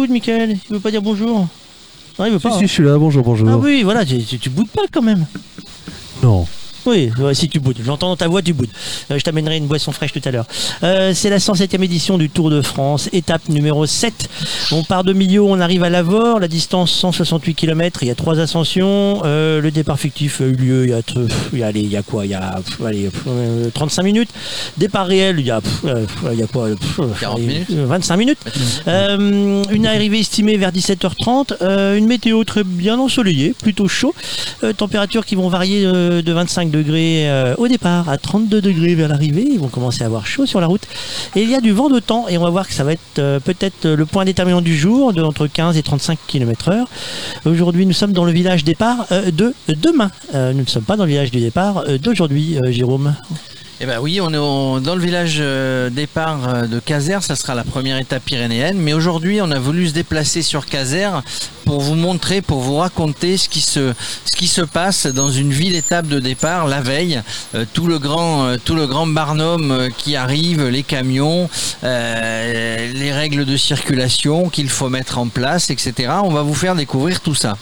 boude, Michael Il veut pas dire bonjour Non, il veut pas. Si, si, hein. je suis là, bonjour, bonjour. Ah oui, voilà, tu, tu, tu boudes pas quand même. Non. Oui, ouais, si tu boudes. J'entends dans ta voix, tu boudes. Euh, je t'amènerai une boisson fraîche tout à l'heure. Euh, c'est la 107e édition du Tour de France, étape numéro 7. On part de Millau, on arrive à Lavore, la distance 168 km, il y a trois ascensions. Euh, le départ fictif a eu lieu il y a, il y a, allez, il y a quoi Il y a allez, pff, euh, 35 minutes. Départ réel, il y a, il y a quoi pff, 40 allez, minutes. euh, 25 minutes. Une arrivée estimée vers 17h30. euh, une météo très bien ensoleillée, plutôt chaud. Températures qui vont varier de 25 degrés euh, au départ à 32 degrés vers l'arrivée. Ils vont commencer à avoir chaud sur la route. Et il y a du vent de temps et on va voir que ça va être euh, peut-être le point déterminant du jour de entre 15 et 35 km heure. Aujourd'hui, nous sommes dans le village départ euh, de demain. Euh, nous ne sommes pas dans le village du départ euh, d'aujourd'hui, euh, Jérôme. Eh ben oui, on est dans le village euh, départ euh, de Caser, ça sera la première étape pyrénéenne. Mais aujourd'hui, on a voulu se déplacer sur Caser pour vous montrer, pour vous raconter ce qui se, ce qui se passe dans une ville étape de départ la veille. Euh, tout le grand, tout le grand barnum qui arrive, les camions, les règles de circulation qu'il faut mettre en place, etc. On va vous faire découvrir tout ça.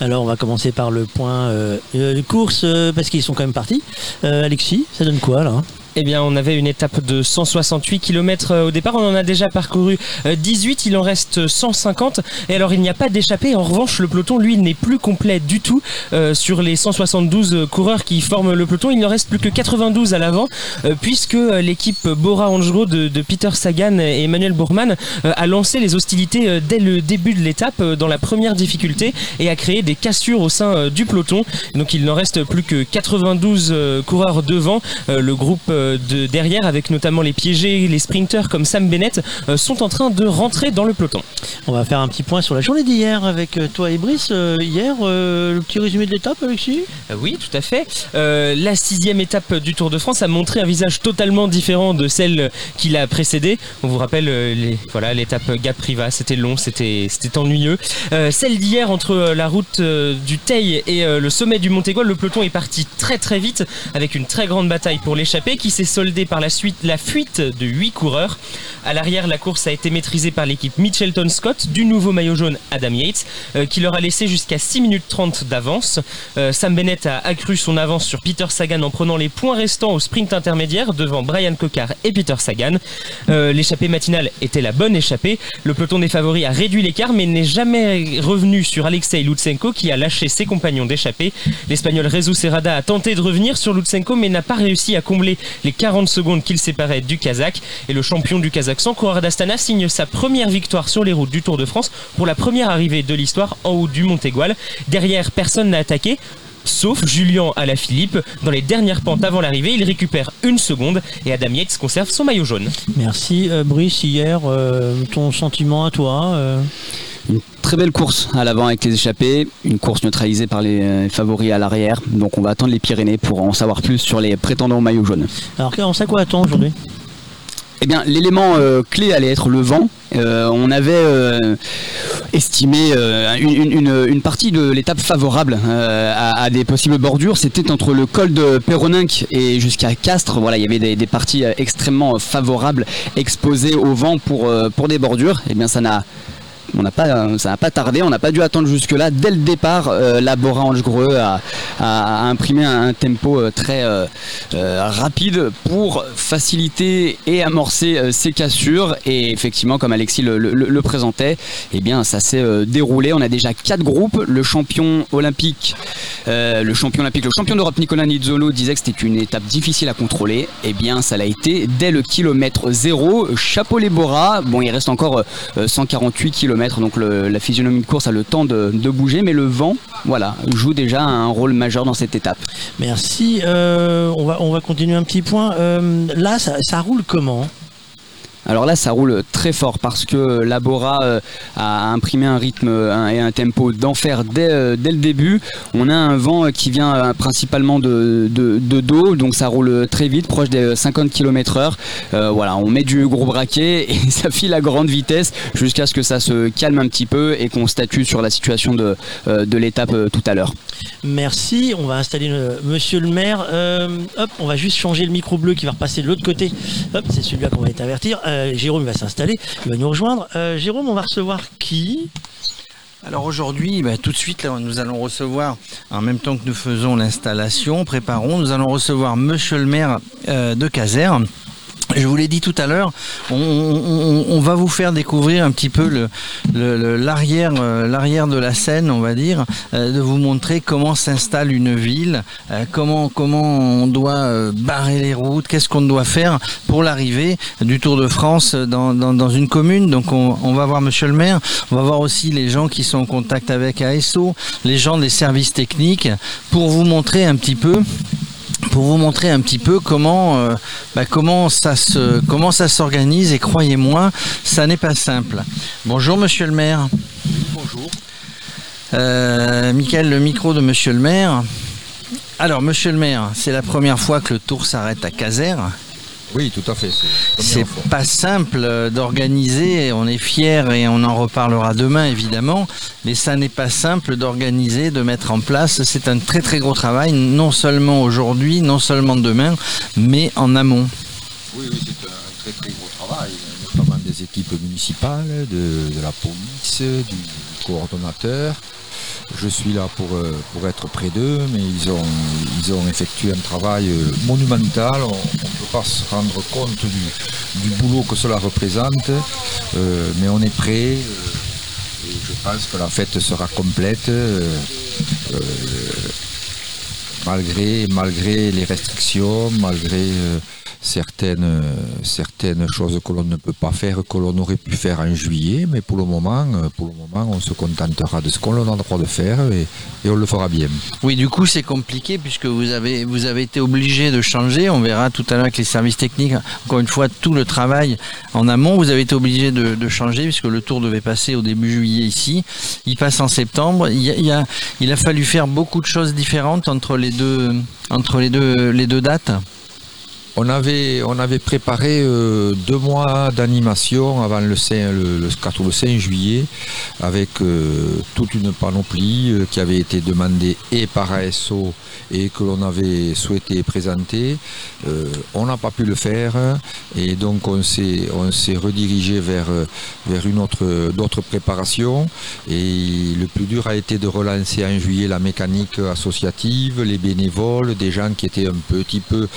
Alors, on va commencer par le point euh, euh, course euh, parce qu'ils sont quand même partis. Euh, Alexis, ça donne quoi là hein? Eh bien, on avait une étape de 168 km au départ. On en a déjà parcouru euh, 18. Il en reste 150. Et alors, il n'y a pas d'échappée. En revanche, le peloton, lui, n'est plus complet du tout. Euh, sur les 172 coureurs qui forment le peloton, il ne reste plus que 92 à l'avant, euh, puisque euh, l'équipe Bora Hansgrohe de, Peter Sagan et Emmanuel Bourman euh, a lancé les hostilités euh, dès le début de l'étape, euh, dans la première difficulté, et a créé des cassures au sein euh, du peloton. Donc, il n'en reste plus que 92 euh, coureurs devant. Euh, le groupe euh, de derrière, avec notamment les piégés, les sprinters comme Sam Bennett, euh, sont en train de rentrer dans le peloton. On va faire un petit point sur la journée d'hier avec euh, toi et Brice. Euh, hier, euh, le petit résumé de l'étape, Alexis? Euh, Oui, tout à fait. Euh, la sixième étape du Tour de France a montré un visage totalement différent de celle qui l'a précédée. On vous rappelle euh, les, voilà l'étape Gap Priva, c'était long, c'était c'était ennuyeux. Euh, celle d'hier entre euh, la route euh, du Teil et euh, le sommet du Montégoal, le peloton est parti très très vite avec une très grande bataille pour l'échapper qui s'est soldée par la suite la fuite de 8 coureurs. À l'arrière, la course a été maîtrisée par l'équipe Mitchelton Scott du nouveau maillot jaune Adam Yates euh, qui leur a laissé jusqu'à 6 minutes 30 d'avance. Euh, Sam Bennett a accru son avance sur Peter Sagan en prenant les points restants au sprint intermédiaire devant Brian Cocard et Peter Sagan. Euh, L'échappée matinale était la bonne échappée. Le peloton des favoris a réduit l'écart mais n'est jamais revenu sur Alexei Lutsenko qui a lâché ses compagnons d'échappée. L'Espagnol Rezu Serrada a tenté de revenir sur Lutsenko mais n'a pas réussi à combler les 40 secondes qu'il séparait du Kazakh. Et le champion du Kazakhstan, coureur d'Astana, signe sa première victoire sur les routes du Tour de France pour la première arrivée de l'histoire en haut du Montégoal. Derrière, personne n'a attaqué. Sauf Julien Alaphilippe. Dans les dernières pentes avant l'arrivée, il récupère une seconde et Adam Yates conserve son maillot jaune. Merci euh, Brice, hier, euh, ton sentiment à toi euh, Une très belle course à l'avant avec les échappés, une course neutralisée par les euh, favoris à l'arrière. Donc on va attendre les Pyrénées pour en savoir plus sur les prétendants au maillot jaune. Alors, on sait quoi attend aujourd'hui? Eh bien, l'élément euh, clé allait être le vent. Euh, on avait euh, estimé une, une- une- une partie de l'étape favorable à, à des possibles bordures. C'était entre le col de Perroninck et jusqu'à Castres. Voilà, il y avait des, des parties extrêmement favorables exposées au vent pour, pour des bordures. Eh bien, ça n'a on n'a pas, ça n'a pas tardé, on n'a pas dû attendre jusque-là. Dès le départ, euh, la Bora Hansgrohe a, a- imprimé un, tempo euh, très euh, rapide pour faciliter et amorcer ces cassures. Et effectivement, comme Alexis le, présentait, eh bien, ça s'est déroulé. On a déjà quatre groupes. Le champion olympique, le champion olympique, le champion d'Europe Nicolas Nizzolo disait que c'était une étape difficile à contrôler. Eh bien, ça l'a été dès le kilomètre zéro. Chapeau les Bora. Bon, il reste encore euh, 148 km, donc la physionomie de course a le temps de, bouger, mais le vent, voilà, joue déjà un rôle majeur dans cette étape. Merci. Euh, on, va, on va continuer un petit point. Euh, là, ça roule comment? Alors là, ça roule très fort parce que la Bora euh, a imprimé un rythme et un tempo d'enfer dès, euh, dès le début. On a un vent euh, qui vient principalement de, de, dos, donc ça roule très vite, proche des 50 km/h. Voilà, on met du gros braquet et ça file à grande vitesse jusqu'à ce que ça se calme un petit peu et qu'on statue sur la situation de, l'étape tout à l'heure. Merci. On va installer Monsieur le maire. Hop, on va juste changer le micro bleu qui va repasser de l'autre côté. Hop, c'est celui-là qu'on va. Euh, Jérôme va s'installer, il va nous rejoindre. Euh, Jérôme, on va recevoir qui? Alors aujourd'hui, bah, tout de suite, nous allons recevoir, en même temps que nous faisons l'installation, préparons, nous allons recevoir Monsieur le maire euh, de Caserne. Je vous l'ai dit tout à l'heure, on, va vous faire découvrir un petit peu euh, l'arrière de la scène, on va dire, euh, de vous montrer comment s'installe une ville, euh, comment comment on doit barrer les routes, qu'est-ce qu'on doit faire pour l'arrivée du Tour de France dans une commune. Donc on, on va voir Monsieur le Maire, on va voir aussi les gens qui sont en contact avec ASO, les gens des services techniques, pour vous montrer un petit peu pour vous montrer un petit peu comment euh, bah, comment ça se comment ça s'organise et croyez-moi ça n'est pas simple. Bonjour Monsieur le Maire. Bonjour. Euh, Michael, le micro de Monsieur le Maire. Alors Monsieur le Maire, c'est la première fois que le Tour s'arrête à Caser. Oui, tout à fait. C'est pas simple euh, d'organiser, on est fiers et on en reparlera demain évidemment, mais ça n'est pas simple d'organiser, de mettre en place. C'est un très très gros travail, non seulement aujourd'hui, non seulement demain, mais en amont. Oui, oui, c'est un très très gros travail, notamment des équipes municipales, de, de la police, du coordonnateur. Je suis là pour, euh, pour être près d'eux, mais ils ont, ils ont effectué un travail euh, monumental. On ne peut pas se rendre compte du, du boulot que cela représente, euh, mais on est prêt. et je pense que la fête sera complète. malgré, malgré les restrictions, malgré certaines, choses que l'on ne peut pas faire, que l'on aurait pu faire en juillet, mais pour le moment, euh, on se contentera de ce qu'on a le droit de faire et, on le fera bien. Oui, du coup, c'est compliqué puisque vous avez, été obligé de changer. On verra tout à l'heure avec les services techniques, encore une fois, tout le travail en amont. Vous avez été obligé de, changer puisque le tour devait passer au début juillet ici. Il passe en septembre. Il, a, fallu faire beaucoup de choses différentes entre les deux, entre les deux dates. On avait, on avait préparé euh, deux mois d'animation avant le, 5, le, le 4 ou le 5 juillet avec euh, toute une panoplie euh, qui avait été demandée et par ASO et que l'on avait souhaité présenter. On n'a pas pu le faire et donc on s'est, redirigé vers, vers une autre, d'autres préparations et le plus dur a été de relancer en juillet la mécanique associative, les bénévoles, des gens qui étaient un petit peu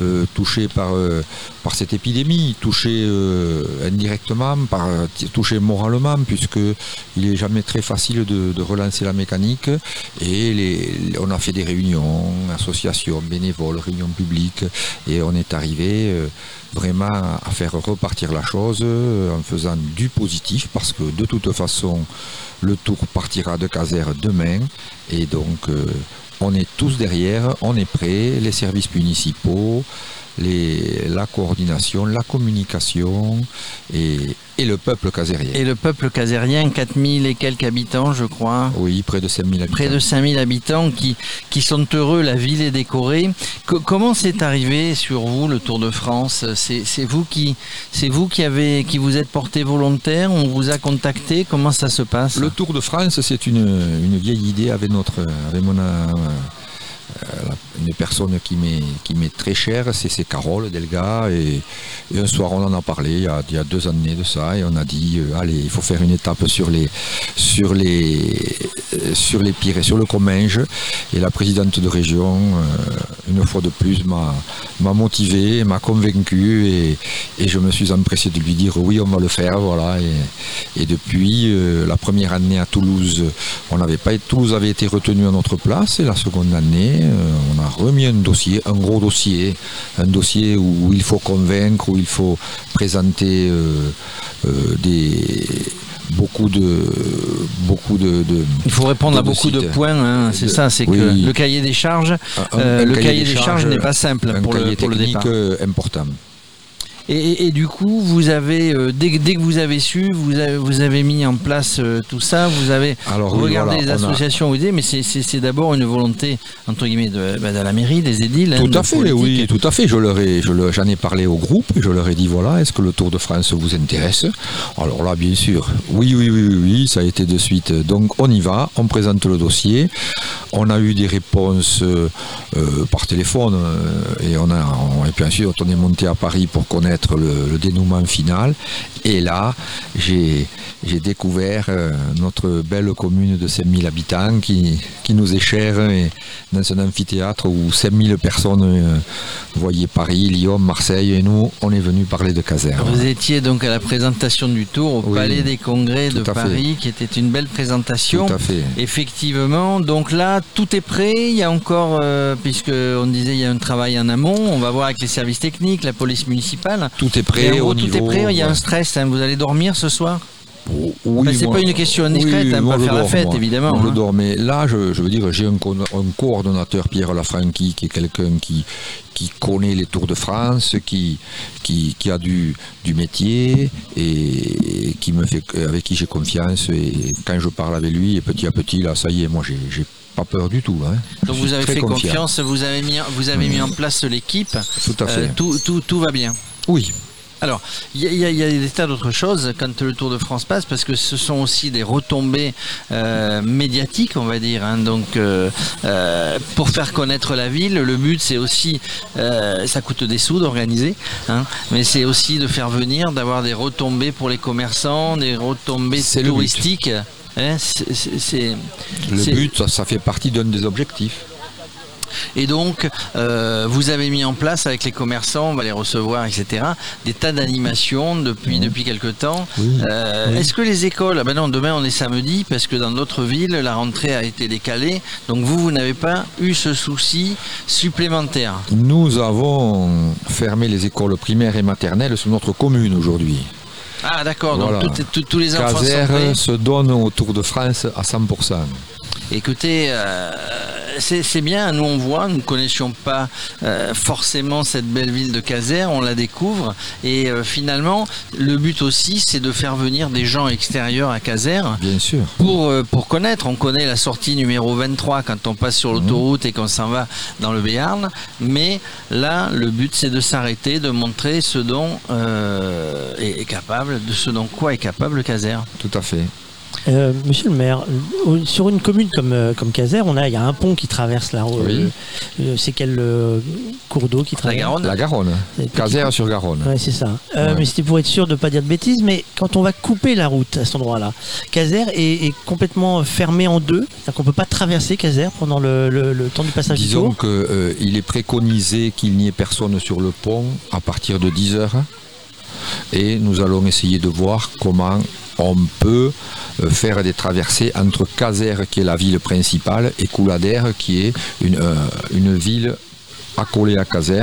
euh, touchés par, euh, par cette épidémie, touchés euh, indirectement, par, touchés moralement, puisque il est jamais très facile de, relancer la mécanique. Et on a fait des réunions, associations, bénévoles, réunions publiques, et on est arrivé euh, vraiment à faire repartir la chose en faisant du positif, parce que de toute façon, le tour partira de Caser demain, et donc on est tous derrière, on est prêts, les services municipaux, les, la coordination, la communication et, et le peuple casérien. Et le peuple casérien, 4000 et quelques habitants, je crois. Oui, près de 5000 habitants. Près de 5000 habitants qui, qui sont heureux, la ville est décorée. Co- comment c'est arrivé sur vous le Tour de France? C'est vous qui c'est vous qui avez qui vous êtes porté volontaire On vous a contacté Comment ça se passe? Le Tour de France, c'est une, une vieille idée avec notre, avec mon, euh, euh, une personne qui m'est très chère, c'est Carole Delga et, un soir on en a parlé il y a, deux années de ça et on a dit euh, allez il faut faire une étape sur les sur les euh, sur les Pyrénées, sur le Comminges. Et la présidente de région euh, une fois de plus m'a motivé, m'a convaincu et, je me suis empressé de lui dire oui on va le faire voilà et, depuis la première année à Toulouse on n'avait pas Toulouse avait été retenu à notre place et la seconde année on a remis un dossier, un gros dossier, un dossier où il faut convaincre, où il faut présenter euh, euh, des beaucoup de beaucoup de, de- Il faut répondre à beaucoup de points. hein, C'est ça, c'est que le cahier des charges, un- euh, le cahier des charges n'est pas simple un pour le, pour le départ. important. Et, du coup, vous avez euh, dès, que- dès que vous avez su, vous avez, vous avez mis en place euh, tout ça. Vous avez Alors oui, regardé voilà, les on a- associations, vous dites, mais c'est- d'abord une volonté entre guillemets de, bah, de la mairie, des édiles. hein, Tout à fait, politique. oui, tout à fait. Je leur ai, j'en ai parlé au groupe. Je leur ai dit voilà, est-ce que le Tour de France vous intéresse? Alors là, bien sûr, oui, oui, oui, oui, oui, ça a été de suite. Donc on y va, on présente le dossier. On a eu des réponses euh, par téléphone et on a, on- et puis ensuite on est monté à Paris pour connaître le dénouement final. Et là, j'ai découvert euh, notre belle commune de 5000 habitants qui, qui nous est chère et dans un amphithéâtre où 5000 personnes euh, voyaient Paris, Lyon, Marseille et nous on est venu parler de caserne. Vous étiez donc à la présentation du tour au Oui, Palais des Congrès de fait. Paris, qui était une belle présentation. Tout à fait. Effectivement, donc là, tout est prêt. Il y a encore, euh, puisque on disait, il y a un travail en amont. On va voir avec les services techniques, la police municipale. Tout est Et prêt en gros, au tout niveau. est prêt. Il y a un stress. Hein. Vous allez dormir ce soir Oui, Enfin, c'est pas une question indiscrète, hein, moi, pas je faire la fête, moi. évidemment, Moi, hein. Je dors, mais là, je, je veux dire, j'ai un, un coordonnateur, Pierre Lafranchi, qui est quelqu'un qui, qui connaît les Tours de France, qui, qui, qui a du, du métier et qui me fait, avec qui j'ai confiance. Et quand je parle avec lui, et petit à petit, là, ça y est, moi, j'ai pas peur du tout. hein. Donc Je vous avez fait confiant. confiance, vous avez mis, vous avez mis en place l'équipe. Tout à fait. Euh, tout, tout, tout va bien. Oui. Alors, il y, a- y y des tas d'autres choses quand le Tour de France passe, parce que ce sont aussi des retombées euh, médiatiques, on va dire. hein. Donc, euh, euh, pour faire connaître la ville, le but c'est aussi, ça coûte des sous d'organiser, hein, mais c'est aussi de faire venir, d'avoir des retombées pour les commerçants, des retombées C'est le but. touristiques. hein. Le but, ça, ça fait partie d'un des objectifs. Et donc, euh, vous avez mis en place avec les commerçants, on va les recevoir, etc., des tas d'animations depuis, depuis quelque temps. Euh, Est-ce que les écoles, ah ben non, demain on est samedi, parce que dans d'autres villes, la rentrée a été décalée, donc vous, vous n'avez pas eu ce souci supplémentaire. Nous avons fermé les écoles primaires et maternelles sur notre commune aujourd'hui. Ah d'accord, donc Voilà. tous les enfants sont Caser prêts. se donne au Tour de France à 100%. Écoutez, euh, c'est bien, nous on voit, nous ne connaissions pas euh, forcément cette belle ville de Caser, on la découvre et euh, finalement le but aussi c'est de faire venir des gens extérieurs à Caser Bien sûr. pour, pour connaître. On connaît la sortie numéro 23 quand on passe sur l'autoroute et qu'on s'en va dans le Béarn, mais là le but c'est de s'arrêter, de montrer ce dont est, est capable, de ce dont quoi est capable Caser. Tout à fait. Euh, monsieur le maire, euh, sur une commune comme, euh, comme Caser, on a, il y a un pont qui traverse la route. Oui. c'est quel euh, cours d'eau qui La traverse Garonne La Garonne. C'est petit Caser sur Garonne. Ouais, c'est ça. Euh, Ouais. Mais c'était pour être sûr de ne pas dire de bêtises. Mais quand on va couper la route à cet endroit-là, Caser est, est complètement fermé en deux. C'est-à-dire qu'on peut pas traverser Caser pendant le, le- le temps du passage du Disons qu'il est préconisé qu'il n'y ait personne sur le pont à partir de 10 heures. Et nous allons essayer de voir comment on peut euh, faire des traversées entre Caser, qui est la ville principale, et Couladère, qui est une, euh, une ville accolée à Caser,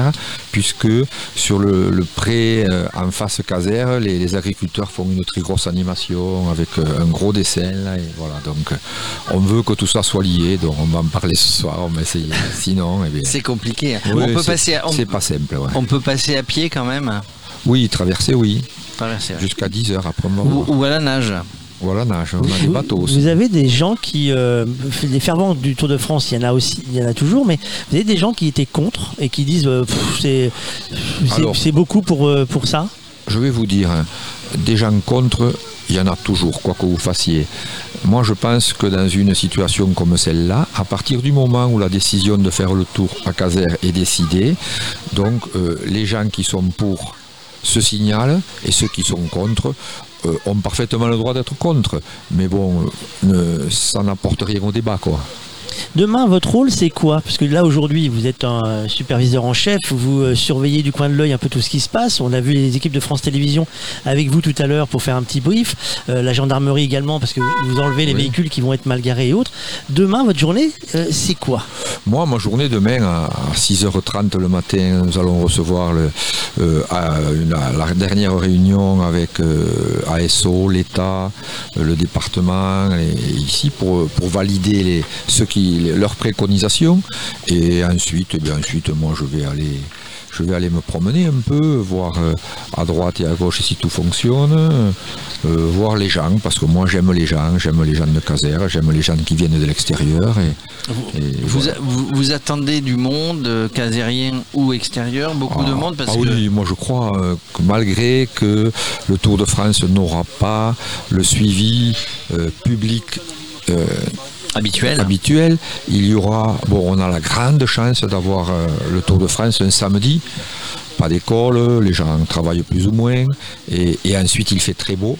puisque sur le, le pré euh, en face Caser, les, les agriculteurs font une très grosse animation avec euh, un gros dessin. là, et voilà, donc on veut que tout ça soit lié, donc on va en parler ce soir, on va essayer. Sinon, eh C'est compliqué. hein. oui, on peut c'est- passer, à, on, c'est pas simple. ouais. on peut passer à pied quand même. Oui, traverser, oui, Traverser. jusqu'à 10 heures après. va Ou, ou à la nage. Voilà, on a des Vous- bateaux Vous aussi. avez des gens qui, euh, les fervents du Tour de France, il y en a aussi, il y en a toujours, mais vous avez des gens qui étaient contre et qui disent euh, c'est beaucoup pour euh, pour ça? Je vais vous dire, hein, des gens contre, il y en a toujours, quoi que vous fassiez. Moi, je pense que dans une situation comme celle-là, à partir du moment où la décision de faire le tour à Caser est décidée, donc euh, les gens qui sont pour se signalent et ceux qui sont contre euh, ont parfaitement le droit d'être contre. Mais bon, euh, ça n'apporte rien au débat, quoi. Demain, votre rôle, c'est quoi? Parce que là, aujourd'hui, vous êtes un euh, superviseur en chef, vous euh, surveillez du coin de l'œil un peu tout ce qui se passe. On a vu les équipes de France Télévisions avec vous tout à l'heure pour faire un petit brief. Euh, la gendarmerie également, parce que vous enlevez les Oui. véhicules qui vont être mal garés et autres. Demain, votre journée, euh, c'est quoi? Moi, ma journée demain à 6h30 le matin, nous allons recevoir le, euh, à une- la dernière réunion avec ASO, l'État, le département, et ici pour, pour valider les, ce qui, les- leurs préconisations. Et ensuite, eh bien, ensuite, moi, je vais aller. Je vais aller me promener un peu, voir euh, à droite et à gauche si tout fonctionne, euh, voir les gens, parce que moi j'aime les gens, j'aime les gens de Caser, j'aime les gens qui viennent de l'extérieur. Et, et Vous, voilà. vous, vous attendez du monde, euh, casérien ou extérieur, beaucoup de Ah, monde parce ah que oui, moi je crois que malgré que le Tour de France n'aura pas le suivi euh, public euh, Habituel. habituel. Il y aura, bon, on a la grande chance d'avoir euh, le Tour de France un samedi. Pas d'école, les gens travaillent plus ou moins. Et, et ensuite, il fait très beau.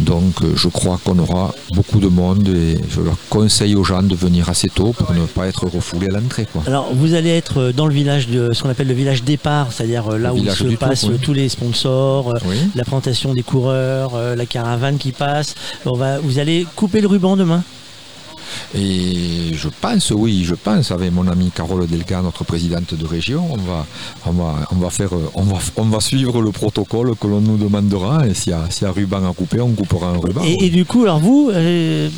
Donc, euh, je crois qu'on aura beaucoup de monde et je leur conseille aux gens de venir assez tôt pour ne pas être refoulés à l'entrée. quoi. Alors, vous allez être euh, dans le village de ce qu'on appelle le village départ, c'est-à-dire euh, là Le où se Tour, passent oui. tous les sponsors, euh, Oui. la présentation des coureurs, euh, la caravane qui passe. On va, vous allez couper le ruban demain. Et je pense, oui, je pense, avec mon amie Carole Delga, notre présidente de région, on va, on va, on va, faire, euh, on va, on va suivre le protocole que l'on nous demandera. Et s'il y, a- s'il y a ruban à couper, on coupera un ruban. Et, et du coup, alors vous, euh,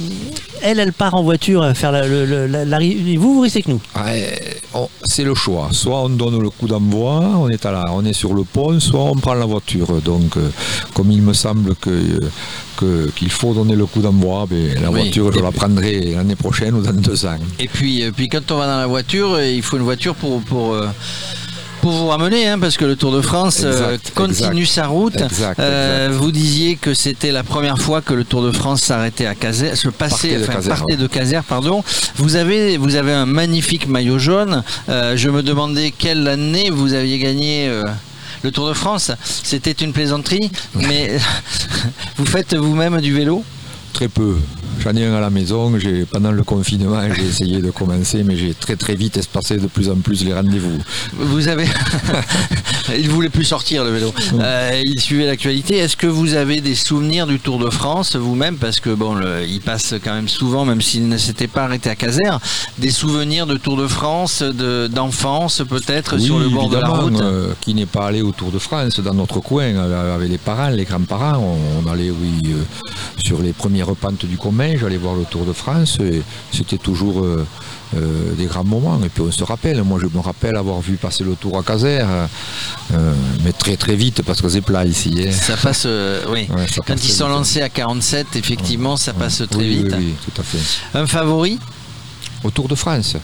elle, elle part en voiture faire la, vous, vous restez avec nous? C'est le choix. Soit on donne le coup d'envoi, on est, à la, on est sur le pont, soit on prend la voiture. Donc, euh, comme il me semble que, euh, qu'il faut donner le coup d'envoi, ben, la Oui. voiture, je la prendrai l'année prochaine ou dans deux ans. Et puis, euh, puis quand on va dans la voiture, euh, il faut une voiture pour, pour, euh, pour vous ramener, hein, parce que le Tour de France euh, continue exact. sa route. Exact, Euh, vous disiez que c'était la première fois que le Tour de France s'arrêtait à Caser, se passait, Partait de enfin, Caser, partait ouais. de Caser, pardon. Vous avez, vous avez un magnifique maillot jaune. Euh, je me demandais quelle année vous aviez gagné. Le Tour de France, c'était une plaisanterie, mais vous faites vous-même du vélo? Très peu. J'en ai un à la maison. Pendant le confinement, j'ai essayé de commencer, mais j'ai très très vite espacé de plus en plus les rendez-vous. Vous avez. il voulait plus sortir le vélo. Euh, il suivait l'actualité. Est-ce que vous avez des souvenirs du Tour de France vous-même? Parce que bon, le- il passe quand même souvent, même s'il ne s'était pas arrêté à Caser, des souvenirs de Tour de France, de- d'enfance peut-être sur le bord de la route? euh, qui n'est pas allé au Tour de France dans notre coin avec les parents, les grands-parents On, allait, oui, euh, sur les premières pentes du J'allais voir le Tour de France. et C'était toujours euh, euh, des grands moments. Et puis on se rappelle, moi je me rappelle avoir vu passer le Tour à Caser, euh, mais très très vite parce que c'est plat ici. hein. Ça passe, oui. Ouais, ça Quand passe ils sont lancés à 47, effectivement, ça passe très Oui, vite. Oui, oui, tout à fait. Un favori? Au Tour de France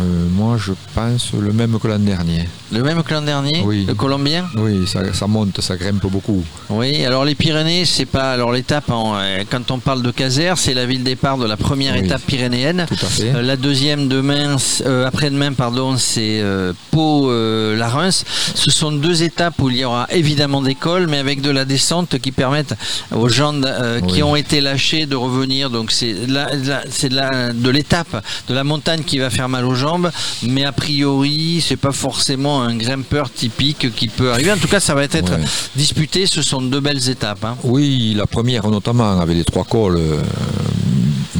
euh, moi, je pense le même que l'an dernier. Le même que l'an dernier Oui. Le Colombien Oui, ça, ça monte, ça grimpe beaucoup. Oui, alors les Pyrénées, c'est pas. Alors l'étape, euh, quand on parle de Caser, c'est la ville départ de la première Oui. étape pyrénéenne. Tout à fait. Euh, la deuxième demain, euh, après-demain, pardon, c'est Pau-la-Reims. Ce sont deux étapes où il y aura évidemment des cols, mais avec de la descente qui permettent aux gens qui ont été lâchés de revenir. Donc c'est de l'étape de la montagne qui va faire mal aux jambes, mais a priori, c'est pas forcément un grimpeur typique qui peut arriver. En tout cas, ça va être Ouais. disputé. Ce sont deux belles étapes. hein. Oui, la première notamment, avec les trois cols, euh,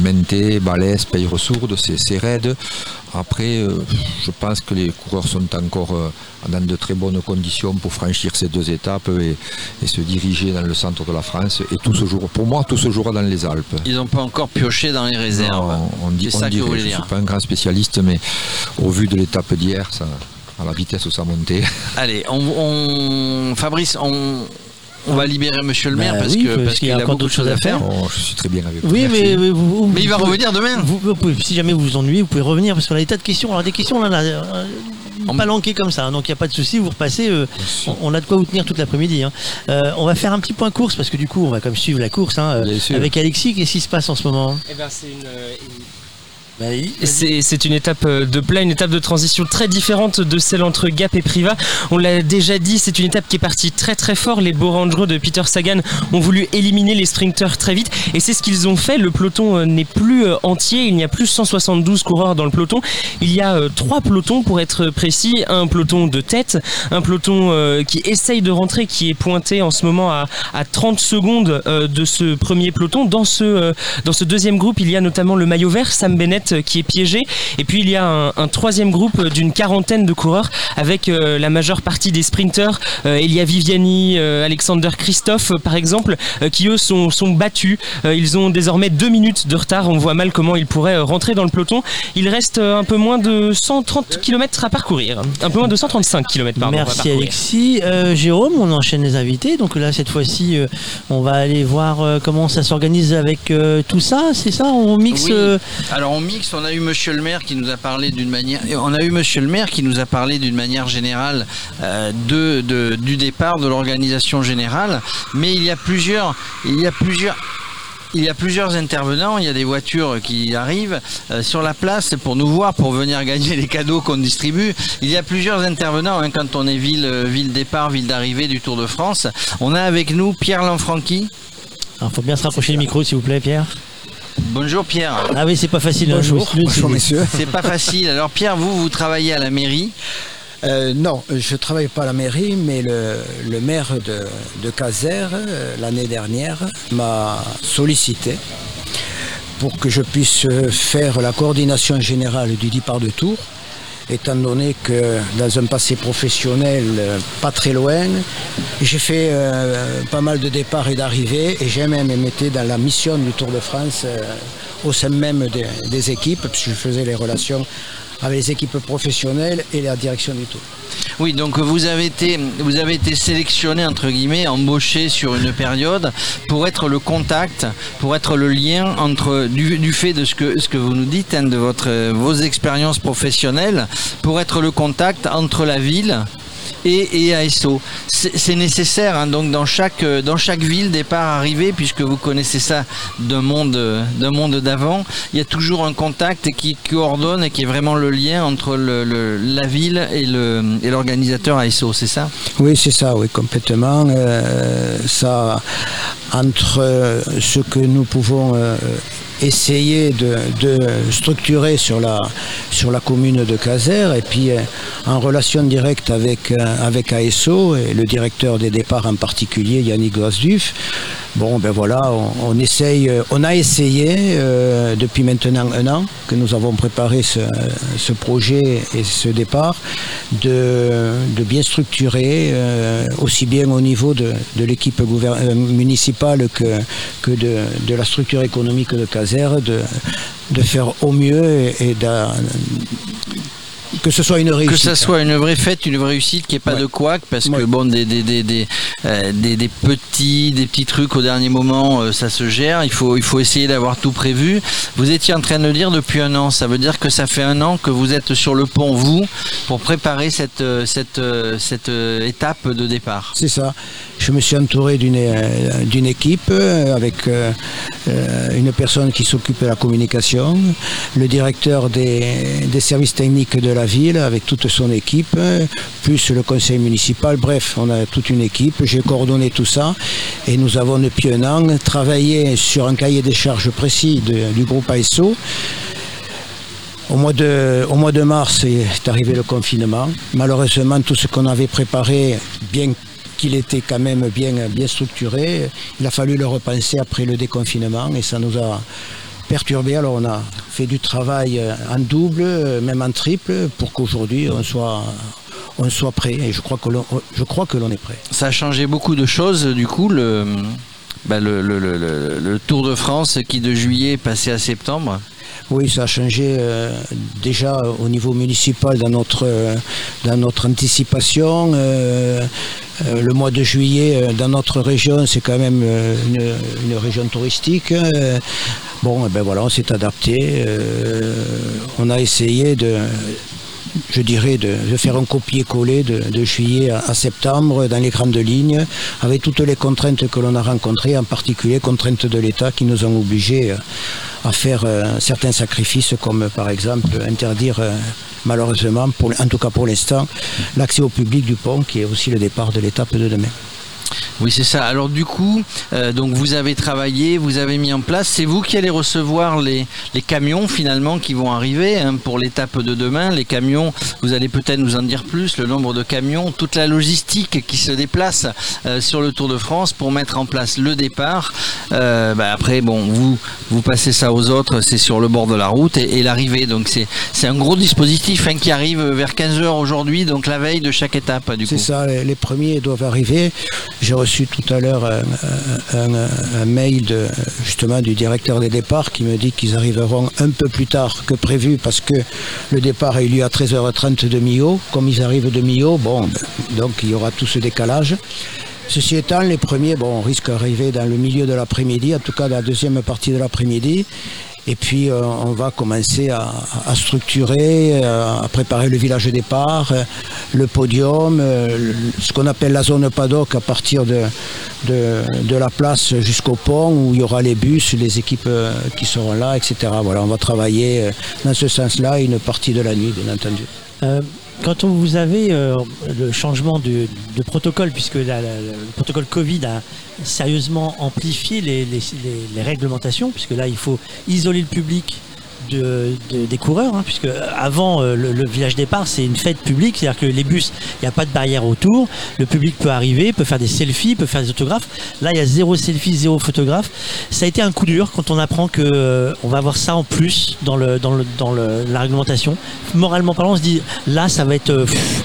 Menté, Balès, Peyre-Sourde, c'est c'est raide. Après, euh, je pense que les coureurs sont encore euh, dans de très bonnes conditions pour franchir ces deux étapes et, et se diriger dans le centre de la France. Et tout ce jour, pour moi, tout ce jour dans les Alpes. Ils n'ont pas encore pioché dans les réserves. Non, on dit, on ça que dirait, vous voulez je ne suis pas un grand spécialiste, mais au vu de l'étape d'hier, ça, à la vitesse où ça montait. Allez, on, on- Fabrice, on, on va libérer Monsieur le maire Bah parce oui, que parce parce qu'il a a encore beaucoup de d'autres choses à faire. Oh, je suis très bien avec vous. Oui, mais, mais vous, Mais il va vous- revenir demain. Vous, vous pouvez- si jamais vous vous ennuyez, vous pouvez revenir parce qu'on a des tas de questions. Alors des questions, on en a On- pas lanquées comme ça, hein, donc il n'y a pas de souci. Vous repassez, euh, on, on a de quoi vous tenir toute l'après-midi. hein. Euh, on va faire un petit point course parce que du coup, on va comme suivre la course hein, euh, avec Alexis. Qu'est-ce qui se passe en ce moment Eh ben, c'est une, C'est c'est une étape euh, de plat, une étape de transition très différente de celle entre Gap et Priva. On l'a déjà dit, c'est une étape qui est partie très très fort. Les beaux Rangereux de Peter Sagan ont voulu éliminer les sprinters très vite et c'est ce qu'ils ont fait. Le peloton euh, n'est plus euh, entier, il n'y a plus 172 coureurs dans le peloton. Il y a trois pelotons pour être précis. Un peloton de tête, un peloton qui essaye de rentrer, qui est pointé en ce moment à, à 30 secondes de ce premier peloton. Dans ce, dans ce deuxième groupe, il y a notamment le maillot vert, Sam Bennett, euh, qui est piégé. Et puis il y a un, un troisième groupe euh, d'une quarantaine de coureurs avec euh, la majeure partie des sprinteurs, euh, Elia Viviani, euh, Alexander Christophe par exemple, euh, qui eux sont, sont battus. Euh, ils ont désormais deux minutes de retard. On voit mal comment ils pourraient euh, rentrer dans le peloton. Il reste euh, un peu moins de 130 km à parcourir. Un peu moins de 135 km pardon. Merci. Alexis. Euh, Jérôme, on enchaîne les invités. Donc là, cette fois-ci, euh, on va aller voir euh, comment ça s'organise avec euh, tout ça. C'est ça? On mixe. Oui. euh, Alors on mixe, on a eu Monsieur le maire qui nous a parlé d'une manière, générale euh, du départ de l'organisation générale, mais il y a plusieurs, intervenants, il y a des voitures qui arrivent euh, sur la place pour nous voir, pour venir gagner les cadeaux qu'on distribue. Il y a plusieurs intervenants hein, quand on est ville, euh, ville départ, ville d'arrivée du Tour de France. On a avec nous Pierre Lanfranchi. Il faut bien se rapprocher du micro, s'il vous plaît, Pierre. Bonjour Pierre. Ah oui, c'est pas facile. hein, Bonjour, suis- bonjour messieurs. C'est pas facile. Alors Pierre, vous, vous travaillez à la mairie. Euh, non, je ne travaille pas à la mairie, mais le, le maire de, de Caser, euh, l'année dernière, m'a sollicité pour que je puisse faire la coordination générale du départ de Tours, étant donné que dans un passé professionnel euh, pas très loin, j'ai fait euh, pas mal de départs et d'arrivées et j'ai même été dans la mission du Tour de France euh, au sein même des, équipes, puisque je faisais les relations avec les équipes professionnelles et la direction du Tour. Oui, donc vous avez été, vous avez été sélectionné entre guillemets, embauché sur une période pour être le contact, pour être le lien entre du, fait de ce que ce que vous nous dites, hein, de votre vos expériences professionnelles, pour être le contact entre la ville et, et ASO. C'est nécessaire hein, donc dans chaque euh, dans chaque ville départ arrivée puisque vous connaissez ça d'un monde euh, d'un monde d'avant, il y a toujours un contact qui coordonne et qui est vraiment le lien entre la ville et le et l'organisateur ASO, c'est ça? Oui, c'est ça, oui, complètement. Euh, ça, entre ce que nous pouvons essayer de, structurer sur la, sur la commune de Caser et puis euh, en relation directe avec, euh, avec ASO et le directeur des départs en particulier, Yannick Gosduf. Bon, ben voilà, on, essaye, euh, on a essayé euh, depuis maintenant un an que nous avons préparé ce, projet et ce départ de, bien structurer euh, aussi bien au niveau de, l'équipe municipale que, de, la structure économique de Caser, de, faire au mieux et, et que ce soit une réussite. Que ça soit une vraie fête, une vraie réussite, qu'il n'y ait pas Ouais. de couac, parce que bon, des, des, des, des, euh, des- des petits, des petits trucs au dernier moment, euh, ça se gère. Il faut, il faut essayer d'avoir tout prévu. Vous étiez en train de le dire depuis un an. Ça veut dire que ça fait un an que vous êtes sur le pont, vous, pour préparer cette, euh, cette, cette étape de départ. C'est ça. Je me suis entouré d'une d'une équipe avec euh, une personne qui s'occupe de la communication, le directeur des, des services techniques de la ville avec toute son équipe, plus le conseil municipal. Bref, on a toute une équipe. J'ai coordonné tout ça et nous avons depuis un an travaillé sur un cahier des charges précis du groupe ASO. Au mois, de, au mois de mars est arrivé le confinement. Malheureusement, tout ce qu'on avait préparé, bien qu'il était quand même bien, bien structuré, il a fallu le repenser après le déconfinement et ça nous a perturbé. Alors on a fait du travail euh, en double, euh, même en triple, pour qu'aujourd'hui on soit, on soit prêt. Et je crois que l'on, je crois que l'on est prêt. Ça a changé beaucoup de choses, du coup, le, bah, le, le- le- le- le Tour de France qui de juillet est passé à septembre. Oui, ça a changé euh, déjà au niveau municipal dans notre, euh, dans notre anticipation. Euh, euh, le mois de juillet, euh, dans notre région, c'est quand même euh, une, une région touristique. Bon, eh ben voilà, on s'est adapté. On a essayé de, je dirais, de, faire un copier-coller de, juillet à, septembre dans les grandes lignes, avec toutes les contraintes que l'on a rencontrées, en particulier contraintes de l'État qui nous ont obligés euh, à faire euh, certains sacrifices, comme par exemple interdire euh, malheureusement, en tout cas pour l'instant, l'accès au public du pont, qui est aussi le départ de l'étape de demain. Oui, c'est ça. Alors du coup, euh, donc vous avez travaillé, vous avez mis en place. C'est vous qui allez recevoir les, les camions finalement qui vont arriver hein, pour l'étape de demain. Les camions, vous allez peut-être nous en dire plus, le nombre de camions, toute la logistique qui se déplace euh, sur le Tour de France pour mettre en place le départ. Euh, bah, après, bon, vous vous passez ça aux autres, c'est sur le bord de la route et, et l'arrivée. Donc c'est c'est un gros dispositif hein, qui arrive vers 15 h aujourd'hui, donc la veille de chaque étape. Du coup. C'est ça, les, les premiers doivent arriver. J'ai reçu tout à l'heure un, mail justement du directeur des départs qui me dit qu'ils arriveront un peu plus tard que prévu parce que le départ a eu lieu à 13h30 de Millau. Comme ils arrivent de Millau, bon, donc il y aura tout ce décalage. Ceci étant, les premiers, bon, on d'arriver dans le milieu de l'après-midi, en tout cas dans la deuxième partie de l'après-midi. Et puis euh, on va commencer à, à structurer, euh, à préparer le village de départ, euh, le podium, euh, ce qu'on appelle la zone paddock à partir de, de, de la place jusqu'au pont où il y aura les bus, les équipes qui seront là, etc. Voilà, on va travailler dans ce sens-là une partie de la nuit, bien entendu. Quand vous avez euh, le changement de, protocole, puisque le protocole Covid a sérieusement amplifié les réglementations, puisque là il faut isoler le public de- de- des coureurs, hein, puisque avant euh, le, le village départ c'est une fête publique, c'est-à-dire que les bus, il n'y a pas de barrière autour, le public peut arriver, peut faire des selfies, peut faire des autographes. Là il y a zéro selfie, zéro photographe. Ça a été un coup dur quand on apprend que euh, on va avoir ça en plus dans le dans le dans le- la réglementation. Moralement parlant, on se dit là ça va être euh, pff,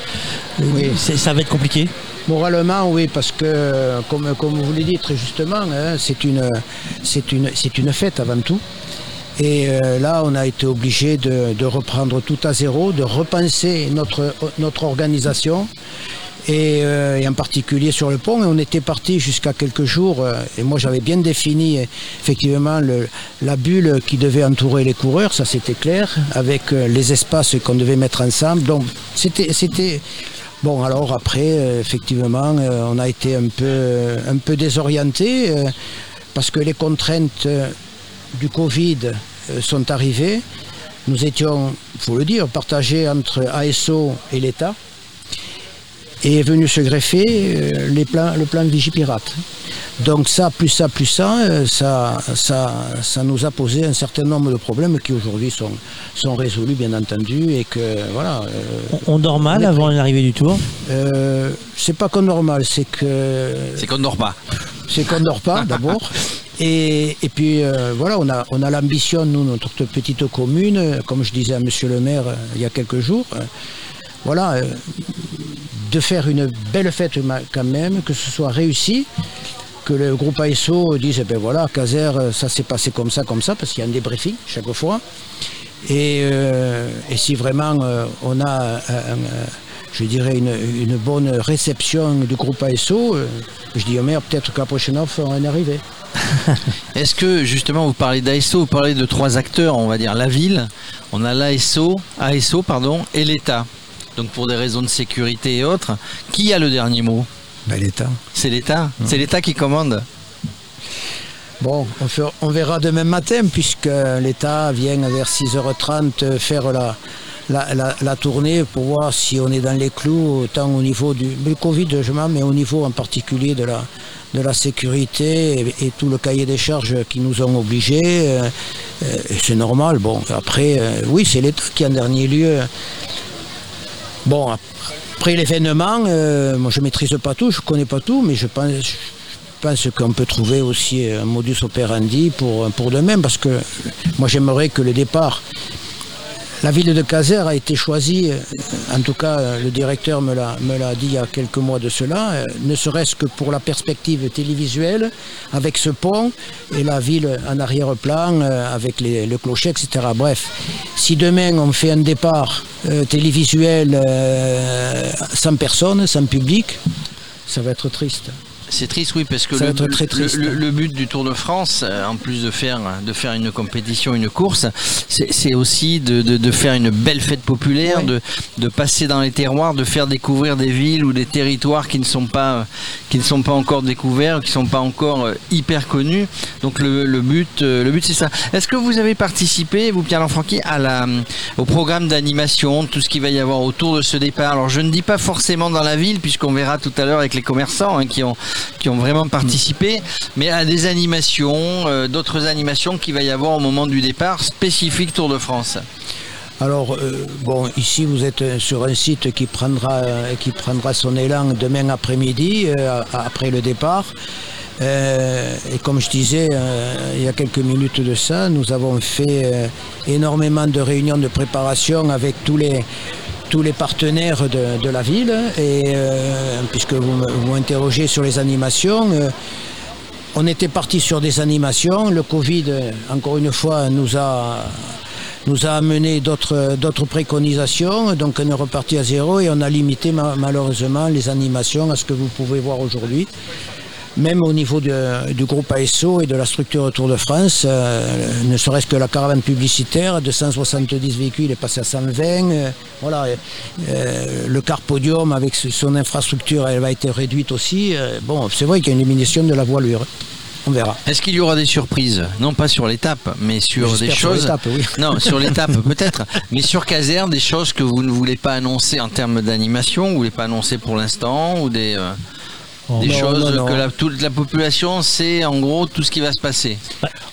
Oui. c'est- ça va être compliqué. Moralement, oui, parce que, comme, comme vous l'avez dit très justement, hein, c'est une, c'est une, c'est une fête avant tout. Et euh, là, on a été obligé de, de reprendre tout à zéro, de repenser notre, notre organisation. Et, euh, et en particulier sur le pont, Et on était parti jusqu'à quelques jours, euh, et moi j'avais bien défini effectivement le- la bulle qui devait entourer les coureurs, ça c'était clair, avec euh, les espaces qu'on devait mettre ensemble. Donc c'était, c'était, Bon, alors après, euh, effectivement, on a été un peu, un peu désorienté parce que les contraintes du Covid euh, sont arrivées. Nous étions, il faut le dire, partagés entre ASO et l'État. Et est venu se greffer euh, les plans, le plan Vigipirate. Donc ça, plus ça, plus ça, euh, ça, ça, ça nous a posé un certain nombre de problèmes qui aujourd'hui sont, sont résolus, bien entendu, et que voilà. euh, On, on dort mal On avant l'arrivée du tour? euh, c'est pas qu'on normal, c'est que C'est qu'on ne dort pas. c'est qu'on dort pas d'abord. Et, puis euh, voilà, on a, on a l'ambition, nous, notre petite commune, comme je disais à monsieur le maire euh, il y a quelques jours, euh, voilà, de faire une belle fête quand même, que ce soit réussi, que le groupe ASO dise, eh ben voilà, Caser, ça s'est passé comme ça, comme ça, parce qu'il y a un débriefing chaque fois. Et, si vraiment on a, je dirais, une, bonne réception du groupe ASO, je dis au maire, peut-être la prochaine fois, on va y arriver. Est-ce que justement vous parlez d'ASO, vous parlez de trois acteurs, on va dire la ville, on a l'ASO, ASO pardon, et l'État. Donc pour des raisons de sécurité et autres, qui a le dernier mot? Ben, L'État. C'est l'État. C'est l'État qui commande. Bon, on, verra demain matin, puisque l'État vient vers 6h30 faire la, la, la- la tournée pour voir si on est dans les clous, autant au niveau du, du Covid, je m'en, mais au niveau en particulier de la, de la sécurité et, tout le cahier des charges qui nous ont obligés. euh, euh, c'est normal. Bon, après, euh, oui, c'est l'État qui, en dernier lieu. Bon, après l'événement, moi je maîtrise pas tout, je connais pas tout, mais je pense, je qu'on peut trouver aussi un modus operandi pour, pour demain, parce que moi j'aimerais que le départ, la ville de Caser a été choisie, euh, en tout cas euh, le directeur me l'a dit il y a quelques mois de cela, euh, ne serait-ce que pour la perspective télévisuelle, avec ce pont et la ville en arrière-plan, avec le clocher, etc. Bref, si demain on fait un départ télévisuel sans personne, sans public, ça va être triste. C'est triste, oui, parce que le, très but du Tour de France, euh, en plus de faire, de faire une compétition, une course, c'est aussi de, de- de faire une belle fête populaire, de, de passer dans les terroirs, de faire découvrir des villes ou des territoires qui ne sont pas, qui ne sont pas encore découverts, qui ne sont pas encore euh, hyper connus. Donc le, le but, euh, le but c'est ça. Est-ce que vous avez participé, vous Pierre Lanfranqui, à la, au programme d'animation, tout ce qu'il va y avoir autour de ce départ? Alors je ne dis pas forcément dans la ville, puisqu'on verra tout à l'heure avec les commerçants hein, qui ont qui ont vraiment participé, mais à des animations, euh, d'autres animations qu'il va y avoir au moment du départ spécifique Tour de France. Alors, euh, bon, ici vous êtes euh, sur un site qui prendra, qui prendra son élan demain après-midi, après le départ. Et comme je disais il y a quelques minutes de ça, nous avons fait énormément de réunions de préparation avec tous les, tous les partenaires de, la ville. Et euh, puisque vous m'interrogez sur les animations, euh, on était parti sur des animations. Le Covid, encore une fois, nous a, nous a amené d'autres préconisations. Donc on est reparti à zéro et on a limité ma- malheureusement les animations à ce que vous pouvez voir aujourd'hui. Même au niveau de- du groupe ASO et de la structure Tour de France, euh, ne serait-ce que la caravane publicitaire de 170 véhicules est passée à 120. euh, voilà, euh, le car podium avec son infrastructure, elle va être réduite aussi. bon, c'est vrai qu'il y a une diminution de la voilure. On verra. Est-ce qu'il y aura des surprises? Non pas sur l'étape, mais sur des sur choses. l'étape, oui. Non, sur l'étape peut-être, mais sur Caser, des choses que vous ne voulez pas annoncer en termes d'animation, vous voulez pas annoncer pour l'instant, ou des, des Non, choses non, non. que la, toute la population sait en gros tout ce qui va se passer.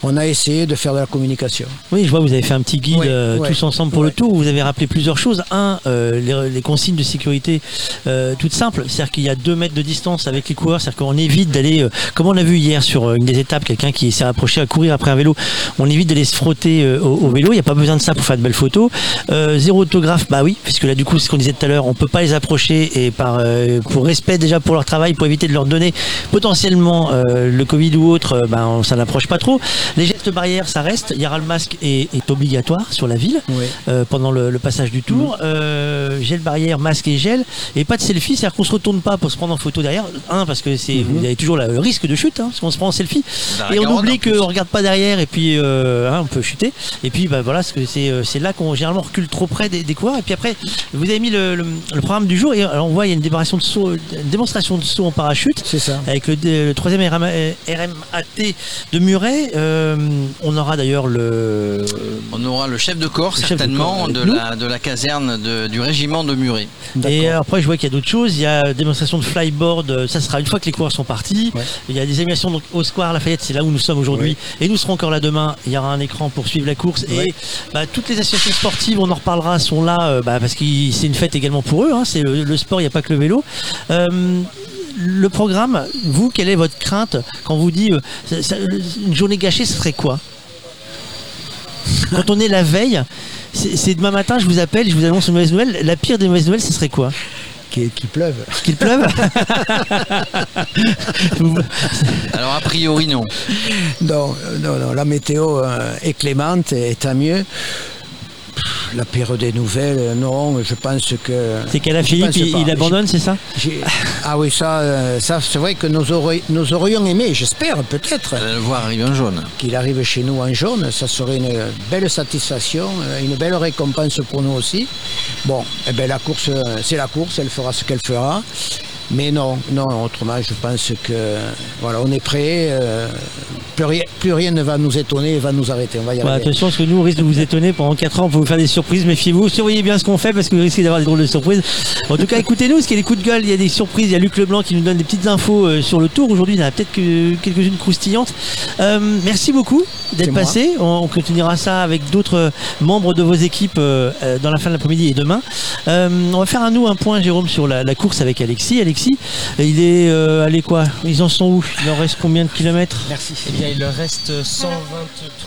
On a essayé de faire de la communication. Oui, je vois, vous avez fait un petit guide Ouais, euh, ouais, tous ensemble pour le tour. Vous avez rappelé plusieurs choses. Un, euh, les, les consignes de sécurité euh, toutes simples. C'est-à-dire qu'il y a deux mètres de distance avec les coureurs. C'est-à-dire qu'on évite d'aller, euh, comme on a vu hier sur euh, une des étapes, quelqu'un qui s'est approché à courir après un vélo. On évite d'aller se frotter euh, au, au vélo. Il n'y a pas besoin de ça pour faire de belles photos. Euh, zéro autographe, bah oui, puisque là du coup, c'est ce qu'on disait tout à l'heure, on peut pas les approcher et par euh, pour respect déjà pour leur travail, pour éviter de leur donner potentiellement euh, le Covid ou autre, euh, ben on- ça n'approche pas trop. Les gestes barrières, ça reste. Il y aura le masque est, est obligatoire sur la ville Oui. euh, pendant le, le passage du tour. Euh, gel barrière, masque et gel. Et pas de selfie, c'est-à-dire qu'on se retourne pas pour se prendre en photo derrière. Un, parce que c'est vous avez toujours la- le risque de chute, hein, parce qu'on se prend en selfie. Et on oublie qu'on regarde pas derrière et puis euh, hein, on peut chuter. Et puis bah, voilà, c'est c'est là qu'on généralement recule trop près des, des coureurs. Et puis après, vous avez mis le, le- le programme du jour et alors, on voit il y a une démonstration de saut, une démonstration de saut en parachute C'est ça. avec le, le troisième RM, RMAT de Muret. Euh, on aura d'ailleurs le. On aura le chef de corps de certainement corps de, nous. la, de la caserne de- du régiment de Muret. Et après, je vois qu'il y a d'autres choses. Il y a démonstration de flyboard. euh, Ça sera une fois que les coureurs sont partis. Ouais. Il y a des animations donc, au Square Lafayette. C'est là où nous sommes aujourd'hui. Et nous serons encore là demain. Il y aura un écran pour suivre la course. Ouais. Et bah, toutes les associations sportives, on en reparlera, sont là euh, bah, parce que c'est une fête également pour eux. hein. C'est le, le sport. Il n'y a pas que le vélo. Euh, le programme, vous, quelle est votre crainte quand on vous dit euh, ça- une journée gâchée, ce serait quoi? Quand on est la veille, c'est demain matin, je vous appelle, je vous annonce une mauvaise nouvelle. La pire des mauvaises nouvelles, ce serait quoi? Qui, qui pleuve. Qu'il pleuve? Alors a priori non. Non, non, non, la météo euh, est clémente et tant mieux. La pire des nouvelles, euh, non, je pense que. C'est qu'à la je Philippe, pense il, il abandonne, c'est ça J'ai- Ah oui, ça, euh, ça c'est vrai que nous, aurions- nous aurions aimé, j'espère peut-être, allez le voir arriver en jaune. qu'il arrive chez nous en jaune. Ça serait une belle satisfaction, euh, une belle récompense pour nous aussi. Bon, eh ben, la course, euh, c'est la course, elle fera ce qu'elle fera. Mais non, non, autrement, je pense que voilà, on est prêt. euh, plus, rien, plus rien ne va nous étonner et va nous arrêter. On va y Bah, arriver. attention, parce que nous, on risque de vous étonner pendant 4 ans pour vous faire des surprises. Méfiez-vous, surveillez bien ce qu'on fait parce que vous risquez d'avoir des drôles de surprises. En tout cas, écoutez-nous, parce qu'il y a des coups de gueule, il y a des surprises. Il y a Luc Leblanc qui nous donne des petites infos euh, sur le tour. Aujourd'hui, il y en a peut-être que quelques-unes croustillantes. Euh, merci beaucoup d'être passé. On, on continuera ça avec d'autres membres de vos équipes euh, dans la fin de l'après-midi et demain. On va faire à nous un point, Jérôme, sur la, la course avec Alexis. Alexis, il est euh, allez quoi? Ils en sont où? Il en reste combien de kilomètres? Merci. Eh bien, il leur reste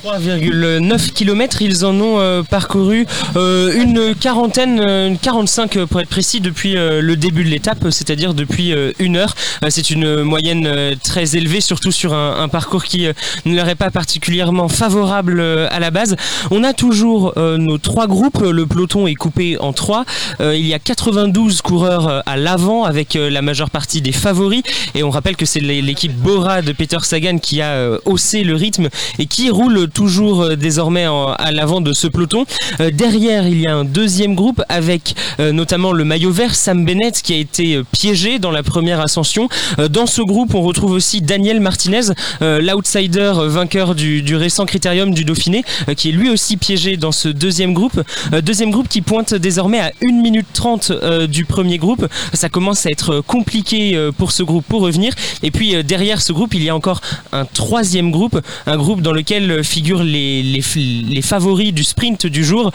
123,9 km. Ils en ont euh, parcouru euh, une quarantaine, euh, une 45 euh, pour être précis, depuis le début de l'étape, c'est-à-dire depuis une heure. C'est une moyenne très élevée, surtout sur un, un parcours qui ne leur est pas particulièrement favorable à la base. On a toujours nos trois groupes. Le peloton est coupé en trois. Il y a 92 coureurs à l'avant avec euh, la majeure partie des favoris. Et on rappelle que c'est l'é- l'équipe Bora de Peter Sagan qui a euh, haussé le rythme et qui roule toujours euh, désormais à l'avant de ce peloton. Euh, derrière, il y a un deuxième groupe avec notamment le maillot vert Sam Bennett qui a été piégé dans la première ascension. Dans ce groupe, on retrouve aussi Daniel Martinez, l'outsider vainqueur du, récent critérium du Dauphiné, qui est lui aussi piégé dans ce deuxième groupe. Deuxième groupe qui pointe désormais à 1 minute 30 euh, du premier groupe. Ça commence à être compliqué euh, pour ce groupe pour revenir. Et puis euh, derrière ce groupe, il y a encore un troisième groupe, un groupe dans lequel euh, figurent les, les, favoris du sprint du jour.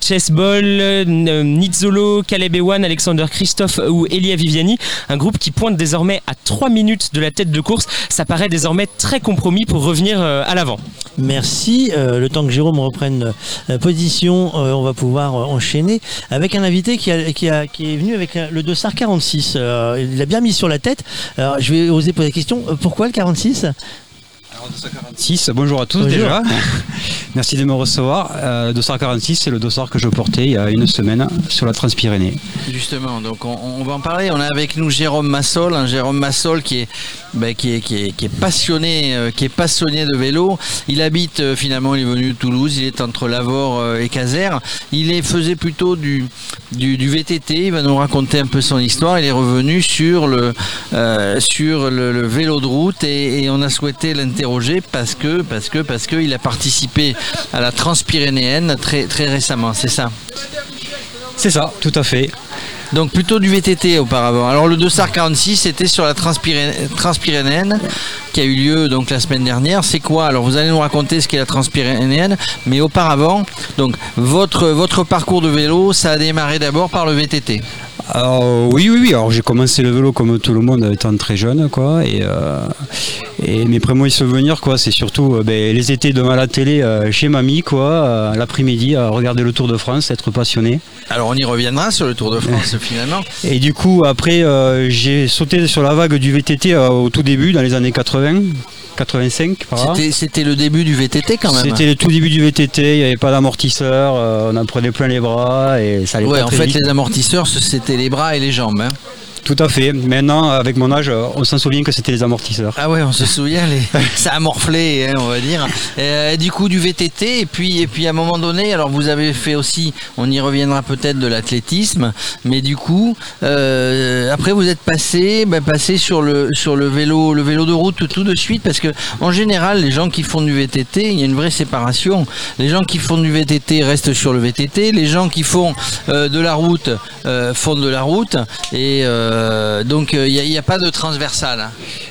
Chess Ball, euh, Nizzolo, Caleb Ewan, Alexander Christophe ou Elia Viviani. Un groupe qui pointe désormais à 3 minutes de la tête de course. Ça paraît désormais très compromis pour revenir à l'avant. Merci. Le temps que Jérôme reprenne position, on va pouvoir enchaîner avec un invité qui, a- qui, a- qui est venu avec le dossard 46. Il l'a bien mis sur la tête. Alors, je vais oser poser la question. pourquoi le 46 6, bonjour à tous Bonjour. déjà. Merci de me recevoir. Euh, le dossard 46, c'est le dossard que je portais il y a une semaine sur la Transpyrénée. Justement, donc on, va en parler. On a avec nous Jérôme Massol, un Jérôme Massol qui est, ben, qui est, qui est, passionné, euh, qui est passionné de vélo. Il habite euh, finalement, il est venu de Toulouse, il est entre Lavore euh, et Caser. Il faisait plutôt du, du, VTT. Il va nous raconter un peu son histoire. Il est revenu sur le, sur le vélo de route et, et on a souhaité l'interroger parce que, parce que, parce que il a participé à la Transpyrénéenne très, très récemment. C'est ça. C'est ça, tout à fait. Donc plutôt du VTT auparavant. Alors le Dossard 46 c'était sur la Transpyré- Transpyrénéenne qui a eu lieu donc la semaine dernière. C'est quoi? Alors vous allez nous raconter ce qu'est la Transpyrénéenne, mais auparavant, donc votre votre parcours de vélo, ça a démarré d'abord par le VTT. Alors, oui, oui, oui. Alors j'ai commencé le vélo comme tout le monde étant très jeune, quoi. Et, euh, et mes premiers souvenirs, quoi, c'est surtout euh, ben, les étés devant la télé euh, chez mamie, quoi, l'après-midi, à regarder le Tour de France, être passionné. Alors on y reviendra sur le Tour de France finalement. Et du coup, après, j'ai sauté sur la vague du VTT au tout début, dans les années 80, 85, par là. C'était le début du VTT quand même. C'était le tout début du VTT, il n'y avait pas d'amortisseur, euh, on en prenait plein les bras et ça allait Ouais, pas en fait vite. les amortisseurs c'était les bras et les jambes. hein. Tout à fait. Maintenant, avec mon âge, euh, on s'en souvient que c'était les amortisseurs. Ah ouais, on se souvient, les... ça a morflé, hein, on va dire. Euh, du coup, du VTT, et puis, et puis à un moment donné, alors vous avez fait aussi, on y reviendra peut-être de l'athlétisme, mais du coup, euh, après vous êtes passé, ben, passé sur le sur le vélo, le vélo de route tout, tout de suite, parce que en général, les gens qui font du VTT, il y a une vraie séparation. Les gens qui font du VTT restent sur le VTT, les gens qui font euh, de la route euh, font de la route, et euh, donc il n'y a, il y a pas de transversal. hein.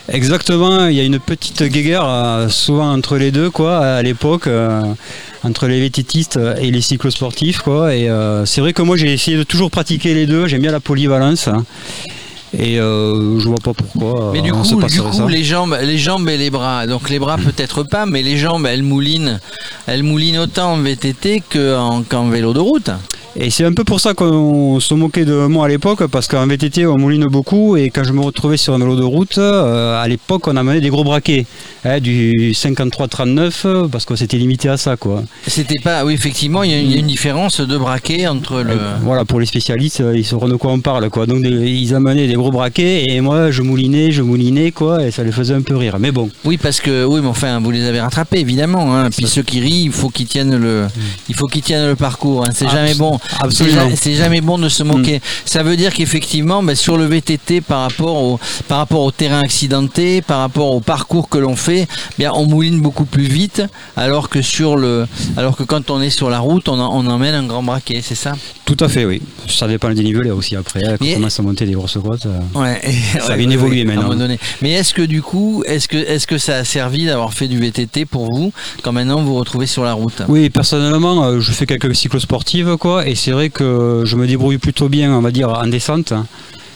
Exactement, il y a une petite guéguerre euh, souvent entre les deux, quoi, à l'époque, euh, entre les VTTistes et les cyclosportifs, quoi. Et euh, c'est vrai que moi j'ai essayé de toujours pratiquer les deux, j'aime bien la polyvalence. hein. Et euh, je vois pas pourquoi. Mais euh, du se coup, du les jambes, les jambes et les bras. Donc les bras peut-être pas, mais les jambes, elles moulinent, elles moulinent autant en VTT qu'en qu'en vélo de route. Et c'est un peu pour ça qu'on se moquait de moi à l'époque, parce qu'en VTT on mouline beaucoup, et quand je me retrouvais sur un vélo de route, euh, à l'époque on amenait des gros braquets, hein, du 53-39, euh, parce que c'était limité à ça, quoi. C'était pas, oui, effectivement, il y, a- il y a une différence de braquet entre le. Voilà, pour les spécialistes, euh, ils sauront de quoi on parle, quoi. Donc des- ils amenaient des gros braquets, et moi je moulinais, je moulinais, quoi, et ça les faisait un peu rire. Mais bon, Oui, parce que oui, mais enfin, vous les avez rattrapés, évidemment. Hein. Puis ceux qui rient, il faut qu'ils tiennent le, il faut qu'ils tiennent le parcours. hein. C'est Abs- jamais bon. C'est absolument. ja- C'est jamais bon de se moquer. Ça veut dire qu'effectivement, ben, sur le VTT, par rapport au, par rapport au terrain accidenté, par rapport au parcours que l'on fait, bien, on mouline beaucoup plus vite, alors que sur le, alors que quand on est sur la route, on, en- on emmène un grand braquet, c'est ça? tout à fait, oui. Ça dépend des dénivelé aussi après, hein, quand Mais- on commence à monter des grosses côtes. euh, Ouais, Ça a bien évolué à un maintenant. moment donné. Mais est-ce que du coup, est-ce que, est-ce que ça a servi d'avoir fait du VTT pour vous quand maintenant vous vous retrouvez sur la route? Oui, personnellement, euh, je fais quelques cyclosportives, quoi, et c'est vrai que je me débrouille plutôt bien, on va dire, en descente.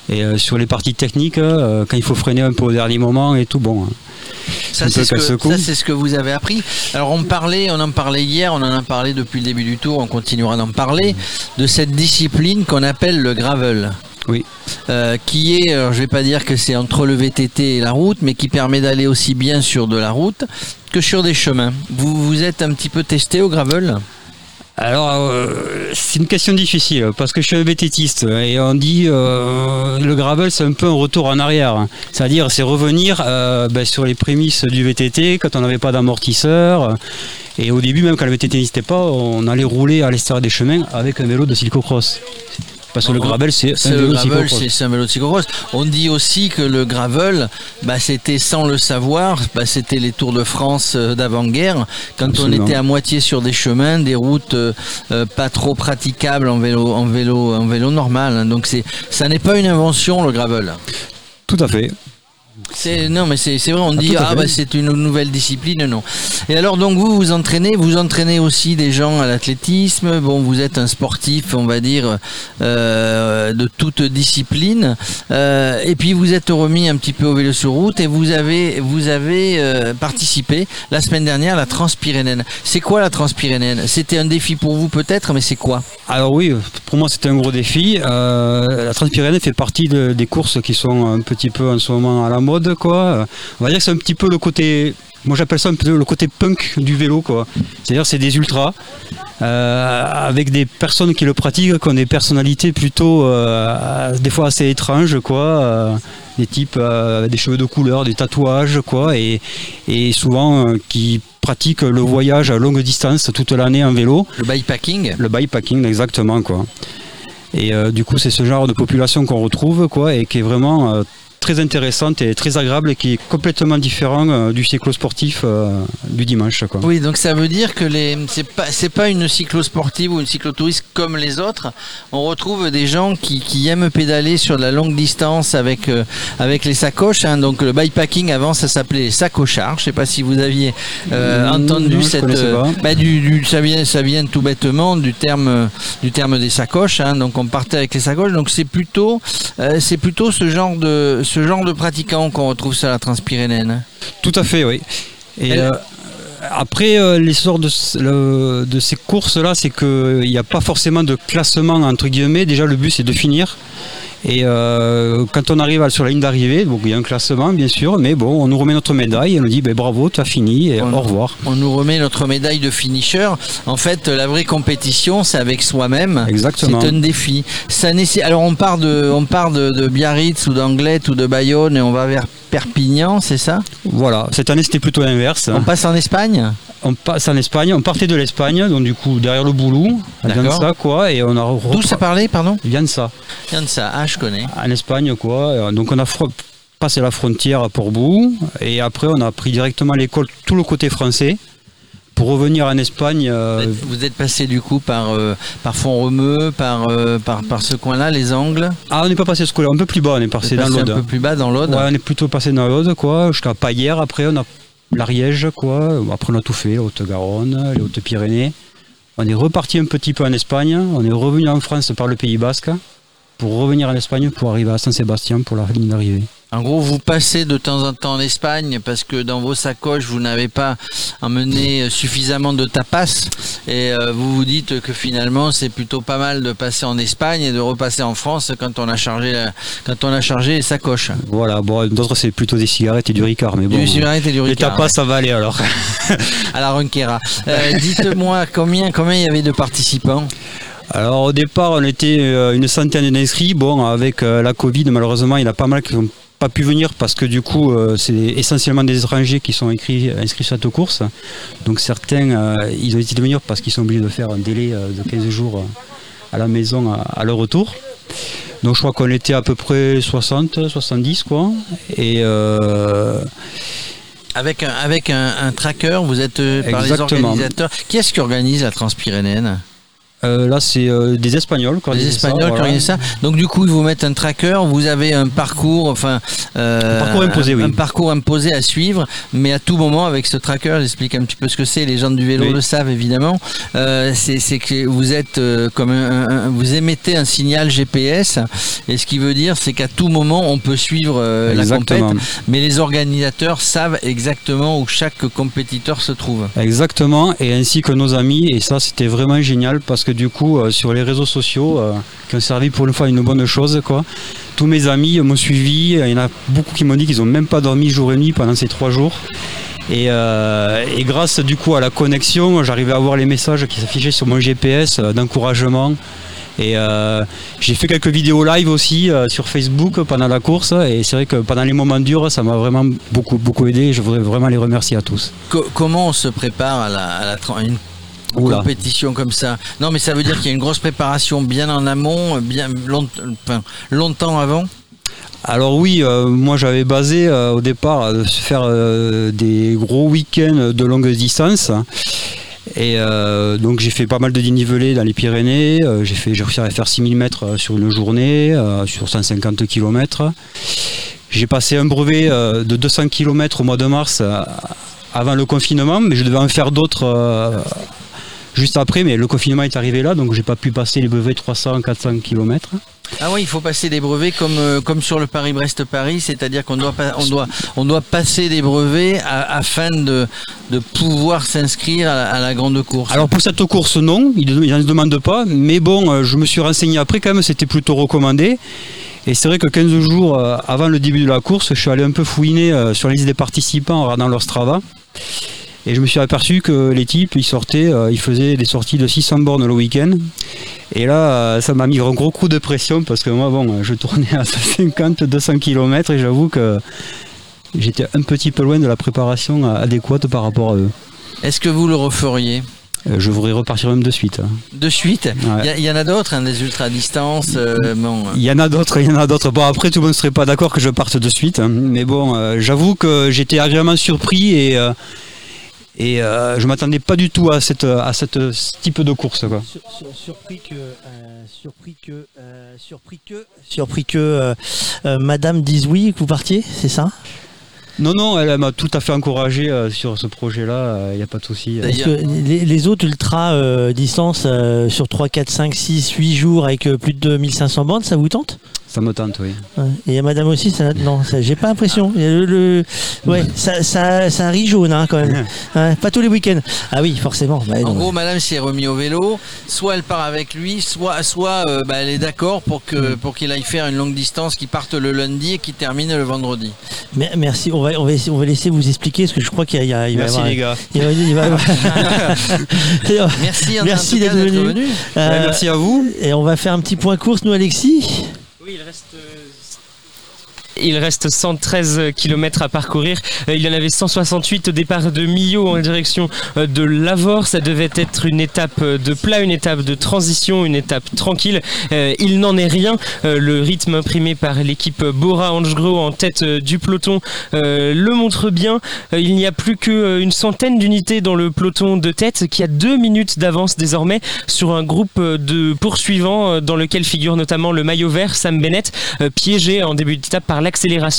Et euh, sur les parties techniques, euh, quand il faut freiner un peu au dernier moment et tout, bon. Ça, c'est ce, que- ça, c'est ce que vous avez appris. Alors, on parlait, on en parlait hier, on en a parlé depuis le début du tour, on continuera d'en parler, de cette discipline qu'on appelle le gravel. Oui. Euh, qui est, alors, je vais pas dire que c'est entre le VTT et la route, mais qui permet d'aller aussi bien sur de la route que sur des chemins. Vous vous êtes un petit peu testé au gravel? Alors, euh, c'est une question difficile parce que je suis un vététiste et on dit euh, le gravel c'est un peu un retour en arrière. C'est-à-dire c'est revenir euh, ben, sur les prémices du VTT quand on n'avait pas d'amortisseur. Et au début, même quand le VTT n'existait pas, on allait rouler à l'extérieur des chemins avec un vélo de cyclocross. Parce que le gravel c'est un vélo cyclocross. c'est c'est un vélo de cyclocross. On dit aussi que le gravel, bah, c'était sans le savoir, bah, c'était les Tours de France euh, d'avant-guerre, quand Absolument. on était à moitié sur des chemins, des routes euh, euh, pas trop praticables en vélo, en vélo, en vélo normal. hein. Donc c'est, ça n'est pas une invention le gravel. Tout à fait. Non mais c'est c'est vrai on Ah, dit ah bah c'est une nouvelle discipline non. Et alors donc vous vous entraînez vous entraînez aussi des gens à l'athlétisme bon vous êtes un sportif on va dire euh, de toute discipline Euh, et puis vous êtes remis un petit peu au vélo sur route et vous avez vous avez euh, participé la semaine dernière à la Transpyrénéenne. C'est quoi la Transpyrénéenne C'était un défi pour vous peut-être mais c'est quoi? Alors oui, pour moi c'était un gros défi. La Transpyrénée fait partie de- des courses qui sont un petit peu en ce moment à la mode mode, quoi. On va dire que c'est un petit peu le côté, moi j'appelle ça un peu le côté punk du vélo, quoi. C'est-à-dire c'est des ultras. euh, avec des personnes qui le pratiquent, qui ont des personnalités plutôt euh, des fois assez étranges, quoi. euh, des types avec des cheveux de couleur, des tatouages, quoi, et, et souvent qui pratiquent le voyage à longue distance toute l'année en vélo. Le bikepacking Le bikepacking, exactement, quoi. Et du coup, c'est ce genre de population qu'on retrouve, quoi, et qui est vraiment très intéressante et très agréable et qui est complètement différent euh, du cyclo-sportif euh, du dimanche, quoi. Oui, donc ça veut dire que les c'est pas c'est pas une cyclosportive ou une cyclotouriste comme les autres. On retrouve des gens qui, qui aiment pédaler sur de la longue distance avec euh, avec les sacoches. hein. Donc le bikepacking avant ça s'appelait les sacochards. Je sais pas si vous aviez euh, Mmh, entendu non, cette euh, bah, du, du- ça vient ça vient tout bêtement du terme du terme des sacoches. hein. Donc on partait avec les sacoches. Donc c'est plutôt c'est plutôt ce genre de ce genre de pratiquants qu'on retrouve sur la Transpyrénène. Tout à fait, oui. Et Elle- euh, après, euh, l'essor de, ce- le- de ces courses-là, c'est qu'il n'y a pas forcément de classement, entre guillemets. Déjà, le but, c'est de finir. Et euh, quand on arrive sur la ligne d'arrivée, donc il y a un classement, bien sûr, mais bon, on nous remet notre médaille et on nous dit ben, bravo, tu as fini et On- au revoir. On nous remet notre médaille de finisher. En fait, la vraie compétition, c'est avec soi-même. Exactement. C'est un défi. Ça nécess- Alors, on part de, on part de, de Biarritz ou d'Anglet ou de Bayonne et on va vers Perpignan, c'est ça? Voilà, cette année, c'était plutôt l'inverse. On passe en Espagne? On passe en Espagne, on partait de l'Espagne, donc du coup, derrière le boulot, à. Vianza, quoi, et on a. D'où ça parlait, pardon? Vianza. Ça. Ah, je connais. en Espagne quoi. Donc on a passé la frontière à Portbou et après on a pris directement l'école tout le côté français pour revenir en Espagne. euh, Vous êtes- Vous êtes passé du coup par, euh, par Font-Romeu, par, euh, par, par ce coin-là, les Angles. Ah on n'est pas passé scolaire, un peu plus bas, on est passé dans l'Aude. un peu plus bas dans l'Aude. Ouais, on est plutôt passé dans l'Aude quoi, jusqu'à Paillère après on a l'Ariège quoi. Après on a tout fait, Haute-Garonne, les Hautes-Pyrénées. On est reparti un petit peu en Espagne, on est revenu en France par le Pays Basque pour revenir en Espagne pour arriver à Saint-Sébastien pour la ligne d'arrivée. En gros, vous passez de temps en temps en Espagne parce que dans vos sacoches, vous n'avez pas emmené suffisamment de tapas et euh, vous vous dites que finalement, c'est plutôt pas mal de passer en Espagne et de repasser en France quand on a chargé, quand on a chargé les sacoches. Voilà, bon, d'autres c'est plutôt des cigarettes et du Ricard, mais bon. Du cigarette et du les Ricard, tapas ça va aller alors. à la Ronquera. Euh, Dites-moi combien, combien il y avait de participants? Alors au départ, on était euh, une centaine d'inscrits. Bon, avec la Covid, malheureusement, il y en a pas mal qui n'ont pas pu venir parce que du coup, euh, c'est essentiellement des étrangers qui sont écrits, inscrits sur cette course. Donc certains, euh, ils ont décidé de venir parce qu'ils sont obligés de faire un délai euh, de 15 jours à la maison à, leur retour. Donc je crois qu'on était à peu près 60, 70 quoi. Et euh, Avec un, avec un, un tracker, vous êtes par les organisateurs. Qui est-ce qui organise la Transpyrénène? Euh, là, c'est euh, des Espagnols. qui Les organisaient ça, Espagnols qui voilà. ça. Donc du coup, ils vous mettent un tracker, vous avez un parcours, enfin euh, Un parcours imposé, un, oui. un parcours imposé à suivre, mais à tout moment avec ce tracker, j'explique un petit peu ce que c'est. Les gens du vélo Oui. le savent évidemment. C'est que vous êtes comme un, vous émettez un signal GPS, et ce qui veut dire c'est qu'à tout moment on peut suivre la compète, mais les organisateurs savent exactement où chaque compétiteur se trouve. Exactement, et ainsi que nos amis, et ça c'était vraiment génial parce que du coup euh, sur les réseaux sociaux, euh, qui ont servi pour une fois une bonne chose, quoi. Tous mes amis m'ont suivi, il y en a beaucoup qui m'ont dit qu'ils n'ont même pas dormi jour et nuit pendant ces trois jours. Et, euh, et grâce du coup à la connexion, j'arrivais à voir les messages qui s'affichaient sur mon GPS d'encouragement. Et j'ai fait quelques vidéos live aussi sur Facebook pendant la course. Et c'est vrai que pendant les moments durs, ça m'a vraiment beaucoup, beaucoup aidé. Et je voudrais vraiment les remercier à tous. Co- comment on se prépare à, la, à la une Oula. compétition comme ça Non, mais ça veut dire qu'il y a une grosse préparation bien en amont, bien long- enfin, longtemps avant? Alors oui, euh, moi j'avais basé euh, au départ euh, de se faire euh, des gros week-ends de longue distance. Et euh, donc j'ai fait pas mal de dénivelé dans les Pyrénées. Euh, j'ai fait, j'ai réussi à faire 6000 mètres euh, sur une journée, euh, sur 150 km. J'ai passé un brevet euh, de 200 km au mois de mars euh, avant le confinement, mais je devais en faire d'autres euh, juste après. Mais le confinement est arrivé là, donc j'ai pas pu passer les brevets 300, 400 km. Ah oui, il faut passer des brevets comme, euh, comme sur le Paris-Brest-Paris, c'est-à-dire qu'on doit, pas- on doit, on doit passer des brevets afin de, de pouvoir s'inscrire à, la- à la grande course. Alors pour cette course, non, il n'en demande pas. Mais bon, euh, je me suis renseigné après quand même, c'était plutôt recommandé. Et c'est vrai que 15 jours euh, avant le début de la course, je suis allé un peu fouiner sur la liste des participants en regardant leur Strava. Et je me suis aperçu que les types, ils sortaient, euh, ils faisaient des sorties de 600 bornes le week-end. Et là, euh, ça m'a mis un gros coup de pression parce que moi, bon, je tournais à 150, 200 km et j'avoue que j'étais un petit peu loin de la préparation euh, adéquate par rapport à eux. Est-ce que vous le referiez? Euh, Je voudrais repartir même de suite. hein. de suite? Il Ouais. y en a d'autres, hein, des ultra-distances. euh, bon, Il y en a d'autres, il y en a d'autres. Bon, après, tout le monde ne serait pas d'accord que je parte de suite. hein. Mais bon, euh, j'avoue que j'étais agréablement surpris et, euh, et euh, je m'attendais pas du tout à, cette, à cette, ce type de course. Quoi. Sur- sur- surpris que, euh, surpris que, euh, surpris que, surpris que euh, euh, Madame dise oui que vous partiez, c'est ça? Non, non, elle, m'a tout à fait encouragé euh, sur ce projet-là, il n'y a pas de souci. Les, les autres ultra euh, distance euh, sur 3, 4, 5, 6, 8 jours avec euh, plus de 1500 bandes, ça vous tente? Ça me tente, oui. Ouais. Et Madame aussi, ça, non, ça, j'ai pas l'impression. Le, le- ouais, ça, ça, ça rit jaune hein, quand même. Ouais, pas tous les week-ends. Ah oui, forcément. Bah, En non. gros, madame s'est remis au vélo. Soit elle part avec lui, soit, soit euh, bah, elle est d'accord pour que pour qu'il aille faire une longue distance qui parte le lundi et qui termine le vendredi. Mais- merci. On va, on va, on va laisser vous expliquer parce que je crois qu'il y a, il va Merci avoir- les gars. il va- il va y avoir- Merci, en- Merci d'être venu. venu. Euh, Ouais, merci à vous. Et on va faire un petit point course, nous, Alexis. Oui, il reste. Il reste 113 km à parcourir. Euh, Il y en avait 168 au départ de Millau en direction euh, de Lavore. Ça devait être une étape euh, de plat, une étape de transition, une étape tranquille. Euh, Il n'en est rien. Euh, Le rythme imprimé par l'équipe Bora Hansgrohe en tête euh, du peloton euh, le montre bien. Euh, Il n'y a plus qu'une centaine d'unités dans le peloton de tête qui a deux minutes d'avance désormais sur un groupe euh, de poursuivants euh, dans lequel figure notamment le maillot vert Sam Bennett euh, piégé en début d'étape par l'accélération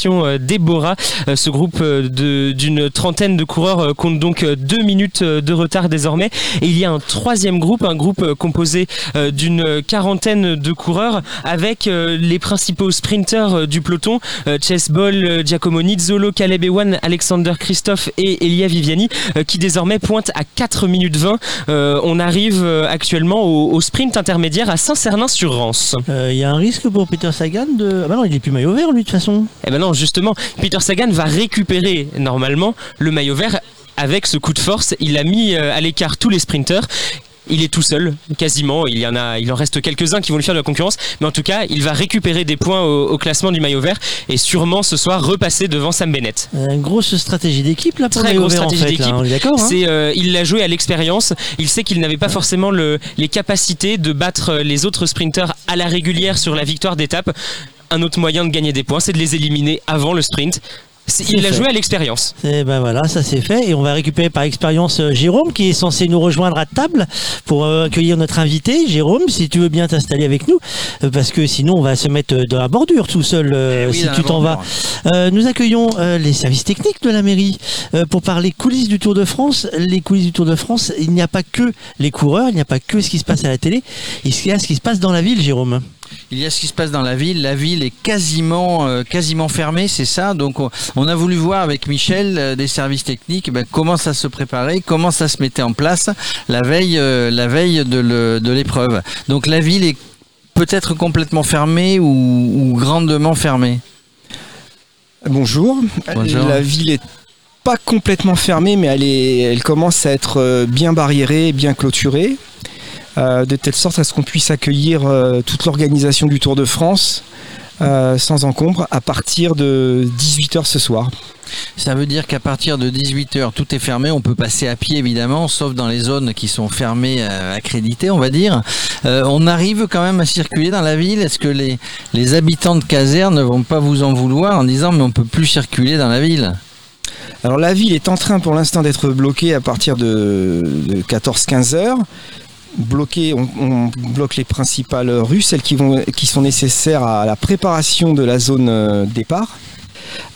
euh, d'Ebora. Euh, Ce groupe euh, d'une trentaine de coureurs compte donc deux minutes de retard désormais. Et il y a un troisième groupe, un groupe composé d'une quarantaine de coureurs avec les principaux sprinters euh, du peloton, Chess Ball, Giacomo Nizzolo, Caleb Ewan, Alexander Christophe et Elia Viviani qui désormais pointent à 4 minutes 20. Euh, on arrive actuellement au, sprint intermédiaire à Saint-Cernin-sur-Rance. Il y a un risque pour Peter Sagan de. Ah bah non, il est plus maillot vert lui de toute façon. Eh ben non, justement, Peter Sagan va récupérer normalement le maillot vert avec ce coup de force. Il a mis euh, à l'écart tous les sprinters. Il est tout seul, quasiment. Il y en a, il en reste quelques-uns qui vont lui faire de la concurrence, mais en tout cas, il va récupérer des points au, au classement du maillot vert et sûrement ce soir repasser devant Sam Bennett. Euh, Une grosse stratégie d'équipe là pour Très grosse en stratégie fait, d'équipe. hein C'est, euh, il l'a joué à l'expérience. Il sait qu'il n'avait pas forcément le- les capacités de battre euh, les autres sprinters à la régulière sur la victoire d'étape. Un autre moyen de gagner des points, c'est de les éliminer avant le sprint. Il l'a joué à l'expérience. Et ben voilà, ça c'est fait. Et on va récupérer par expérience euh, Jérôme qui est censé nous rejoindre à table pour euh, accueillir notre invité. Jérôme, si tu veux bien t'installer avec nous, euh, parce que sinon on va se mettre dans la bordure tout seul Eh oui, si tu t'en vas. Euh, nous accueillons euh, les services techniques de la mairie euh, pour parler coulisses du Tour de France. Les coulisses du Tour de France, il n'y a pas que les coureurs, il n'y a pas que ce qui se passe à la télé, il y a ce qui se passe dans la ville, Jérôme. Il y a ce qui se passe dans la ville. La ville est quasiment, euh, quasiment fermée, c'est ça. Donc, on, on a voulu voir avec Michel euh, des services techniques ben, comment ça se préparait, comment ça se mettait en place la veille, euh, la veille de l'épreuve. Donc, la ville est peut-être complètement fermée ou, ou grandement fermée. Bonjour. Bonjour. La ville est pas complètement fermée, mais elle, est, elle commence à être bien barriérée, bien clôturée, de telle sorte à ce qu'on puisse accueillir euh, toute l'organisation du Tour de France euh, sans encombre à partir de 18h ce soir. Ça veut dire qu'à partir de 18h, tout est fermé. On peut passer à pied, évidemment, sauf dans les zones qui sont fermées, euh, accréditées, on va dire. Euh, on arrive quand même à circuler dans la ville. Est-ce que les, les habitants de Caserne ne vont pas vous en vouloir en disant mais on peut plus circuler dans la ville? Alors la ville est en train pour l'instant d'être bloquée à partir de, 14-15 heures. Bloquée, on, bloque les principales rues, celles qui, vont, qui sont nécessaires à la préparation de la zone euh, départ.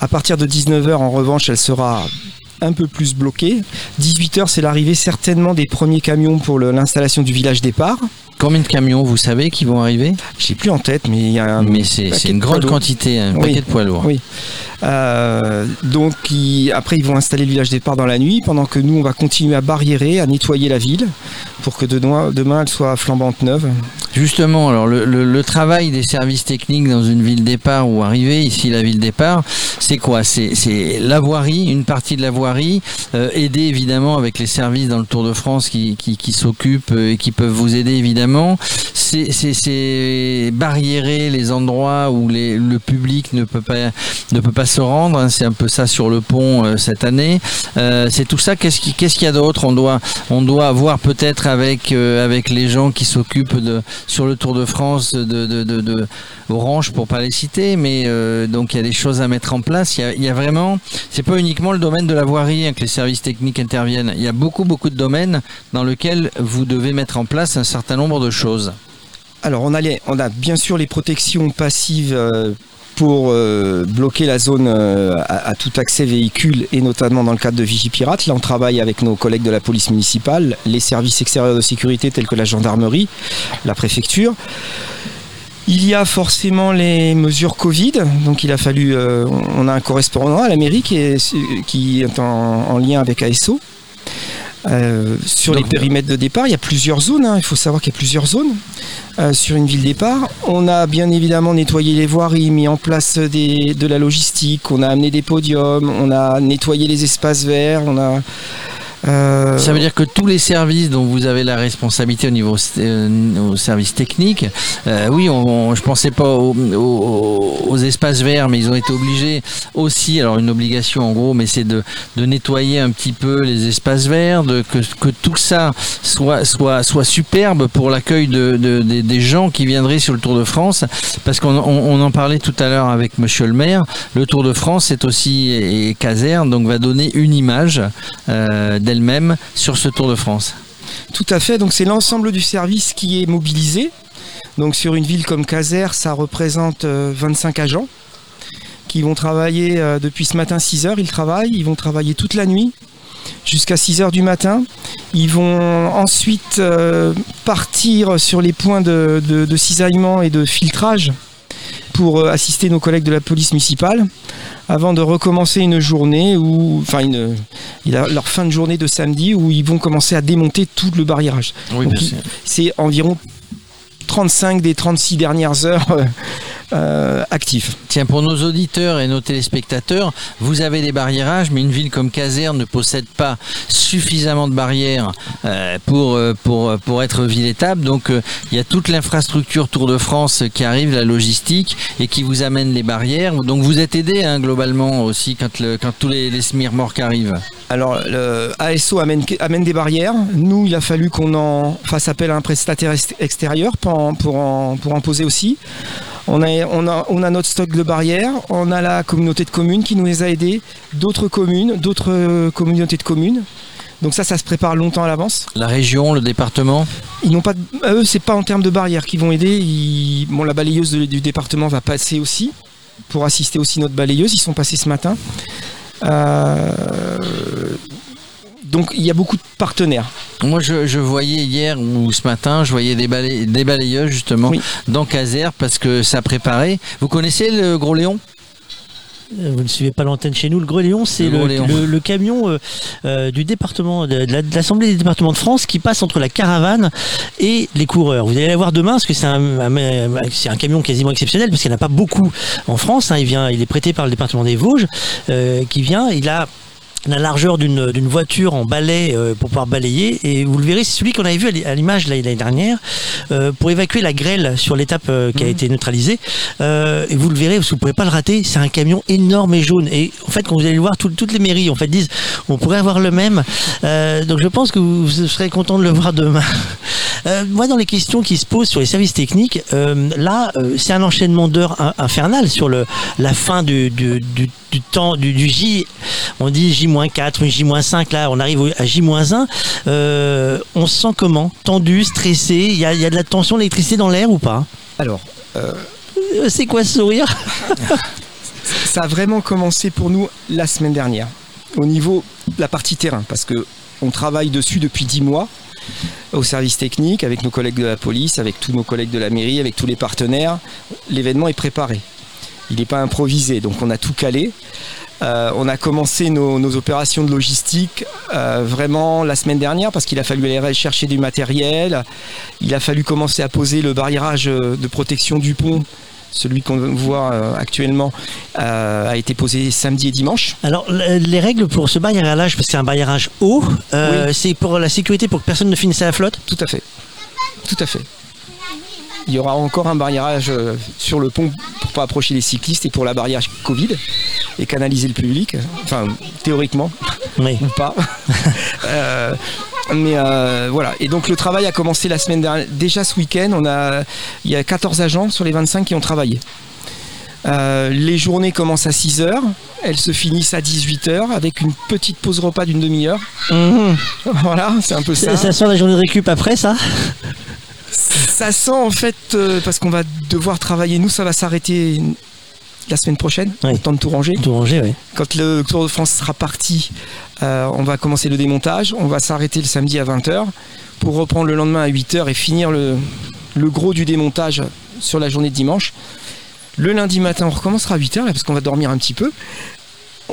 À partir de 19h, en revanche, elle sera un peu plus bloquée. 18h, c'est l'arrivée certainement des premiers camions pour l'installation du village départ. Combien de camions, vous savez, qui vont arriver J'ai plus en tête, mais il y a un Mais c'est une grande quantité, un Oui. paquet de poids lourds. Oui. Euh, donc ils- après ils vont installer le village départ dans la nuit, pendant que nous on va continuer à barriérer, à nettoyer la ville pour que demain, demain elle soit flambante neuve. Justement, alors le, le- le travail des services techniques dans une ville départ ou arrivée, ici la ville départ, c'est quoi? C'est la voirie, une partie de la voirie, euh, aider évidemment avec les services dans le Tour de France qui, qui, qui s'occupent euh, et qui peuvent vous aider évidemment. C'est- barriérer les endroits où le public ne peut pas, ne peut pas se rendre. hein. C'est un peu ça sur le pont euh, cette année. Euh, c'est tout ça. Qu'est-ce qui- qu'est-ce qu'il y a d'autre? On doit, on doit voir peut-être avec, euh, avec les gens qui s'occupent de sur le Tour de France de, de, de, de Orange pour pas les citer, mais donc il y a des choses à mettre en place. Il y a, y a vraiment, c'est pas uniquement le domaine de la voirie hein, que les services techniques interviennent. Il y a beaucoup beaucoup de domaines dans lesquels vous devez mettre en place un certain nombre choses. Alors on a, on a bien sûr les protections passives euh, pour euh, bloquer la zone euh, à, tout accès véhicule et notamment dans le cadre de Vigipirate. Là on travaille avec nos collègues de la police municipale, les services extérieurs de sécurité tels que la gendarmerie, la préfecture. Il y a forcément les mesures Covid, donc il a fallu, on a un correspondant à la mairie qui est, qui est en, en lien avec ASO. Euh, sur Donc, les périmètres de départ, il y a plusieurs zones, hein. il faut savoir qu'il y a plusieurs zones euh, sur une ville départ. On a bien évidemment nettoyé les voiries, mis en place des- de la logistique, on a amené des podiums, on a nettoyé les espaces verts, on a... euh, Ça veut dire que tous les services dont vous avez la responsabilité au niveau euh, au service technique, euh, oui, on, on- je pensais pas aux, aux- aux espaces verts, mais ils ont été obligés aussi, alors une obligation en gros, mais c'est de, de nettoyer un petit peu les espaces verts, de, que, que tout ça soit, soit, soit superbe pour l'accueil de, de- des- gens qui viendraient sur le Tour de France, parce qu'on on- en parlait tout à l'heure avec Monsieur le maire, le Tour de France c'est aussi et caserne, donc va donner une image euh, d'elle-même sur ce Tour de France. Tout à fait, donc c'est l'ensemble du service qui est mobilisé. Donc sur une ville comme Caser, ça représente euh, 25 agents qui vont travailler euh, depuis ce matin 6 heures, ils travaillent, ils vont travailler toute la nuit jusqu'à 6 heures du matin. Ils vont ensuite euh, partir sur les points de cisaillement et de filtrage pour euh, assister nos collègues de la police municipale avant de recommencer une journée où, enfin une, leur fin de journée de samedi où ils vont commencer à démonter tout le barriérage. Oui, c'est environ 35 des 36 dernières heures euh, actives. Tiens, pour nos auditeurs et nos téléspectateurs, vous avez des barriérages, mais une ville comme Caserne ne possède pas suffisamment de barrières euh, pour, euh, pour, pour être ville étape. Donc, euh, il y a toute l'infrastructure Tour de France qui arrive, la logistique, et qui vous amène les barrières. Donc, vous êtes aidé hein, globalement aussi quand, le, quand tous les, les smirmorques arrivent. Alors, le ASO amène, amène des barrières. Nous, il a fallu qu'on en fasse appel à un prestataire ex- extérieur pour en, pour en, pour en poser aussi. On a, on, a, on a notre stock de barrières, on a la communauté de communes qui nous les a aidés, d'autres communes, d'autres euh, communautés de communes. Donc ça, ça se prépare longtemps à l'avance. La région, le département? Ils n'ont pas, de- eux, c'est pas en termes de barrières qu'ils vont aider. Ils- bon, la balayeuse du département va passer aussi pour assister aussi notre balayeuse. Ils sont passés ce matin. Euh, donc il y a beaucoup de partenaires. Moi, je, je voyais hier ou ce matin, je voyais des, balayeuses justement Oui. dans Caser parce que ça préparait. Vous connaissez le Gros Léon? Euh, Vous ne suivez pas l'antenne chez nous. Le Gros Léon, c'est Le le, Gros Léon. le- le camion euh, euh, du département, de, de la- de l'Assemblée des départements de France qui passe entre la caravane et les coureurs. Vous allez la voir demain parce que c'est un, un- c'est un camion quasiment exceptionnel parce qu'il n'y en a pas beaucoup en France. hein. Il, vient, il est prêté par le département des Vosges euh, qui vient. Il a la largeur d'une voiture en balai euh, pour pouvoir balayer. Et vous le verrez c'est celui qu'on avait vu à l'i- à l'image l'année dernière euh, pour évacuer la grêle sur l'étape euh, qui a été neutralisée. Et vous le verrez vous ne pourrez pas le rater c'est un camion énorme et jaune. Et en fait quand vous allez le voir tout- toutes les mairies en fait disent on pourrait avoir le même. Donc je pense que vous, vous serez content de le voir demain. Euh, moi, dans les questions qui se posent sur les services techniques, euh, là, euh, c'est un enchaînement d'heures in- infernal sur le, la fin du, du, du, du temps du, du J. On dit J-4, J-5, là, on arrive à J-1. Euh, on se sent comment? Tendu, stressé Il y a, il y a de la tension, d'électricité dans l'air ou pas? Alors, Euh, C'est quoi ce sourire? Ça a vraiment commencé pour nous la semaine dernière au niveau de la partie terrain parce que on travaille dessus depuis 10 mois au service technique, avec nos collègues de la police, avec tous nos collègues de la mairie, avec tous les partenaires. L'événement est préparé. Il n'est pas improvisé, donc on a tout calé. Euh, on a commencé nos, nos opérations de logistique euh, vraiment la semaine dernière parce qu'il a fallu aller chercher du matériel. Il a fallu commencer à poser le barriérage euh, de protection du pont. Celui qu'on voit euh, actuellement euh, a été posé samedi et dimanche. Alors, le- les règles pour ce barriérage, parce que c'est un barriérage haut, euh, c'est pour la sécurité, pour que personne ne finisse à la flotte? Tout à fait. Tout à fait. Il y aura encore un barriérage euh, sur le pont pour pas approcher les cyclistes et pour la barrière Covid et canaliser le public. Enfin, théoriquement, Oui. ou pas. Euh, mais euh, voilà. Et donc le travail a commencé la semaine dernière. Déjà ce week-end, on a, il y a 14 agents sur les 25 qui ont travaillé. Euh, les journées commencent à 6h, elles se finissent à 18h avec une petite pause repas d'une demi-heure. Mhm. Voilà, c'est un peu Ça, ça. sent la journée de récup après, ça? Ça sent en fait, euh, parce qu'on va devoir travailler, nous ça va s'arrêter la semaine prochaine, Oui. au temps de tout ranger. Tout rangé, oui. Quand le Tour de France sera parti, euh, on va commencer le démontage, on va s'arrêter le samedi à 20h pour reprendre le lendemain à 8h et finir le, le gros du démontage sur la journée de dimanche. Le lundi matin, on recommencera à 8h là, parce qu'on va dormir un petit peu.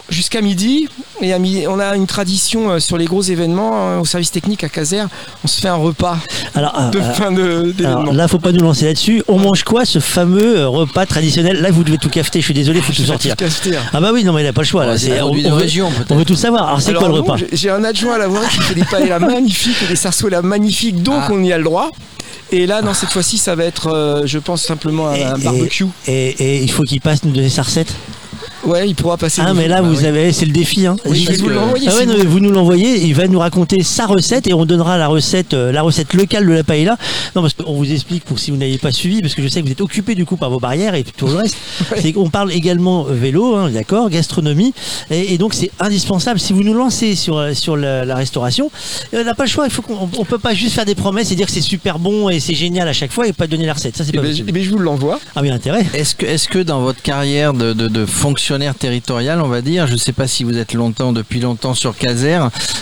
Jusqu'à midi, et à midi, on a une tradition euh, sur les gros événements euh, au service technique à Caser, on se fait un repas Alors, ah, de ah, fin de- alors là, faut pas nous lancer là-dessus. On mange quoi, ce fameux euh, repas traditionnel? Là, vous devez tout cafeter, je suis désolé, faut tout sortir. Tout cacheté, hein. Ah bah oui, non mais il a pas le choix là. On, veut, on tout savoir. Alors c'est quoi le repas? j'ai- un adjoint à la voirie qui fait des paellas magnifiques et des sarsuelas magnifiques, donc Ah. on y a le droit. Et là, non, cette fois-ci, ça va être, euh, je pense, simplement un, Et- un et- barbecue. et, et il faut qu'il passe nous donner sa recette? Ouais, il pourra passer. Ah mais là bah vous oui. avez, c'est le défi. Hein. Oui, vous que- l'envoyer. Ah ouais, non, vous- mais vous nous l'envoyez, il va nous raconter sa recette et on donnera la recette, euh, la recette locale de la paella. Non, parce qu'on vous explique pour si vous n'avez pas suivi, parce que je sais que vous êtes occupé du coup par vos barrières et tout le reste. C'est qu'on parle également euh, vélo, hein, d'accord, gastronomie, et, et donc c'est indispensable. Si vous nous lancez sur euh, sur la, la restauration, on n'a pas le choix. Il faut qu'on on peut pas juste faire des promesses et dire que c'est super bon et c'est génial à chaque fois et pas donner la recette. Ça c'est Eh pas ben, je- possible. eh ben, je vous l'envoie. Ah oui, intérêt. Est-ce que, est-ce que dans votre carrière de, de- de fonctionnaire territorial, on va dire, je ne sais pas si vous êtes longtemps, depuis longtemps sur Caser,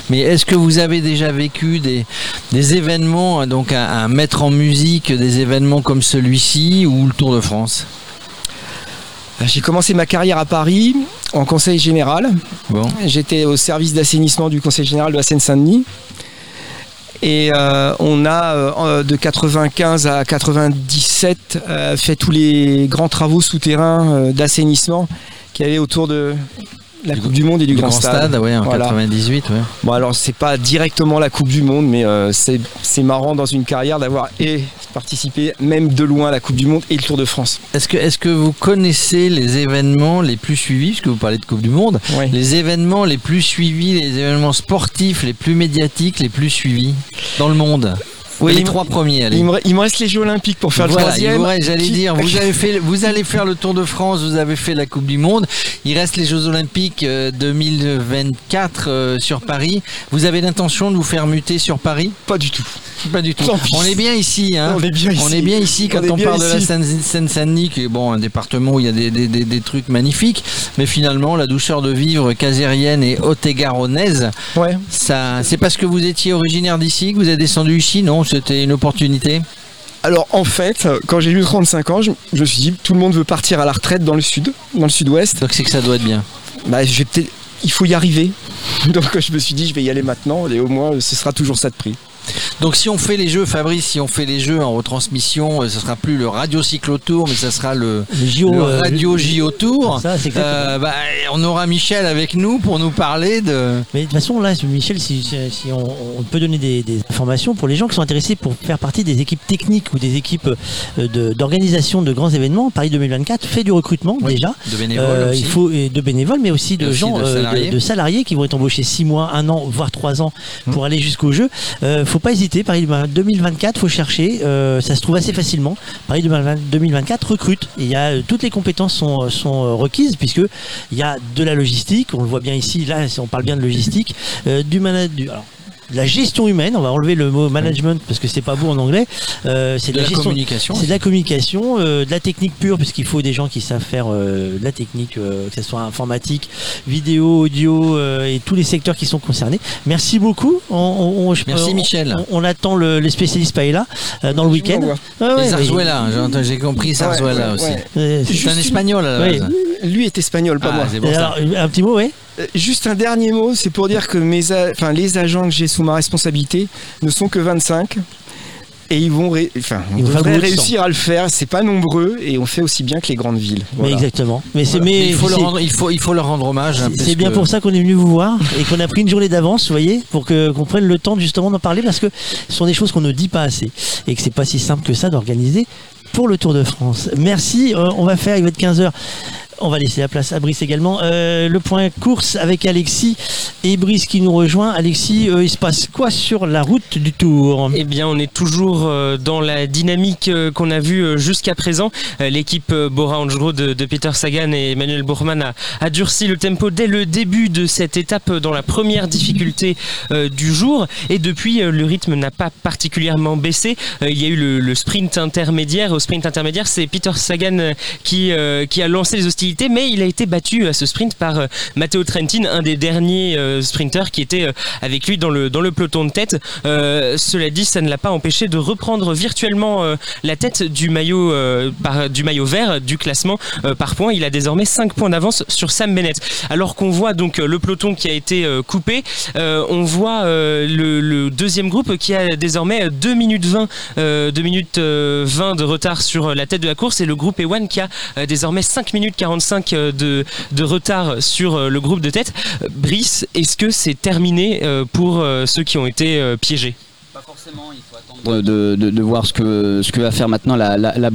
mais est-ce que vous avez déjà vécu des, des événements, donc à, à mettre en musique des événements comme celui-ci ou le Tour de France? J'ai commencé ma carrière à Paris en conseil général. Bon. J'étais au service d'assainissement du conseil général de la Seine-Saint-Denis. Et euh, on a euh, de 95 à 97 euh, fait tous les grands travaux souterrains d'assainissement qu'il y avait autour de la Du- Coupe du Monde et du, Le Grand, Stade. ouais, en Voilà. 98, ouais. Bon alors c'est pas directement la Coupe du Monde, mais euh, c'est c'est marrant dans une carrière d'avoir et participé même de loin à la Coupe du Monde et le Tour de France. Est-ce que, est-ce que vous connaissez les événements les plus suivis, puisque vous parlez de Coupe du Monde, les événements les plus suivis, les événements sportifs les plus médiatiques, les plus suivis dans le monde? Oui, Les trois premiers, allez. Il me, il me reste les Jeux Olympiques pour faire Voilà, le troisième. j'allais Qui- dire, vous, avez fait, vous allez faire le Tour de France, vous avez fait la Coupe du Monde. Il reste les Jeux Olympiques euh, 2024 euh, sur Paris. Vous avez l'intention de vous faire muter sur Paris? Pas du tout. Pas du tout. On est bien ici. Hein. On est bien ici. On est bien ici quand On parle de la Seine-Saint-Denis, qui est bon, un département où il y a des, des- des- des trucs magnifiques. Mais finalement, la douceur de vivre casérienne et haute-et-garonnaise, Ouais. ça, c'est parce que vous étiez originaire d'ici que vous êtes descendu ici? Non, c'était une opportunité. Alors en fait, quand j'ai eu 35 ans, je, je me suis dit tout le monde veut partir à la retraite dans le sud, dans le sud-ouest. Donc c'est que ça doit être bien. Bah, peut-être- il faut y arriver. Donc je me suis dit je vais y aller maintenant et au moins ce sera toujours ça de prix. Donc si on fait les jeux, Fabrice, si on fait les jeux en retransmission, euh, ce sera plus le Radio Cyclotour, mais ça sera le, Le JO, le euh, Radio JO Tour. Ça. Euh, bah, on aura Michel avec nous pour nous parler de. Mais de toute façon, là, Michel, si, on, on peut donner des, des informations pour les gens qui sont intéressés pour faire partie des équipes techniques ou des équipes euh, de- d'organisation de, grands événements, Paris 2024 fait du recrutement Oui, déjà. de bénévoles Euh, il faut de bénévoles, mais aussi de aussi gens, de euh, salariés. de, salariés qui vont être embauchés 6 mois, 1 an, voire 3 ans pour aller jusqu'au jeu. Euh, faut pas hésiter, Paris 2024, faut chercher, euh, ça se trouve assez facilement. Paris 2024 recrute. Il y a euh, toutes les compétences sont, euh, requises puisque il y a de la logistique, on le voit bien ici, là on parle bien de logistique, euh, du. La gestion humaine. On va enlever le mot management parce que c'est pas beau en anglais. Euh, c'est De la gestion- communication. C'est de la communication, euh, de la technique pure, puisqu'il faut des gens qui savent faire euh, de la technique, euh, que ce soit informatique, vidéo, audio euh, et tous les secteurs qui sont concernés. Merci beaucoup. On, on- on- je- Merci, Michel. On, on attend le, les spécialistes Paella euh, dans le week-end. l'envoie. Ouais, Zarzuela, j'ai compris Zarzuela Ouais, aussi. ouais. C'est un espagnol. Lui est espagnol, pas Ah, moi. alors, un petit mot, oui. Euh, Juste un dernier mot, c'est pour dire que mes a- enfin, les agents que j'ai sous ma responsabilité ne sont que 25. Et ils vont, ré- enfin, on Ils réussir à le faire. C'est pas nombreux et on fait aussi bien que les grandes villes. Mais exactement. Mais c'est Mais mais il, faut leur rendre, il, faut, il faut leur rendre hommage. hein, C'est bien que- pour ça qu'on est venu vous voir et qu'on a pris une journée d'avance, vous voyez, pour que qu'on prenne le temps justement d'en parler parce que ce sont des choses qu'on ne dit pas assez et que c'est pas si simple que ça d'organiser pour le Tour de France. Merci, euh, on va faire, il va être 15h. On va laisser la place à Brice également. Euh, le point course avec Alexis et Brice qui nous rejoint. Alexis, euh, il se passe quoi sur la route du Tour? Eh bien, on est toujours euh, dans la dynamique qu'on a vue jusqu'à présent. L'équipe Bora Hansgrohe de, Peter Sagan et Emmanuel Bourman a, durci le tempo dès le début de cette étape dans la première difficulté du jour. Et depuis, le rythme n'a pas particulièrement baissé. Il y a eu le, sprint intermédiaire. Au sprint intermédiaire, c'est Peter Sagan qui, qui a lancé les mais il a été battu à ce sprint par euh, Matteo Trentin, un des derniers euh, sprinters qui était euh, avec lui dans le, dans le peloton de tête. Euh, cela dit, ça ne l'a pas empêché de reprendre virtuellement euh, la tête du maillot, euh, du maillot vert du classement euh, par points. Il a désormais 5 points d'avance sur Sam Bennett. Alors qu'on voit donc euh, le peloton qui a été euh, coupé, euh, on voit euh, le, deuxième groupe qui a désormais 2 minutes 20, euh, 2 minutes euh, 20 de retard sur la tête de la course et le groupe E1 qui a euh, désormais 5 minutes 45 de, retard sur euh, le groupe de tête. Euh, Brice, est-ce que c'est terminé euh, pour euh, ceux qui ont été euh, piégés? Forcément, il faut attendre de, de- voir ce que, ce que va faire maintenant la, la, la.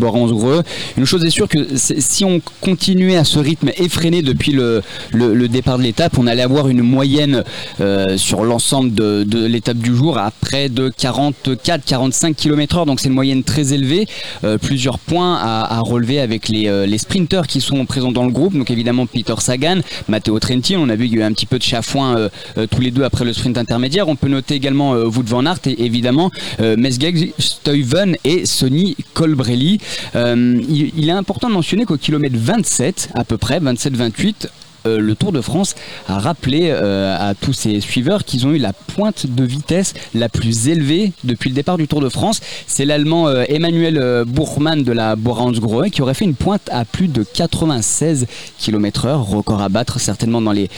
Une chose est sûre que si on continuait à ce rythme effréné depuis le, le, départ de l'étape, on allait avoir une moyenne euh, sur l'ensemble de, de l'étape du jour à près de 44-45 km/h. Donc c'est une moyenne très élevée. Euh, plusieurs points à, à relever avec les, euh, les sprinters qui sont présents dans le groupe. Donc évidemment Peter Sagan, Matteo Trentin. On a vu qu'il y a eu un petit peu de chafouin euh, tous les deux après le sprint intermédiaire. On peut noter également Wout van Aert et évidemment euh, Mesgeg, Stuyven et Sonny Colbrelli. Euh, il est important de mentionner qu'au kilomètre 27 à peu près, 27-28, euh, le Tour de France a rappelé euh, à tous ses suiveurs qu'ils ont eu la pointe de vitesse la plus élevée depuis le départ du Tour de France. C'est l'Allemand euh, Emmanuel Bourman de la Bora Hansgrohe qui aurait fait une pointe à plus de 96 km/h, record à battre certainement dans les,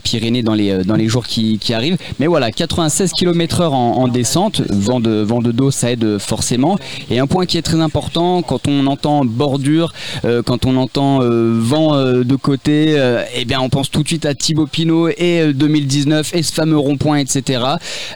Pyrénées dans les, jours qui, arrivent. Mais voilà, 96 km/h en, en descente, vent de, vent de dos, ça aide forcément. Et un point qui est très important quand on entend bordure, quand on entend vent de côté, eh on pense tout de suite à Thibaut Pinot et euh, 2019 et ce fameux rond-point, etc.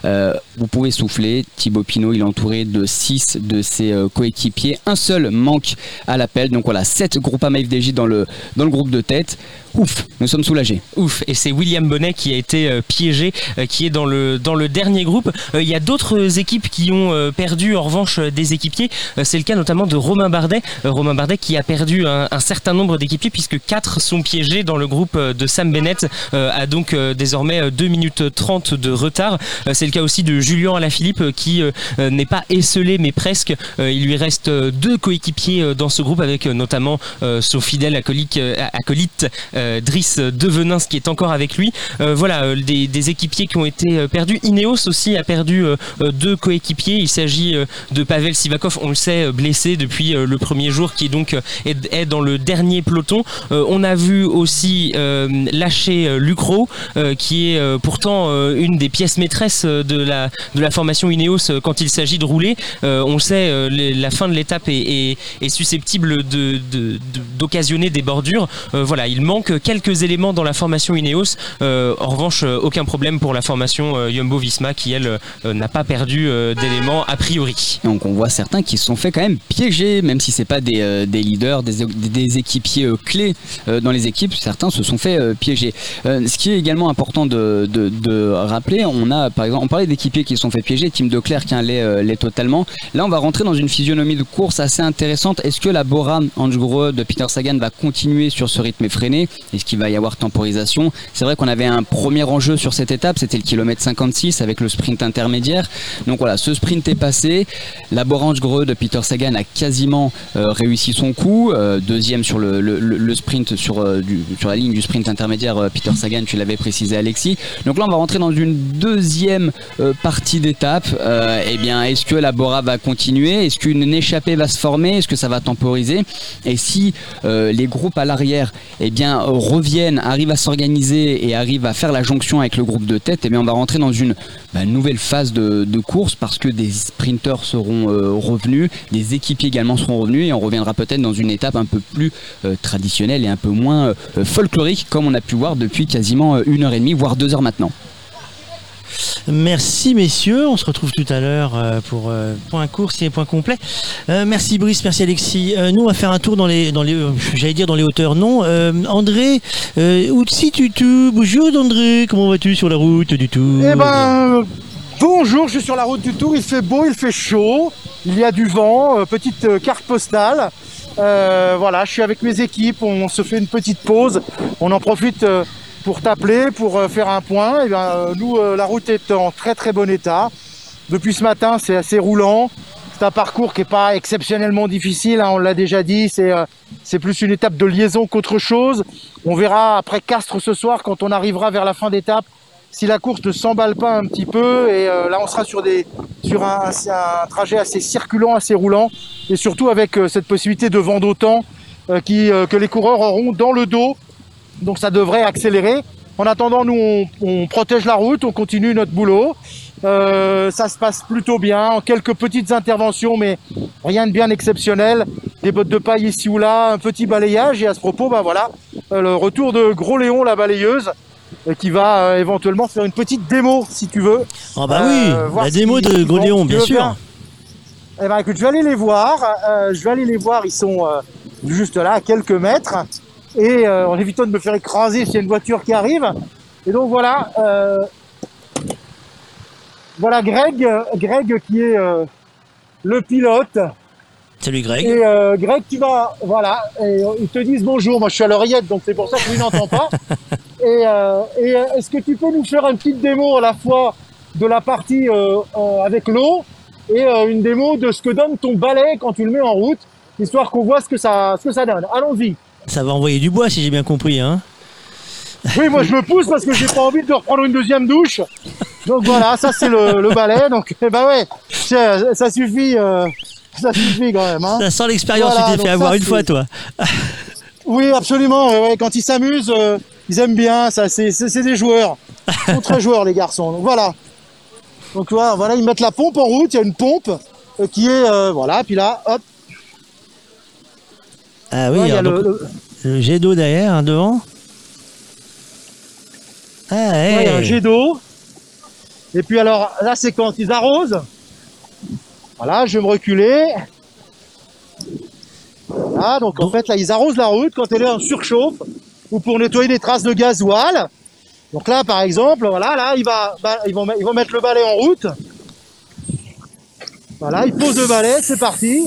Euh, vous pouvez souffler. Thibaut Pinot, il est entouré de 6 de ses euh, coéquipiers. Un seul manque à l'appel. Donc voilà, 7 Groupama FDJ dans dans le groupe de tête. Ouf, nous sommes soulagés. Ouf, et c'est William Bonnet qui a été euh, piégé, euh, qui est dans le, dans le dernier groupe. Euh, Il y a d'autres équipes qui ont perdu en revanche des équipiers. C'est le cas notamment de Romain Bardet. Romain Bardet qui a perdu un, un certain nombre d'équipiers puisque 4 sont piégés dans le groupe de Sam Bennett, a donc désormais euh, 2 minutes 30 de retard. C'est le cas aussi de Julien Alaphilippe qui n'est pas esselé mais presque. Il lui reste deux coéquipiers dans ce groupe avec notamment son fidèle acolyte, acolyte euh, Driss Devenins qui est encore avec lui. Euh, voilà, euh, des, équipiers qui ont été euh, perdus. Ineos aussi a perdu deux coéquipiers. Il s'agit de Pavel Sivakov, on le sait, blessé depuis le premier jour, qui est donc est, dans le dernier peloton. On a vu aussi lâcher Lucro, qui est pourtant une des pièces maîtresses de la, formation Ineos quand il s'agit de rouler. On sait, la fin de l'étape est, susceptible d'occasionner des bordures. Voilà, il manque quelques éléments dans la formation Ineos. Euh, en revanche, euh, aucun problème pour la formation euh, Jumbo Visma qui, elle, n'a pas perdu d'éléments a priori. Donc on voit certains qui se sont fait quand même piéger, même si c'est pas des, leaders, des, équipiers clés dans les équipes, certains se sont fait piéger. Ce qui est également important de, rappeler, on a par exemple, on parlait d'équipiers qui se sont fait piéger, Tim de Clerc hein, l'est totalement. Là on va rentrer dans une physionomie de course assez intéressante. Est-ce que la Bora Hansgrohe de Peter Sagan va continuer sur ce rythme effréné? Est-ce qu'il va y avoir temporisation C'est vrai qu'on avait un premier enjeu sur cette étape, c'était le kilomètre 56 avec le sprint intermédiaire. Donc voilà, ce sprint est passé. La Borange Greux de Peter Sagan a quasiment euh, réussi son coup. Euh, deuxième sur le, sprint sur, euh, sur la ligne du sprint intermédiaire, Peter Sagan, tu l'avais précisé Alexis. Donc là, on va rentrer dans une deuxième partie d'étape. Eh bien, est-ce que la Bora va continuer? Est-ce qu'une échappée va se former? Est-ce que ça va temporiser? Et si les groupes à l'arrière eh bien, reviennent, arrivent à s'organiser et arrivent à faire la jonction avec le groupe de tête, eh bien, on va rentrer dans une bah, nouvelle phase de, course parce que des sprinteurs seront euh, revenus, des équipiers également seront revenus et on reviendra peut-être dans une étape un peu plus euh, traditionnelle et un peu moins euh, folklorique comme on a pu voir depuis quasiment une heure et demie, voire deux heures maintenant. Merci messieurs, on se retrouve tout à l'heure euh, pour euh, point course et point complet. Euh, merci Brice, merci Alexis. Nous on va faire un tour dans les, dans les, j'allais dire dans les hauteurs, non. André, euh, Outsi Tutu, bonjour André, comment vas-tu sur la route du tout Eh ben, bonjour, je suis sur la route du Tour, il fait beau, il fait chaud, il y a du vent, petite carte postale. Voilà, je suis avec mes équipes, on se fait une petite pause, on en profite pour t'appeler, pour euh, faire un point. Bien, euh, nous, euh, la route est en très très bon état. Depuis ce matin, c'est assez roulant. C'est un parcours qui n'est pas exceptionnellement difficile, hein, on l'a déjà dit, c'est plus une étape de liaison qu'autre chose. On verra après Castres ce soir quand on arrivera vers la fin d'étape si la course ne s'emballe pas un petit peu et là on sera sur un, trajet assez circulant, assez roulant et surtout avec cette possibilité de vent d'autant que les coureurs auront dans le dos. Donc ça devrait accélérer. En attendant, nous on, on protège la route, on continue notre boulot. Euh, ça se passe plutôt bien, en quelques petites interventions, mais rien de bien exceptionnel. Des bottes de paille ici ou là, un petit balayage et à ce propos, bah voilà, euh, le retour de Gros Léon, la balayeuse, euh, qui va euh, éventuellement faire une petite démo si tu veux. Ah bah Euh, oui, la démo de si tu bien sûr. Eh ben écoute, je vais aller les voir. je vais aller les voir. Ils sont juste là, à quelques mètres. Et euh, en évitant de me faire écraser s'il y a une voiture qui arrive. Et donc voilà. euh, voilà Greg, Greg qui est euh, le pilote. Salut Greg. Et euh, Greg, tu vas, voilà, et ils te disent bonjour. Moi, je suis à l'oreillette, donc c'est pour ça que lui n'entend pas. Et, et est-ce que tu peux nous faire une petite démo à la fois de la partie avec l'eau et une démo de ce que donne ton balai quand tu le mets en route, histoire qu'on voit ce que ça, ce que ça donne. Allons-y. Ça va envoyer du bois si j'ai bien compris. Hein. Oui, moi je me pousse parce que j'ai pas envie de reprendre une deuxième douche. Donc voilà, ça c'est le, le balai. Donc eh ben ouais, ça, ça suffit, euh, ça suffit quand même. Hein. Ça sent l'expérience, Voilà, tu t'es fait ça, avoir une fois toi. Oui, absolument. ouais, Quand ils s'amusent, euh, ils aiment bien. Ça, c'est, des joueurs. Ils sont très joueurs, les garçons. Donc voilà. Donc voilà, voilà, ils mettent la pompe en route. Il y a une pompe euh, qui est, euh, voilà. Puis là, hop. Ah oui, Ouais, il y a alors le- donc, le- le jet d'eau derrière, devant. Ah ouais, il y a un jet d'eau. Et puis alors, là, c'est quand ils arrosent. Voilà, je vais me reculer. Voilà, donc en fait, là, ils arrosent la route quand elle est en surchauffe ou pour nettoyer des traces de gasoil. Donc là, par exemple, voilà, là, il va, bah, ils, vont, ils vont mettre le balai en route. Voilà, ils posent le balai, c'est parti.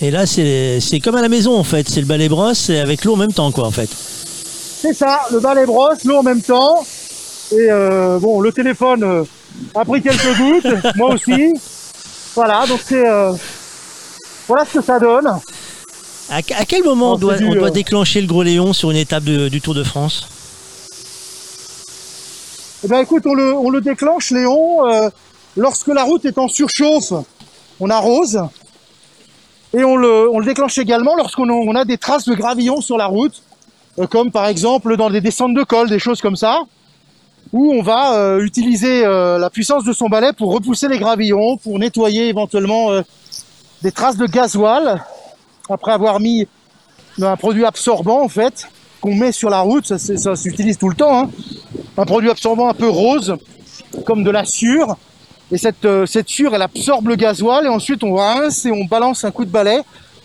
Et là, c'est c'est comme à la maison en fait. C'est le balai brosse et avec l'eau en même temps quoi en fait. C'est ça, le balai brosse, l'eau en même temps. Et euh, bon, le téléphone euh, a pris quelques gouttes, moi aussi. Voilà, donc c'est euh, voilà ce que ça donne. À, à quel moment on doit, du, on doit euh, déclencher le gros Léon sur une étape de- du Tour de France? Eh ben écoute, on le, on le déclenche, Léon, euh, lorsque la route est en surchauffe, on arrose. Et on le, déclenche également lorsqu'on a, des traces de gravillon sur la route, euh, comme par exemple dans des descentes de col, des choses comme ça, où on va euh, utiliser euh, la puissance de son balai pour repousser les gravillons, pour nettoyer éventuellement des traces de gasoil, après avoir mis un produit absorbant en fait, qu'on met sur la route, ça s'utilise tout le temps, hein un produit absorbant un peu rose, comme de la sûre. Et cette, euh, cette sûre, elle absorbe le gasoil et ensuite on rince et on balance un coup de balai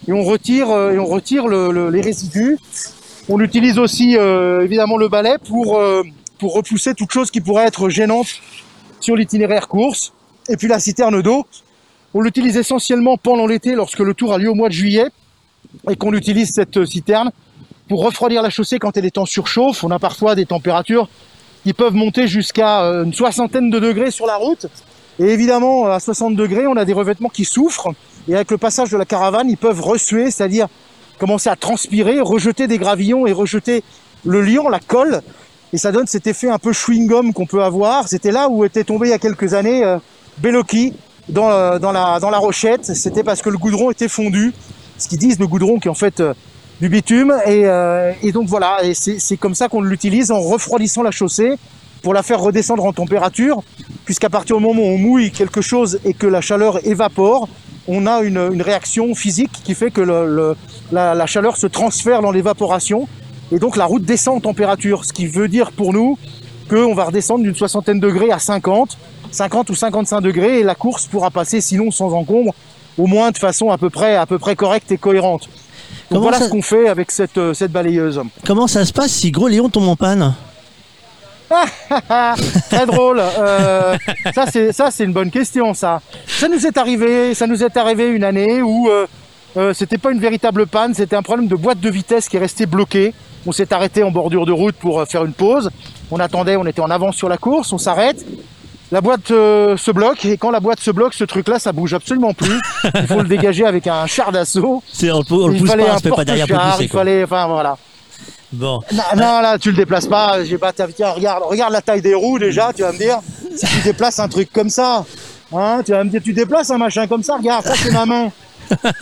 et on retire, euh, et on retire le- le- les résidus. On utilise aussi euh, évidemment le balai pour, euh, pour repousser toute chose qui pourrait être gênante sur l'itinéraire course. Et puis la citerne d'eau, on l'utilise essentiellement pendant l'été lorsque le tour a lieu au mois de juillet et qu'on utilise cette citerne pour refroidir la chaussée quand elle est en surchauffe. On a parfois des températures qui peuvent monter jusqu'à euh, une soixantaine de degrés sur la route. Et évidemment, à 60 degrés, on a des revêtements qui souffrent. Et avec le passage de la caravane, ils peuvent ressuer, c'est-à-dire commencer à transpirer, rejeter des gravillons et rejeter le lion, la colle. Et ça donne cet effet un peu chewing-gum qu'on peut avoir. C'était là où était tombé il y a quelques années euh, dans, euh, dans, la, dans la rochette. C'était parce que le goudron était fondu. Ce qu'ils disent, le goudron qui est en fait euh, du bitume. Et, euh, et donc voilà, et c'est comme ça qu'on l'utilise en refroidissant la chaussée pour la faire redescendre en température. Puisqu'à partir du moment où on mouille quelque chose et que la chaleur évapore, on a une, une réaction physique qui fait que le, le- la, la chaleur se transfère dans l'évaporation. Et donc la route descend en température. Ce qui veut dire pour nous qu'on va redescendre d'une soixantaine de degrés à 50, 50 ou 55 degrés, et la course pourra passer sinon sans encombre, au moins de façon à peu près, à peu près correcte et cohérente. Donc Comment voilà ça- ce qu'on fait avec cette, euh, cette balayeuse. Comment ça se passe si Gros Léon tombe en panne Très drôle. Euh, ça c'est ça c'est une bonne question ça. Ça nous est arrivé, ça nous est arrivé une année où euh, euh, c'était pas une véritable panne, c'était un problème de boîte de vitesse qui est resté bloqué. On s'est arrêté en bordure de route pour faire une pause. On attendait, on était en avance sur la course, on s'arrête. La boîte se bloque et quand la boîte se bloque, ce truc-là, ça bouge absolument plus. Il faut le dégager avec un char d'assaut. C'est on, le on pousse pas, on se met pas derrière pour pousser. il quoi. fallait, enfin voilà. Bon. Non, non, là, tu le déplaces pas. J'ai pas, tiens, regarde, regarde la taille des roues déjà. Tu vas me dire, si tu déplaces un truc comme ça, hein, tu vas me dire, tu déplaces un machin comme ça. Regarde, ça c'est ma main.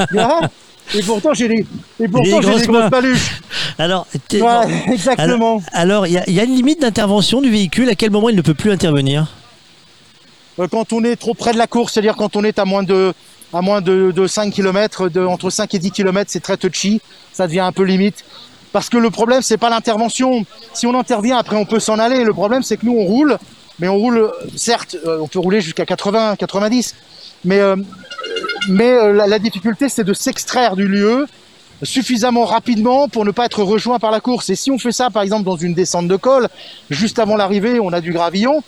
Regarde. Et pourtant j'ai des, et pourtant j'ai grosses des grosses paluches. Alors, Ouais, exactement. Alors, il y, a- il y a une limite d'intervention du véhicule. À quel moment il ne peut plus intervenir? Euh, quand on est trop près de la course, c'est-à-dire quand on est à moins de, à moins de, de 5 km, de, entre 5 et 10 km, c'est très touchy. Ça devient un peu limite. Parce que le problème, c'est pas l'intervention. Si on intervient, après, on peut s'en aller. Le problème, c'est que nous, on roule, mais on roule, certes, euh, on peut rouler jusqu'à 80, 90. Mais, euh, mais euh, la, la difficulté, c'est de s'extraire du lieu suffisamment rapidement pour ne pas être rejoint par la course. Et si on fait ça, par exemple, dans une descente de col, juste avant l'arrivée, on a du gravillon.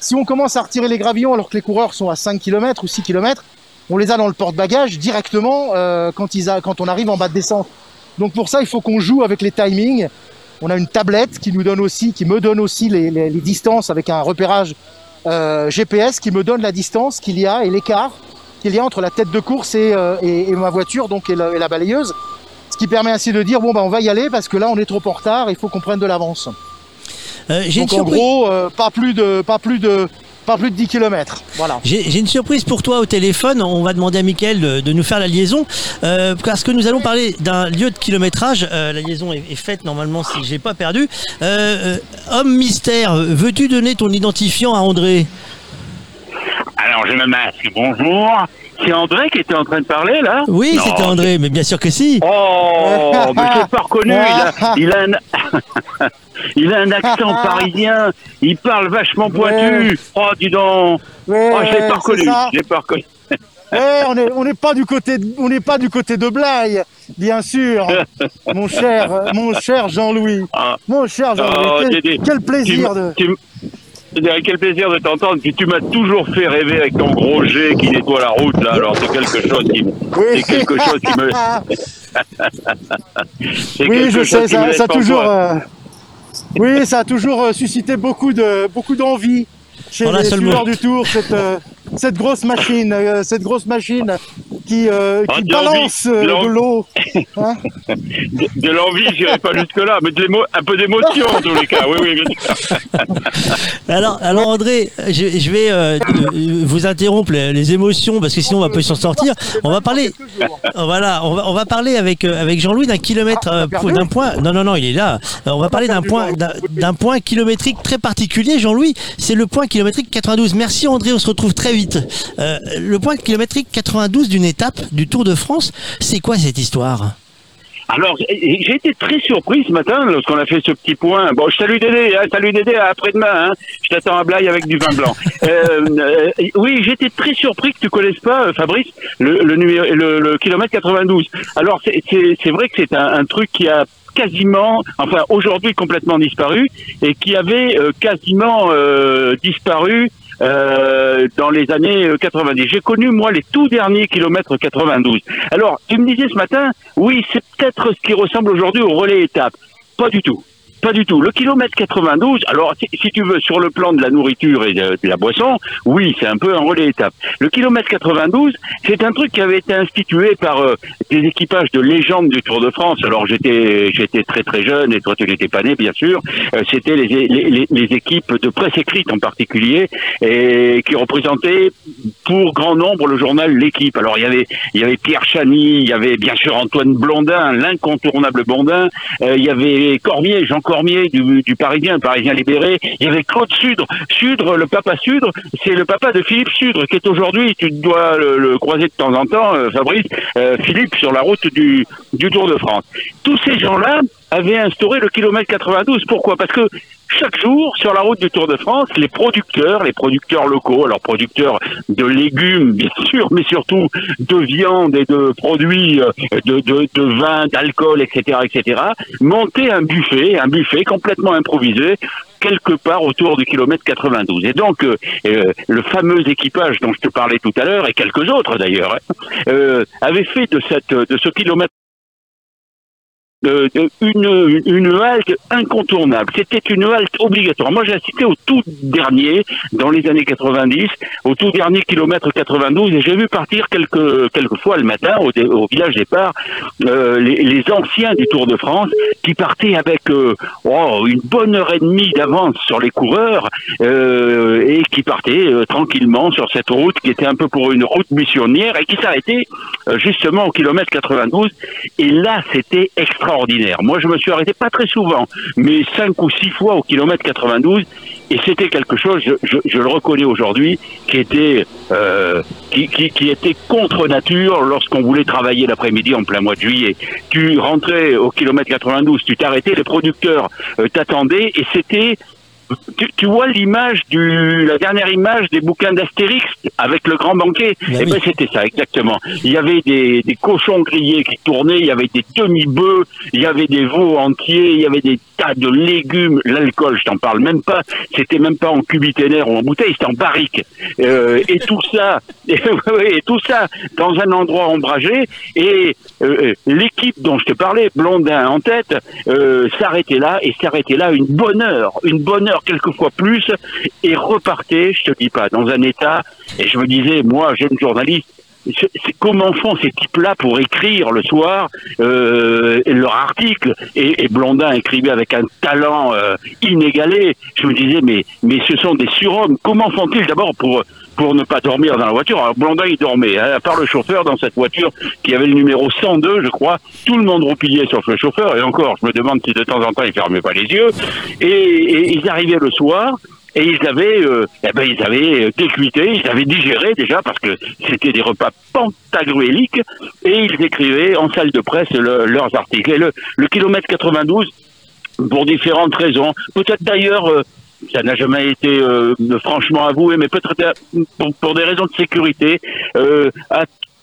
Si on commence à retirer les gravillons alors que les coureurs sont à 5 km ou 6 km, on les a dans le porte-bagages directement euh, quand, ils a, quand on arrive en bas de descente. Donc pour ça, il faut qu'on joue avec les timings. On a une tablette qui nous donne aussi, qui me donne aussi les, les- les distances avec un repérage euh, GPS qui me donne la distance qu'il y a et l'écart qu'il y a entre la tête de course et, euh, et- et ma voiture, donc et la, et la balayeuse. Ce qui permet ainsi de dire bon bah on va y aller parce que là on est trop en retard, il faut qu'on prenne de l'avance. Euh, Donc en gros, pas plus de pas plus de pas plus de 10 km. Voilà. J'ai une surprise pour toi au téléphone. On va demander à Mickaël de, nous faire la liaison. euh, parce que nous allons parler d'un lieu de kilométrage. Euh, la liaison est, faite normalement si j'ai pas perdu. Euh, homme mystère, veux-tu donner ton identifiant à André? Alors, je me masque. Bonjour. C'est André qui était en train de parler, là Oui, c'était André, mais bien sûr que si. Oh, mais je l'ai pas reconnu. Il a, il a un, il a un accent parisien. Il parle vachement pointu. Oh, dis donc. Ouais, oh, je l'ai pas reconnu. Je l'ai pas reconnu. Ouais, on est on n'est pas du côté de- on n'est pas du côté de Blaye, bien sûr. mon cher mon cher Jean-Louis. Ah. Mon cher Jean-Louis. Oh, quel, plaisir de tu Dédé, Quel plaisir de t'entendre. Puis tu m'as toujours fait rêver avec ton gros jet qui nettoie la route, là. Alors, c'est quelque chose qui, me- c'est quelque chose qui me, Oui, je sais, ça, ça toujours, euh, oui, ça a toujours euh, suscité beaucoup de, beaucoup d'envie chez En les suiveurs du Tour, cette, euh, cette grosse machine, euh, cette grosse machine qui, euh, Ah, qui de balance euh, de de l'envie. l'eau. Hein De, de l'envie, j'irai pas jusque-là, mais de un peu d'émotion en tous les cas. Oui, oui. Alors, alors André, je, je vais euh, vous interrompre les, les émotions parce que sinon on va pas s'en sortir. On va parler, voilà, on va, on va parler avec euh, avec Jean-Louis d'un kilomètre, euh, perdu d'un point. Non, non, non, il est là. On va parler d'un perdu, point, d'un point kilométrique très particulier, Jean-Louis. C'est le point kilométrique 92. Merci André, on se retrouve très vite. Euh, le point kilométrique 92 d'une étape du Tour de France, c'est quoi cette histoire? Alors, j'ai été très surpris ce matin lorsqu'on a fait ce petit point. Bon, je salue Dédé, hein, salut Dédé, à après-demain. Hein. Je t'attends à Blaye avec du vin blanc. Euh, euh, oui, j'étais très surpris que tu connaisses pas, Fabrice, le, le, numéro, le, le kilomètre 92. Alors, c'est- vrai que c'est un, un truc qui a quasiment, enfin aujourd'hui complètement disparu, et qui avait euh, quasiment euh, disparu euh, dans les années euh, 90. J'ai connu moi les tout derniers kilomètres 92. Alors, tu me disais ce matin, oui, c'est peut-être ce qui ressemble aujourd'hui au relais étape. Pas du tout. Pas du tout. Le kilomètre 92, alors si, tu veux, sur le plan de la nourriture et de, la boisson, oui, c'est un peu un relais étape. Le kilomètre 92, c'est un truc qui avait été institué par euh, des équipages de légende du Tour de France. Alors j'étais j'étais très très jeune et toi tu n'étais pas né bien sûr. Euh, C'était les, les, équipes de presse écrite en particulier et qui représentaient pour grand nombre le journal L'équipe. Alors il y avait il y avait Pierre Chany, il y avait bien sûr Antoine Blondin, l'incontournable Blondin, euh, il y avait Cormier, Jean Cormier du, du Parisien, Parisien libéré, il y avait Claude Sudre, Sudre, le papa Sudre, c'est le papa de Philippe Sudre qui est aujourd'hui, tu dois le, le croiser de temps en temps, euh, Fabrice, euh, Philippe sur la route du, du Tour de France. Tous ces gens-là avaient instauré le kilomètre 92. Pourquoi? Parce que chaque jour, sur la route du Tour de France, les producteurs, les producteurs locaux, alors producteurs de légumes, bien sûr, mais surtout de viande et de produits, euh, de, de, de vin, d'alcool, etc., etc., montaient un buffet, un buffet complètement improvisé, quelque part autour du kilomètre 92. Et donc, euh, euh, le fameux équipage dont je te parlais tout à l'heure, et quelques autres d'ailleurs, hein, euh, avait fait de, cette, de ce kilomètre une, halte incontournable. C'était une halte obligatoire. Moi, j'ai assisté au tout dernier, dans les années 90, au tout dernier kilomètre 92, et j'ai vu partir quelques, quelques fois le matin, au, village départ, euh, les, anciens du Tour de France, qui partaient avec euh, oh, une bonne heure et demie d'avance sur les coureurs, euh, et qui partaient tranquillement sur cette route, qui était un peu pour une route missionnaire, et qui s'arrêtait justement au kilomètre 92. Et là, c'était extraordinaire. Moi, je me suis arrêté pas très souvent, mais cinq ou six fois au kilomètre 92. Et c'était quelque chose, je, le reconnais aujourd'hui, qui était euh, qui, qui, qui était contre nature lorsqu'on voulait travailler l'après-midi en plein mois de juillet. Tu rentrais au kilomètre 92, tu t'arrêtais, les producteurs euh, t'attendaient, et c'était tu, tu vois l'image du la dernière image des bouquins d'Astérix avec le grand banquet Ben Eh oui. ben c'était ça exactement. Il y avait des, des cochons grillés qui tournaient, il y avait des demi-bœufs, il y avait des veaux entiers, il y avait des tas de légumes. L'alcool, je t'en parle même pas. C'était même pas en cubiténaire ou en bouteille, c'était en barrique. Euh, et tout ça, et, tout ça dans un endroit ombragé. Et euh, euh, l'équipe dont je te parlais, Blondin en tête, s'arrêtait là et s'arrêtait là une bonne heure, une bonne heure quelquefois plus, et repartait, je te dis pas, dans un état. Et je me disais, moi, jeune journaliste, comment font ces types-là pour écrire le soir euh, leur article? Et, Blondin écrivait avec un talent euh, inégalé. Je me disais mais mais ce sont des surhommes. Comment font-ils d'abord pour pour ne pas dormir dans la voiture? Alors Blondin il dormait, hein, à part le chauffeur dans cette voiture qui avait le numéro 102 je crois. Tout le monde roupillait sauf le chauffeur et encore je me demande si de temps en temps il fermait pas les yeux. Et, et ils arrivaient le soir et ils avaient, euh, eh ben, ils avaient euh, décuité, ils avaient digéré déjà parce que c'était des repas pantagruéliques et ils écrivaient en salle de presse le- leurs articles. Et le, le kilomètre 92, pour différentes raisons, peut-être d'ailleurs, euh, ça n'a jamais été euh, franchement avoué, mais peut-être euh, pour, des raisons de sécurité, euh,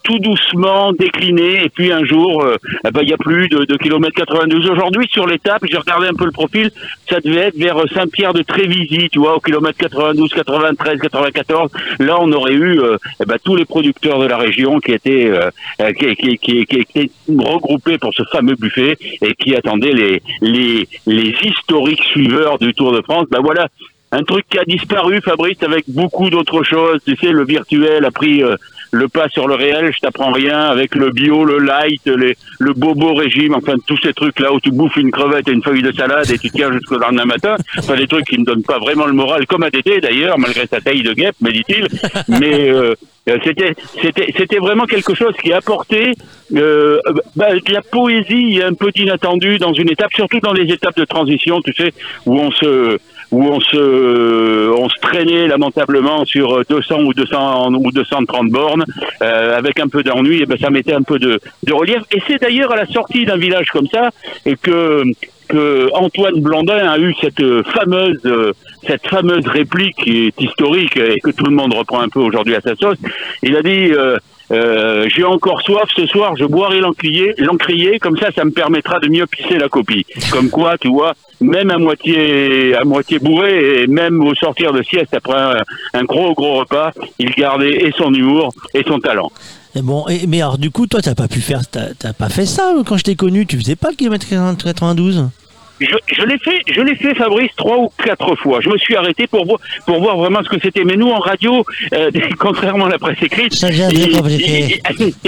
tout doucement décliné. Et puis un jour euh, eh ben, il y a plus de, de kilomètre 92 aujourd'hui sur l'étape j'ai regardé un peu le profil. Ça devait être vers Saint-Pierre de Trévisy tu vois au kilomètre 92 93 94 là on aurait eu euh, eh ben, tous les producteurs de la région qui étaient euh, euh, qui, qui, qui, qui étaient regroupés pour ce fameux buffet et qui attendaient les les les historiques suiveurs du Tour de France. Ben voilà. Un truc qui a disparu, Fabrice, avec beaucoup d'autres choses. Tu sais, le virtuel a pris euh, le pas sur le réel, je t'apprends rien, avec le bio, le light, les, le bobo régime, enfin tous ces trucs-là où tu bouffes une crevette et une feuille de salade et tu tiens jusqu'au lendemain matin. Enfin, des trucs qui ne donnent pas vraiment le moral, comme à Tété d'ailleurs, malgré sa taille de guêpe, me dit-il. Mais euh, euh, c'était c'était c'était vraiment quelque chose qui apportait euh, bah, de la poésie un peu d'inattendu dans une étape, surtout dans les étapes de transition, tu sais, où on se où on se on se traînait lamentablement sur 200 ou 200 ou 230 bornes euh, avec un peu d'ennui et ben ça mettait un peu de, de relief et c'est d'ailleurs à la sortie d'un village comme ça et que que Antoine Blondin a eu cette fameuse cette fameuse réplique qui est historique et que tout le monde reprend un peu aujourd'hui à sa sauce. Il a dit euh, Euh, J'ai encore soif ce soir, je boirai l'encrier, l'encrier, comme ça, ça me permettra de mieux pisser la copie. Comme quoi, tu vois, même à moitié, à moitié bourré et même au sortir de sieste après un, gros gros repas, il gardait et son humour et son talent. Et bon, mais alors du coup, toi, t'as pas pu faire, t'as t'as pas fait ça euh, quand je t'ai connu. Tu faisais pas le kilomètre 92 Je, je l'ai fait, je l'ai fait, Fabrice, trois ou quatre fois. Je me suis arrêté pour voir, pour voir vraiment ce que c'était. Mais nous, en radio, euh, contrairement à la presse écrite, Ça vient il, bien compliqué.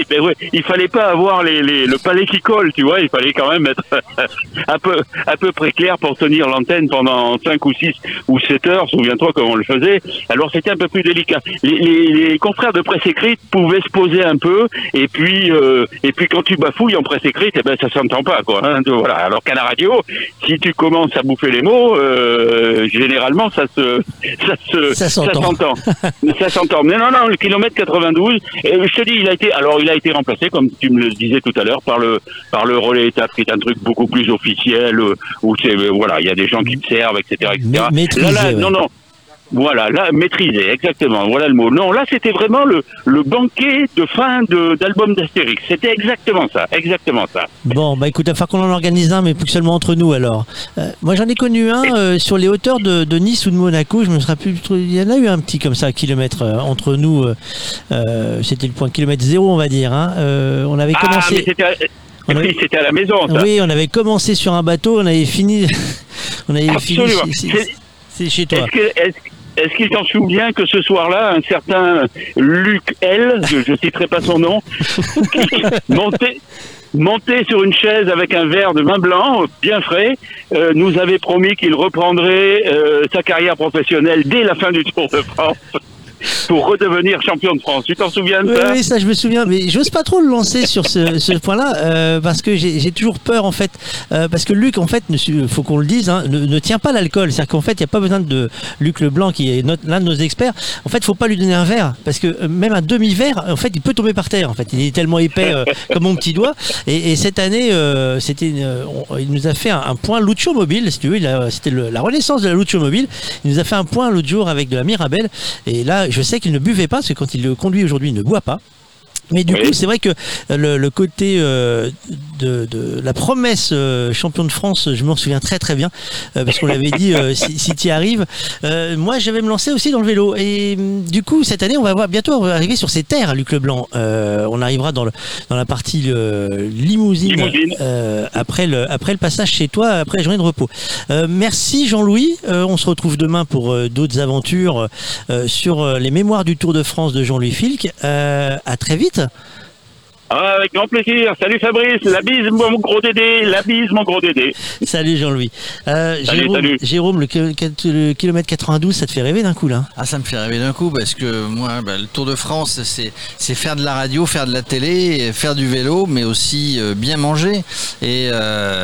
ben ouais, il fallait pas avoir les, les- le palais qui colle, tu vois. Il fallait quand même être un peu, à peu près clair pour tenir l'antenne pendant cinq ou six ou sept heures. Souviens-toi comment on le faisait. Alors c'était un peu plus délicat. Les, les- les confrères de presse écrite pouvaient se poser un peu, et puis, euh, et puis quand tu bafouilles en presse écrite, eh ben ça s'entend pas, quoi. hein. voilà. Alors qu'à la radio, si tu commences à bouffer les mots, euh, généralement ça se, ça se, Ça s'entend. ça s'entend. Mais non, non, le kilomètre 92, euh, je te dis, il a été, alors il a été remplacé, comme tu me le disais tout à l'heure, par le, par le relais étape, qui est un truc beaucoup plus officiel, euh, où c'est, euh, voilà, il y a des gens qui te servent, etc., etc. Ma- maîtrisé, là, là, ouais. non, non. Voilà, là, maîtrisé, exactement, voilà le mot. Non, là, c'était vraiment le, le banquet de fin de, d'album d'Astérix. C'était exactement ça, exactement ça. Bon, bah écoute, il va falloir qu'on en organise un, mais plus seulement entre nous alors. Euh, moi j'en ai connu un euh, sur les hauteurs de, de Nice ou de Monaco, je me serais plus Il y en a eu un petit comme ça, kilomètre euh, entre nous. C'était le point kilomètre zéro, on va dire. hein. On avait Ah, commencé. On avait- c'était à la maison, ça. Oui, on avait commencé sur un bateau, on avait fini. on avait fini. Absolument. chez- C'est- chez- toi. Est-ce que- est-ce qu'il t'en souvient que ce soir-là, un certain Luc L, je ne citerai pas son nom, monté, monté sur une chaise avec un verre de vin blanc bien frais, euh, nous avait promis qu'il reprendrait euh, sa carrière professionnelle dès la fin du Tour de France pour redevenir champion de France. Tu t'en souviens de Oui, ça oui, ça je me souviens, mais j'ose pas trop le lancer sur ce, ce point-là euh, parce que j'ai toujours peur en fait, euh, parce que Luc en fait, ne faut qu'on le dise, hein, ne, ne tient pas l'alcool, c'est-à-dire qu'en fait il n'y a pas besoin de Luc Leblanc qui est l'un de nos experts. En fait, faut pas lui donner un verre parce que euh, même un demi-verre, en fait, il peut tomber par terre. En fait, il est tellement épais euh, comme mon petit doigt. Et, et cette année, c'était, il nous a fait un, un point Lucho mobile, si tu veux, c'était la renaissance de la Lucho mobile. Il nous a fait un point l'autre jour avec de la Mirabelle. Et là, je sais qu'il ne buvait pas, parce que quand il le conduit aujourd'hui, il ne boit pas. Mais du Oui. coup, c'est vrai que le, le côté euh, de, de la promesse euh, champion de France, je m'en souviens très très bien, euh, parce qu'on l'avait dit, euh, si, si tu y arrives. Moi, je vais me lancer aussi dans le vélo. Et hum, du coup, cette année, on va voir, bientôt on va arriver sur ces terres, Luc Leblanc. On arrivera dans, le, dans la partie limousine, Limousine. après, le, après le passage chez toi, après la journée de repos. Merci Jean-Louis. On se retrouve demain pour d'autres aventures sur les mémoires du Tour de France de Jean-Louis Filck. À très vite. Ah, Avec grand plaisir. Salut Fabrice, la bise mon gros Dédé, la bise mon gros Dédé. Salut Jean-Louis. Euh, Salut, Jérôme, salut. Jérôme, le, kilo- le kilomètre 92, ça te fait rêver d'un coup là? Ah, ça me fait rêver d'un coup parce que moi, bah, le Tour de France, c'est faire de la radio, faire de la télé, faire du vélo, mais aussi euh, bien manger. Et euh,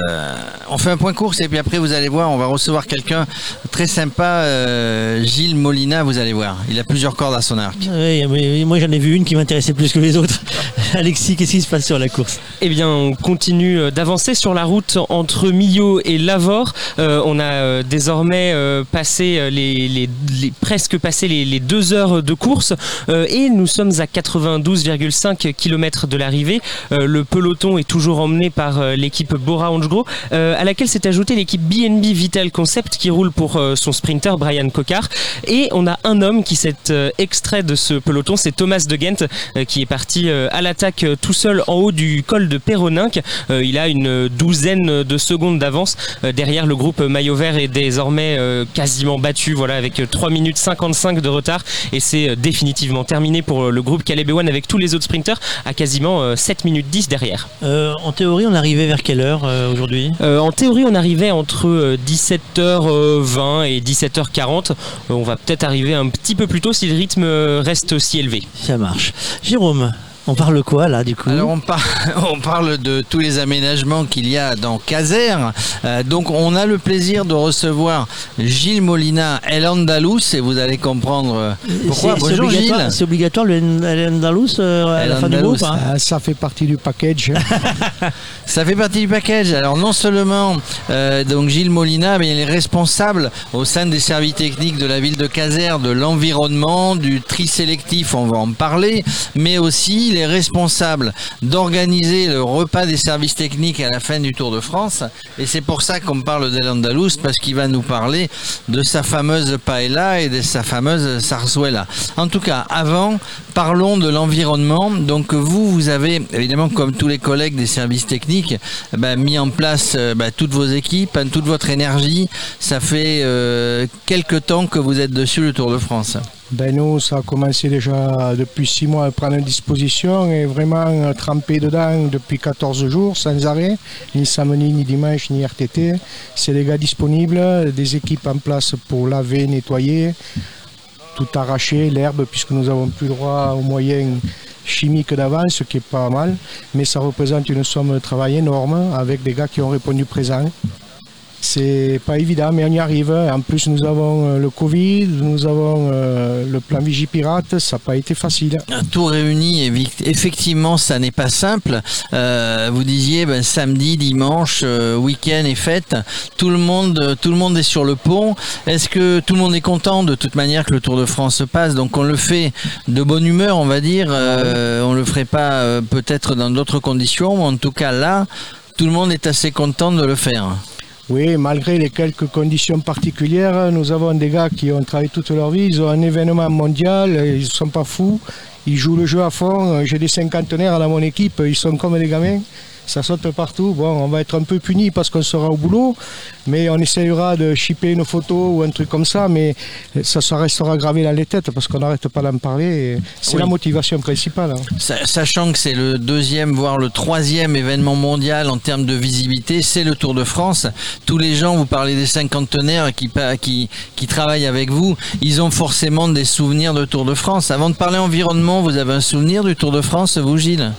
on fait un point course et puis après, vous allez voir, on va recevoir quelqu'un très sympa, euh, Gilles Molina, vous allez voir. Il a plusieurs cordes à son arc. Oui, mais moi j'en ai vu une qui m'intéressait plus que les autres. Alexis, qu'est-ce qui se passe sur la course? Eh bien, on continue euh, d'avancer sur la route entre Millau et Lavore. Euh, on a euh, désormais euh, passé les, presque passé les, deux heures de course et nous sommes à 92,5 km de l'arrivée. Le peloton est toujours emmené par l'équipe Bora Hansgrohe, à laquelle s'est ajoutée l'équipe BNB Vital Concept qui roule pour son sprinter Brian Cocard. Et on a un homme qui s'est extrait de ce peloton, c'est Thomas de Ghent qui est parti à l'attaque tout seul en haut du col de Perroninck. Euh, il a une douzaine de secondes d'avance euh, derrière le groupe Maillot Vert est désormais euh, quasiment battu voilà avec euh, 3 minutes 55 de retard et c'est définitivement terminé pour le groupe Caleb Ewan avec tous les autres sprinters à quasiment euh, 7 minutes 10 derrière. Euh, En théorie, on arrivait vers quelle heure euh, aujourd'hui? Euh, en théorie, on arrivait entre euh, 17h20 et 17h40. Euh, on va peut-être arriver un petit peu plus tôt si le rythme reste aussi élevé. Ça marche. Jérôme, on parle quoi là du coup Alors on, par- on parle de tous les aménagements qu'il y a dans Caser. Euh, donc on a le plaisir de recevoir Gilles Molina, El Andalous, et vous allez comprendre euh, pourquoi. C'est- c'est Bonjour obligatoire, Gilles. c'est obligatoire le El Andalous euh, à El la fin du groupe hein Ah, ça fait partie du package. Ça fait partie du package. Alors non seulement euh, donc Gilles Molina, mais il est responsable au sein des services techniques de la ville de Caser de l'environnement, du tri sélectif, on va en parler, mais aussi il est responsable d'organiser le repas des services techniques à la fin du Tour de France. Et c'est pour ça qu'on parle d'El Andalus, parce qu'il va nous parler de sa fameuse paella et de sa fameuse sarsuela. En tout cas, avant, parlons de l'environnement. Donc vous, vous avez évidemment, comme tous les collègues des services techniques, ben, mis en place euh, ben, toutes vos équipes, hein, toute votre énergie. Ça fait euh, quelques temps que vous êtes dessus le Tour de France. Ben nous, ça a commencé déjà depuis six mois à prendre une disposition et vraiment trempé dedans depuis 14 jours sans arrêt, ni samedi, ni dimanche, ni RTT. C'est des gars disponibles, des équipes en place pour laver, nettoyer, tout arracher, l'herbe, puisque nous n'avons plus droit aux moyens chimiques d'avant, ce qui est pas mal. Mais ça représente une somme de travail énorme avec des gars qui ont répondu présent. C'est pas évident, mais on y arrive. En plus, nous avons euh, le Covid, nous avons euh, le plan Vigipirate, ça n'a pas été facile. Un tour réuni, effectivement, ça n'est pas simple. Euh, vous disiez ben, samedi, dimanche, euh, week-end et fête. Tout le monde, tout le monde est sur le pont. Est-ce que tout le monde est content de toute manière que le Tour de France se passe? Donc on le fait de bonne humeur, on va dire. Euh, on le ferait pas peut-être dans d'autres conditions, mais en tout cas là, tout le monde est assez content de le faire. Oui, malgré les quelques conditions particulières, nous avons des gars qui ont travaillé toute leur vie, ils ont un événement mondial, ils ne sont pas fous, ils jouent le jeu à fond. J'ai des cinquantenaires dans mon équipe, ils sont comme des gamins, ça saute partout. Bon, on va être un peu punis parce qu'on sera au boulot, mais on essayera de chipper nos photos ou un truc comme ça, mais ça, ça restera gravé dans les têtes parce qu'on n'arrête pas d'en parler. C'est Oui. la motivation principale. hein. Sa- Sachant que c'est le deuxième, voire le troisième événement mondial en termes de visibilité, c'est le Tour de France. Tous les gens, vous parlez des cinquantenaires qui, pa- qui, qui travaillent avec vous, ils ont forcément des souvenirs de Tour de France. Avant de parler environnement, vous avez un souvenir du Tour de France, vous Gilles?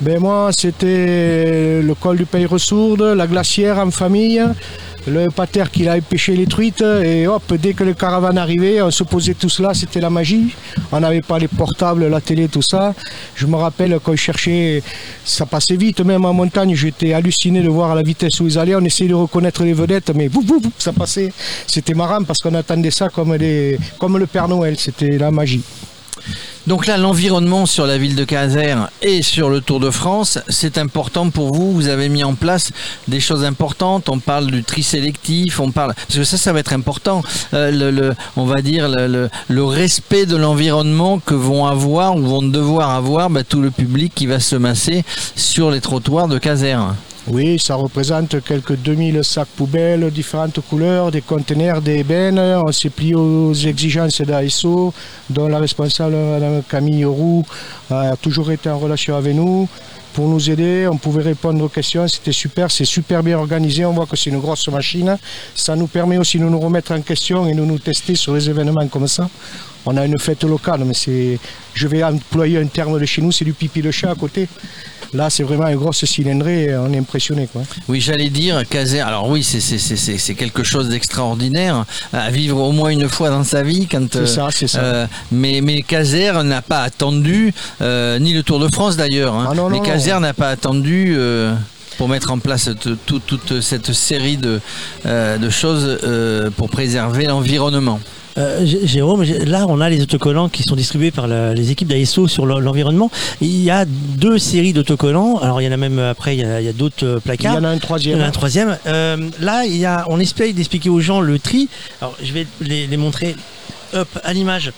Ben moi, c'était le col du Pays Ressourde, la glacière en famille, le pater qui avait pêché les truites, et hop, dès que le caravane arrivait, on se posait tous là, c'était la magie. On n'avait pas les portables, la télé, tout ça. Je me rappelle quand je cherchais, ça passait vite, même en montagne, j'étais halluciné de voir à la vitesse où ils allaient. On essayait de reconnaître les vedettes, mais boum, boum, ça passait. C'était marrant parce qu'on attendait ça comme, comme le Père Noël, c'était la magie. Donc là, l'environnement sur la ville de Caser et sur le Tour de France, c'est important pour vous. Vous avez mis en place des choses importantes. On parle du tri sélectif, on parle parce que ça, ça va être important. Euh, on va dire le respect de l'environnement que vont avoir ou vont devoir avoir bah, tout le public qui va se masser sur les trottoirs de Caser. Oui, ça représente quelques 2000 sacs poubelles, différentes couleurs, des conteneurs, des bennes. On s'est plié aux exigences d'ASO, dont la responsable, Mme Camille Roux, a toujours été en relation avec nous pour nous aider. On pouvait répondre aux questions, c'était super, c'est super bien organisé. On voit que c'est une grosse machine. Ça nous permet aussi de nous remettre en question et de nous tester sur les événements comme ça. On a une fête locale, mais c'est, je vais employer un terme de chez nous, c'est du pipi de chat à côté. Là, c'est vraiment une grosse cylindrée, on est impressionné. Quoi. Oui, j'allais dire Caser. Alors oui, c'est c'est- c'est- c'est- c'est quelque chose d'extraordinaire à vivre au moins une fois dans sa vie. Quand C'est ça, c'est ça. euh, mais mais Caser n'a pas attendu euh, ni le Tour de France d'ailleurs. hein. Ah non, mais Caser n'a pas attendu. euh, pour mettre en place toute cette série de, euh, de choses euh, pour préserver l'environnement. Euh, Jérôme, là on a les autocollants qui sont distribués par la- les équipes d'ASO sur l'en- l'environnement. Il y a deux séries d'autocollants. Alors il y en a même euh, après, il y a, d'autres euh, Il y placards. en a un Il y troisième. en a un troisième. Euh, là, il y a, on essaye d'expliquer aux gens le tri. Alors, je vais les, les montrer hop, à l'image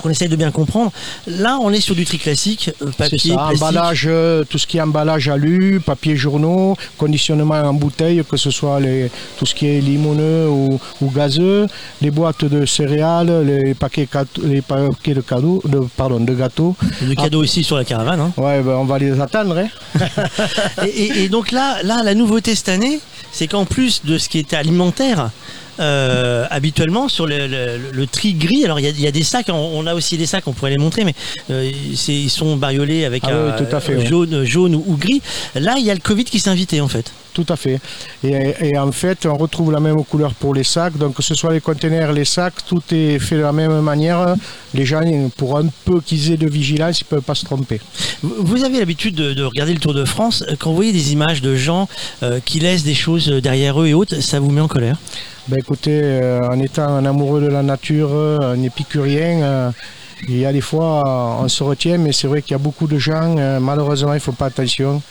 qu'on essaye de bien comprendre. Là, on est sur du tri classique, euh, papier, ça, emballage, euh, tout ce qui est emballage alu, papier journaux, conditionnement en bouteille, que ce soit les, tout ce qui est limoneux ou, ou gazeux, les boîtes de céréales, les paquets, cadeaux- les paquets de, cadeaux, de, pardon, de gâteaux. Le cadeau ici sur la caravane. hein. Ouais, ben, on va les attendre. hein. Et, et- et donc là, là, la nouveauté cette année, c'est qu'en plus de ce qui était alimentaire, euh, habituellement sur le, le- le tri gris, alors il y a, il y a des sacs, on, on a aussi des sacs, on pourrait les montrer, mais euh, ils sont bariolés avec Ah un oui, tout à fait, jaune, jaune ou, ou gris. Là, il y a le Covid qui s'est invité en fait. Tout à fait. Et, et en fait, on retrouve la même couleur pour les sacs. Donc, que ce soit les conteneurs, les sacs, tout est fait de la même manière. Les gens, pour un peu qu'ils aient de vigilance, ils ne peuvent pas se tromper. Vous avez l'habitude de, de regarder le Tour de France. Quand vous voyez des images de gens euh, qui laissent des choses derrière eux et autres, ça vous met en colère? Ben écoutez, euh, en étant un amoureux de la nature, un épicurien, euh, Il y a des fois, on se retient, mais c'est vrai qu'il y a beaucoup de gens, euh, malheureusement, il ne faut pas attention.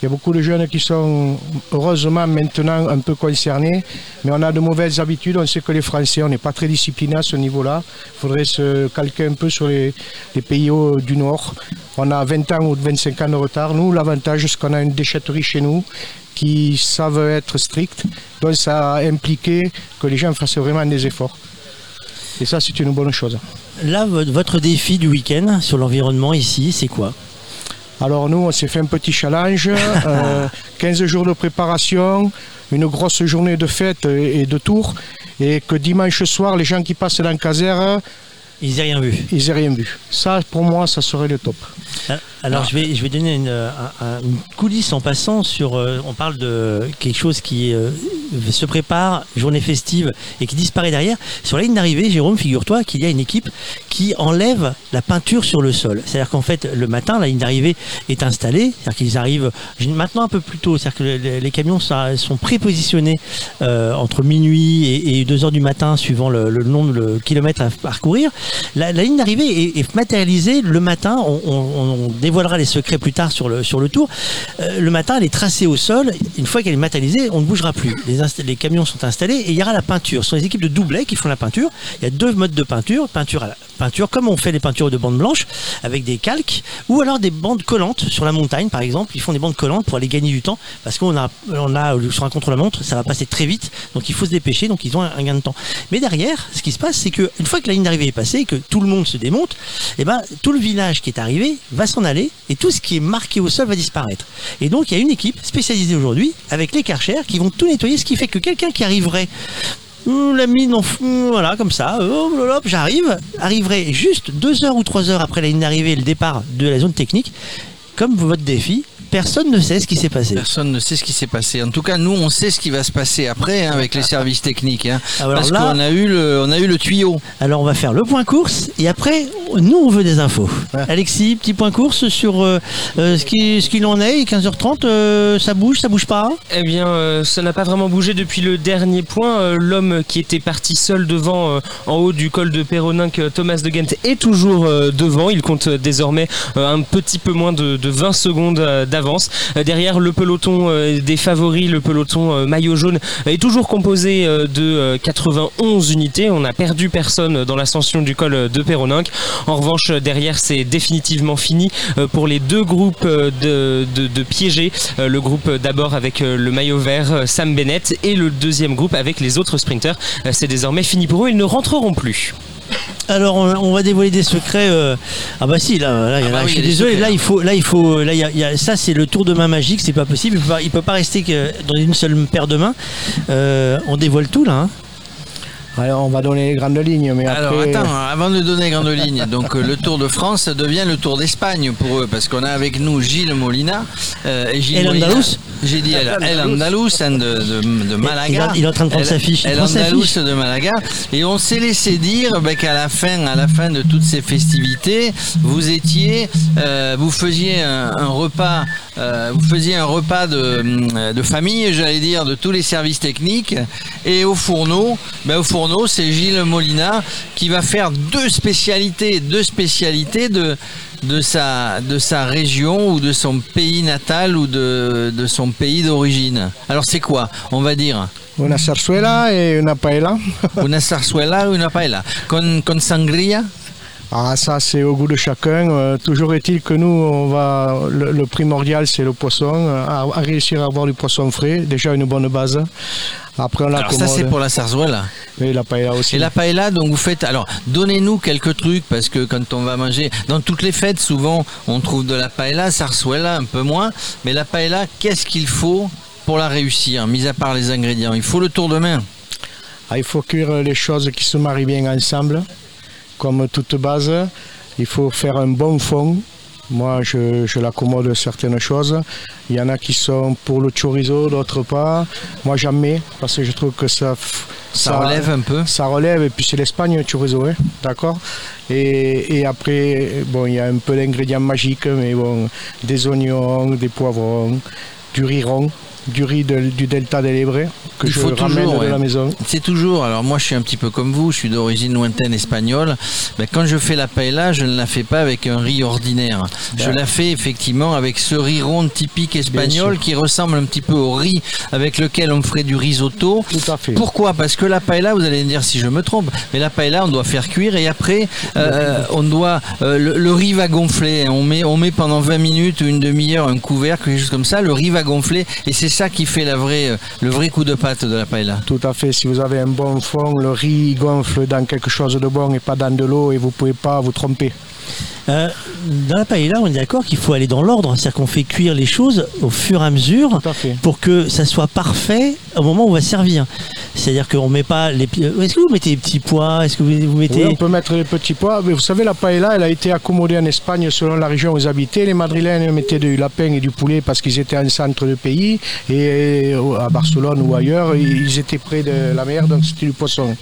Il y a beaucoup de jeunes qui sont heureusement maintenant un peu concernés, mais on a de mauvaises habitudes. On sait que les Français, on n'est pas très disciplinés à ce niveau-là. Il faudrait se calquer un peu sur les, pays du Nord. On a 20 ans ou 25 ans de retard. Nous, l'avantage, c'est qu'on a une déchetterie chez nous qui savent être strictes. Donc ça a impliqué que les gens fassent vraiment des efforts. Et ça, c'est une bonne chose. Là, vo- votre défi du week-end sur l'environnement ici, c'est quoi? Alors nous, on s'est fait un petit challenge, euh, 15 jours de préparation, une grosse journée de fête et de tour, et que dimanche soir, les gens qui passent dans le caser, ils n'aient rien vu. Ils n'aient rien vu. Ça, pour moi, ça serait le top. Ah, Alors je vais je vais donner une, un- un- une coulisse en passant sur euh, on parle de quelque chose qui euh, se prépare journée festive et qui disparaît derrière sur la ligne d'arrivée Jérôme figure-toi qu'il y a une équipe qui enlève la peinture sur le sol c'est-à-dire qu'en fait le matin la ligne d'arrivée est installée c'est-à-dire qu'ils arrivent maintenant un peu plus tôt c'est-à-dire que les, camions sont, sont prépositionnés euh, entre minuit et, et 2 heures du matin suivant le, le nombre de kilomètres à parcourir la, ligne d'arrivée est, matérialisée. Le matin on, dévoilera les secrets plus tard sur le, tour. Euh, le matin elle est tracée au sol. Une fois qu'elle est matérialisée on ne bougera plus. Les, camions sont installés et il y aura la peinture. Ce sont les équipes de doublets qui font la peinture. Il y a deux modes de peinture. Peinture à la comme on fait les peintures de bandes blanches avec des calques ou alors des bandes collantes sur la montagne par exemple. Ils font des bandes collantes pour aller gagner du temps parce qu'on a, on a sur un contre-la-montre ça va passer très vite donc il faut se dépêcher donc ils ont un, gain de temps. Mais derrière ce qui se passe c'est que une fois que la ligne d'arrivée est passée que tout le monde se démonte et ben tout le village qui est arrivé va s'en aller et tout ce qui est marqué au sol va disparaître. Et donc il y a une équipe spécialisée aujourd'hui avec les Karcher qui vont tout nettoyer ce qui fait que quelqu'un qui arriverait La mine, en fou- voilà, comme ça, euh, j'arrive, arriverai juste deux heures ou trois heures après la ligne d'arrivée et le départ de la zone technique. Comme votre défi, personne ne sait ce qui s'est passé. Personne ne sait ce qui s'est passé. En tout cas, nous, on sait ce qui va se passer après hein, avec les services techniques. hein. Alors parce qu'on a eu le, on a eu le tuyau. Alors on va faire le point course et après, nous on veut des infos. Alexis, petit point course sur euh, euh, ce qui- ce qu'il en est, 15h30, euh, ça bouge, ça bouge pas? Eh bien, euh, ça n'a pas vraiment bougé depuis le dernier point. Euh, L'homme qui était parti seul devant euh, en haut du col de Péroninque, euh, Thomas de Ghent, est toujours euh, devant. Il compte désormais euh, un petit peu moins de, de 20 secondes euh, Euh, derrière, le peloton euh, des favoris, le peloton euh, maillot jaune, est toujours composé de euh, 91 unités. On n'a perdu personne dans l'ascension du col de Péroninque. En revanche, derrière, c'est définitivement fini pour les deux groupes de, piégés. Le groupe d'abord avec le maillot vert, Sam Bennett, et le deuxième groupe avec les autres sprinters. C'est désormais fini pour eux, ils ne rentreront plus. Alors on, on va dévoiler des secrets. euh, Ah bah si, là, là, Ah a- bah oui, je suis désolé, secrets, là il faut, là il faut, là y a- y a- ça c'est le tour de main magique, c'est pas possible. Il peut pas, il peut pas rester que dans une seule paire de mains. Euh, on dévoile tout là. hein. Alors, on va donner les grandes lignes, mais Alors après... attends, avant de donner les grandes lignes, donc euh, le Tour de France devient le Tour d'Espagne pour eux, parce qu'on a avec nous Gilles Molina. euh, et Gilles El Andalus J'ai dit El, El Andalus hein, de, de, de Malaga. Il est- il est en train de prendre El- sa fiche, El Andalus fiche. de Malaga. Et on s'est laissé dire ben, qu'à la fin, à la fin de toutes ces festivités, vous étiez, euh, vous faisiez un, un repas, euh, vous faisiez un repas de, de famille, j'allais dire, de tous les services techniques. Et au fourneau, ben, au fourneau, c'est Gilles Molina qui va faire deux spécialités, deux spécialités de de sa, de sa région ou de son pays natal ou de, de son pays d'origine. Alors c'est quoi On va dire? Una zarzuela et una paella. una zarzuela ou una paella. Con, con sangria? Ah, ça, c'est au goût de chacun. Euh, toujours est-il que nous, on va, le, le primordial, c'est le poisson. Euh, À, à réussir à avoir du poisson frais, déjà une bonne base. Après, on Alors ça c'est pour la zarzuela. Et la paella aussi. Et la paella, donc vous faites. Alors, donnez-nous quelques trucs parce que quand on va manger, dans toutes les fêtes, souvent, on trouve de la paella, zarzuela un peu moins. Mais la paella, qu'est-ce qu'il faut pour la réussir, mis à part les ingrédients? Il faut le tour de main. Ah, il faut cuire les choses qui se marient bien ensemble, comme toute base. Il faut faire un bon fond. Moi, je, je l'accommode certaines choses. Il y en a qui sont pour le chorizo, d'autres pas. Moi, mets parce que je trouve que ça, Ça relève un peu. Ça relève, et puis c'est l'Espagne, le chorizo, hein, d'accord et, et après, bon, il y a un peu d'ingrédients magiques, mais bon, des oignons, des poivrons, du riz rond. Du riz de- du delta des Lébrés que Il je faut ramène toujours, de ouais. la maison. C'est toujours. Alors moi, je suis un petit peu comme vous. Je suis d'origine lointaine espagnole. Ben, quand je fais la paella, je ne la fais pas avec un riz ordinaire. Je Ben. la fais effectivement avec ce riz rond typique espagnol qui ressemble un petit peu au riz avec lequel on ferait du risotto. Tout à fait. Pourquoi? Parce que la paella, vous allez me dire si je me trompe, mais la paella, on doit faire cuire et après, euh, on doit euh, le, le riz va gonfler. On met, on met pendant 20 minutes ou une demi-heure un couvercle, quelque chose comme ça. Le riz va gonfler et c'est ça qui fait le vrai coup de pâte de la paella. Tout à fait. Si vous avez un bon fond, le riz gonfle dans quelque chose de bon et pas dans de l'eau et vous pouvez pas vous tromper. Euh, dans la paella, on est d'accord qu'il faut aller dans l'ordre, c'est-à-dire qu'on fait cuire les choses au fur et à mesure à pour que ça soit parfait au moment où on va servir. C'est-à-dire qu'on met pas les. euh, Est-ce que vous mettez les petits pois Est-ce que vous, mettez Oui, on peut mettre les petits pois. Mais vous savez, la paella, elle a été accommodée en Espagne selon la région où ils habitaient. Les Madrilènes mettaient du lapin et du poulet parce qu'ils étaient en centre de pays. Et euh, à Barcelone ou ailleurs, ils étaient près de la mer, donc c'était du poisson.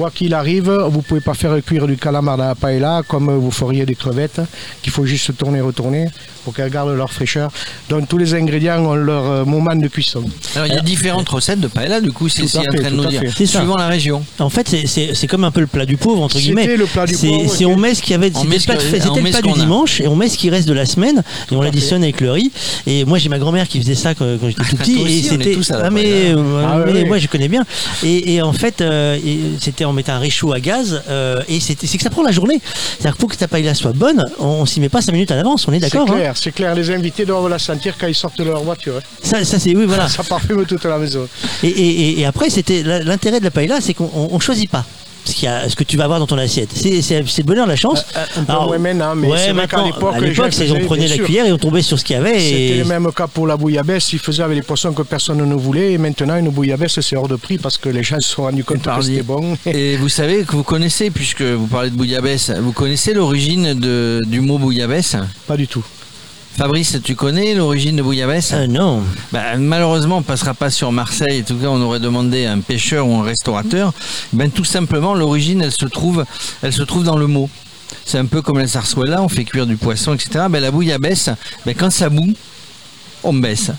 Quoi qu'il arrive, vous pouvez pas faire cuire du calamar dans la paella comme vous feriez des crevettes, qu'il faut juste tourner, retourner pour qu'elles gardent leur fraîcheur. Donc tous les ingrédients ont leur euh, moment de cuisson. Alors il y a différentes recettes de paella, du coup, c'est ce à qu'il est en train de nous dire. fait. C'est ça. Suivant la région. En fait, c'est- comme un peu le plat du pauvre, entre C'était guillemets. le plat du C'est- pauvre, c'est- on met ce qu'il y avait, c'était le plat, du dimanche et on met ce qui reste de la semaine et on l'additionne avec le riz. Et moi, j'ai ma grand-mère qui faisait ça quand, j'étais tout petit Toi et c'était. Ah, mais, euh, Ah, moi, je connais bien. Et, en fait, euh, c'était on mettait un réchaud à gaz euh, et c'est que ça prend la journée. C'est-à-dire que pour que ta paella soit bonne, on, on s'y met pas 5 minutes à l'avance. On est C'est d'accord hein clair, c'est clair. Les invités doivent la sentir quand ils sortent de leur voiture. hein. Ça, ça c'est oui, voilà. Ça parfume toute la maison. Et, et- et- et après, c'était l'intérêt de la paella, c'est qu'on on- on choisit pas ce, qu'il y a- ce que tu vas avoir dans ton assiette. C'est le bonheur, la chance. Un peu Alors, moins maintenant, mais ouais, maintenant, à l'époque, c'est- on prenait la sûr. cuillère et on tombait sur ce qu'il y avait. C'était Et... le même cas pour la bouillabaisse. Ils faisaient avec les poissons que personne ne voulait. Et maintenant, une bouillabaisse, c'est hors de prix parce que les gens se sont rendus compte que c'était bon. Et vous savez que vous connaissez, puisque vous parlez de bouillabaisse, vous connaissez l'origine de- du mot bouillabaisse? Pas du tout. Fabrice, tu connais l'origine de bouillabaisse Euh, non. Bah, malheureusement, on passera pas sur Marseille. En tout cas, on aurait demandé à un pêcheur ou un restaurateur. Ben, tout simplement, l'origine, elle se trouve, elle se trouve dans le mot. C'est un peu comme la sarsuela, on fait cuire du poisson, etc. Ben, la bouillabaisse, ben, quand ça bout, on baisse.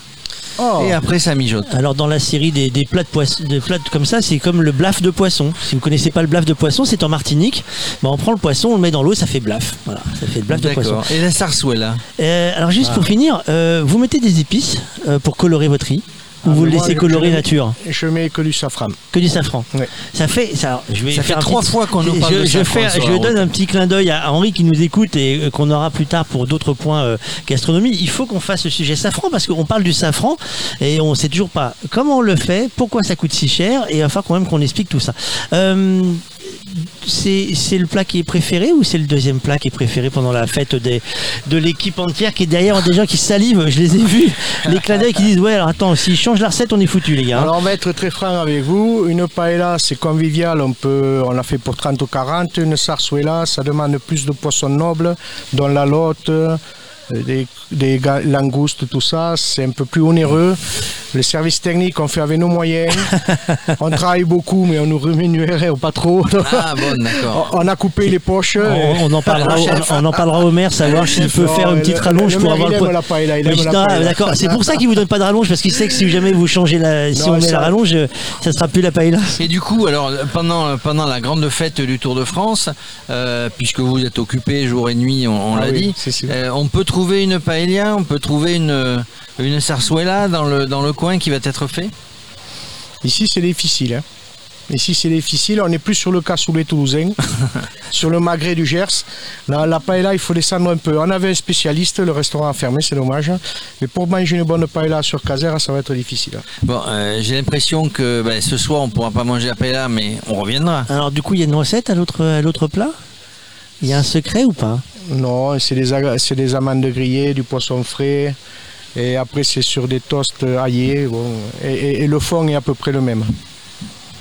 Oh. Et après, ça mijote. Alors dans la série des, des plats de poisson, des plats comme ça, c'est comme le blaf de poisson. Si vous connaissez pas le blaf de poisson, c'est en Martinique. Ben, on prend le poisson, on le met dans l'eau, ça fait blaf. Voilà, ça fait le blaf de poisson. D'accord. Et la sarsuela Euh, alors juste Ah. pour finir, euh, vous mettez des épices euh, pour colorer votre riz ou Ah, vous le mais moi, laissez je- colorer je- nature Je mets que du safran. que du safran. Ouais. Ça fait ça. Je vais Ça fait faire trois petit- fois qu'on nous je, parle de je safran fais- je donne un petit clin d'œil à Henri qui nous écoute et euh, qu'on aura plus tard pour d'autres points euh, gastronomie. Il faut qu'on fasse le sujet safran parce qu'on parle du safran et on sait toujours pas comment on le fait, pourquoi ça coûte si cher et il va falloir quand même qu'on explique tout ça. Euh, c'est le plat qui est préféré ou c'est le deuxième plat qui est préféré pendant la fête de l'équipe entière qui est derrière des gens qui salivent, je les ai vus, les clins qui disent ouais alors attends s'ils changent la recette on est foutu les gars. hein. Alors, on va être très franc avec vous. Une paella, c'est convivial. On, peut, on l'a fait pour 30 ou 40. Une sarsuela, ça demande plus de poissons nobles, dont la lotte, des, des langoustes, tout ça. C'est un peu plus onéreux. Le service technique, on fait avec nos moyens. on travaille beaucoup, mais on nous rémunérait pas trop. Ah bon, d'accord. On a coupé les poches. On, on en parlera, au- on, en parlera au maire, savoir s'il peut faire une petite rallonge pour avoir le aime la il aime paella. D'accord, c'est pour ça qu'il vous donne pas de rallonge parce qu'il sait que si jamais vous changez la, si Non, on met ça- la rallonge, ça sera plus la paella. Et du coup, alors pendant, pendant la grande fête du Tour de France, euh, puisque vous êtes occupé jour et nuit, on, on Ah l'a oui, dit, euh, on peut trouver une paella, on peut trouver une, une sarsuela dans le, dans le coin qui va être fait Ici, c'est difficile. hein. Ici, c'est difficile. On n'est plus sur le cassoulet toulousain, sur le magret du Gers. La, la paella, il faut descendre un peu. On avait un spécialiste, le restaurant a fermé, c'est dommage. Mais pour manger une bonne paella sur Caser, ça va être difficile. Bon, euh, j'ai l'impression que ben, ce soir on pourra pas manger la paella, mais on reviendra. Alors du coup, il y a une recette à l'autre à l'autre plat? Il y a un secret ou pas? Non, c'est des, c'est des amandes grillées, du poisson frais. Et après, c'est sur des toasts aillés. Bon. Et le fond est à peu près le même.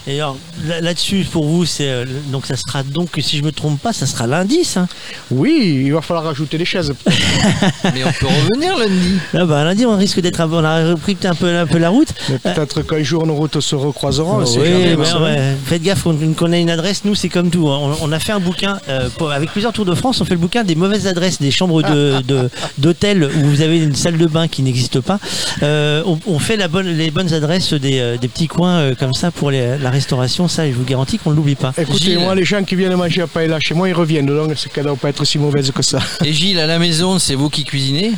Et alors là- là-dessus, pour vous, c'est euh, donc ça sera donc si je me trompe pas, ça sera lundi, ça. Oui, il va falloir rajouter des chaises. Mais on peut revenir lundi. Ah bah lundi, on risque d'être on a repris un peu, un peu la route. Mais Peut-être qu'un jour nos routes se recroiseront. Oui, ça. ouais, faites gaffe, on, qu'on ait une adresse, nous c'est comme tout. hein. On, on a fait un bouquin euh, pour- avec plusieurs tours de France. On fait le bouquin des mauvaises adresses des chambres de, où vous avez une salle de bain qui n'existe pas. Euh, on, on fait la bonne, les bonnes adresses des, euh, des petits coins euh, comme ça pour les- la restauration. Ça, je vous garantis qu'on ne l'oublie pas. Écoutez, Gilles. moi, les gens qui viennent manger à paella chez moi, ils reviennent. Donc, c'est qu'elle ne doit pas être si mauvaise que ça. Et Gilles, à la maison, c'est vous qui cuisinez?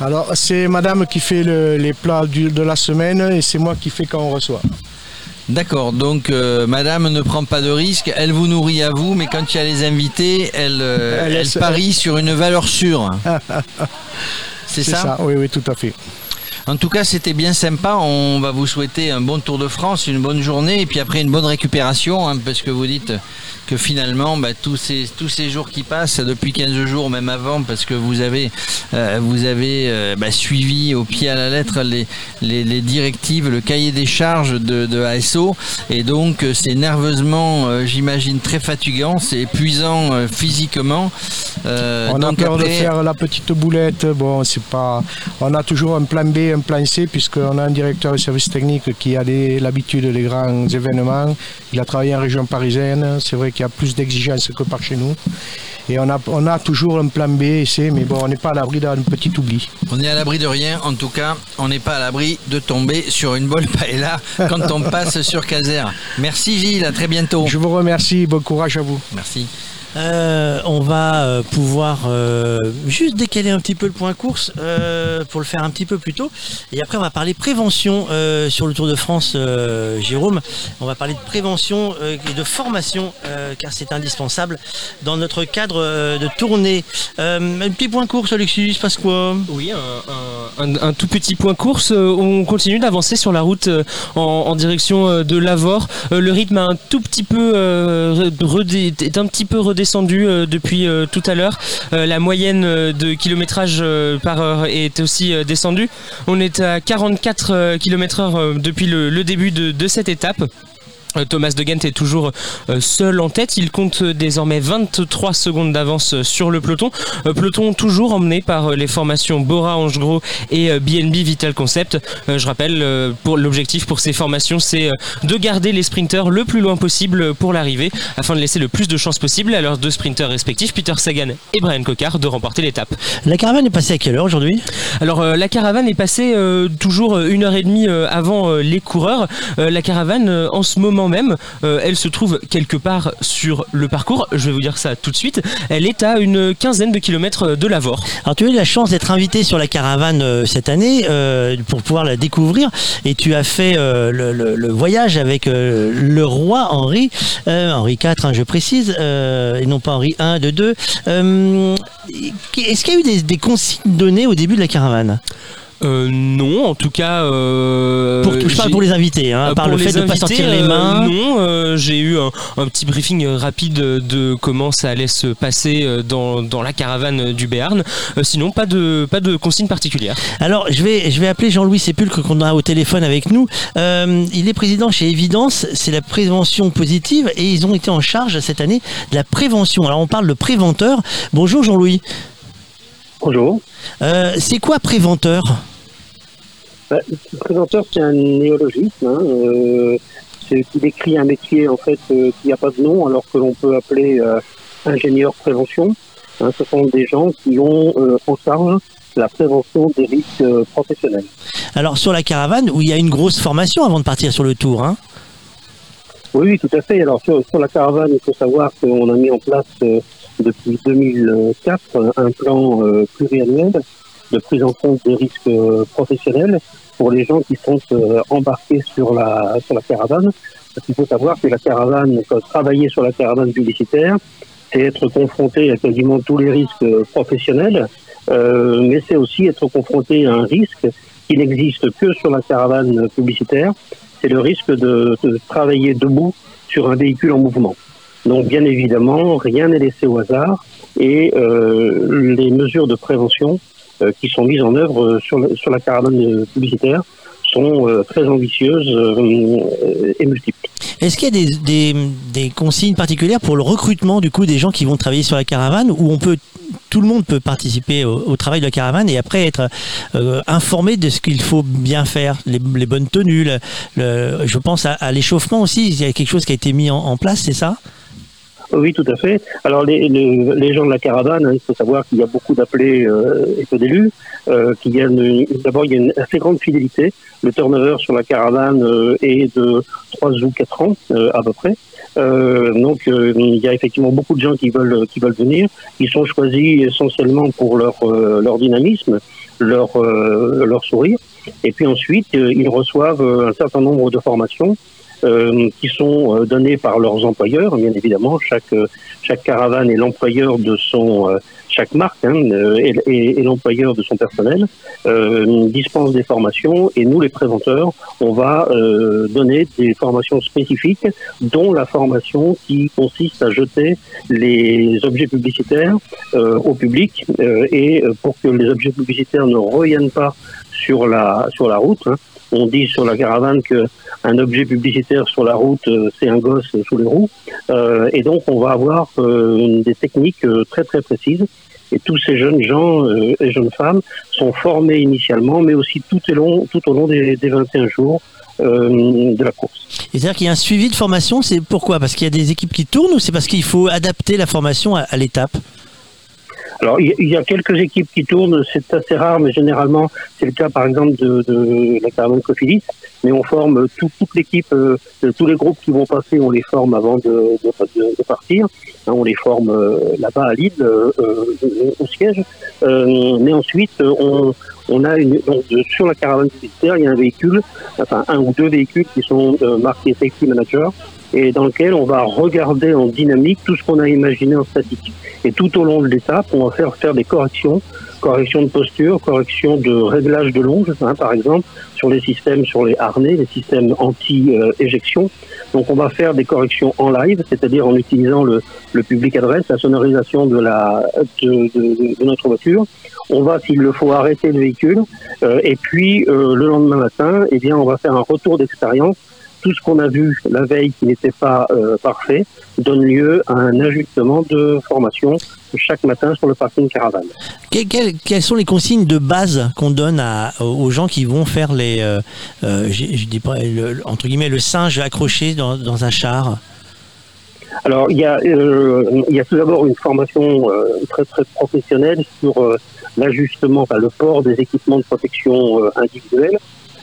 Alors, c'est madame qui fait le- les plats du- de la semaine et c'est moi qui fais quand on reçoit. D'accord, donc euh, madame ne prend pas de risque, elle vous nourrit à vous, mais quand il y a les invités, elle, euh, Elle elle, laisse- parie sur une valeur sûre. C'est ça, Oui, oui, tout à fait. En tout cas, c'était bien sympa. On va vous souhaiter un bon Tour de France, une bonne journée, et puis après une bonne récupération, hein, parce que vous dites que finalement, bah, tous, ces, tous ces jours qui passent, depuis 15 jours, même avant, parce que vous avez, euh, vous avez euh, bah, suivi au pied à la lettre les, les, les directives, le cahier des charges de, de ASO, et donc euh, c'est nerveusement, euh, j'imagine, très fatigant, c'est épuisant physiquement. On a donc peur de faire la petite boulette. Bon, c'est pas. On a toujours un plan B, un plan C, puisqu'on a un directeur de service technique qui a l'habitude des grands événements. Il a travaillé en région parisienne. C'est vrai qu'il y a plus d'exigences que par chez nous. Et on a, on a toujours un plan B et C, mais bon, on n'est pas à l'abri d'un petit oubli. On est à l'abri de rien, en tout cas, on n'est pas à l'abri de tomber sur une bonne paella quand on passe sur Caser. Merci Gilles, à très bientôt. Je vous remercie, bon courage à vous. Merci. Euh, on va euh, pouvoir euh, juste décaler un petit peu le point course pour le faire un petit peu plus tôt. Et après, on va parler prévention sur le Tour de France, Jérôme. On va parler de prévention et de formation, car c'est indispensable dans notre cadre de tournée. Un petit point course, Alexis, passe quoi? Oui, un, tout petit point course. On continue d'avancer sur la route en, direction de Lavore. Le rythme a un tout petit peu est un petit peu redescendu euh, depuis euh, tout à l'heure. Euh, La moyenne de kilométrage par heure est aussi descendue. On est à 44 km heure euh, depuis le, début de cette étape. Euh, Thomas de Gent est toujours euh, seul en tête. Il compte euh, désormais 23 secondes d'avance sur le peloton. Peloton toujours emmené par les formations Bora, Angegros et BNB Vital Concept. Je rappelle, pour l'objectif pour ces formations, c'est de garder les sprinteurs le plus loin possible pour l'arrivée, afin de laisser le plus de chances possible à leurs deux sprinteurs respectifs, Peter Sagan et Brian Cocard, de remporter l'étape. La caravane est passée à quelle heure aujourd'hui? Alors la caravane est passée toujours une heure et demie avant les coureurs. La caravane en ce moment même, euh, elle se trouve quelque part sur le parcours. Je vais vous dire ça tout de suite. Elle est à une quinzaine de kilomètres de Lavore. Alors tu as eu la chance d'être invité sur la caravane euh, cette année euh, pour pouvoir la découvrir et tu as fait le, voyage avec le roi Henri, Henri IV hein, je précise, et non pas Henri I de 2. Est-ce qu'il y a eu des consignes données au début de la caravane? Euh, non, en tout cas. euh, pour, Je parle pour les invités, hein, par le fait les de ne pas sortir les euh, mains. non, euh, j'ai eu un, un petit briefing euh, rapide de comment ça allait se passer dans, dans la caravane du Béarn. Sinon, pas de, pas de consigne particulière. Alors, je vais, je vais appeler Jean-Louis Sépulcre qu'on a au téléphone avec nous. Euh, il est président chez Evidence, c'est la prévention positive et ils ont été en charge cette année de la prévention. Alors, on parle de préventeur. Bonjour Jean-Louis. Bonjour. Euh, c'est quoi préventeur Bah, le présenteur, c'est un néologisme. hein, euh, c'est qui décrit un métier en fait euh, qui n'a pas de nom, alors que l'on peut appeler euh, ingénieur prévention. Hein, ce sont des gens qui ont en charge la prévention des risques professionnels. Alors, sur la caravane, où il y a une grosse formation avant de partir sur le tour. Hein? Oui, oui, tout à fait. Alors sur, sur la caravane, il faut savoir qu'on a mis en place depuis 2004 un plan euh, pluriannuel de prise en compte des risques euh, professionnels pour les gens qui sont euh, embarqués sur la sur la caravane. Parce qu'il faut savoir que la caravane, travailler sur la caravane publicitaire, c'est être confronté à quasiment tous les risques professionnels, mais c'est aussi être confronté à un risque qui n'existe que sur la caravane publicitaire, c'est le risque de travailler debout sur un véhicule en mouvement. Donc bien évidemment, rien n'est laissé au hasard et euh, les mesures de prévention euh, qui sont mises en œuvre euh, sur, la caravane publicitaire sont très ambitieuses et multiples. Est-ce qu'il y a des, consignes particulières pour le recrutement du coup des gens qui vont travailler sur la caravane où on peut tout le monde peut participer au, travail de la caravane et après être informé de ce qu'il faut bien faire, les, bonnes tenues. je pense à, l'échauffement aussi. Il y a quelque chose qui a été mis en place, c'est ça? Oui, tout à fait. Alors, les, les, gens de la caravane, il faut savoir qu'il y a beaucoup d'appelés euh, et peu d'élus. Euh, a une- d'abord il y a une assez grande fidélité. Le turnover sur la caravane euh, est de 3 ou 4 ans euh, à peu près. Euh, donc euh, il y a effectivement beaucoup de gens qui veulent qui veulent venir. Ils sont choisis essentiellement pour leur euh, leur dynamisme, leur euh, leur sourire. Et puis ensuite euh, ils reçoivent euh, un certain nombre de formations euh, qui sont euh, données par leurs employeurs, bien évidemment. Chaque euh, chaque caravane est l'employeur de son euh, chaque marque hein, est, est- est l'employeur de son personnel, euh, dispense des formations et nous les préventeurs, on va euh, donner des formations spécifiques, dont la formation qui consiste à jeter les objets publicitaires euh, au public et pour que les objets publicitaires ne reviennent pas sur la sur la route. hein. On dit sur la caravane que un objet publicitaire sur la route, euh, c'est un gosse sous les roues. Euh, et donc, on va avoir euh, des techniques très très précises. Et tous ces jeunes gens et jeunes femmes sont formés initialement, mais aussi tout, au long, tout au long des, des 21 jours de la course. C'est-à-dire qu'il y a un suivi de formation. C'est pourquoi? Parce qu'il y a des équipes qui tournent ou c'est parce qu'il faut adapter la formation à l'étape? Alors, il y, a- quelques équipes qui tournent, c'est assez rare, mais généralement, c'est le cas, par exemple, de, de la caravane Cofidis. Mais on forme tout- toute l'équipe, euh, tous les groupes qui vont passer, on les forme avant de, de, de- partir. Hein, on les forme euh, là-bas à Lille, euh, euh, au siège. Euh, mais ensuite, on, on a sur la caravane publicitaire, il y a un véhicule, enfin un ou deux véhicules qui sont euh, marqués Safety Manager et dans lequel on va regarder en dynamique tout ce qu'on a imaginé en statique. Et tout au long de l'étape, on va faire faire des corrections, corrections de posture, corrections de réglage de longe, hein, par exemple, sur les systèmes, sur les harnais, les systèmes anti-éjection. Donc on va faire des corrections en live, c'est-à-dire en utilisant le, public adresse, la sonorisation de notre voiture. On va, s'il le faut, arrêter le véhicule. euh, et puis, euh, le lendemain matin, eh bien, on va faire un retour d'expérience tout ce qu'on a vu la veille qui n'était pas euh, parfait donne lieu à un ajustement de formation chaque matin sur le parking caravane. Que- quelles, quelles sont les consignes de base qu'on donne à- aux gens qui vont faire les, euh, euh, j'ai- je dis pas, le- entre guillemets, le singe accroché dans, dans un char? Alors, il y a, euh, il y a tout d'abord une formation euh, très très professionnelle sur euh, l'ajustement, enfin le port des équipements de protection individuelle,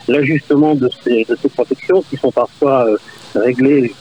l'ajustement de ces, de ces protections qui sont parfois euh, réglées,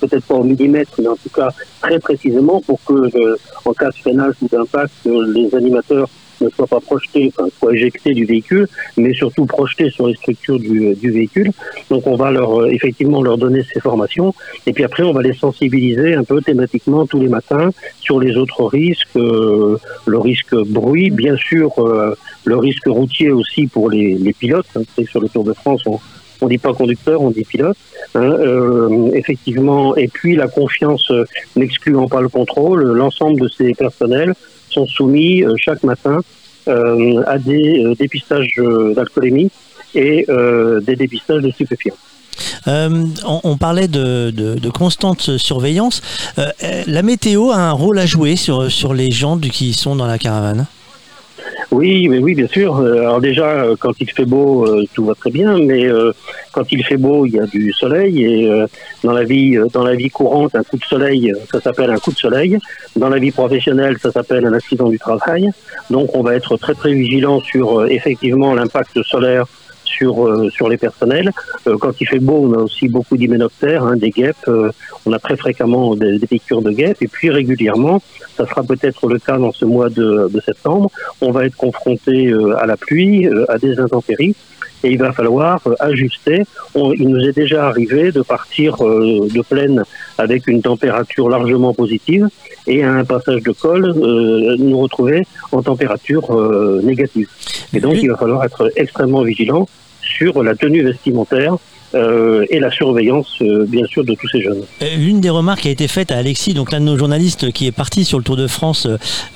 peut-être pas au millimètre, mais en tout cas très précisément pour que, euh, en cas de freinage ou d'impact, euh, les animateurs ne soient pas projetés, enfin, soient éjectés du véhicule, mais surtout projetés sur les structures du, du véhicule. Donc on va leur euh, effectivement leur donner ces formations et puis après on va les sensibiliser un peu thématiquement tous les matins sur les autres risques, euh, le risque bruit, bien sûr euh, le risque routier aussi pour les, les pilotes. Hein, sur le Tour de France on on dit pas conducteur, on dit pilote. hein, euh, effectivement, et puis la confiance euh, n'excluant pas le contrôle, l'ensemble de ces personnels sont soumis euh, chaque matin euh, à des euh, dépistages d'alcoolémie et des dépistages de stupéfiants. On, parlait de, constante surveillance. La météo a un rôle à jouer sur, sur les gens du- qui sont dans la caravane? Oui, mais oui, bien sûr. Euh, Alors déjà, euh, quand il fait beau, euh, tout va très bien, mais quand il fait beau, il y a du soleil et dans la vie, dans la vie courante, un coup de soleil, ça s'appelle un coup de soleil. Dans la vie professionnelle, ça s'appelle un accident du travail. Donc, on va être très très vigilant sur effectivement l'impact solaire sur sur les personnels. Quand il fait beau, on a aussi beaucoup d'hyménoptères, hein, des guêpes. On a très fréquemment des, des piqûres de guêpes et puis régulièrement, ça sera peut-être le cas dans ce mois de, de septembre, on va être confronté euh, à la pluie, euh, à des intempéries. Et il va falloir euh, ajuster. On- il nous est déjà arrivé de partir de plaine avec une température largement positive et à un passage de col, euh, nous retrouver en température euh, négative. Et donc, il va falloir être extrêmement vigilant sur la tenue vestimentaire euh, et la surveillance, euh, bien sûr, de tous ces jeunes. Euh, L'une des remarques qui a été faite à Alexis, donc l'un de nos journalistes qui est parti sur le Tour de France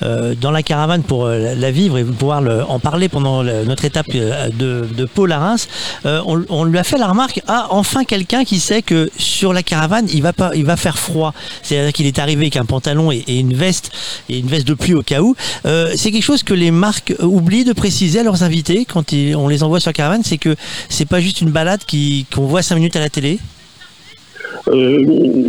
euh, dans la caravane pour euh, la vivre et pouvoir en parler pendant notre étape euh, de, de Pau à Reims, euh, on, lui a fait la remarque ah enfin quelqu'un qui sait que sur la caravane il va pas il va faire froid. C'est-à-dire qu'il est arrivé avec un pantalon et, une veste et une veste de pluie au cas où. Euh, c'est quelque chose que les marques oublient de préciser à leurs invités quand on les envoie sur la caravane, c'est que c'est pas juste une balade qui qu'on voit cinq minutes à la télé. Euh,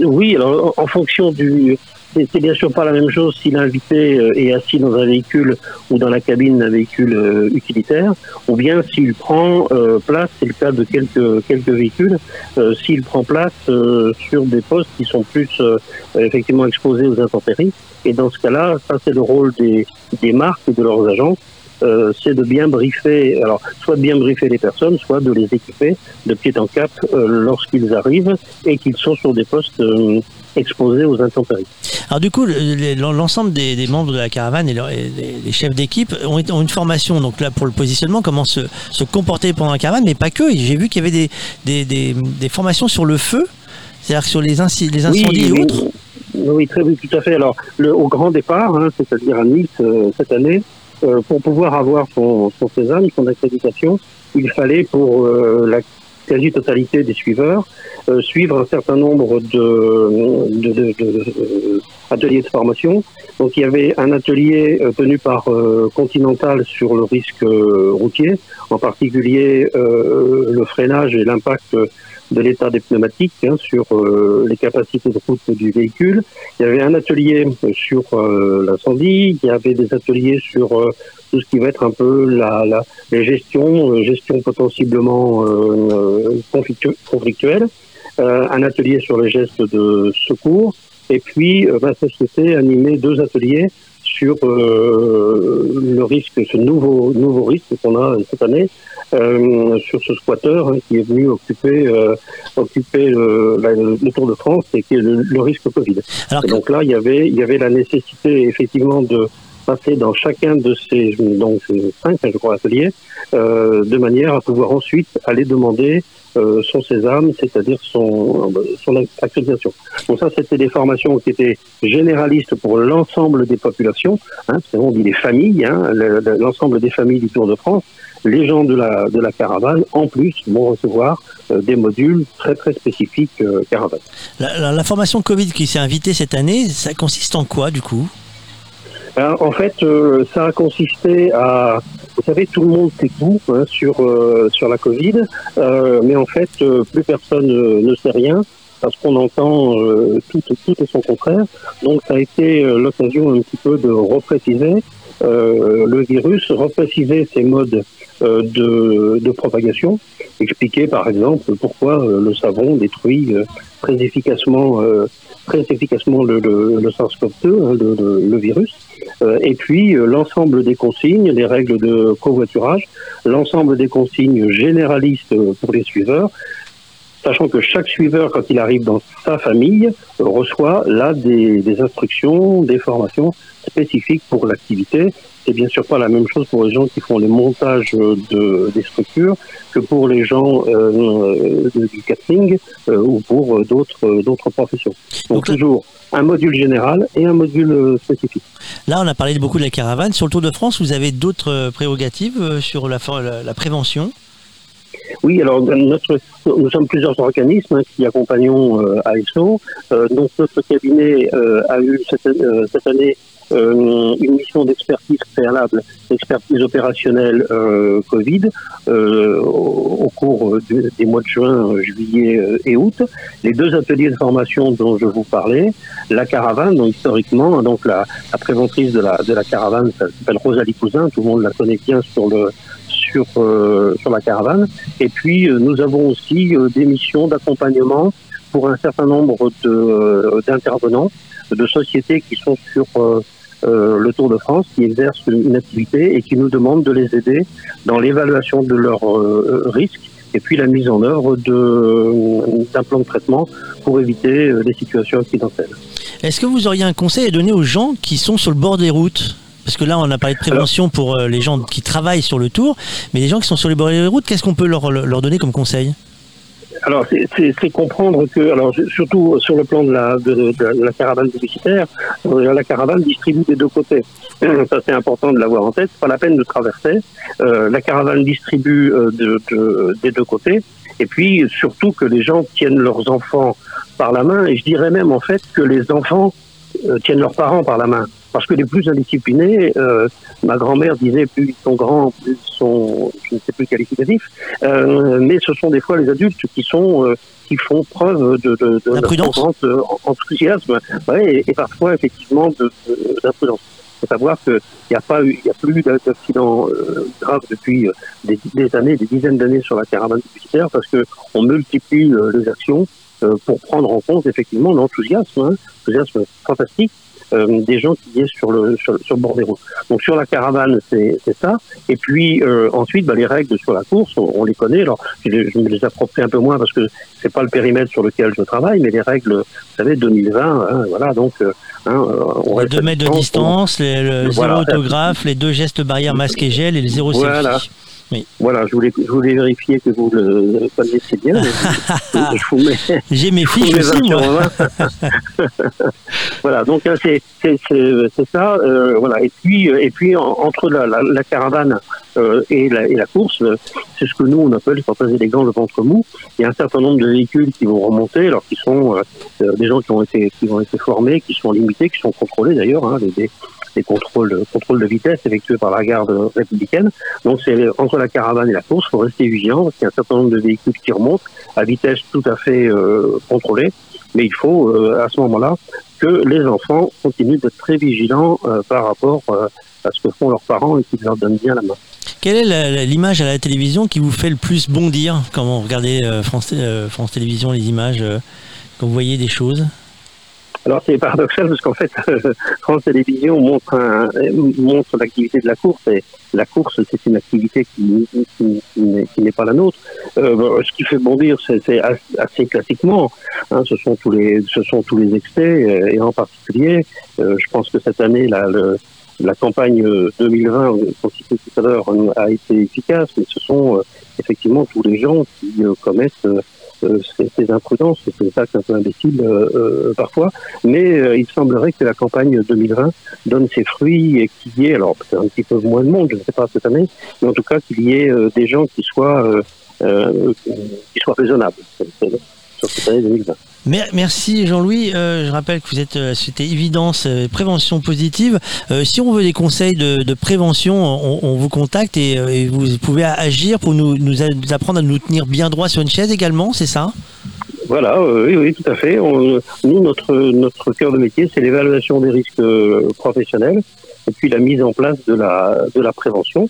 oui, alors en fonction du. C'est bien sûr pas la même chose si l'invité euh, est assis dans un véhicule ou dans la cabine d'un véhicule euh, utilitaire, ou bien s'il prend place, c'est le cas de quelques, quelques véhicules, s'il prend place sur des postes qui sont plus effectivement exposés aux intempéries. Et dans ce cas-là, ça c'est le rôle des, des marques et de leurs agences. Euh, c'est de bien briefer, alors soit de bien briefer les personnes, soit de les équiper de pied en cap euh, lorsqu'ils arrivent et qu'ils sont sur des postes euh, exposés aux intempéries. Alors du coup, le- le- l'ensemble des, des membres de la caravane et, leur- et les, chefs d'équipe ont, ont une formation donc là pour le positionnement, comment se, se comporter pendant la caravane, mais pas que. J'ai vu qu'il y avait des, des, formations sur le feu, c'est-à-dire sur les, incendies et oui, autres. Oui, très oui, tout à fait. Alors, le, au grand départ, hein, c'est-à-dire à Nice cette année, euh, pour pouvoir avoir son, son sésame, son accréditation, il fallait pour euh, la quasi-totalité des suiveurs euh, suivre un certain nombre de, de, de- de, euh, ateliers de formation. Donc il y avait un atelier euh, tenu par euh, Continental sur le risque routier, en particulier le freinage et l'impact de l'état des pneumatiques hein, sur euh, les capacités de route du véhicule. Il y avait un atelier sur euh, l'incendie, il y avait des ateliers sur euh, tout ce qui va être un peu la, la les gestions, euh, gestion potentiellement euh, euh, conflictu- conflictuelle, euh, un atelier sur les gestes de secours, et puis euh, ma société animait deux ateliers sur euh, le risque, ce nouveau nouveau risque qu'on a cette année euh, sur ce squatter hein, qui est venu occuper euh, occuper le, la- le Tour de France et qui est le, le risque Covid. et donc là, il y avait il y avait la nécessité effectivement de passer dans chacun de ces donc ces cinq je crois ateliers euh, de manière à pouvoir ensuite aller demander euh, son sésame, c'est-à-dire son, son accréditation. Donc ça, c'était des formations qui étaient généralistes pour l'ensemble des populations, hein, qu'on dit les familles, hein, le- le- l'ensemble des familles du Tour de France. Les gens de la, de la caravane, en plus, vont recevoir euh, des modules très très spécifiques euh, caravane. La, la- la formation Covid qui s'est invitée cette année, ça consiste en quoi du coup? Ben, en fait, euh, ça a consisté à, vous savez, tout le monde tout hein, sur euh, sur la Covid, euh, mais en fait, euh, plus personne euh, ne sait rien parce qu'on entend euh, tout, tout et son contraire. Donc, ça a été euh, l'occasion un petit peu de repréciser le virus, repréciser ses modes de, de propagation, expliquer par exemple pourquoi euh, le savon détruit euh, très efficacement euh, très efficacement le, le, le SARS-CoV-2, hein, le, le- virus, Euh, et puis euh, l'ensemble des consignes, les règles de covoiturage, l'ensemble des consignes généralistes euh, pour les suiveurs, sachant que chaque suiveur, quand il arrive dans sa famille, reçoit là des, des instructions, des formations spécifiques pour l'activité. C'est bien sûr pas la même chose pour les gens qui font les montages de, des structures que pour les gens euh, du catering euh, ou pour d'autres d'autres professions. Donc toujours un module général et un module euh, spécifique. Là, on a parlé beaucoup de la caravane. Sur le Tour de France, vous avez d'autres euh, prérogatives sur la- la prévention? Oui, alors nous sommes plusieurs organismes hein, qui accompagnons euh, ASO. Euh, donc notre cabinet euh, a eu cette, euh, année une mission d'expertise préalable, d'expertise opérationnelle Covid au, cours des mois de juin, juillet et août. Les deux ateliers de formation dont je vous parlais, la caravane, donc historiquement, donc la, la de la, de la caravane s'appelle Rosalie Cousin, tout le monde la connaît bien sur le sur, euh, sur la caravane. Et puis, euh, nous avons aussi euh, des missions d'accompagnement pour un certain nombre d'intervenants, de sociétés qui sont sur le Tour de France, qui exercent une activité et qui nous demandent de les aider dans l'évaluation de leurs risques et puis la mise en œuvre d'un plan de traitement pour éviter euh, les situations accidentelles. Est-ce que vous auriez un conseil à donner aux gens qui sont sur le bord des routes? Parce que là, on a parlé de prévention pour euh, les gens qui travaillent sur le tour, mais les gens qui sont sur les bords des routes, qu'est-ce qu'on peut leur, leur donner comme conseil? Alors, c'est- comprendre que, alors surtout sur le plan de la, de, de la caravane publicitaire, euh, la caravane distribue des deux côtés. Ça, c'est important de l'avoir en tête. Pas la peine de traverser. Euh, la caravane distribue euh, de, de- des deux côtés. Et puis, surtout que les gens tiennent leurs enfants par la main. Et je dirais même, en fait, que les enfants tiennent leurs parents par la main. Parce que les plus indisciplinés, euh, ma grand-mère disait, plus ils sont grands, plus ils sont, je ne sais plus qualificatif, euh, mais ce sont des fois les adultes qui sont, euh, qui font preuve de, de, de grand, enthousiasme, ouais, et, et parfois effectivement de- de- d'imprudence. Il faut savoir qu'il n'y a pas eu, il y a plus d'accidents euh, graves depuis des, des années, des dizaines d'années sur la caravane publicitaire parce que on multiplie euh, les actions euh, pour prendre en compte effectivement l'enthousiasme, hein, l'enthousiasme fantastique euh, des gens qui est sur le, sur, sur le bord des routes. Donc sur la caravane, c'est c'est ça. Et puis euh, ensuite, bah, les règles sur la course, on, on les connaît. Alors je, les- je me les approprie un peu moins parce que c'est pas le périmètre sur lequel je travaille, mais les règles, vous savez, 2020, hein, voilà. Donc euh, hein, euh, on Les reste 2 à mètres de distance, distance, les- le Voilà. zéro autographe, les deux gestes barrières masque et gel et le zéro Voilà. selfie. Oui. Voilà, je voulais, je voulais vérifier que vous le connaissiez bien. J'ai mes fiches aussi, 20 sur moi. 20. voilà, donc hein, c'est c'est c'est- c'est ça. euh, voilà, et puis euh, et puis en- entre la, la, la caravane euh, et, la, et la course, euh, c'est ce que nous on appelle sans pas élégant le ventre mou. Il y a un certain nombre de véhicules qui vont remonter, alors qui sont euh, euh, des gens qui ont été qui ont été formés, qui sont limités, qui sont contrôlés d'ailleurs, hein, des, des, contrôles contrôles de vitesse effectués par la garde républicaine. Donc c'est entre la caravane et la course, il faut rester vigilant parce qu'il y a un certain nombre de véhicules qui remontent à vitesse tout à fait euh, contrôlée. Mais il faut euh, à ce moment-là que les enfants continuent d'être très vigilants euh, par rapport euh, à ce que font leurs parents et qu'ils leur donnent bien la main. Quelle est l'image à la télévision qui vous fait le plus bondir quand vous regardez euh, France, euh, Télévisions, les images, euh, quand vous voyez des choses? Alors c'est paradoxal parce qu'en fait, France Télévisions montre, un, montre l'activité de la course et la course c'est une activité qui, qui- n'est- pas la nôtre. Euh, ce qui fait bondir, c'est c'est as- assez classiquement, hein, ce sont tous les, ce sont tous les excès euh, et en particulier, euh, je pense que cette année la, le- la campagne euh, 2020 qu'on citait tout à l'heure a été efficace, mais ce sont effectivement tous les gens qui commettent ces, ces imprudences, ces actes un peu imbéciles euh, euh, parfois. Mais euh, il semblerait que la campagne 2020 donne ses fruits et qu'il y ait, alors peut-être un petit peu moins de monde, je ne sais pas cette année, mais en tout cas qu'il y ait euh, des gens qui soient, euh, euh, qui soient raisonnables sur cette année 2020. Mer- Merci Jean-Louis. Euh, je rappelle que vous êtes euh, c'était évidence euh, prévention positive. Si on veut des conseils de, prévention, on, vous contacte et, vous pouvez agir pour nous, apprendre à nous tenir bien droit sur une chaise également, c'est ça? Voilà, oui, oui, tout à fait. Nous, notre, notre cœur de métier, c'est l'évaluation des risques professionnels et puis la mise en place de la, de la prévention,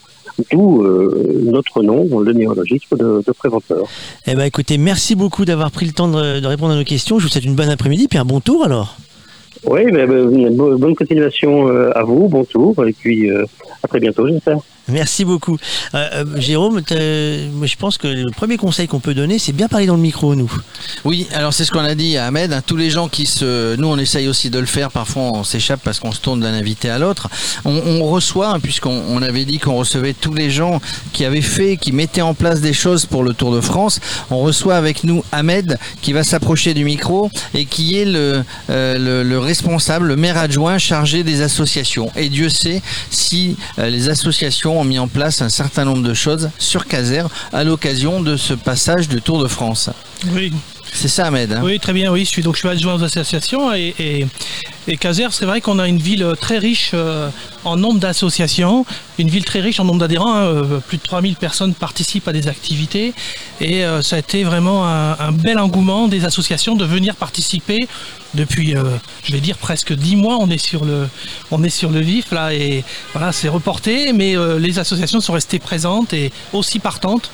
d'où euh, notre nom, le néologisme de, de préventeur. Eh ben écoutez, merci beaucoup d'avoir pris le temps de, de répondre à nos questions. Je vous souhaite une bonne après-midi puis un bon tour alors. Oui, mais, ben, bo- bonne continuation euh, à vous, bon tour, et puis euh, à très bientôt, j'espère. Merci beaucoup. Euh, euh, Jérôme, je pense que le premier conseil qu'on peut donner, c'est bien parler dans le micro, nous. Oui, alors c'est ce qu'on a dit à Ahmed. hein, tous les gens qui se, nous on essaye aussi de le faire. Parfois on s'échappe parce qu'on se tourne d'un invité à l'autre. On, reçoit, hein, puisqu'on on avait dit qu'on recevait tous les gens qui avaient fait, qui mettaient en place des choses pour le Tour de France. On reçoit avec nous Ahmed qui va s'approcher du micro et qui est le, euh, le, le responsable, le maire adjoint chargé des associations. Et Dieu sait si les associations ont mis en place un certain nombre de choses sur Caser à l'occasion de ce passage du Tour de France. Oui. C'est ça, Ahmed. hein Oui, très bien, oui. Je suis, donc, je suis adjoint aux associations et, et, Caser, c'est vrai qu'on a une ville très riche euh, en nombre d'associations, une ville très riche en nombre d'adhérents. hein, euh, plus de 3000 personnes participent à des activités et euh, ça a été vraiment un, bel engouement des associations de venir participer. Depuis, euh, je vais dire, presque 10 mois, on est sur le, on est sur le vif là et voilà, c'est reporté, mais euh, les associations sont restées présentes et aussi partantes.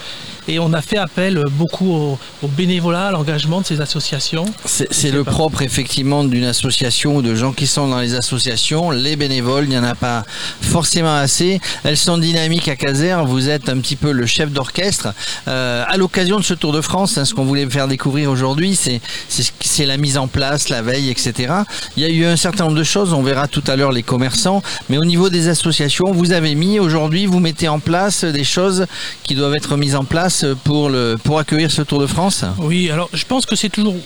Et on a fait appel beaucoup au, au bénévolat, à l'engagement de ces associations. C'est le propre effectivement d'une association ou de gens qui sont dans les associations. Les bénévoles, il n'y en a pas forcément assez. Elles sont dynamiques à Caser. Vous êtes un petit peu le chef d'orchestre. Euh, à l'occasion de ce Tour de France, hein, ce qu'on voulait faire découvrir aujourd'hui, c'est la mise en place, la veille, etc. Il y a eu un certain nombre de choses. On verra tout à l'heure les commerçants. Mais au niveau des associations, vous avez mis aujourd'hui, vous mettez en place des choses qui doivent être mises en place pour accueillir ce Tour de France Oui, alors je pense que c'est toujours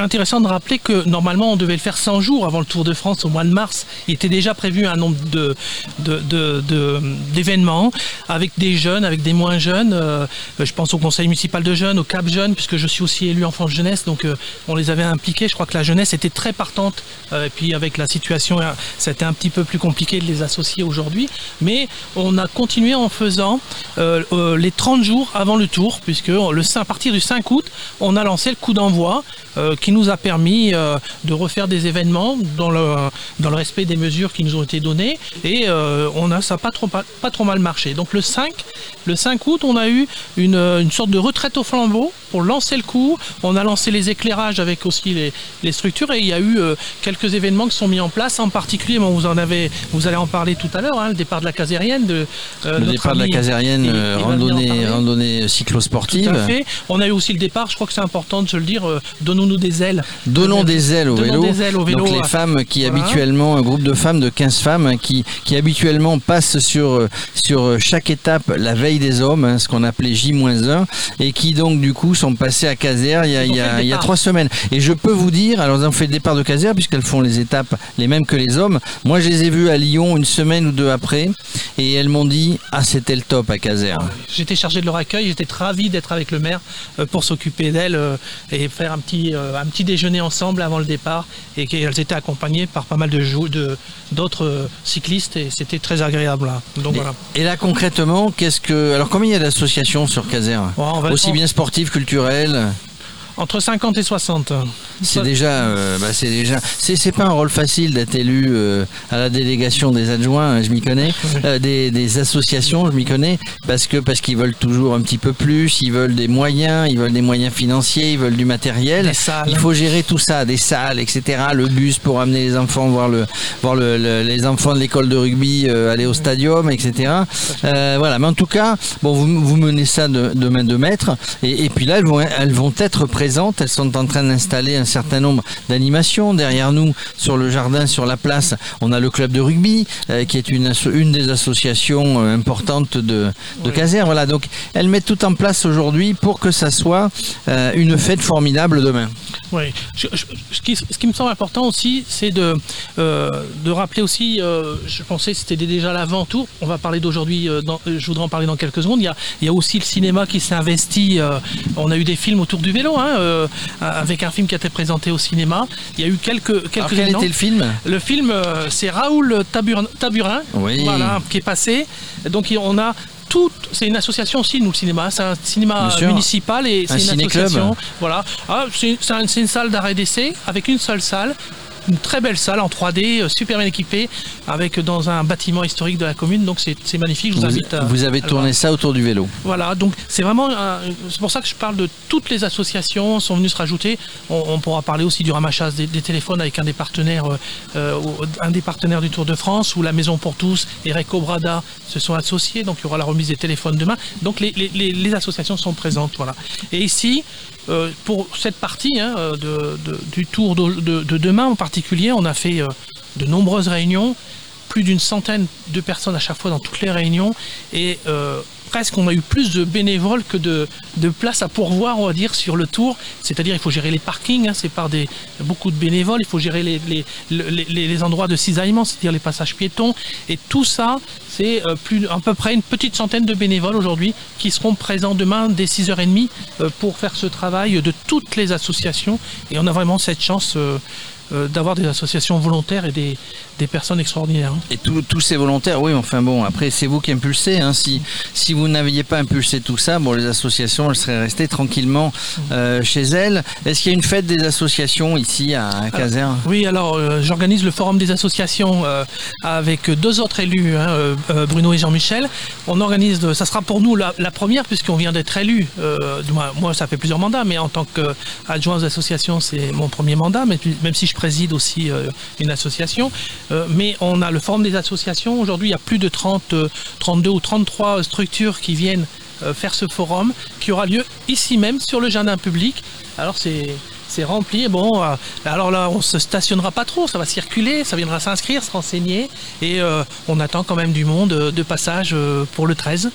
intéressant de rappeler que normalement on devait le faire 100 jours avant le Tour de France au mois de mars. Il était déjà prévu un nombre de, de- de- d'événements avec des jeunes, avec des moins jeunes. Euh, je pense au conseil municipal de jeunes, au Cap Jeunes, puisque je suis aussi élu en France Jeunesse, donc euh, on les avait impliqués. Je crois que la jeunesse était très partante. Euh, et puis avec la situation, c'était un petit peu plus compliqué de les associer aujourd'hui. Mais on a continué en faisant les 30 jours avant le Tour, puisque le, à partir du 5 août, on a lancé le coup d'envoi euh, qui nous a permis euh, de refaire des événements dans le, dans le respect des mesures qui nous ont été données et euh, on a ça a pas trop pas, pas trop mal marché. Donc le 5 le 5 août, on a eu une, une sorte de retraite au flambeau pour lancer le coup. On a lancé les éclairages avec aussi les, les structures et il y a eu euh, quelques événements qui sont mis en place. En particulier, bon, vous en avez, vous allez en parler tout à l'heure, hein, le départ de la casérienne de euh, Le départ de la casérienne, euh, en randonnée, randonnée cyclosportive. Tout à fait. On a eu aussi le départ, je crois que c'est important de se le dire, euh, donnons-nous des ailes. Donnons des ailes au vélo. des ailes au vélo. Donc les euh, femmes qui voilà. habituellement, un groupe de femmes de 15 femmes hein, qui, qui habituellement passent sur, euh, sur chaque étape la veille des hommes, hein, ce qu'on appelait J-1, et qui donc du coup sont passées à Caser il y a, il y a- il y trois semaines. Et je peux vous dire, alors elles ont fait le départ de Caser puisqu'elles font les étapes les mêmes que les hommes. Moi je les ai vues à Lyon une semaine ou deux après et elles m'ont dit ah c'était le top à Caser. J'étais chargé de leur accueil, j'étais ravi d'être avec le maire euh, pour s'occuper d'elles euh, et faire un petit, euh, un petit déjeuner ensemble avant le départ et qu'elles étaient accompagnées par pas mal de d'autres euh, cyclistes et c'était très agréable. là. Donc voilà. Et là concrètement, qu'est-ce que alors combien il y a d'associations sur Caser? Aussi bien sportives, culturelles? Entre 50 et 60. C'est déjà, euh, bah, c'est déjà, c'est c'est pas un rôle facile d'être élu euh, à la délégation des adjoints, hein, je m'y connais, euh, des, des associations, je m'y connais, parce que parce qu'ils veulent toujours un petit peu plus, ils veulent des moyens, ils veulent des moyens financiers, ils veulent du matériel. Des salles. Il faut gérer tout ça, des salles, etc. Le bus pour amener les enfants voir le, voir le, le- les enfants de l'école de rugby aller au stadium, etc. Voilà, mais en tout cas, bon, vous, vous menez ça de, de main de maître, et, et puis là, elles vont, elles vont être présentes. Elles sont en train d'installer un certain nombre d'animations derrière nous, sur le jardin, sur la place. On a le club de rugby, euh, qui est une, des associations euh, importantes de, de Caser. Voilà, donc elles mettent tout en place aujourd'hui pour que ça soit euh, une fête formidable demain. Oui. Je- je- ce, qui, ce qui me semble important aussi, c'est de, de rappeler aussi, je pensais que c'était déjà l'avant-tour, on va parler d'aujourd'hui, je voudrais en parler dans quelques secondes, il y a, il y a aussi le cinéma qui s'est investi, on a eu des films autour du vélo, hein, euh, avec un film qui a été présenté au cinéma, il y a eu quelques... quelques Alors, quel était le film Le film, euh, c'est Raoul Taburin, Taburin Oui. voilà, qui est passé, donc on a... Tout, c'est une association aussi, nous, le cinéma. C'est un cinéma municipal et Un c'est une association. Voilà. Ah, c'est une salle d'arrêt d'essai avec une seule salle. Une très belle salle en 3D, euh, super bien équipée, avec euh, dans un bâtiment historique de la commune. Donc c'est magnifique. Je vous, Vous, invite à. vous avez à tourné ça autour du vélo. Voilà, donc c'est vraiment. un- C'est pour ça que je parle de toutes les associations sont venues se rajouter. On, on pourra parler aussi du ramassage des, des téléphones avec un des partenaires, euh, un des partenaires du Tour de France, où la Maison pour tous et Reco Brada se sont associés. Donc il y aura la remise des téléphones demain. Donc les- les associations sont présentes, voilà. Et ici. Euh, pour cette partie hein, euh, du tour de, de- de demain en particulier, on a fait euh, de nombreuses réunions, plus d'une centaine de personnes à chaque fois dans toutes les réunions et presque on a eu plus de bénévoles que de, de places à pourvoir on va dire sur le tour. C'est-à-dire il faut gérer les parkings hein, c'est par des beaucoup de bénévoles il faut gérer les, les, les, endroits de cisaillement c'est-à-dire les passages piétons. Et tout ça c'est euh, plus à peu près une petite centaine de bénévoles aujourd'hui qui seront présents demain dès 6h30 euh, pour faire ce travail de toutes les associations. Et on a vraiment cette chance euh, euh, d'avoir des associations volontaires et des, des personnes extraordinaires. hein. Et tous ces volontaires, oui, enfin bon, après c'est vous qui impulsez. Hein. Si, si vous n'aviez pas impulsé tout ça, bon, les associations, elles seraient restées tranquillement euh, chez elles. Est-ce qu'il y a une fête des associations ici à, à Caser Oui, alors euh, j'organise le forum des associations avec deux autres élus, hein, Bruno et Jean-Michel. On organise, ça sera pour nous la, la première puisqu'on vient d'être élu. Du moins, moi, ça fait plusieurs mandats, mais en tant qu'adjoint aux associations, c'est mon premier mandat, mais même si je préside aussi euh, une association. Euh, mais on a le forum des associations. Aujourd'hui, il y a plus de 30, euh, 32 ou 33 structures qui viennent euh, faire ce forum qui aura lieu ici même sur le jardin public. Alors c'est c'est rempli. Bon, euh, alors là, on se stationnera pas trop, ça va circuler, ça viendra s'inscrire, se renseigner, et euh, on attend quand même du monde euh, de passage euh, pour le 13.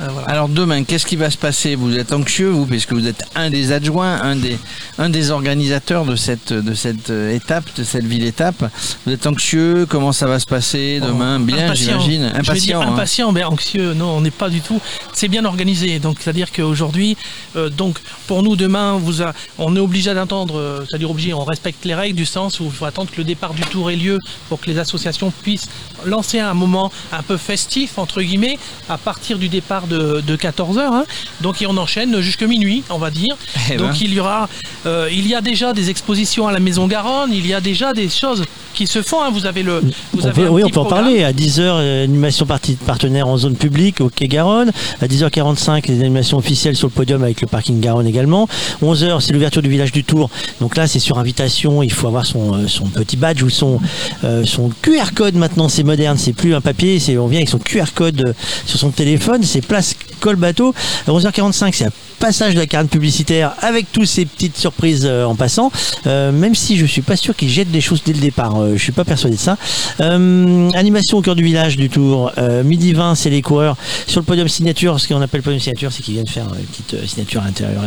Euh, voilà. Alors demain, qu'est-ce qui va se passer? Vous êtes anxieux, vous, puisque vous êtes un des adjoints, un des, un des organisateurs de cette, de cette euh, étape, de cette ville-étape. Vous êtes anxieux? Comment ça va se passer demain? Bien, Impatient. j'imagine. Impatient. hein. impatient, mais anxieux. Non, on n'est pas du tout. C'est bien organisé. Donc, c'est-à-dire qu'aujourd'hui, euh, donc pour nous demain, vous a- on est obligé d'attendre. euh, C'est-à-dire obligé, on respecte les règles du sens où il faut attendre que le départ du tour ait lieu pour que les associations puissent lancer un moment un peu festif entre guillemets à partir du départ de, 14 h Donc, et on enchaîne jusque minuit, on va dire. Eh donc, ben. il y aura, euh, il y a déjà des expositions à la Maison Garonne. Il y a déjà des choses qui se font. hein. Vous avez le, vous On avez peut- oui, on peut en parler. À 10h, animation partie partenaire en zone publique au Quai Garonne. À 10h45, les animations officielles sur le podium avec le parking Garonne également. 11h, c'est l'ouverture du village du Tour. Donc là, c'est sur invitation. Il faut avoir son, euh, son petit badge ou son, euh, son QR code maintenant. C'est moderne. C'est plus un papier. On vient avec son QR code euh, sur son téléphone. C'est place Col Bateau. À 11h45, c'est un passage de la carte publicitaire avec toutes ces petites surprises euh, en passant. Euh, même si je suis pas sûr qu'ils jettent des choses dès le départ. Euh, je suis pas persuadé de ça. Animation au cœur du village du tour. Midi 20, c'est les coureurs sur le podium signature. Ce qu'on appelle podium signature, c'est qu'ils viennent faire une petite signature à l'intérieur.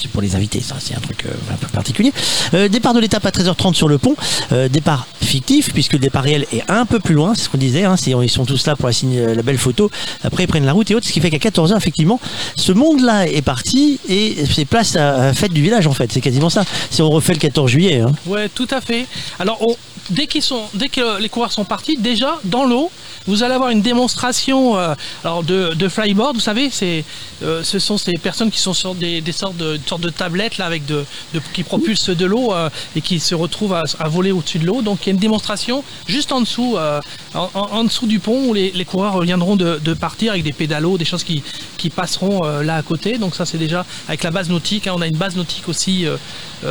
C'est pour les invités, ça. C'est un truc un peu particulier. Départ de l'étape à 13h30 sur le pont. Départ fictif puisque le départ réel est un peu plus loin. C'est ce qu'on disait. Hein, ils sont tous là pour la, la belle photo. Après, ils prennent la route et autres. Ce qui fait qu'à 14h, effectivement, ce monde-là est parti et c'est place à, à fête du village en fait. C'est quasiment ça. Si on refait le 14 juillet. Hein. Ouais, tout à fait. Alors, on- dès que les coureurs sont partis, déjà dans l'eau, vous allez avoir une démonstration euh, de, flyboard. Vous savez, euh, ce sont ces personnes qui sont sur des, sortes de, une sorte de tablettes avec qui propulsent de l'eau euh, et qui se retrouvent à, voler au-dessus de l'eau. Donc, il y a une démonstration juste en dessous, en, dessous du pont où les, coureurs viendront de, partir avec des pédalos, des choses qui, passeront là à côté. Donc, ça, c'est déjà avec la base nautique. hein. on a une base nautique aussi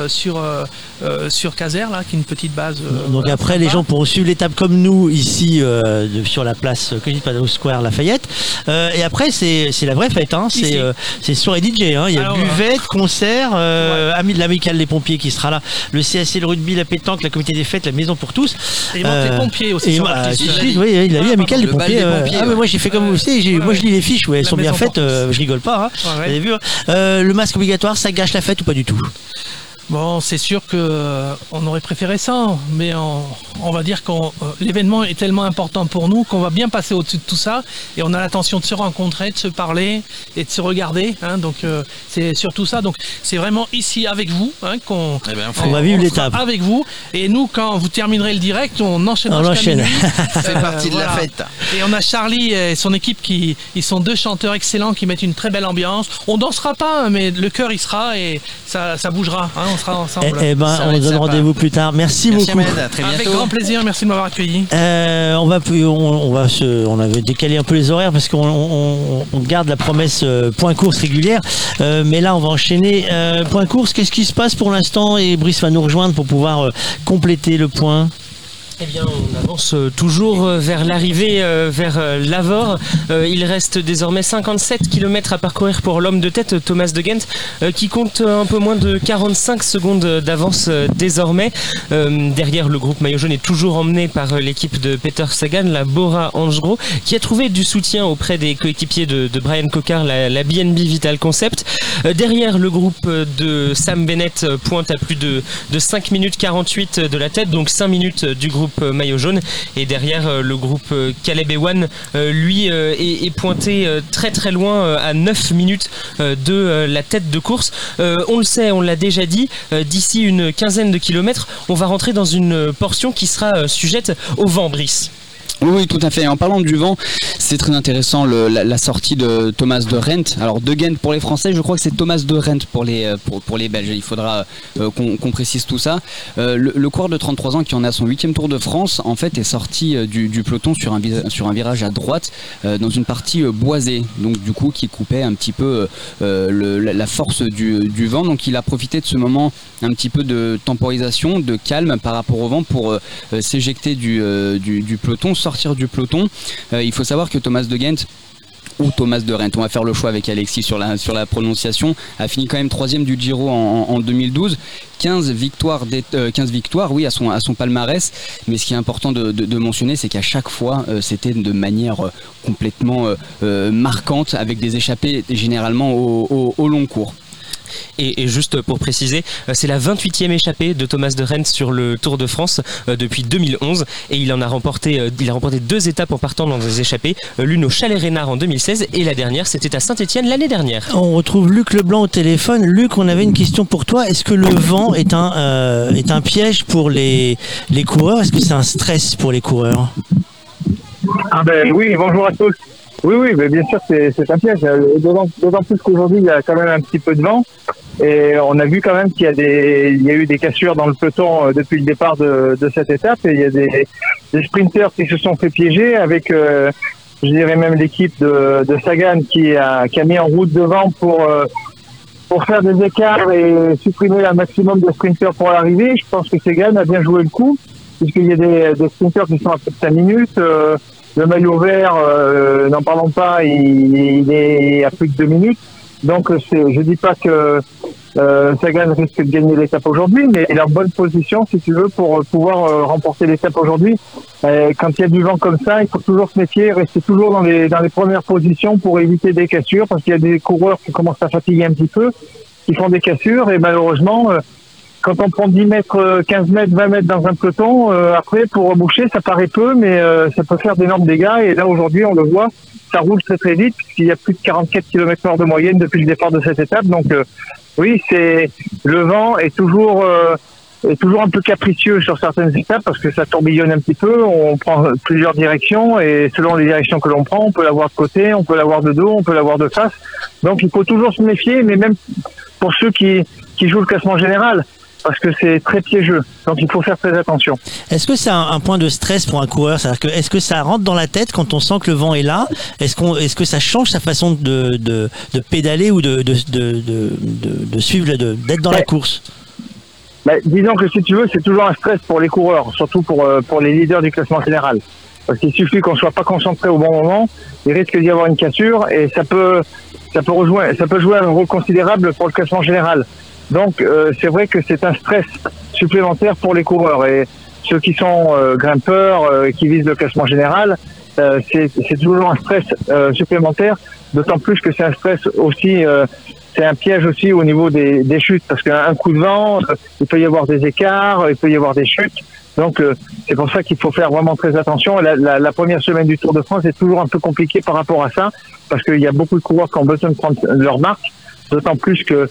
sur euh, euh, sur Caser là, qui est une petite base. euh, Donc après, les gens pourront suivre l'étape comme nous ici euh, de- sur la place euh, Cognit Padano Square Lafayette. Euh, et après, c'est c'est la vraie fête. Hein. C'est euh, c'est soirée DJ. Hein. Il y a Alors, buvette, concert, euh, ami de l'amicale des pompiers qui sera là, le CSC, le rugby, la pétanque, la comité des fêtes, la maison pour tous. Et Monte les pompiers aussi Et bah, dit. oui, il a Ah, amicale des pompiers. des euh, pompiers, ah, mais ouais. moi j'ai fait comme vous savez, Ouais, moi je lis les fiches, ouais, elles sont bien faites, euh, je rigole pas. Hein. Ouais, Vous ouais. avez vu hein. Euh, Le masque obligatoire, ça gâche la fête ou pas du tout? Bon, c'est sûr que euh, on aurait préféré ça, mais on, on va dire que l'événement est tellement important pour nous qu'on va bien passer au-dessus de tout ça et on a l'intention de se rencontrer, de se parler et de se regarder. hein. donc euh, c'est surtout ça. Donc c'est vraiment ici avec vous hein, qu'on Eh ben, On va vivre l'étape. avec vous. Et nous, quand vous terminerez le direct, on enchaînera On enchaîne. minuit. Ça fait Euh, partie de la fête. Et on a Charlie et son équipe qui ils sont deux chanteurs excellents qui mettent une très belle ambiance. On dansera pas, hein, mais le cœur il sera et ça, ça bougera. hein, ensemble. Eh, eh ben, Ça on se donne rendez-vous plus tard. Merci, Merci beaucoup. Ahmed, à très Avec grand plaisir, merci de m'avoir accueilli. Euh, on va plus- on, on va se, on avait décalé un peu les horaires parce qu'on on, on garde la promesse euh, point course régulière, Euh, mais là on va enchaîner Euh, point course. Qu'est-ce qui se passe pour l'instant? Et Brice va nous rejoindre pour pouvoir euh, compléter le point. Eh bien, on avance euh, toujours euh, vers l'arrivée, euh, vers. Euh, il reste désormais 57 km à parcourir pour l'homme de tête, Thomas de Ghent, qui compte un peu moins de 45 secondes d'avance désormais. Derrière, le groupe Maillot Jaune est toujours emmené par l'équipe de Peter Sagan, la Bora Hansgrohe, qui a trouvé du soutien auprès des coéquipiers de, Brian Cocard, la, la BNB Vital Concept. Derrière, le groupe de Sam Bennett pointe à plus de, de 5 minutes 48 de la tête, donc 5 minutes du groupe euh, Maillot Jaune. Et derrière, euh, le groupe euh, Caleb Ewan, lui, est, pointé très très loin à 9 minutes de la tête de course. On le sait, on l'a déjà dit, d'ici une quinzaine de kilomètres, on va rentrer dans une portion qui sera sujette au vent, Brice. Oui, tout à fait. En parlant du vent, c'est très intéressant la, sortie de Thomas de Rent. Alors de Ghent pour les Français, je crois que c'est Thomas de Rent pour les euh, pour, les Belges. Il faudra euh, qu'on précise tout ça. Euh, le, le coureur de 33 ans qui en a son huitième Tour de France, en fait, est sorti du, peloton sur un sur un virage à droite dans une partie boisée. Donc du coup, qui coupait un petit peu la, force du, vent. Donc il a profité de ce moment un petit peu de temporisation, de calme par rapport au vent pour s'éjecter du, peloton, du peloton. Euh, il faut savoir que Thomas de Ghent ou Thomas de Rent. On va faire le choix avec Alexis sur la, sur la prononciation. A fini quand même troisième du Giro en, en 2012. 15 victoires, d'é- euh, 15 victoires, oui, à son, palmarès. Mais ce qui est important de, mentionner, c'est qu'à chaque fois, euh, c'était de manière complètement marquante, avec des échappées généralement au long cours. Et, et juste pour préciser, euh, c'est la 28e échappée de Thomas de Rennes sur le Tour de France euh, depuis 2011 et il en a remporté, euh, il a remporté deux étapes en partant dans des échappées, l'une au Chalet Reynard en 2016 et la dernière c'était à Saint-Etienne l'année dernière. On retrouve Luc Leblanc au téléphone. Luc, on avait une question pour toi. Est-ce que le vent est un, euh, est un piège pour les, les coureurs? Est-ce que c'est un stress pour les coureurs? Ah ben oui, bonjour à tous. Oui, oui, mais bien sûr, c'est un piège. Euh, D'autant plus qu'aujourd'hui, il y a quand même un petit peu de vent. Et on a vu quand même qu'il y, a des- il y a eu des cassures dans le peloton euh, depuis le départ de, de cette étape. Et il y a des, des sprinteurs qui se sont fait piéger avec, euh, je dirais même l'équipe de, de Sagan qui a, qui a mis en route devant pour, euh, pour faire des écarts et supprimer un maximum de sprinteurs pour l'arrivée. Je pense que Sagan a bien joué le coup, puisqu'il y a des, des sprinteurs qui sont à plus de 5 minutes. Euh, le maillot vert, euh, n'en parlons pas, il, est à plus de 2 minutes. Donc je dis pas que euh, Sagan risque de gagner l'étape aujourd'hui, mais il est en bonne position, si tu veux, pour pouvoir euh, remporter l'étape aujourd'hui. Euh, quand il y a du vent comme ça, il faut toujours se méfier, rester toujours dans les, dans les premières positions pour éviter des cassures, parce qu'il y a des coureurs qui commencent à fatiguer un petit peu, qui font des cassures, et malheureusement, euh, quand on prend 10 mètres, euh, 15 mètres, 20 mètres dans un peloton, euh, après, pour reboucher, ça paraît peu, mais euh, ça peut faire d'énormes dégâts. Et là, aujourd'hui, on le voit, ça roule très très vite, puisqu'il y a plus de 44 km heure de moyenne depuis le départ de cette étape. Donc, euh, oui, c'est le vent est toujours euh, est toujours un peu capricieux sur certaines étapes parce que ça tourbillonne un petit peu. On prend plusieurs directions et selon les directions que l'on prend, on peut l'avoir de côté, on peut l'avoir de dos, on peut l'avoir de face. Donc, il faut toujours se méfier, mais même pour ceux qui qui jouent le classement général parce que c'est très piégeux. Donc il faut faire très attention. Est-ce que c'est un, un point de stress pour un coureur? C'est-à-dire que est-ce que ça rentre dans la tête quand on sent que le vent est là? Est-ce qu'on, est-ce que ça change sa façon de, de, de pédaler ou de, de, de, de, suivre, d'être dans la course? Bah, disons que si tu veux, c'est toujours un stress pour les coureurs, surtout pour, euh, pour les leaders du classement général. Parce qu'il suffit qu'on soit pas concentré au bon moment, il risque d'y avoir une cassure et ça peut, ça peut rejoindre, ça peut jouer un rôle considérable pour le classement général. Donc euh, c'est vrai que c'est un stress supplémentaire pour les coureurs et ceux qui sont euh, grimpeurs euh, et qui visent le classement général, euh, c'est toujours un stress euh, supplémentaire. D'autant plus que c'est un stress aussi, c'est un piège aussi au niveau des, des chutes parce qu'un coup de vent, il peut y avoir des écarts, il peut y avoir des chutes. Donc euh, c'est pour ça qu'il faut faire vraiment très attention. La, la, la première semaine du Tour de France est toujours un peu compliquée par rapport à ça parce qu'il y a beaucoup de coureurs qui ont besoin de prendre leur marque. D'autant plus que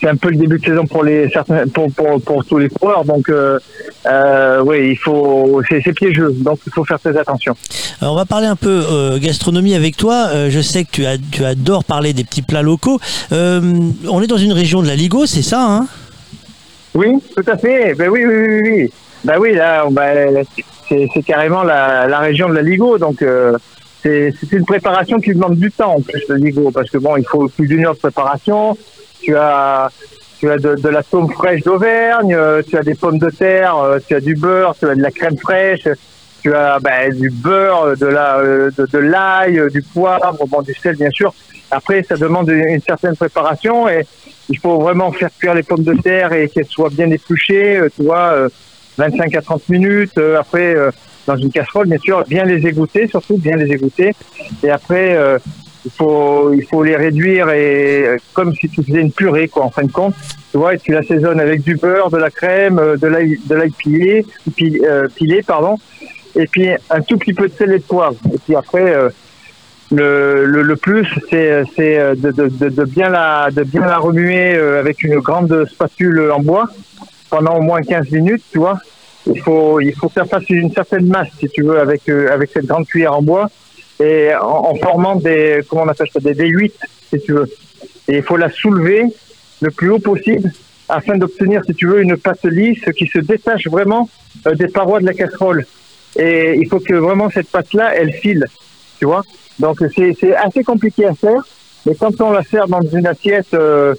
c'est un peu le début de saison pour les certains pour pour, pour tous les coureurs. Donc euh, euh, oui, il faut c'est c'est piégeux. Donc il faut faire très attention. Alors, on va parler un peu euh, gastronomie avec toi. Euh, je sais que tu, as, tu adores parler des petits plats locaux. Euh, on est dans une région de la Ligo, c'est ça hein? Oui, tout à fait. Ben oui, oui, oui, oui. Ben oui, là, ben, c'est c'est carrément la, la région de la Ligo, donc euh, c'est c'est une préparation qui demande du temps en plus le Ligo, parce que bon, il faut plus d'une heure de préparation. Tu as tu as de, la tome fraîche d'Auvergne, euh, tu as des pommes de terre, euh, tu as du beurre, tu as de la crème fraîche, tu as ben, du beurre, de la euh, de, l'ail, du poivre, bon, du sel bien sûr. Après, ça demande une, une certaine préparation et il faut vraiment faire cuire les pommes de terre et qu'elles soient bien épluchées, tu vois, euh, 25 à 30 minutes. après, dans une casserole, bien sûr, bien les égoutter, surtout bien les égoutter. Et après, il faut il faut les réduire et comme si tu faisais une purée, quoi, en fin de compte. Tu vois, et tu l'assaisonnes avec du beurre, de la crème, euh, de l'ail de l'ail pilé, pi- euh, pilé, pardon, et puis un tout petit peu de sel et de poivre. Et puis après. euh, le, le, plus, c'est c'est de, de, de, de bien la de bien la remuer avec une grande spatule en bois pendant au moins 15 minutes, tu vois. Il faut il faut faire face à une certaine masse, si tu veux, avec avec cette grande cuillère en bois et en, en formant des comment on appelle ça des D8, si tu veux. Et il faut la soulever le plus haut possible afin d'obtenir, si tu veux, une pâte lisse qui se détache vraiment euh, des parois de la casserole. Et il faut que vraiment cette pâte-là, elle file, tu vois. Donc c'est c'est assez compliqué à faire, mais quand on la sert dans une assiette, euh,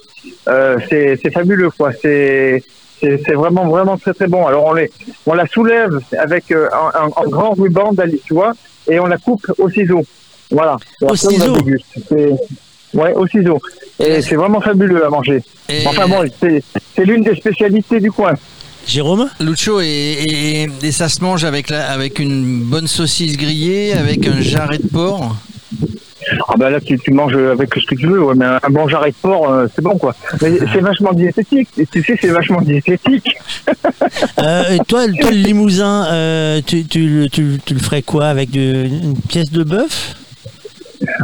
euh, c'est fabuleux, quoi. C'est c'est vraiment vraiment très très bon. Alors on les on la soulève avec euh, un, un- grand ruban, tu vois, et on la coupe au ciseau. Voilà. Et Au ciseau. Ouais, au ciseau. Et c'est vraiment fabuleux à manger. Et- Enfin bon, c'est c'est l'une des spécialités du coin. Jérôme? Lucho et, et, et ça se mange avec, la, avec une bonne saucisse grillée, avec un jarret de porc? Ah bah là, tu, tu manges avec ce que tu veux, ouais, mais un, bon jarret de porc, euh, c'est bon quoi. Mais c'est vachement diététique. Tu sais, c'est vachement diététique. Euh, toi, toi, le limousin, euh, tu, tu, le- tu, tu le ferais quoi Avec de- une pièce de bœuf?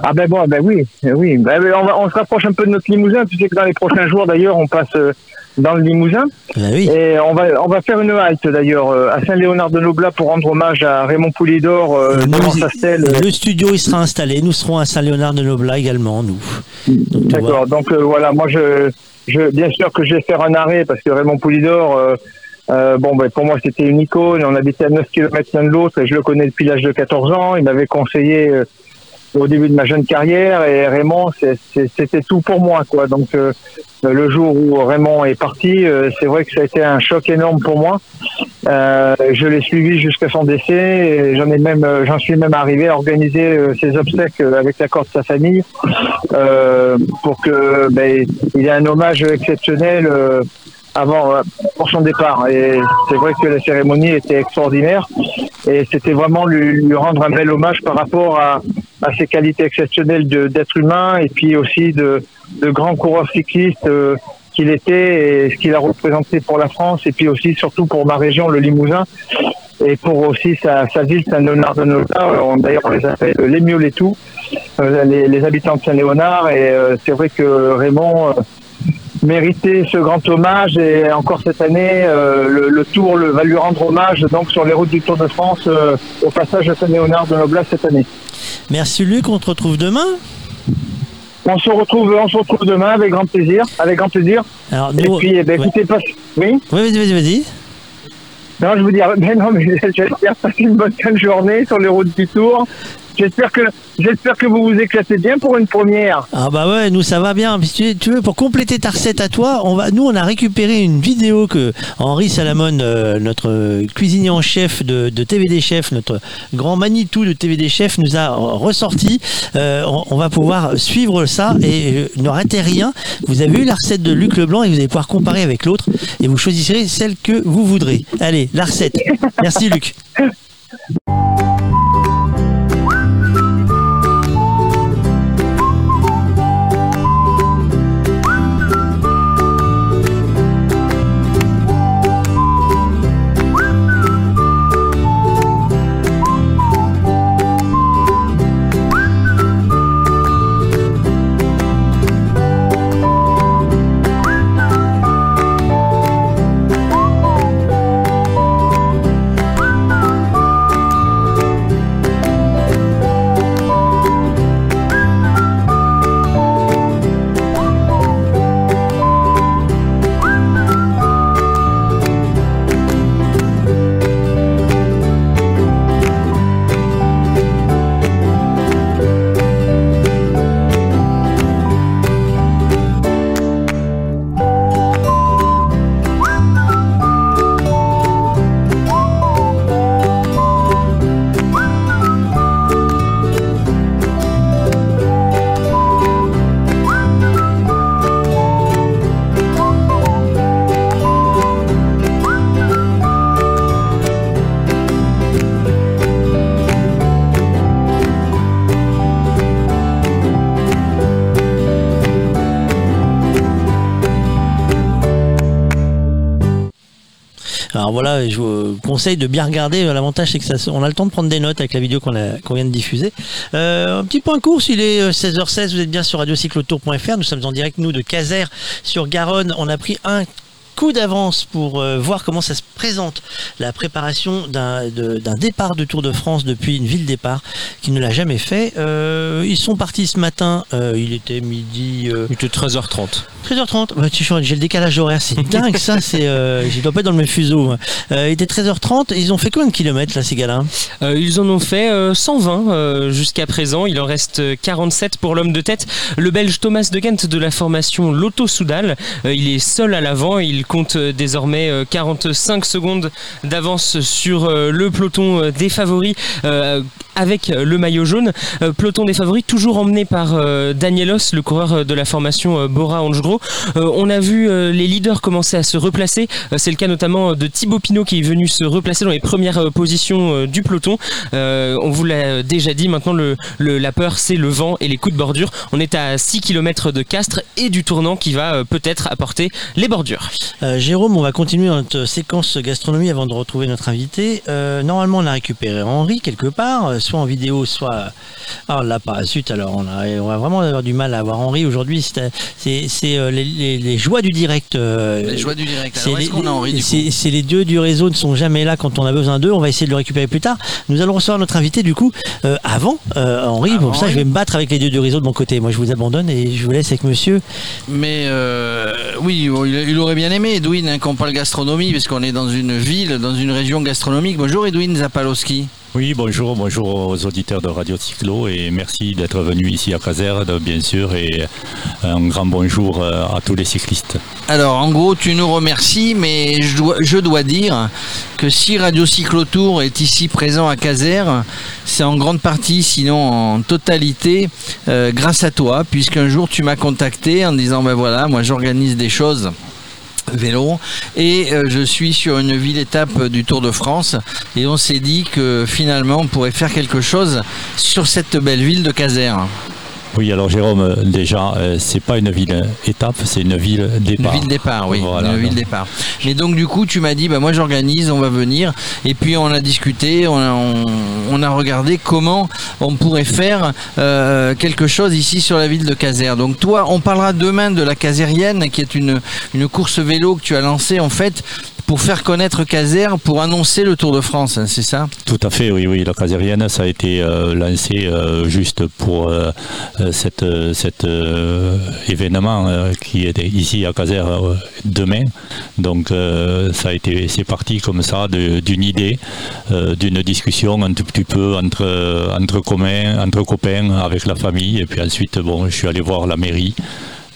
Ah ben bon, ben oui, oui. Ben, on, va, on se rapproche un peu de notre Limousin. Tu sais que dans les prochains jours, d'ailleurs, on passe dans le Limousin. Et on va, on va faire une halte, d'ailleurs, euh, à Saint-Léonard-de-Noblat pour rendre hommage à Raymond Poulidor euh, devant sa stèle. Le studio, il sera installé. Nous serons à Saint-Léonard-de-Noblat également, nous. D'accord. Donc euh, voilà, moi je, je, bien sûr que je vais faire un arrêt parce que Raymond Poulidor, euh, euh, bon, ben, pour moi c'était une icône. On habitait à 9 km l'un de l'autre et je le connais depuis l'âge de 14 ans. Il m'avait conseillé euh, au début de ma jeune carrière et Raymond, c'était tout pour moi, quoi. Donc euh, le jour où Raymond est parti, euh, c'est vrai que ça a été un choc énorme pour moi. Euh, je l'ai suivi jusqu'à son décès. J'en ai même, euh, j'en suis même arrivé à organiser euh, ses obsèques euh, avec l'accord de sa famille pour que ben, il ait un hommage exceptionnel avant euh, pour son départ. Et c'est vrai que la cérémonie était extraordinaire et c'était vraiment lui, rendre un bel hommage par rapport à, ses qualités exceptionnelles de- d'être humain et puis aussi de, de grand coureur cycliste. euh, qu'il était et ce qu'il a représenté pour la France et puis aussi surtout pour ma région, le Limousin, et pour aussi sa, ville Saint-Léonard-de-Noblat. On- D'ailleurs, on les appelle les euh, les, les habitants de Saint-Léonard. Et euh, c'est vrai que Raymond méritait ce grand hommage et encore cette année, euh, le, le Tour le, va lui rendre hommage donc sur les routes du Tour de France euh, au passage de Saint-Léonard-de-Noblat cette année. Merci Luc, on te retrouve demain? On se retrouve, on se retrouve demain avec grand plaisir, avec grand plaisir. Alors, et nous- puis, eh ben, écoutez, passe- oui? Oui, vas-y, vas-y, vas-y. Non, je vous dis, mais non, mais j'espère passer une bonne fin de journée sur les routes du Tour. J'espère que, j'espère que vous vous éclatez bien pour une première. Ah bah ouais, nous ça va bien. Tu, tu veux, pour compléter ta recette à toi, on va, nous on a récupéré une vidéo que Henri Salamone, euh, notre cuisinier en chef de, de TVD Chef, notre grand Manitou de TVD Chef, nous a ressorti. Euh, on, on va pouvoir suivre ça et euh, ne ratez rien. Vous avez eu la recette de Luc Leblanc et vous allez pouvoir comparer avec l'autre et vous choisirez celle que vous voudrez. Allez, la recette. Merci Luc. Je vous conseille de bien regarder. L'avantage, c'est que ça, on a le temps de prendre des notes avec la vidéo qu'on vient de diffuser. Euh, un petit point course, il est euh, 16h16. Vous êtes bien sur radiocyclotour.fr. Nous sommes en direct, nous, de Caser sur Garonne. On a pris un coup d'avance pour euh, voir comment ça se présente la préparation d'un départ de Tour de France depuis une ville départ qui ne l'a jamais fait. Euh, ils sont partis ce matin, euh, il était midi. il était 13h30. 13h30, bah, tu j'ai le décalage horaire, c'est dingue ça, c'est, je dois pas être dans le même fuseau. il était 13h30, ils ont fait combien de kilomètres là ces gars-là? Ils en ont fait euh, 120 euh, jusqu'à présent. Il en reste euh, 47 pour l'homme de tête. Le Belge Thomas de Ghent de la formation Lotto Soudal. Il est seul à l'avant. Il compte euh, désormais euh, 45 secondes d'avance sur euh, le peloton euh, des favoris euh, avec le maillot jaune. Euh, peloton des favoris toujours emmené par euh, Danielos, le coureur euh, de la formation euh, Bora Hansgrohe. Euh, on a vu euh, les leaders commencer à se replacer. Euh, C'est le cas notamment de Thibaut Pinot qui est venu se replacer dans les premières euh, positions euh, du peloton. Euh, on vous l'a déjà dit, maintenant la peur c'est le vent et les coups de bordure. On est à 6 km de Castres et du tournant qui va euh, peut-être apporter les bordures. Euh, Jérôme, on va continuer notre séquence gastronomie avant de retrouver notre invité. Euh, normalement, on a récupéré Henri quelque part, euh, soit en vidéo, soit. Ah, là, pas. Zut, alors on, a, on va vraiment avoir du mal à avoir Henri aujourd'hui. C'est- les, les- les joies du direct. euh, Les joies du direct. c'est Alors, est-ce les- qu'on a Henri du coup? c'est les dieux du réseau ne sont jamais là quand on a besoin d'eux. On va essayer de le récupérer plus tard. Nous allons recevoir notre invité du coup avant Henri. Avant Pour ça, Henri. je vais me battre avec les dieux du réseau de mon côté. Moi, je vous abandonne et je vous laisse avec monsieur. Mais oui, bon, il, il aurait bien aimé, Edwin, hein, qu'on parle gastronomie, parce qu'on est dans une ville, dans une région gastronomique. Bonjour Edwin Zapalowski. Oui, bonjour, bonjour aux auditeurs de Radio Cyclo et merci d'être venu ici à Caserne, bien sûr, et un grand bonjour euh, à tous les cyclistes. Alors, en gros, tu nous remercies, mais je dois, je dois dire que si Radio Cyclotour est ici présent à Caser, c'est en grande partie, sinon en totalité, euh, grâce à toi, puisqu'un jour tu m'as contacté en disant ben voilà, moi j'organise des choses vélo et euh, je suis sur une ville étape du Tour de France et on s'est dit que finalement on pourrait faire quelque chose sur cette belle ville de Caser. Oui, alors Jérôme, euh, déjà, euh, c'est pas une ville étape, c'est une ville Une départ. ville départ, oui. Voilà, une ville départ. Mais donc du coup, tu m'as dit, bah moi j'organise, on va venir. Et puis on a discuté, on a, on, on a regardé comment on pourrait faire euh, quelque chose ici sur la ville de Caser. Donc toi, on parlera demain de la Casérienne, qui est une, une course vélo que tu as lancée en fait pour faire connaître Caser, pour annoncer le Tour de France, hein, c'est ça? Tout à fait, oui, oui. La casérienne, ça a été euh, lancé euh, juste pour euh, cet événement qui est ici à Caser demain. Donc, c'est parti comme ça d'une idée, d'une discussion un tout petit peu entre entre communs, entre copains, avec la famille. Et puis ensuite, bon, je suis allé voir la mairie.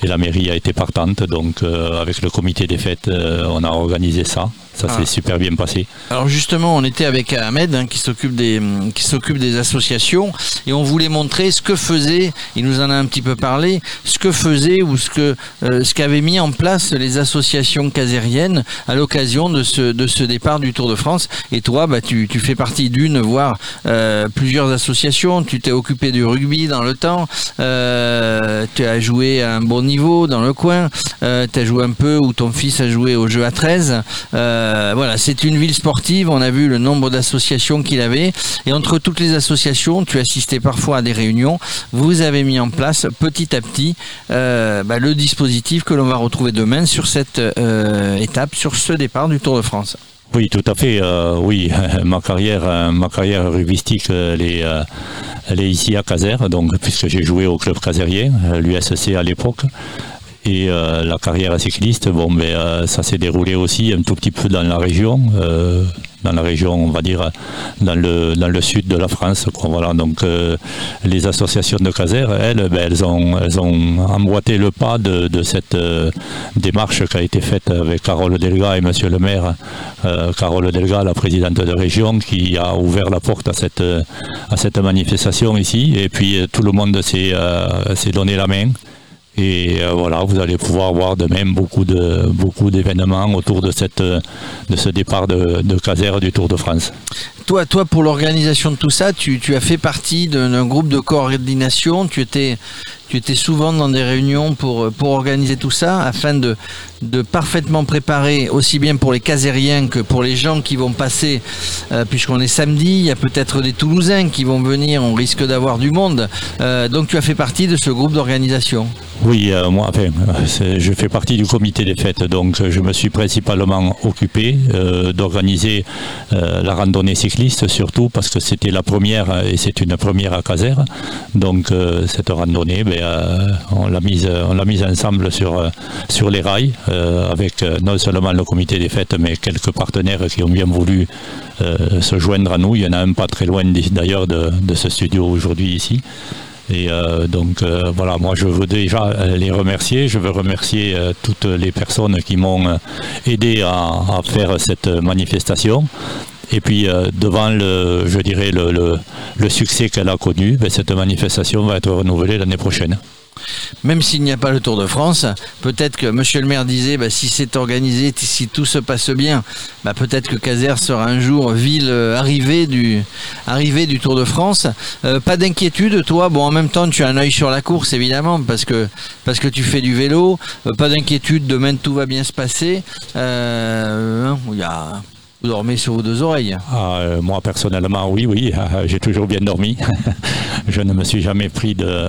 Et la mairie a été partante, donc euh, avec le comité des fêtes, euh, on a organisé ça. Ça Ah. s'est super bien passé. Alors justement, on était avec Ahmed hein, qui s'occupe des qui s'occupe des associations et on voulait montrer ce que faisait. Il nous en a un petit peu parlé. Ce que faisait ou ce que euh, ce qu'avaient mis en place les associations casériennes à l'occasion de ce de ce départ du Tour de France. Et toi, bah tu, tu fais partie d'une voire euh, plusieurs associations. Tu t'es occupé du rugby dans le temps. Euh, tu as joué à un bon niveau dans le coin. Tu as joué un peu ou ton fils a joué au jeu à 13. Euh, voilà, c'est une ville sportive. On a vu le nombre d'associations qu'il avait. Et entre toutes les associations, tu assistais parfois à des réunions. Vous avez mis en place petit à petit euh, bah, le dispositif que l'on va retrouver demain sur cette euh, étape, sur ce départ du Tour de France. Oui, tout à fait. euh, oui, ma carrière, euh, ma carrière rugbystique, euh, elle est, euh, ici à Caser, donc puisque j'ai joué au club casérien, euh, l'USC à l'époque. Et euh, la carrière cycliste, bon, ben, euh, ça s'est déroulé aussi un tout petit peu dans la région, euh, dans la région, on va dire, dans le, dans le sud de la France. voilà, donc les associations de Caser, elles, ben, elles, ont, elles ont emboîté le pas de, cette démarche qui a été faite avec Carole Delga et Monsieur le maire. Carole Delga, la présidente de région, qui a ouvert la porte à cette, à cette manifestation ici. Et puis tout le monde s'est donné la main. Et euh, voilà, vous allez pouvoir voir de beaucoup d'événements autour euh, de ce départ de, de Caser du Tour de France. Toi, toi, pour l'organisation de tout ça, tu, as fait partie d'un groupe de coordination. Tu étais, tu étais souvent dans des réunions pour, pour organiser tout ça, afin de, de parfaitement préparer, aussi bien pour les casériens que pour les gens qui vont passer, euh, puisqu'on est samedi, il y a peut-être des Toulousains qui vont venir, on risque d'avoir du monde. Euh, donc tu as fait partie de ce groupe d'organisation. Oui, euh, moi, je fais partie du comité des fêtes, donc je me suis principalement occupé d'organiser la randonnée surtout parce que c'était la première euh, et c'est une première à Caser. Donc euh, cette randonnée, ben, euh, on l'a mise, mise ensemble sur sur les rails avec non seulement le comité des fêtes, mais quelques partenaires qui ont bien voulu se joindre à nous. Il y en a un pas très loin d'ailleurs de, ce studio aujourd'hui ici. Et donc voilà, moi je veux déjà les remercier. Je veux remercier toutes les personnes qui m'ont aidé à faire cette manifestation. Et puis euh, devant le, je dirais le, succès qu'elle a connu, ben, cette manifestation va être renouvelée l'année prochaine. Même s'il n'y a pas le Tour de France, peut-être que Monsieur le maire disait, bah, si c'est organisé, si tout se passe bien, bah, peut-être que Caser sera un jour ville euh, arrivée du, arrivée du Tour de France. Euh, pas d'inquiétude, toi? Bon, en même temps, tu as un œil sur la course, évidemment, parce que parce que tu fais du vélo. Pas d'inquiétude, demain tout va bien se passer. Hein, il y a, vous dormez sur vos deux oreilles. Ah, euh, moi personnellement, oui, oui, j'ai toujours bien dormi. je ne me suis jamais pris de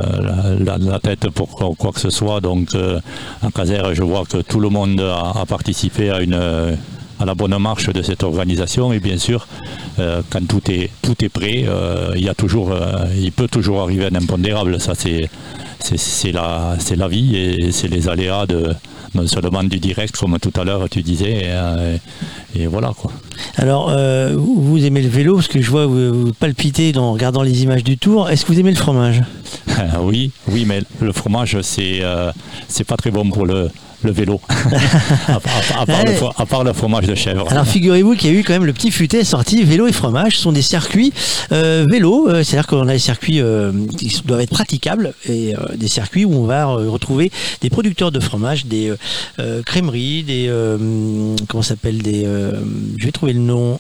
la, tête pour quoi, que ce soit. Donc, euh, en Caser, je vois que tout le monde a, participé à une euh, à la bonne marche de cette organisation. Et bien sûr, euh, quand tout est tout est prêt, il y a toujours, il peut toujours arriver un impondérable. Ça, c'est la c'est la vie et c'est les aléas de non seulement du direct, comme tout à l'heure tu disais. Et, euh, et voilà quoi. Alors, euh, vous aimez le vélo, parce que je vois vous, vous palpiter en regardant les images du tour. Est-ce que vous aimez le fromage? Oui, oui, mais le fromage, c'est euh, c'est pas très bon pour le, le vélo. à, part- à part le, fro- à part le fromage de chèvre. Alors figurez-vous qu'il y a eu quand même le petit futé sorti vélo et fromage. Ce sont des circuits euh, vélo, euh, c'est-à-dire qu'on a des circuits euh, qui doivent être praticables et euh, des circuits où on va retrouver des producteurs de fromage, des crèmeries, des euh, comment ça s'appelle des je vais trouver le nom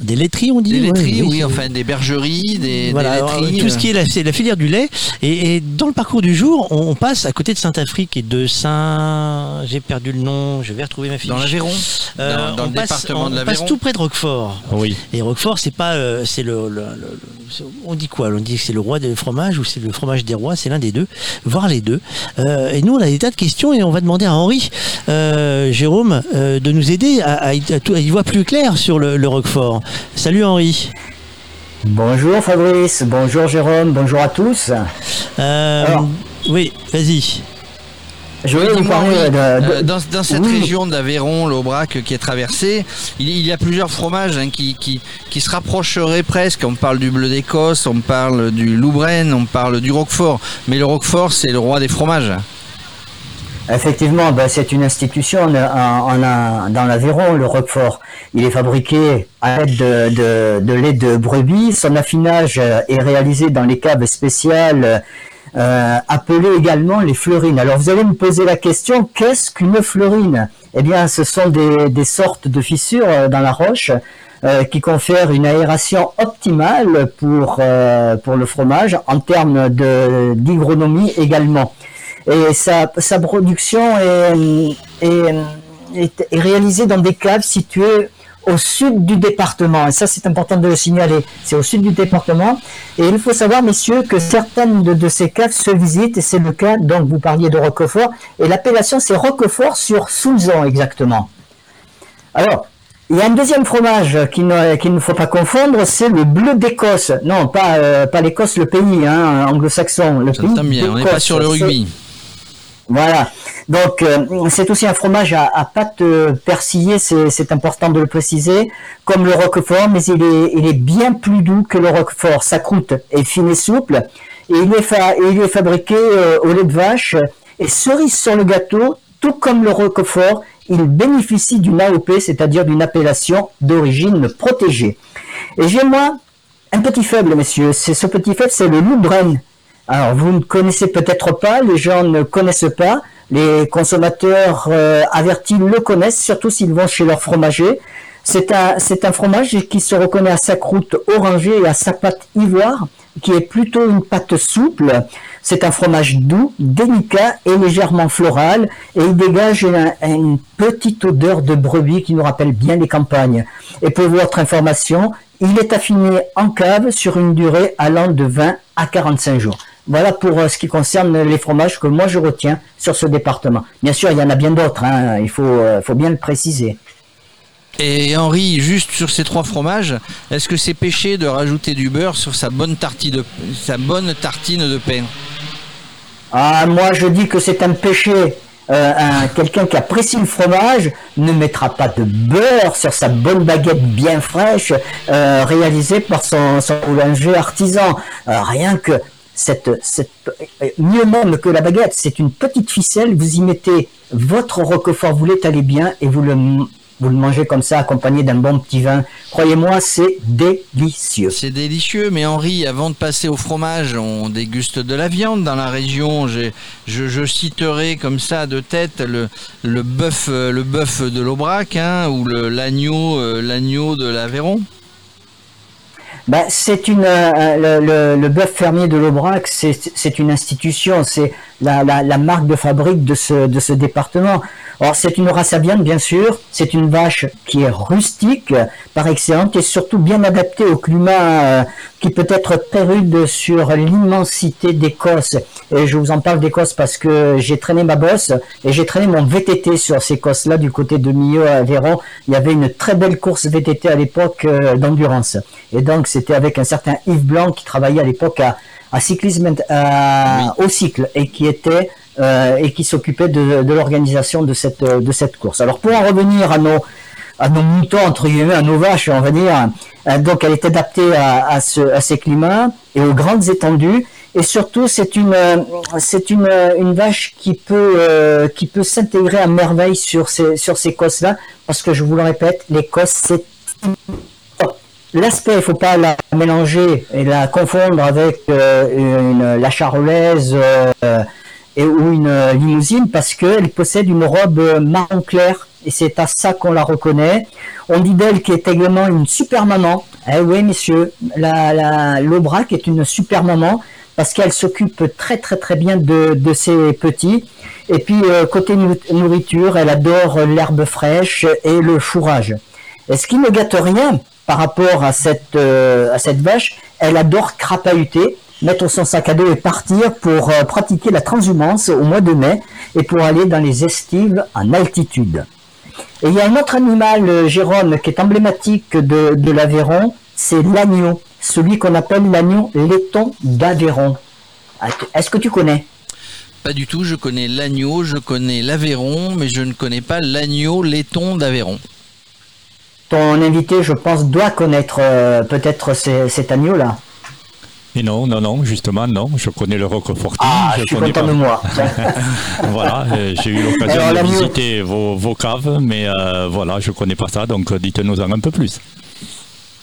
des laiteries on dit Des Ouais, laiteries, oui, enfin des bergeries, des, voilà, des alors, laiteries. tout ce euh. qui est la, filière du lait. Et, et dans le parcours du jour, on, on passe à côté de Saint-Afrique et de Saint. J'ai perdu le nom, je vais retrouver ma fiche. Dans l'Aveyron Euh, Dans- dans on le passe- département on- de On passe tout près de Roquefort. Oui. Et Roquefort, c'est pas. euh, c'est le, le- le- le- c'est- On dit quoi? On dit que c'est le roi des fromages ou c'est le fromage des rois? C'est l'un des deux, voire les deux. Euh, et nous, on a des tas de questions et on va demander à Henri, euh, Jérôme, euh, de nous aider à, à y- à tout- à y voir plus clair sur le, le Roquefort. Salut Henri. Bonjour Fabrice, bonjour Jérôme, bonjour à tous. Euh, Alors, oui, vas-y. Je vous parler de- de- euh, dans, dans cette Oui. région d'Aveyron, l'Aubrac qui est traversée, il, il y a plusieurs fromages hein, qui, qui, qui se rapprocheraient presque. On parle du bleu d'Écosse, on parle du Loubren, on parle du Roquefort. Mais le Roquefort, c'est le roi des fromages. Effectivement, ben, c'est une institution dans l'Aveyron, le Roquefort. Il est fabriqué à l'aide de, de- de lait de brebis. Son affinage euh, est réalisé dans les caves spéciales euh, appelées également les fleurines. Alors vous allez me poser la question, qu'est-ce qu'une fleurine? Eh bien, ce sont des, des sortes de fissures euh, dans la roche euh, qui confèrent une aération optimale pour, euh, pour le fromage en termes d'hygronomie également. Et sa, sa production est, est, est- est réalisée dans des caves situées au sud du département. Et ça, c'est important de le signaler. C'est au sud du département. Et il faut savoir, messieurs, que certaines de, de ces caves se visitent. Et c'est le cas, donc, vous parliez de Roquefort. Et l'appellation, c'est Roquefort sur Soulzon, exactement. Alors, il y a un deuxième fromage qu'il ne, ne faut pas confondre, c'est le bleu d'Écosse. Non, pas, euh, pas l'Écosse, le pays hein, anglo-saxon. Le pays J'entends bien, on n'est pas sur le rugby. Voilà. Donc, euh, c'est aussi un fromage à, à pâte euh, persillée, c'est important de le préciser, comme le roquefort, mais il est, il est bien plus doux que le roquefort. Sa croûte est fine et souple, et il est, il est fabriqué euh, au lait de vache. Et cerise sur le gâteau, tout comme le roquefort, il bénéficie d'une AOP, c'est-à-dire d'une appellation d'origine protégée. Et j'ai moi un petit faible, messieurs. C'est ce petit faible, c'est le Loubren. Alors, vous ne connaissez peut-être pas, les gens ne connaissent pas, les consommateurs euh, avertis le connaissent, surtout s'ils vont chez leur fromager. C'est un, un fromage qui se reconnaît à sa croûte orangée et à sa pâte ivoire, qui est plutôt une pâte souple. C'est un fromage doux, délicat et légèrement floral, et il dégage une petite odeur de brebis qui nous rappelle bien les campagnes. Et pour votre information, il est affiné en cave sur une durée allant de 20 à 45 jours. Voilà pour euh, ce qui concerne les fromages que moi je retiens sur ce département. Bien sûr, il y en a bien d'autres, hein, il faut, euh, faut bien le préciser. Et Henri, juste sur ces trois fromages, est-ce que c'est péché de rajouter du beurre sur sa bonne tartine de, sa bonne tartine de pain? Ah, moi je dis que c'est un péché. Euh, un- Quelqu'un qui apprécie le fromage ne mettra pas de beurre sur sa bonne baguette bien fraîche euh, réalisée par son, son boulanger artisan. Euh, rien que cette, cette, euh, mieux même que la baguette, c'est une petite ficelle, vous y mettez votre roquefort, vous l'étalez bien et vous le, vous le mangez comme ça accompagné d'un bon petit vin. Croyez-moi, c'est délicieux. C'est délicieux, mais Henri, avant de passer au fromage, on déguste de la viande dans la région. Je, je citerai comme ça de tête le, le bœuf euh, le bœuf de l'Aubrac hein, ou l'agneau euh, l'agneau de l'Aveyron. Ben, c'est une euh, le, le, le bœuf fermier de l'Aubrac, c'est c'est une institution, c'est la, la, la marque de fabrique de ce de ce département. Alors c'est une race à viande bien sûr, c'est une vache qui est rustique par excellence et surtout bien adaptée au climat euh, qui peut être très rude sur l'immensité d'Écosse. Et je vous en parle d'Écosse parce que j'ai traîné ma bosse et j'ai traîné mon VTT sur ces Écosses-là du côté de Millau à Aveyron. Il y avait une très belle course VTT à l'époque euh, d'endurance. Et donc c'était avec un certain Yves Blanc qui travaillait à l'époque à, à cyclisme à- au cycle et qui était euh, et qui s'occupait de, de l'organisation de cette de cette course. Alors pour en revenir à nos à nos moutons entre guillemets, à nos vaches, on va dire. euh, donc elle est adaptée à, à, ce, à ces climats et aux grandes étendues. Et surtout, c'est une euh, c'est une, euh, une vache qui peut euh, qui peut s'intégrer à merveille sur ces sur ces cosses là, parce que je vous le répète, l'Écosse c'est L'aspect, il faut pas la mélanger et la confondre avec euh, une, la charolaise euh, et, ou une limousine parce qu'elle possède une robe marron clair et c'est à ça qu'on la reconnaît. On dit d'elle qu'elle est également une super maman. Eh oui, messieurs, la, la, l'Aubrac est une super maman parce qu'elle s'occupe très très très bien de, de ses petits. Et puis euh, côté nou- nourriture, elle adore l'herbe fraîche et le fourrage. Et ce qui ne gâte rien par rapport à cette, euh, à cette vache, elle adore crapahuter, mettre son sac à dos et partir pour euh, pratiquer la transhumance au mois de mai et pour aller dans les estives en altitude. Et il y a un autre animal, euh, Jérôme, qui est emblématique de, l'Aveyron, c'est l'agneau, celui qu'on appelle l'agneau laiton d'Aveyron. Est-ce que tu connais? Pas du tout, je connais l'agneau, je connais l'Aveyron, mais je ne connais pas l'agneau laiton d'Aveyron. Ton invité, je pense, doit connaître euh, peut-être cet agneau-là. Et non, non, non, justement, non. Je connais le Roquefort. Ah, je suis connais content pas. de moi. voilà, euh, j'ai eu l'occasion de visiter vos, vos caves, mais euh, voilà, je connais pas ça, donc euh, dites-nous-en un peu plus.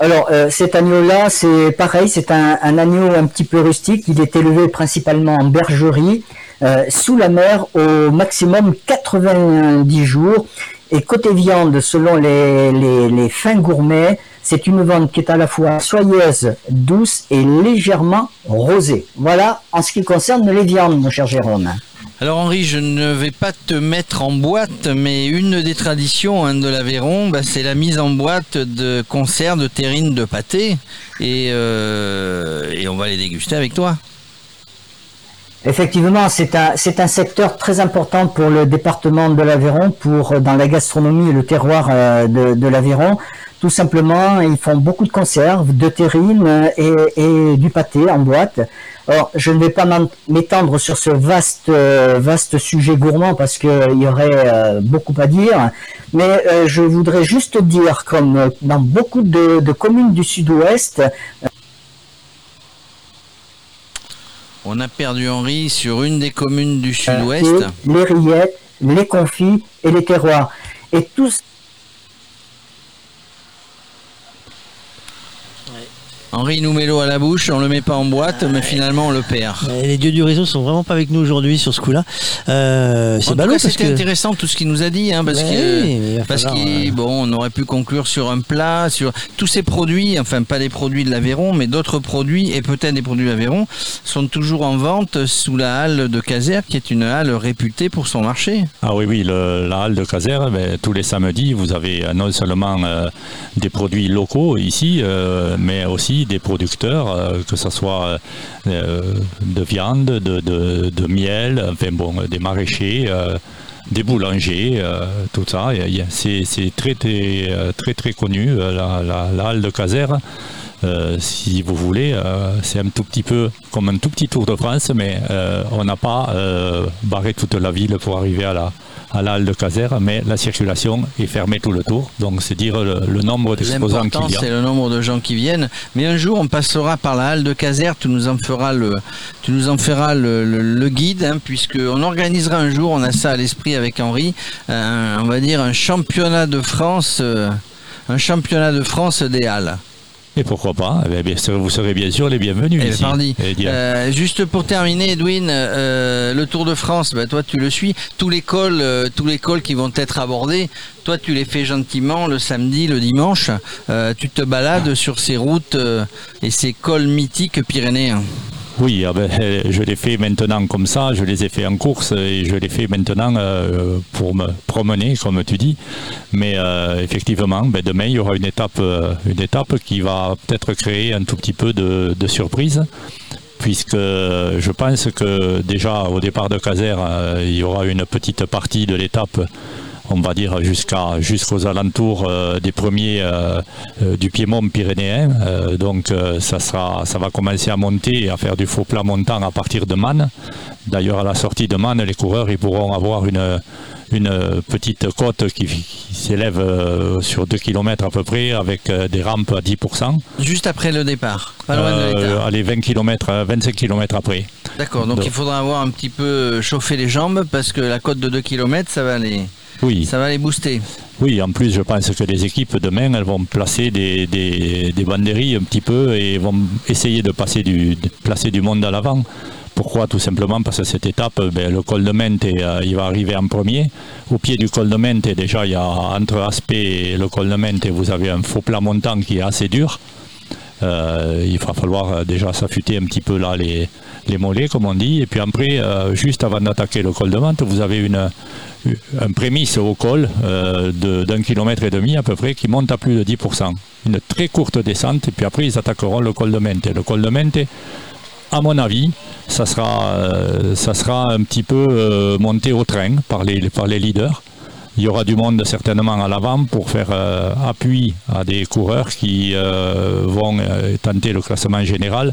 Alors, euh, cet agneau-là, c'est pareil, c'est un, un agneau un petit peu rustique. Il est élevé principalement en bergerie, euh, sous la mer, au maximum 90 jours. Et côté viande, selon les, fins gourmets, c'est une viande qui est à la fois soyeuse, douce et légèrement rosée. Voilà en ce qui concerne les viandes, mon cher Jérôme. Alors Henri, je ne vais pas te mettre en boîte, mais une des traditions hein, de l'Aveyron, bah, c'est la mise en boîte de conserves de terrines de pâté, euh, et on va les déguster avec toi. Effectivement, c'est un, c'est un secteur très important pour le département de l'Aveyron, pour euh, dans la gastronomie et le terroir euh, de, de l'Aveyron. Tout simplement, ils font beaucoup de conserves, de terrines euh, et, et du pâté en boîte. Alors, je ne vais pas m'étendre sur ce vaste, vaste sujet gourmand parce qu'il y aurait beaucoup à dire, mais je voudrais juste dire, comme dans beaucoup de, de communes du Sud-Ouest, On a perdu Henri sur une des communes du et sud-ouest. les rillettes, les confits et les terroirs. Et tout Henri nous met l'eau à la bouche, on le met pas en boîte, mais finalement on le perd. Euh, Les dieux du réseau sont vraiment pas avec nous aujourd'hui sur ce coup-là. Euh, c'est ballot parce que intéressant tout ce qu'il nous a dit, hein, parce que parce qu'il euh, bon, on aurait pu conclure sur un plat, sur tous ces produits, enfin pas les produits de l'Aveyron, mais d'autres produits et peut-être des produits de l'Aveyron sont toujours en vente sous la halle de Caser, qui est une halle réputée pour son marché. Ah oui, oui, le- la halle de Caser, ben, tous les samedis, vous avez non seulement euh, des produits locaux ici, euh, mais aussi des producteurs, euh, que ce soit euh, euh, de viande, de, de- de miel, des maraîchers. des boulangers, tout ça, c'est très, très connu la, halle de Caser. Euh, si vous voulez, c'est un tout petit peu comme un tout petit Tour de France, mais on n'a pas barré toute la ville pour arriver à la, à la halle de Caser, mais la circulation est fermée tout le tour. Donc c'est dire le, nombre d'exposants qu'il y a. c'est le nombre de gens qui viennent. Mais un jour, on passera par la halle de Caser. Tu nous en feras le, tu nous en feras le, guide, hein, puisque on organisera un jour. On a ça à l'esprit avec Henri. on va dire un championnat de France, euh, un championnat de France des halles. Et pourquoi pas Eh bien, bien Vous serez bien sûr les bienvenus Eh, ici. Et dire- Euh, juste pour terminer, Edwin, euh, le Tour de France, bah, toi tu le suis. Tous les cols, euh, tous les cols qui vont être abordés, toi tu les fais gentiment le samedi, le dimanche. Tu te balades sur ces routes et ces cols mythiques pyrénéens. Oui, ah ben, euh, je les fais maintenant comme ça, je les ai fait en course et je les fais maintenant euh, pour me promener, comme tu dis. Mais euh, effectivement, ben, demain, il y aura une étape, une étape qui va peut-être créer un tout petit peu de, de surprise. Puisque je pense que déjà au départ de Caser, il y aura une petite partie de l'étape on va dire jusqu'à jusqu'aux alentours euh, des premiers euh, euh, du Piémont pyrénéen. Donc ça sera ça va commencer à monter et à faire du faux plat montant à partir de Man. D'ailleurs à la sortie de Man, les coureurs ils pourront avoir une une petite côte qui, qui s'élève sur 2 km à peu près avec des rampes à 10%. Juste après le départ, pas loin de Euh, allez 20 km, 25 km après. D'accord, donc donc- il faudra avoir un petit peu chauffé les jambes parce que la côte de 2 km, ça va les, Oui. ça va les booster. Oui, en plus, je pense que les équipes demain, elles vont placer des, des, des banderilles un petit peu et vont essayer de, passer du, de placer du monde à l'avant. Pourquoi? Tout simplement parce que cette étape, ben, le col de Mente, euh, il va arriver en premier. Au pied du col de Mente, déjà, il y a entre Aspect et le col de Mente, vous avez un faux plat montant qui est assez dur. Euh, il va falloir euh, déjà s'affûter un petit peu là les, les mollets, comme on dit. Et puis après, euh, juste avant d'attaquer le col de Mante, vous avez une, un prémisse au col d'un kilomètre et demi à peu près qui monte à plus de 10%. Une très courte descente. Et puis après, ils attaqueront le col de Mente. Le col de Mente, à mon avis, ça sera, un petit peu monté au train par les leaders. Il y aura du monde certainement à l'avant pour faire euh, appui à des coureurs qui euh, vont euh, tenter le classement général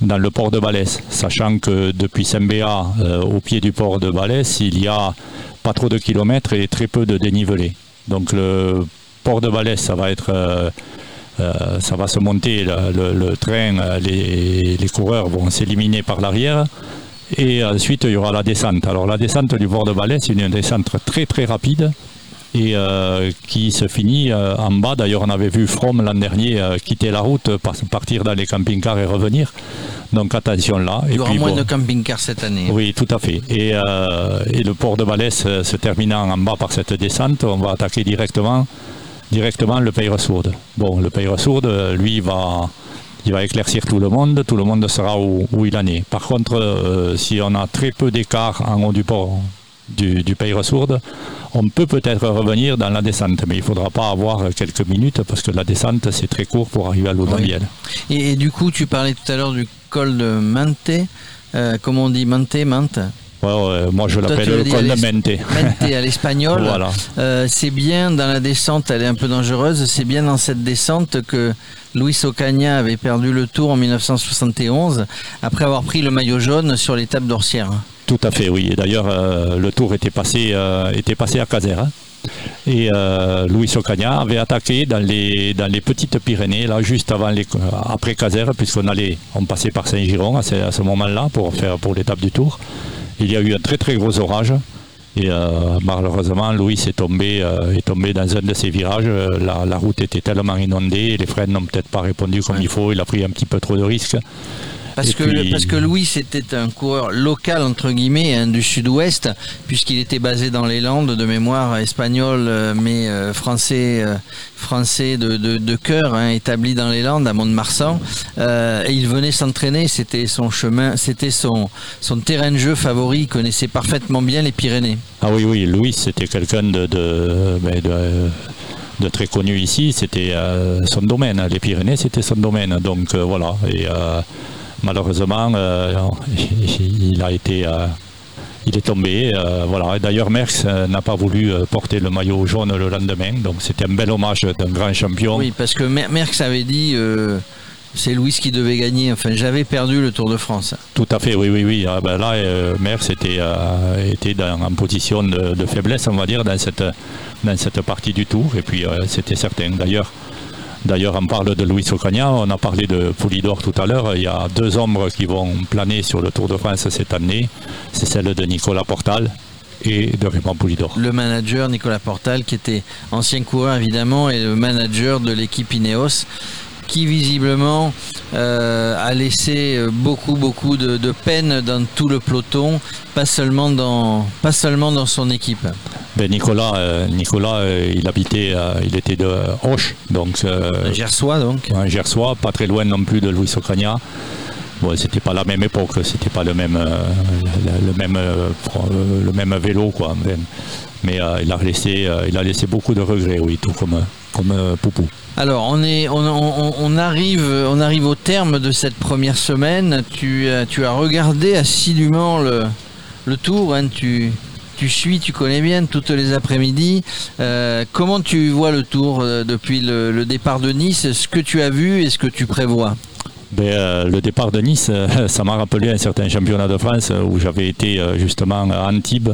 dans le port de Balès, sachant que depuis euh, au pied du port de Balès, il y a pas trop de kilomètres et très peu de dénivelé. Donc le port de Balès, ça va se monter, le, train, les coureurs vont s'éliminer par l'arrière. Et ensuite, il y aura la descente. Alors la descente du port de Balais, c'est une descente très très rapide et euh, qui se finit euh, en bas. D'ailleurs, on avait vu From l'an dernier euh, quitter la route, par- partir dans les camping-cars et revenir. Donc attention là. Il y aura moins bon, de camping-cars cette année. oui, tout à fait. Et, et le port de Balès euh, se terminant en bas par cette descente, on va attaquer directement, directement le Sourde. Bon, le euh, lui, va, il va éclaircir tout le monde, tout le monde sera où, où il en est. Par contre, euh, si on a très peu d'écart en haut du port du, du Peyre Sourde, on peut peut-être revenir dans la descente, mais il ne faudra pas avoir quelques minutes parce que la descente, c'est très court pour arriver à l'Audambiel. Et, et du coup, tu parlais tout à l'heure du col de Mante. Euh, comment on dit Mante, Mante? Ouais, moi, je l'appelle le col de Mente. Mente à l'espagnol. Voilà. Euh, c'est bien dans la descente, elle est un peu dangereuse. C'est bien dans cette descente que Luis Ocaña avait perdu le Tour en 1971 après avoir pris le maillot jaune sur l'étape d'Orsière. Tout à fait, oui. Et d'ailleurs, euh, le tour était passé, euh, était passé à Caser. hein. Et euh, Louis Ocaña avait attaqué dans les, dans les petites Pyrénées, là, juste avant les, après Caser, puisqu'on allait, on passait par Saint-Giron à ce, à ce moment-là pour faire pour l'étape du tour. Il y a eu un très très gros orage. Et euh, malheureusement, Louis est tombé, euh, est tombé dans un de ces virages. La, la route était tellement inondée, les freins n'ont peut-être pas répondu comme il faut. Il a pris un petit peu trop de risques. Parce Et que, puis- parce que Louis était un coureur local, entre guillemets, hein, du sud-ouest, puisqu'il était basé dans les Landes, de mémoire espagnol, euh, mais euh, français, euh, français de, de, de cœur, hein, établi dans les Landes, à Mont-de-Marsan. Euh, et il venait s'entraîner, c'était son chemin, c'était son, son terrain de jeu favori, il connaissait parfaitement bien les Pyrénées. Ah oui, oui, Louis, c'était quelqu'un de, de, de- de très connu ici. C'était euh, son domaine. Les Pyrénées, c'était son domaine. Donc euh, voilà. Et euh, malheureusement, euh, il a été. euh, il est tombé. euh, voilà. D'ailleurs, Merckx euh, n'a pas voulu euh, porter le maillot jaune le lendemain. Donc c'était un bel hommage d'un grand champion. Oui, parce que Mer- Merckx avait dit, c'est Louis qui devait gagner. Enfin, j'avais perdu le Tour de France. Tout à fait, oui, oui, oui. Ah, ben là, Merckx était, était dans- en position de, de faiblesse, on va dire, dans cette, dans cette partie du Tour. Et puis, c'était certain. D'ailleurs, D'ailleurs, on parle de Louis Ocagna, on a parlé de Poulidor tout à l'heure. Il y a deux ombres qui vont planer sur le Tour de France cette année. C'est celle de Nicolas Portal et de Raymond Poulidor. Le manager Nicolas Portal, qui était ancien coureur évidemment, et le manager de l'équipe Ineos, qui visiblement euh, a laissé beaucoup beaucoup de, de peine dans tout le peloton, pas seulement dans, pas seulement dans son équipe. Ben, Nicolas, euh, Nicolas euh, il habitait, il était de Auch, donc Un Gersois donc. un Gersois, pas très loin non plus de Louis Ocagna. Bon, c'était pas la même époque, c'était pas le même, le, le même, le même vélo, quoi. Mais, mais, il a laissé, il a laissé beaucoup de regrets, oui, tout comme, comme euh. Alors, on, est, on, on- on arrive, on arrive au terme de cette première semaine. Tu, as- tu as regardé assidûment le, le tour. hein. Tu, tu suis, tu connais bien toutes les après-midi. Euh, comment tu vois le tour euh, depuis le, le départ de Nice? Ce que tu as vu? Et ce que tu prévois? Ben, euh, le départ de Nice, euh, ça m'a rappelé un certain championnat de France euh, où j'avais été euh, justement à Antibes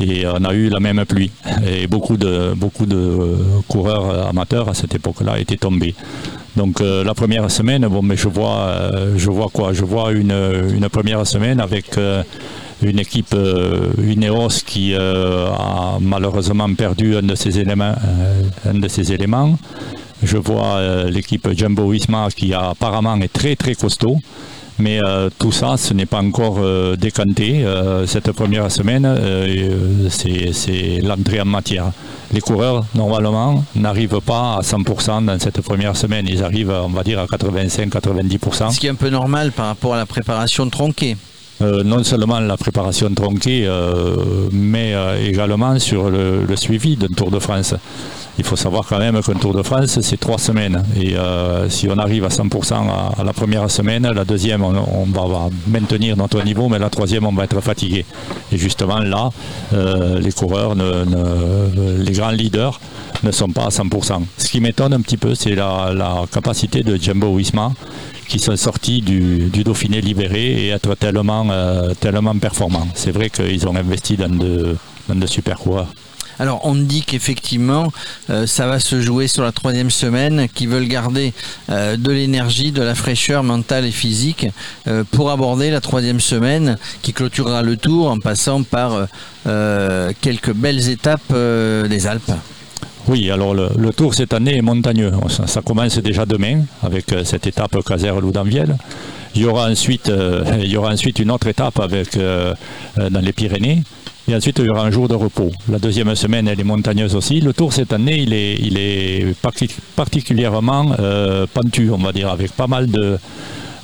et on a eu la même pluie. Et beaucoup de, beaucoup de euh, coureurs amateurs à cette époque-là étaient tombés. Donc euh, la première semaine, bon, mais je vois, euh, je vois quoi? Je vois une, une première semaine avec une équipe Ineos qui a malheureusement perdu un de ses éléments. un de ses éléments. Je vois l'équipe Jumbo Visma qui apparemment est très très costaud. Mais euh, tout ça, ce n'est pas encore euh, décanté. Euh, cette première semaine, c'est c'est l'entrée en matière. Les coureurs, normalement, n'arrivent pas à 100% dans cette première semaine. Ils arrivent, on va dire, à 85-90%. Ce qui est un peu normal par rapport à la préparation tronquée. Euh, non seulement la préparation tronquée, euh, mais euh, également sur le, suivi d'un Tour de France. Il faut savoir quand même qu'un Tour de France, c'est trois semaines. Et si on arrive à 100% à, la première semaine, la deuxième, on, va, maintenir notre niveau, mais la troisième, on va être fatigué. Et justement là, les coureurs, les grands leaders ne sont pas à 100%. Ce qui m'étonne un petit peu, c'est la, la capacité de Jumbo Visma qui sont sortis du, Dauphiné libéré et être tellement, euh, tellement performants. C'est vrai qu'ils ont investi dans de, super coureurs. Alors on dit qu'effectivement euh, ça va se jouer sur la troisième semaine, qui veulent garder euh, de l'énergie, de la fraîcheur mentale et physique pour aborder la troisième semaine qui clôturera le tour en passant par quelques belles étapes des Alpes. Oui, alors le, tour cette année est montagneux. Ça, commence déjà demain avec euh, cette étape Caser-Loudanviel. Il y aura ensuite, euh, il y aura ensuite une autre étape euh, dans les Pyrénées. Et ensuite, il y aura un jour de repos. La deuxième semaine, elle est montagneuse aussi. Le tour cette année, il est, particulièrement pentu, on va dire, avec pas mal de,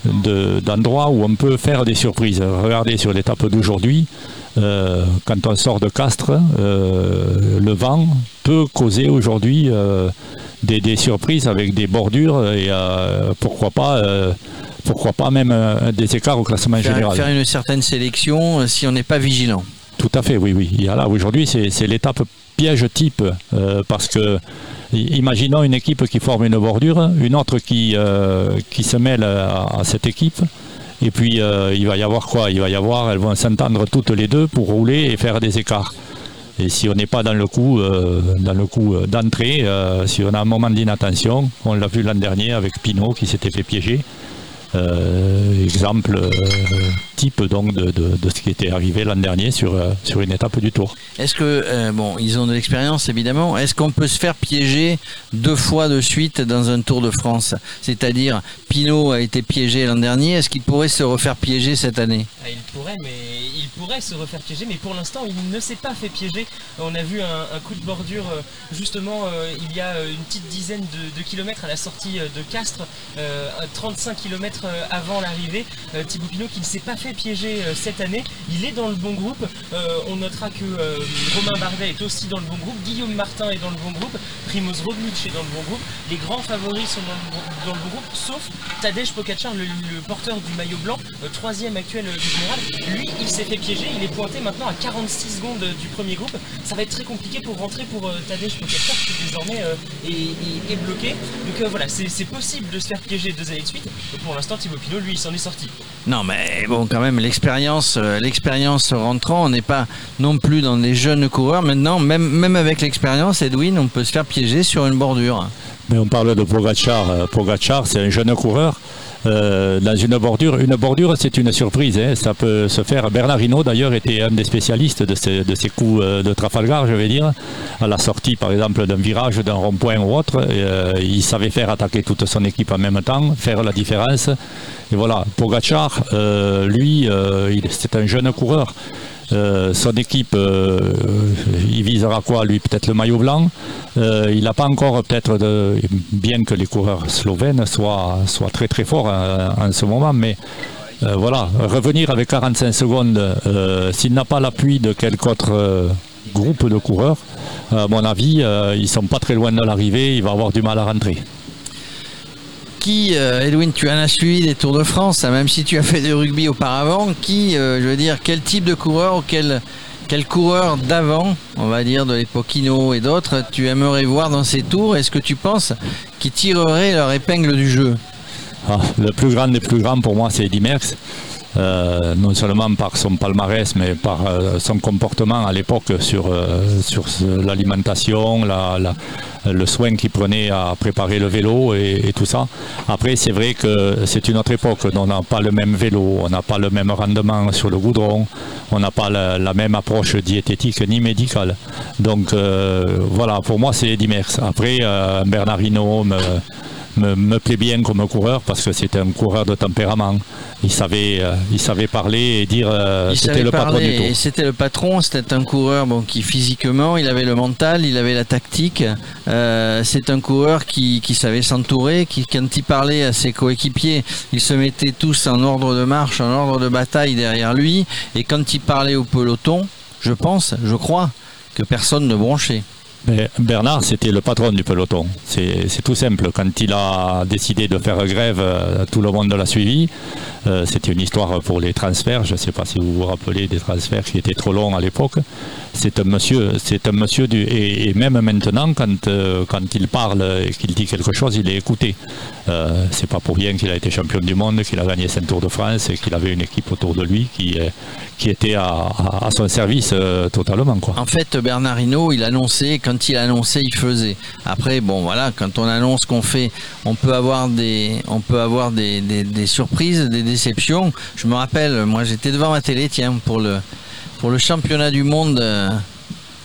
de- d'endroits où on peut faire des surprises. Regardez sur l'étape d'aujourd'hui, euh, quand on sort de Castres, euh, le vent peut causer aujourd'hui euh, des, des surprises avec des bordures et pourquoi pas, pourquoi pas même des écarts au classement Faire, général. faire une certaine sélection si on n'est pas vigilant. Tout à fait, oui, oui. Là aujourd'hui, c'est l'étape piège type parce que imaginons une équipe qui forme une bordure, une autre qui qui se mêle à, à cette équipe. Et puis euh, il va y avoir quoi? Il va y avoir, elles vont s'entendre toutes les deux pour rouler et faire des écarts. Et si on n'est pas dans le coup, euh, dans le coup euh, d'entrée, si on a un moment d'inattention, on l'a vu l'an dernier avec Pinot qui s'était fait piéger. Euh, exemple euh, type donc de, de- de ce qui était arrivé l'an dernier sur, euh, sur une étape du Tour. Est-ce que, euh, bon, ils ont de l'expérience évidemment, est-ce qu'on peut se faire piéger deux fois de suite dans un Tour de France? C'est-à-dire, Pinot a été piégé l'an dernier, est-ce qu'il pourrait se refaire piéger cette année? Ah, il pourrait, mais il pourrait se refaire piéger, mais pour l'instant, il ne s'est pas fait piéger. On a vu un, un coup de bordure, justement, euh, il y a une petite dizaine de, de kilomètres à la sortie de Castres, euh, à 35 km euh, avant l'arrivée, euh, Thibaut Pinot qui ne s'est pas fait piéger euh, cette année. Il est dans le bon groupe. On notera que Romain Bardet est aussi dans le bon groupe. Guillaume Martin est dans le bon groupe. Primoz Roglic est dans le bon groupe. Les grands favoris sont dans le, bon- groupe, sauf Tadej Pogacar, le, porteur du maillot blanc, troisième actuel du général. Lui, il s'est fait piéger. Il est pointé maintenant à 46 secondes du premier groupe. Ça va être très compliqué pour rentrer pour Tadej Pogacar qui désormais est, est- bloqué. Donc voilà, c'est possible de se faire piéger deux années de suite. Pour Thibaut Pinot, lui, il s'en est sorti. Non, mais bon, quand même, l'expérience, euh, l'expérience rentrant, on n'est pas non plus dans des jeunes coureurs. Maintenant, même, même avec l'expérience, Edwin, on peut se faire piéger sur une bordure. Mais on parle de Pogacar. Euh, Pogacar, c'est un jeune coureur. Euh, dans une bordure, une bordure, c'est une surprise. hein. Ça peut se faire. Bernard Hinault, d'ailleurs, était un des spécialistes de ces, coups euh, de Trafalgar, je vais dire, à la sortie, par exemple, d'un virage, d'un rond-point ou autre. Euh, il savait faire attaquer toute son équipe en même temps, faire la différence. Et voilà, Pogacar, euh, lui, c'est un jeune coureur. Euh, son équipe, euh, il visera quoi lui Peut-être le maillot blanc. Euh, il n'a pas encore peut-être, bien que les coureurs slovènes soient, soient très très forts euh, en ce moment, mais voilà, revenir avec 45 secondes, s'il n'a pas l'appui de quelque autre groupe de coureurs, à mon avis, ils sont pas très loin de l'arrivée, il va avoir du mal à rentrer. Qui, euh, Edwin, tu en as suivi des Tours de France, hein, même si tu as fait du rugby auparavant, qui, euh, je veux dire, quel type de coureur ou quel, coureur d'avant, on va dire de l'époque Hinault et d'autres, tu aimerais voir dans ces tours? Est-ce que tu penses qu'ils tireraient leur épingle du jeu? Ah, le plus grand des plus grands pour moi, c'est Eddy. Euh, non seulement par son palmarès, mais par euh, son comportement à l'époque sur, euh, sur l'alimentation, la- la- le soin qu'il prenait à préparer le vélo et, tout ça. Après, c'est vrai que c'est une autre époque. On n'a pas le même vélo, on n'a pas le même rendement sur le goudron, on n'a pas la, même approche diététique ni médicale. Donc voilà, pour moi, c'est Eddy Merckx. Après, Bernard Hinault me, me, plaît bien comme coureur parce que c'était un coureur de tempérament. Il savait, euh, il savait parler et dire euh, Il c'était savait le patron du tour. c'était le patron, c'était un coureur bon, qui physiquement, il avait le mental, il avait la tactique. Euh, c'est un coureur qui, qui savait s'entourer, qui quand il parlait à ses coéquipiers, ils se mettaient tous en ordre de marche, en ordre de bataille derrière lui. Et quand il parlait au peloton, je pense, je crois, que personne ne bronchait. Bernard, c'était le patron du peloton. C'est tout simple. Quand il a décidé de faire grève, euh, tout le monde l'a suivi. Euh, C'était une histoire pour les transferts. Je ne sais pas si vous vous rappelez des transferts qui étaient trop longs à l'époque. C'est un monsieur, c'est un monsieur du, et, même maintenant, quand, euh, quand il parle et qu'il dit quelque chose, il est écouté. Euh, c'est pas pour rien qu'il a été champion du monde, qu'il a gagné saint Tour de France et qu'il avait une équipe autour de lui qui, qui était à, son service euh, totalement. Quoi. En fait, Bernard Hinault, il annonçait, quand il annonçait, il faisait. Après, bon, voilà, quand on annonce qu'on fait, on peut avoir des, on peut avoir des, des- surprises, des déceptions. Je me rappelle, moi, j'étais devant ma télé, tiens, pour le, pour le championnat du monde euh,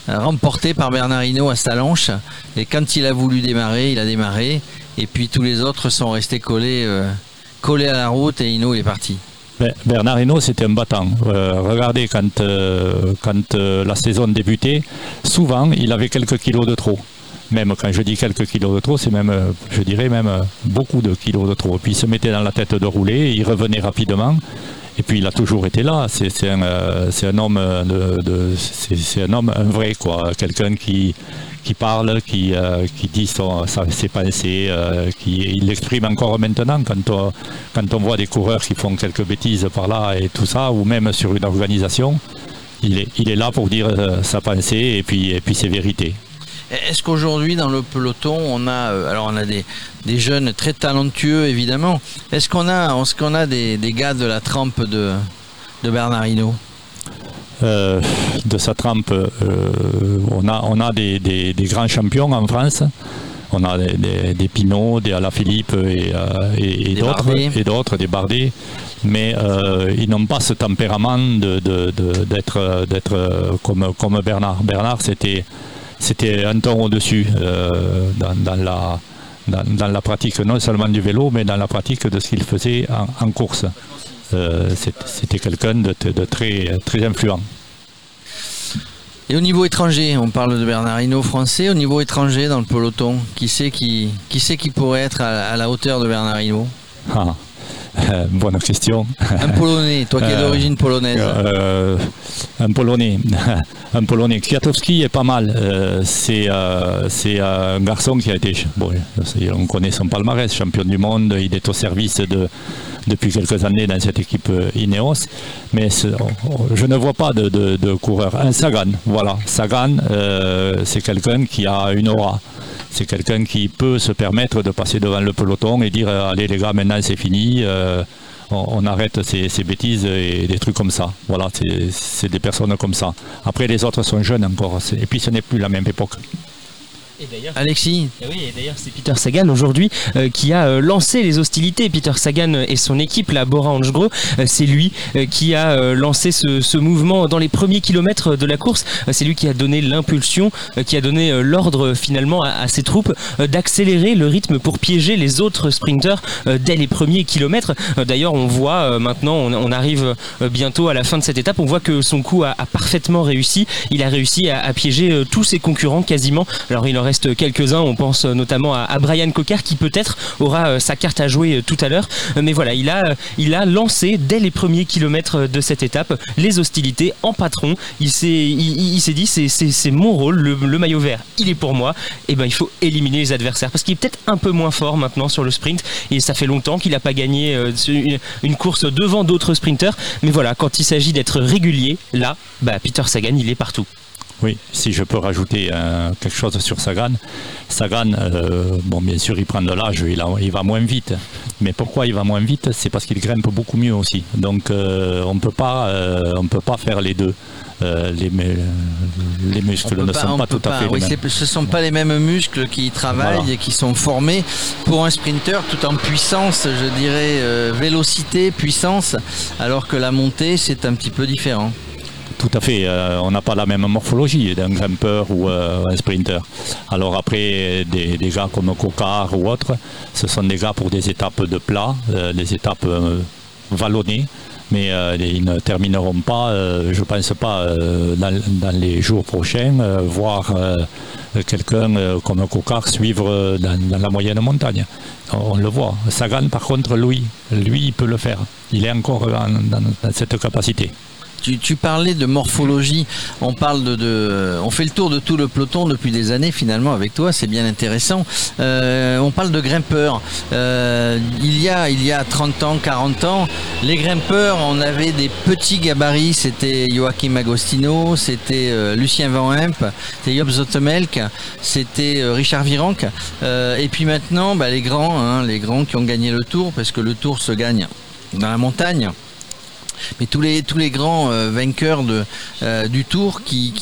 remporté par Bernard Hinault à Stalanche. Et quand il a voulu démarrer, il a démarré. Et puis tous les autres sont restés collés, euh, collés à la route et Hinault il est parti. Bernard Hinault, c'était un battant. Euh, regardez, quand, euh, euh, la saison débutait, souvent, il avait quelques kilos de trop. Même quand je dis quelques kilos de trop, c'est même, je dirais même beaucoup de kilos de trop. Puis il se mettait dans la tête de rouler, il revenait rapidement. Et puis il a toujours été là. C'est un, euh, un homme, euh, de, c'est un homme, un vrai quoi, quelqu'un qui qui parle, qui euh, qui dit son, ses pensées, qui il l'exprime encore maintenant quand on, quand on voit des coureurs qui font quelques bêtises par là et tout ça, ou même sur une organisation, il est il est là pour dire sa pensée et puis et puis ses vérités. Est-ce qu'aujourd'hui dans le peloton on a euh, alors on a des, des jeunes très talentueux évidemment. Est-ce qu'on a est-ce qu'on a des, des gars de la trempe de, de Bernard Hinault? Euh, de sa trempe, euh, on a, on a des, des- des grands champions en France. On a des, des, des Pinot, des Alaphilippe et, euh, et, et Des d'autres, Bardet. et d'autres, des Bardet. Mais ils n'ont pas ce tempérament de- de- de- d'être comme, comme Bernard. Bernard, c'était c'était un ton au-dessus euh, dans, dans la, dans, dans la pratique non seulement du vélo, mais dans la pratique de ce qu'il faisait en, en course. Euh, c'était quelqu'un de, de très, très influent. Et au niveau étranger, on parle de Bernard Hinault français, au niveau étranger dans le peloton, qui sait qui, qui, sait qui pourrait être à, à la hauteur de Bernard Hinault? Ah. Bonne question. Un Polonais, toi qui es Euh, d'origine polonaise. Euh, un Polonais. un Polonais. Kwiatkowski est pas mal. Euh, c'est euh, c'est un garçon qui a été. Bon, on connaît son palmarès, champion du monde. Il est au service de, depuis quelques années dans cette équipe euh, Ineos. Mais c'est- on- je ne vois pas de, de, de coureur. Un Sagan, voilà. Sagan, euh, c'est quelqu'un qui a une aura. C'est quelqu'un qui peut se permettre de passer devant le peloton et dire euh, allez les gars maintenant c'est fini, euh, on, arrête ces, ces bêtises et des trucs comme ça. Voilà, c'est- des personnes comme ça. Après les autres sont jeunes encore et puis ce n'est plus la même époque. Alexis Et oui, et d'ailleurs, c'est Peter Sagan aujourd'hui euh, qui a euh, lancé les hostilités. Peter Sagan et son équipe, la Bora Hansgrohe, euh, c'est lui qui a lancé ce, ce mouvement dans les premiers kilomètres de la course. C'est lui qui a donné l'impulsion, qui a donné l'ordre finalement à, à ses troupes d'accélérer le rythme pour piéger les autres sprinteurs euh, dès les premiers kilomètres. D'ailleurs, on voit maintenant, on, on arrive bientôt à la fin de cette étape, on voit que son coup a, a parfaitement réussi. Il a réussi à, à piéger tous ses concurrents quasiment. Alors il en reste quelques-uns, on pense notamment à, Brian Cocker qui peut-être aura euh, sa carte à jouer euh, tout à l'heure. Mais voilà, il a, euh, il a lancé dès les premiers kilomètres de cette étape les hostilités en patron. Il s'est, il, s'est dit c'est, c'est, mon rôle, le, maillot vert, il est pour moi. Et ben il faut éliminer les adversaires parce qu'il est peut-être un peu moins fort maintenant sur le sprint et ça fait longtemps qu'il n'a pas gagné une, une course devant d'autres sprinteurs. Mais voilà, quand il s'agit d'être régulier, là, bah, Peter Sagan il est partout. Oui, si je peux rajouter euh, quelque chose sur Sagan. Sagan, euh, bon, bien sûr, il prend de l'âge, il, va moins vite. Mais pourquoi il va moins vite? C'est parce qu'il grimpe beaucoup mieux aussi. Donc, euh, on on peut pas faire les deux. Les, mu- les muscles ne pas- sont on pas tout à fait Oui, les mêmes. ce ne sont pas les mêmes muscles qui travaillent Voilà. et qui sont formés pour un sprinter tout en puissance, je dirais vélocité, puissance, alors que la montée c'est un petit peu différent. Tout à fait, euh, on n'a pas la même morphologie d'un grimpeur ou euh, un sprinter. Alors après, des, gars comme Cocard ou autres, ce sont des gars pour des étapes de plat, euh, des étapes vallonnées, mais ils ne termineront pas, je ne pense pas, dans, les jours prochains, voir quelqu'un comme Cocard suivre dans, la moyenne montagne. On, le voit. Sagan, par contre, lui, lui, il peut le faire. Il est encore dans cette capacité. Tu, parlais de morphologie, on parle de, on fait le tour de tout le peloton depuis des années finalement avec toi, c'est bien intéressant. Euh, on parle de grimpeurs. Euh, il y a il y a 30 ans, 40 ans, les grimpeurs, on avait des petits gabarits, c'était Joachim Agostino, c'était euh, Lucien Van Hemp, c'était Job Zotemelk, c'était Richard Virenque. Et puis maintenant, bah, les grands, hein, les grands qui ont gagné le Tour, parce que le Tour se gagne dans la montagne. Mais tous les, tous les grands euh, vainqueurs euh, du Tour qui,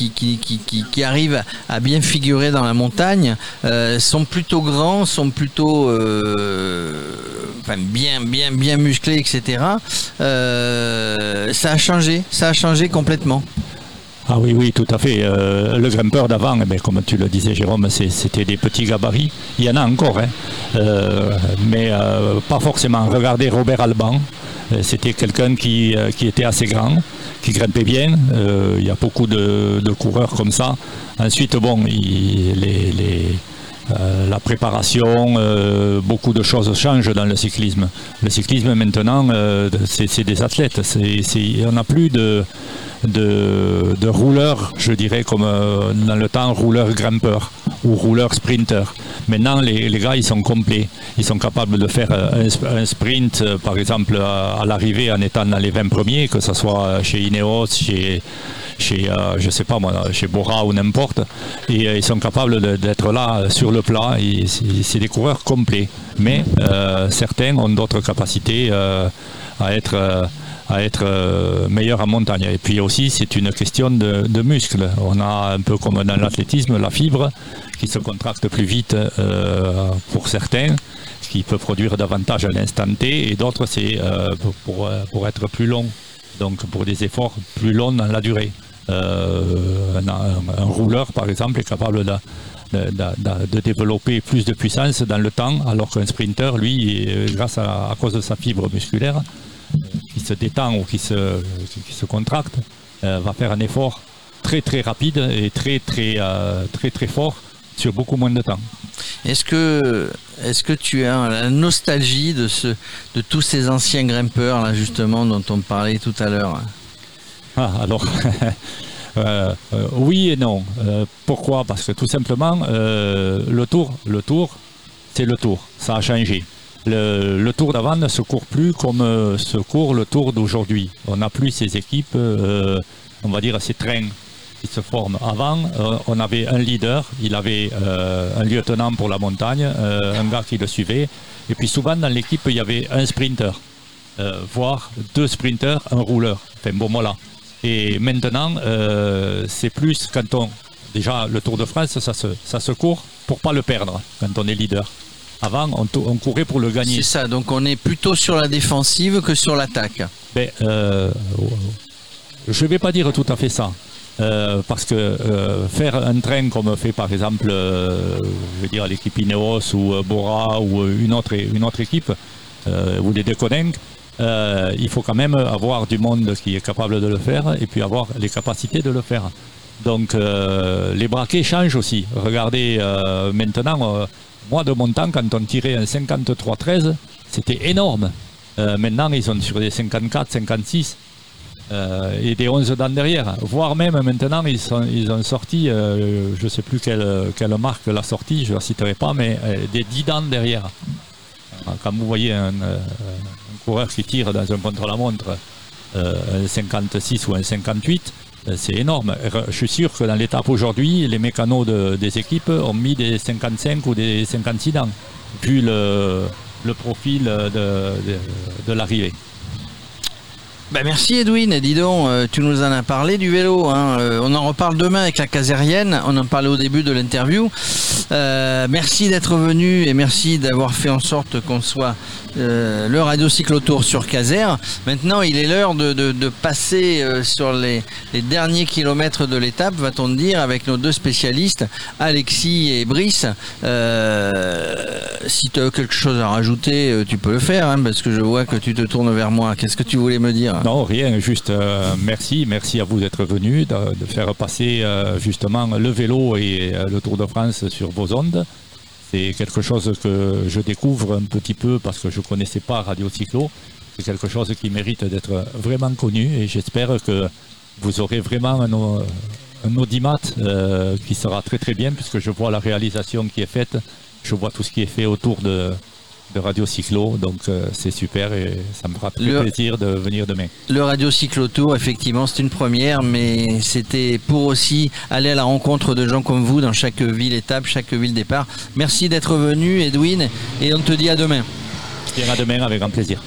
arrivent à bien figurer dans la montagne euh, sont plutôt grands, sont plutôt bien, bien, bien musclés, etc. Ça a changé, ça a changé complètement. Ah oui, oui, tout à fait. Le grimpeur d'avant, eh bien, comme tu le disais, Jérôme, c'était des petits gabarits. Il y en a encore, hein. Mais pas forcément. Regardez Robert Alban. Euh, C'était quelqu'un qui, euh, qui était assez grand, qui grimpait bien. Euh, il y a beaucoup de, de coureurs comme ça. Ensuite, bon, il- les, les- euh, la préparation, euh, beaucoup de choses changent dans le cyclisme. Le cyclisme maintenant, euh, c'est des athlètes. C'est- on n'a plus de, rouleurs, je dirais, comme dans le temps, rouleurs grimpeurs ou rouleurs sprinteurs. Maintenant, les, les gars, ils sont complets. Ils sont capables de faire un, sp- un sprint, par exemple, à, l'arrivée en étant dans les 20 premiers, que ce soit chez Ineos, chez chez, je sais pas moi, chez Bora ou n'importe, et ils sont capables d'être là sur le plat. C'est des coureurs complets, mais euh, certains ont d'autres capacités euh, à être euh, à être meilleurs en montagne. Et puis aussi, c'est une question de, de muscles. On a un peu comme dans l'athlétisme, la fibre qui se contracte plus vite pour certains, ce qui peut produire davantage à l'instant T, et d'autres, c'est pour, pour, être plus long, donc pour des efforts plus longs dans la durée. Un, rouleur, par exemple, est capable de, de- de- de développer plus de puissance dans le temps, alors qu'un sprinter, lui, euh, grâce à, à cause de sa fibre musculaire, euh, qui se détend ou qui se, qui se contracte, euh, va faire un effort très très rapide et très très euh, très très fort sur beaucoup moins de temps. Est-ce que, est que tu as la nostalgie de, ce, de tous ces anciens grimpeurs, là, justement, dont on parlait tout à l'heure? Ah, alors, euh, euh, oui et non. Euh, pourquoi? Parce que tout simplement, le tour, le tour, c'est le tour. Ça a changé. Le, tour d'avant ne se court plus comme se court le tour d'aujourd'hui. On n'a plus ces équipes, on va dire ces trains qui se forment. Avant, on avait un leader, il avait un lieutenant pour la montagne, un gars qui le suivait. Et puis souvent dans l'équipe, il y avait un sprinter, voire deux sprinters, un rouleur. Enfin bon, voilà. Et maintenant, euh, c'est plus quand on. Déjà, le Tour de France, ça se, ça se court pour pas le perdre quand on est leader. Avant, on, courait pour le gagner. C'est ça, donc on est plutôt sur la défensive que sur l'attaque. Ben, euh, je ne vais pas dire tout à fait ça. Euh, parce que faire un train comme fait par exemple je veux dire l'équipe Ineos ou Bora ou une autre, une autre équipe ou les Deconeng, euh, il faut quand même avoir du monde qui est capable de le faire et puis avoir les capacités de le faire. Donc euh, les braquets changent aussi. Regardez euh, maintenant, moi de mon temps, quand on tirait un 53-13, c'était énorme. maintenant, ils sont sur des 54, 56 et des 11 dans derrière. Voire même maintenant, ils, ils ont sorti, je ne sais plus quelle, quelle marque l'a sorti, je ne la citerai pas, mais des 10 dents derrière. Quand vous voyez un, coureur qui tire dans un contre-la-montre euh, un 56 ou un 58, euh, c'est énorme. Je suis sûr que dans l'étape aujourd'hui, les mécanos des équipes ont mis des 55 ou des 56 ans, vu le, profil de l'arrivée. Bah, merci Edwin, dis donc, euh, tu nous en as parlé du vélo. Hein. On en reparle demain avec la casérienne. On en parlait au début de l'interview. Merci d'être venu et merci d'avoir fait en sorte qu'on soit le radio tour sur Caser. Maintenant, il est l'heure de, passer sur les, derniers kilomètres de l'étape, va-t-on dire, avec nos deux spécialistes, Alexis et Brice. si tu as quelque chose à rajouter, tu peux le faire, hein, parce que je vois que tu te tournes vers moi. Qu'est-ce que tu voulais me dire? Non, rien, juste euh, merci, merci à vous d'être venu, de, faire passer euh, justement le vélo et euh, le Tour de France sur vos ondes. C'est quelque chose que je découvre un petit peu parce que je ne connaissais pas Radio Cyclo. C'est quelque chose qui mérite d'être vraiment connu et j'espère que vous aurez vraiment un, audimat qui sera très très bien puisque je vois la réalisation qui est faite, je vois tout ce qui est fait autour de, de Radio Cyclo. Donc euh, c'est super et ça me fera très plaisir de venir demain. Le Radio Cyclo Tour, effectivement, c'est une première, mais c'était pour aussi aller à la rencontre de gens comme vous dans chaque ville étape, chaque ville départ. Merci d'être venu, Edwin, et on te dit à demain. Et à demain avec grand plaisir.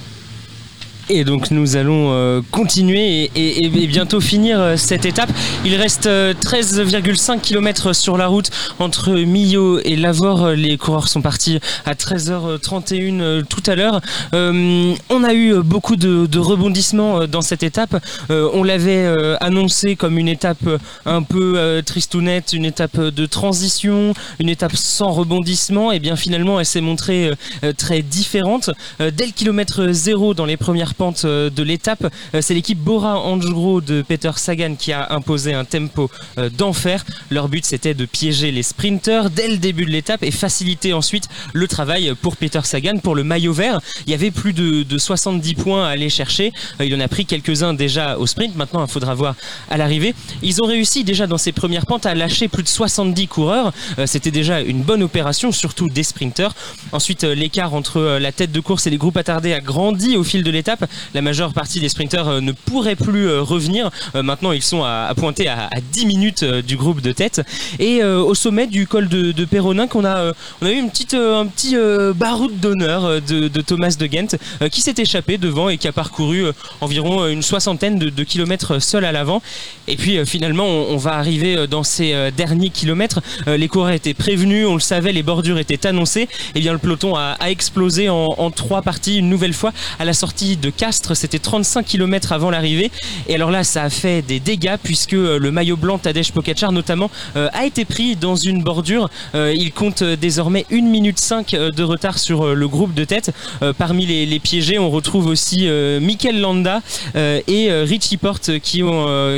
Et donc nous allons euh, continuer et, bientôt finir euh, cette étape. Il reste 13,5 euh, km sur la route entre Millau et Lavore. Les coureurs sont partis à 13h31 tout à l'heure. on a eu beaucoup de, rebondissements dans cette étape. on l'avait annoncé comme une étape un peu tristounette, une étape de transition, une étape sans rebondissement. Et bien finalement elle s'est montrée très différente. dès le kilomètre zéro dans les premières pente euh, de l'étape. Euh, c'est l'équipe Bora Hansgrohe de Peter Sagan qui a imposé un tempo euh, d'enfer. Leur but c'était de piéger les sprinters dès le début de l'étape et faciliter ensuite le travail pour Peter Sagan pour le maillot vert. Il y avait plus de, 70 points à aller chercher. Il en a pris quelques-uns déjà au sprint. Maintenant, il faudra voir à l'arrivée. Ils ont réussi déjà dans ces premières pentes à lâcher plus de 70 coureurs. C'était déjà une bonne opération, surtout des sprinters. Ensuite, l'écart entre la tête de course et les groupes attardés a grandi au fil de l'étape la majeure partie des sprinters euh, ne pourraient plus euh, revenir. Euh, maintenant, ils sont à, pointer à, 10 minutes du groupe de tête. Et au sommet du col de, de qu'on a, on a eu une petite, un petit baroud d'honneur de, Thomas de Ghent qui s'est échappé devant et qui a parcouru environ une soixantaine de, kilomètres seul à l'avant. Et puis finalement, on, va arriver dans ces derniers kilomètres. les coureurs étaient prévenus, on le savait, les bordures étaient annoncées. Et bien le peloton a, explosé en trois parties une nouvelle fois à la sortie de Castres. C'était 35 km avant l'arrivée. Et alors là, ça a fait des dégâts puisque euh, le maillot blanc Tadej Pogacar notamment euh, a été pris dans une bordure. Euh, il compte désormais 1 minute 5 euh, de retard sur le groupe de tête. Parmi les, piégés, on retrouve aussi Mikel Landa et Richie Porte qui ont,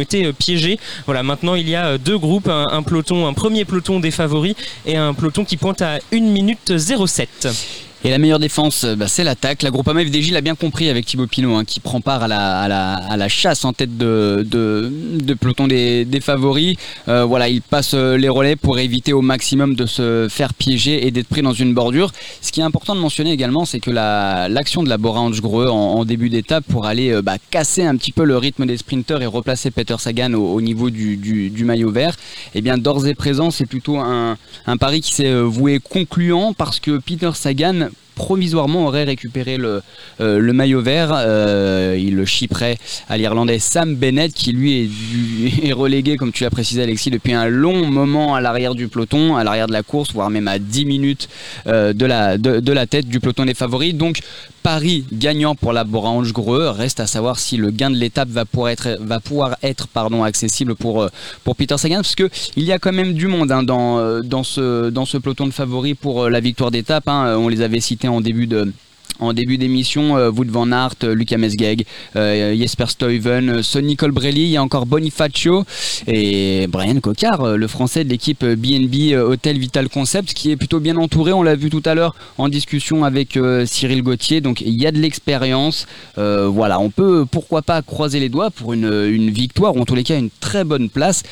été piégés. Voilà, maintenant il y a deux groupes, un, un peloton, un premier peloton des favoris et un peloton qui pointe à 1 minute 07. Et la meilleure défense, euh, bah, c'est l'attaque. La Groupama FDJ l'a bien compris avec Thibaut Pinot, hein, qui prend part à la, à la, à la chasse en tête de, de, de peloton des, des favoris. Euh, voilà, il passe euh, les relais pour éviter au maximum de se faire piéger et d'être pris dans une bordure. Ce qui est important de mentionner également, c'est que la- l'action de la Bora Hansgrohe en, en début d'étape pour aller euh, bah, casser un petit peu le rythme des sprinteurs et replacer Peter Sagan au, au niveau du, du, maillot vert, eh bien d'ores et présent, c'est plutôt un, un pari qui s'est voué concluant parce que Peter Sagan provisoirement aurait récupéré le, euh, maillot vert. Euh, il le chipperait à l'Irlandais Sam Bennett qui lui est, relégué, comme tu l'as précisé Alexis, depuis un long moment à l'arrière du peloton, à l'arrière de la course, voire même à 10 minutes euh, de, la, tête du peloton des favoris. Donc Paris gagnant pour la Bora Hansgrohe. Reste à savoir si le gain de l'étape va pouvoir être, va accessible pour, Peter Sagan, parce que il y a quand même du monde hein, dans, ce, peloton de favoris pour la victoire d'étape. hein. On les avait cités en début de en début d'émission, euh, Wout van Aert, euh, Lucas Mesgeg, euh, Jesper Stuyven, Sonny Colbrelli, il y a encore Bonifacio et Brian Cocard, le français de l'équipe BNB Hotel Vital Concept, qui est plutôt bien entouré. On l'a vu tout à l'heure en discussion avec Cyril Gauthier. Donc il y a de l'expérience. Voilà, on peut pourquoi pas croiser les doigts pour une, victoire ou en tous les cas une très bonne place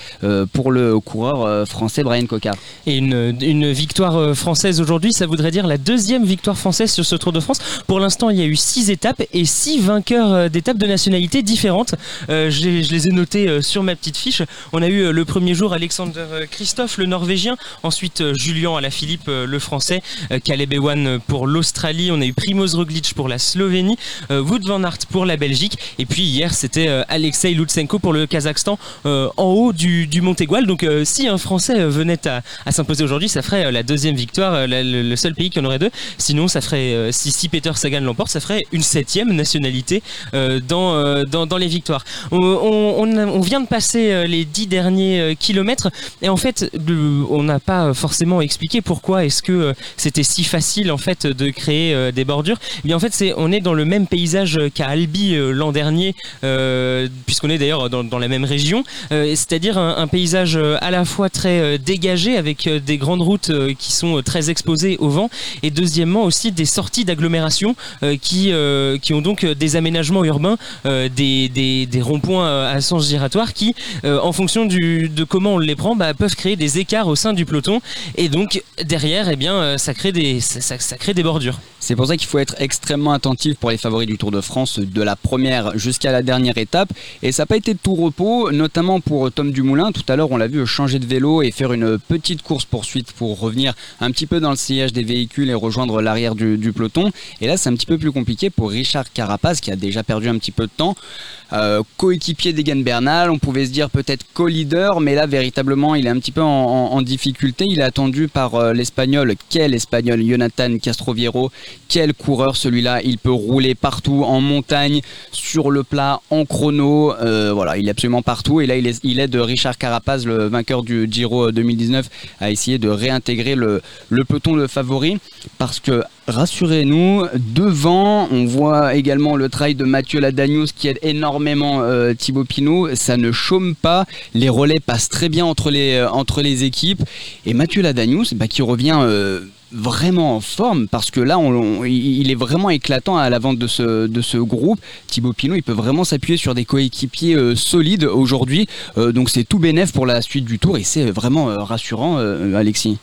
pour le coureur français Brian Cocard. Et une, victoire française aujourd'hui, ça voudrait dire la deuxième victoire française sur ce Tour de France. Pour l'instant, il y a eu six étapes et six vainqueurs euh, d'étapes de nationalités différentes. Euh, je les ai notés euh, sur ma petite fiche. On a eu le premier jour Alexander Christophe, le Norvégien. Ensuite, Julien Alaphilippe, le Français. Caleb Ewan euh, pour l'Australie. On a eu Primoz Roglic pour la Slovénie. Wout van Aert pour la Belgique. Et puis hier, c'était Alexei Lutsenko pour le Kazakhstan en haut du, du Mont. Donc si un Français venait à, s'imposer aujourd'hui, ça ferait la deuxième victoire, le, seul pays qui en aurait deux. Sinon, ça ferait, si, si Sagan l'emporte, ça ferait une septième nationalité euh, dans, euh, dans, dans les victoires. On, vient de passer euh, les dix derniers kilomètres et en fait, on n'a pas forcément expliqué pourquoi est-ce que c'était si facile en fait de créer des bordures. Eh bien en fait, c'est on est dans le même paysage qu'à Albi l'an dernier, puisqu'on est d'ailleurs dans, la même région, c'est-à-dire un, paysage à la fois très dégagé avec des grandes routes qui sont très exposées au vent, et deuxièmement aussi des sorties d'agglomération euh, qui euh, qui ont donc euh, des aménagements urbains, des, ronds-points à sens giratoire qui, en fonction de comment on les prend, bah, peuvent créer des écarts au sein du peloton, et donc derrière, eh bien, ça- ça crée des bordures. C'est pour ça qu'il faut être extrêmement attentif pour les favoris du Tour de France de la première jusqu'à la dernière étape. Et ça n'a pas été de tout repos, notamment pour Tom Dumoulin. Tout à l'heure, on l'a vu changer de vélo et faire une petite course poursuite pour revenir un petit peu dans le sillage des véhicules et rejoindre l'arrière du, peloton. Et là, c'est un petit peu plus compliqué pour Richard Carapaz qui a déjà perdu un petit peu de temps. Euh, coéquipier d'Egan Bernal, on pouvait se dire peut-être co-leader, mais là véritablement il est un petit peu en, difficulté. Il est attendu par euh, l'espagnol, quel espagnol, Jonathan Castroviero, quel coureur celui-là. Il peut rouler partout, en montagne, sur le plat, en chrono. Euh, voilà, il est absolument partout. Et là il, est, aide Richard Carapaz, le vainqueur du Giro 2019, à essayer de réintégrer le, peloton de favoris. Parce que rassurez-nous, devant, on voit également le travail de Mathieu Ladagnos qui aide énormément euh, Thibaut Pinot. Ça ne chôme pas, les relais passent très bien entre les, euh, équipes. Et Mathieu Ladagnos, bah, qui revient euh, vraiment en forme parce que là, il est vraiment éclatant à l'avant de ce, de ce groupe. Thibaut Pinot, il peut vraiment s'appuyer sur des coéquipiers euh, solides aujourd'hui. Euh, donc c'est tout bénef pour la suite du tour et c'est vraiment euh, rassurant, Alexis.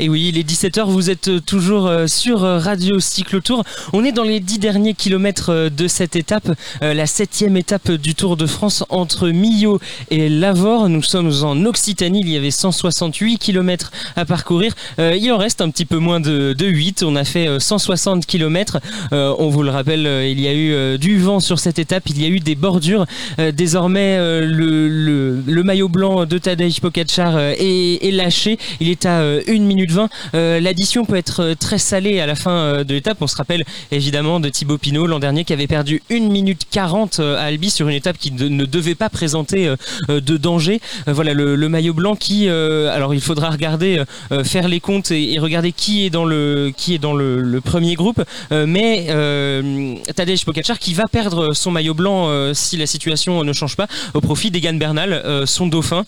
Et oui, il est 17h, vous êtes euh, toujours euh, sur euh, Radio Cyclotour. On est dans les 10 derniers kilomètres de cette étape, la septième étape du Tour de France entre Millau et Lavore. Nous sommes en Occitanie, il y avait 168 kilomètres à parcourir. Il en reste un petit peu moins de, de 8, on a fait euh, 160 kilomètres. On vous le rappelle, il y a eu du vent sur cette étape, il y a eu des bordures. Désormais, le, maillot blanc de Tadej Pogacar est, est lâché. Il est à euh, 1 1 minute 20. Euh, L'addition peut être euh, très salée à la fin euh, de l'étape. On se rappelle évidemment de Thibaut Pinot l'an dernier qui avait perdu 1 minute 40 euh, à Albi sur une étape qui ne devait pas présenter de danger. Voilà le, maillot blanc qui, alors il faudra regarder, faire les comptes et, regarder qui est dans le qui est dans le, premier groupe. Mais Tadej Pogacar qui va perdre son maillot blanc si la situation ne change pas au profit d'Egan Bernal, son dauphin,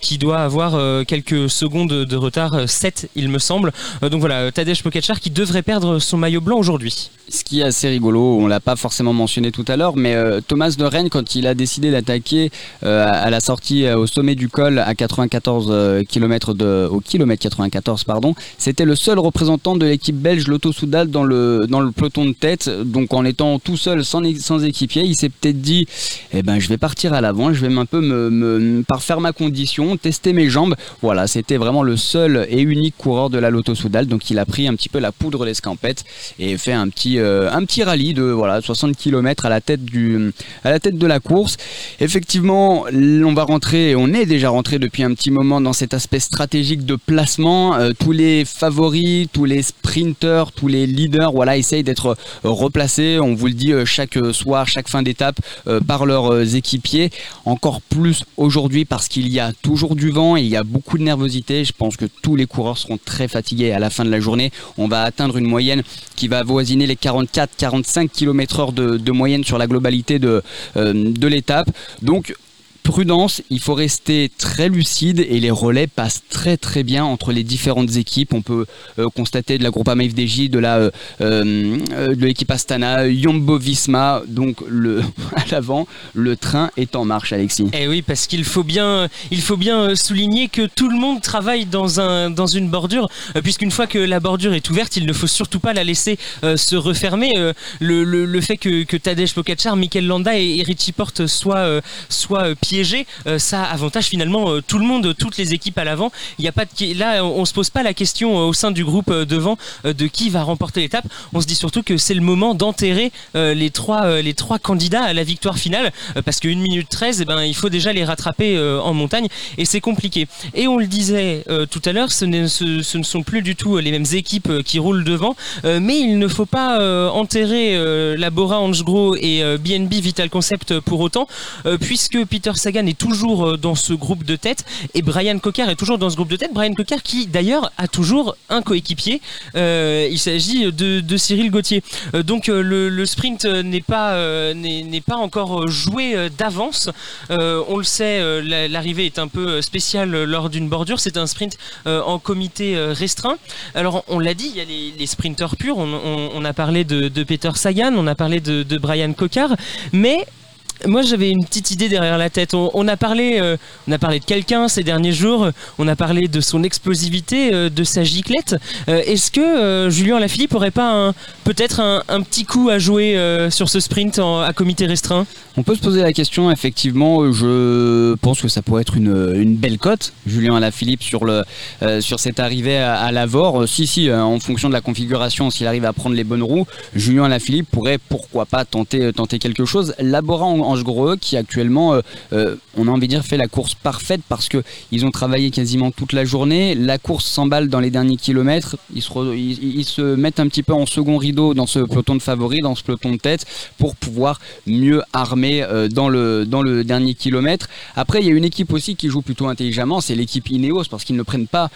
qui doit avoir quelques secondes de retard, 7 il me semble. Euh, donc voilà, Tadej Pogacar qui devrait perdre son maillot blanc aujourd'hui. Ce qui est assez rigolo, on l'a pas forcément mentionné tout à l'heure, mais euh, Thomas de Rennes, quand il a décidé d'attaquer euh, à la sortie au sommet du col à 94 km de, au kilomètre 94 pardon, c'était le seul représentant de l'équipe belge Lotto Soudal dans le dans le peloton de tête. Donc en étant tout seul sans, équipier, il s'est peut-être dit, eh ben je vais partir à l'avant, je vais un peu me, me parfaire ma condition, tester mes jambes. Voilà, c'était vraiment le seul et unique coureur de la Lotto Soudal, donc il a pris un petit peu la poudre d'escampette et fait un petit euh, un petit rallye de voilà 60 km à la tête du à la tête de la course. Effectivement, on va rentrer, on est déjà rentré depuis un petit moment dans cet aspect stratégique de placement. Euh, tous les favoris, tous les sprinters, tous les leaders, voilà, essayent d'être replacés. On vous le dit euh, chaque soir, chaque fin d'étape par leurs équipiers. Encore plus aujourd'hui parce qu'il y a toujours du vent et il y a beaucoup de nervosité. Je pense que tous les coureurs seront très fatigués à la fin de la journée. On va atteindre une moyenne qui va avoisiner les 44-45 km/h de, de moyenne sur la globalité de, euh, de l'étape. Donc prudence, il faut rester très lucide et les relais passent très très bien entre les différentes équipes. On peut euh, constater de la Groupama FDJ, de la euh, euh, de l'équipe Astana, Jumbo Visma, donc le à l'avant, le train est en marche, Alexis. Eh oui, parce qu'il faut bien, faut bien souligner que tout le monde travaille dans un, dans une bordure, puisqu'une fois que la bordure est ouverte, il ne faut surtout pas la laisser se refermer. Le, fait que, Tadej Pogacar, Mikel Landa et, et Richie Porte soient, soient euh, euh, ça avantage finalement euh, tout le monde, toutes les équipes à l'avant. Il y a pas de, là, on, on se pose pas la question euh, au sein du groupe devant de qui va remporter l'étape. On se dit surtout que c'est le moment d'enterrer les trois, les trois candidats à la victoire finale, parce qu'une minute 13, eh ben, il faut déjà les rattraper en montagne, et c'est compliqué. Et on le disait tout à l'heure, ce, ce- ce ne sont plus du tout les mêmes équipes qui roulent devant, mais il ne faut pas enterrer la Bora Hansgrohe et BNB Vital Concept pour autant, puisque Peter Sagan est toujours euh, dans ce groupe de tête, et Brian Cocker est toujours dans ce groupe de tête. Brian Cocker qui d'ailleurs a toujours un coéquipier, euh, il s'agit de, Cyril Gauthier. Euh, donc le, sprint n'est pas, pas encore joué d'avance. On le sait, la- l'arrivée est un peu spéciale lors d'une bordure. C'est un sprint en comité restreint. Alors on l'a dit, il y a les, sprinteurs purs. On, a parlé de, Peter Sagan, on a parlé de, de Brian Cocker, mais moi, j'avais une petite idée derrière la tête. On, a parlé, euh, on a parlé de quelqu'un ces derniers jours. On a parlé de son explosivité, euh, de sa giclette. Euh, Est-ce que Julien Lafilippe aurait pas peut-être un, petit coup à jouer sur ce sprint en- à comité restreint? On peut se poser la question, effectivement, je pense que ça pourrait être une, belle cote, Julien Alaphilippe, sur, cette arrivée à, à si, si, en fonction de la configuration, s'il arrive à prendre les bonnes roues, Julien Alaphilippe pourrait, pourquoi pas, tenter, tenter quelque chose. Labora Ange-Greux, qui actuellement, euh, euh, on a envie de dire, fait la course parfaite parce que ils ont travaillé quasiment toute la journée. La course s'emballe dans les derniers kilomètres. Ils se, mettent un petit peu en second rideau dans ce peloton de favoris, dans ce peloton de tête, pour pouvoir mieux armer euh, dans, le, dans le dernier kilomètre. Après, il y a une équipe aussi qui joue plutôt intelligemment, c'est l'équipe Ineos, parce qu'ils ne prennent pas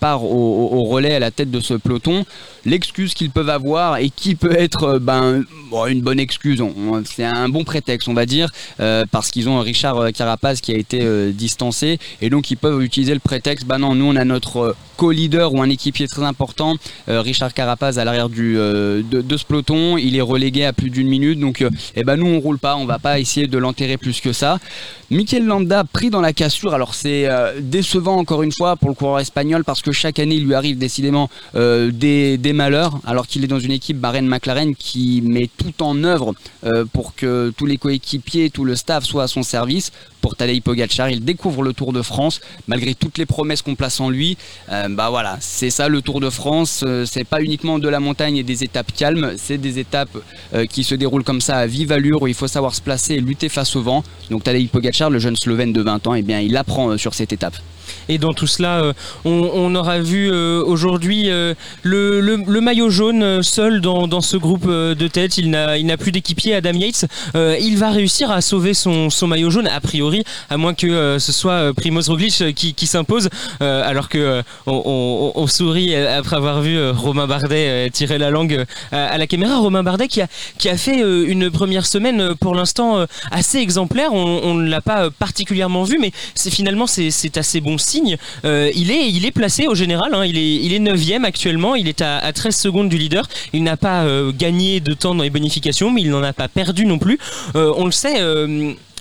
part au, relais à la tête de ce peloton. L'excuse qu'ils peuvent avoir et qui peut être ben, une bonne excuse, c'est un bon prétexte, on va dire, euh, parce qu'ils ont Richard euh, Carapaz qui a été euh, distancé, et donc ils peuvent utiliser le prétexte, bah non, nous on a notre co-leader ou un équipier très important, Richard Carapaz à l'arrière de, ce peloton, il est relégué à plus d'une minute, donc eh ben nous on roule pas, on va pas essayer de l'enterrer plus que ça. Mikel Landa pris dans la cassure, alors c'est décevant encore une fois pour le coureur espagnol parce que chaque année il lui arrive décidément des, malheurs, alors qu'il est dans une équipe Bahrain McLaren qui met tout en œuvre pour que tous les coéquipiers, tout le staff soit à son service. Pour Tadej Pogacar, il découvre le Tour de France malgré toutes les promesses qu'on place en lui. Euh, bah voilà, c'est ça le Tour de France. euh, c'est pas uniquement de la montagne et des étapes calmes, c'est des étapes euh, qui se déroulent comme ça à vive allure où il faut savoir se placer et lutter face au vent. Donc Tadej Pogacar, le jeune Slovène de 20 ans, eh bien il apprend sur cette étape. Et dans tout cela, euh, on, aura vu euh, aujourd'hui euh, le, maillot jaune seul dans, ce groupe de tête. Il n'a plus d'équipier, Adam Yates. Il va réussir à sauver son, maillot jaune, a priori, à moins que ce soit Primoz Roglic qui, s'impose, alors que on, sourit après avoir vu Romain Bardet tirer la langue à, la caméra. Romain Bardet qui a, qui a fait une première semaine pour l'instant assez exemplaire. On, ne l'a pas particulièrement vu, mais finalement c'est assez bon signe. Euh, il est placé au général. hein. il est il est neuvième actuellement. Il est à, à 13 secondes du leader. Il n'a pas euh, gagné de temps dans les bonifications, mais il n'en a pas perdu non plus. Euh, on le sait.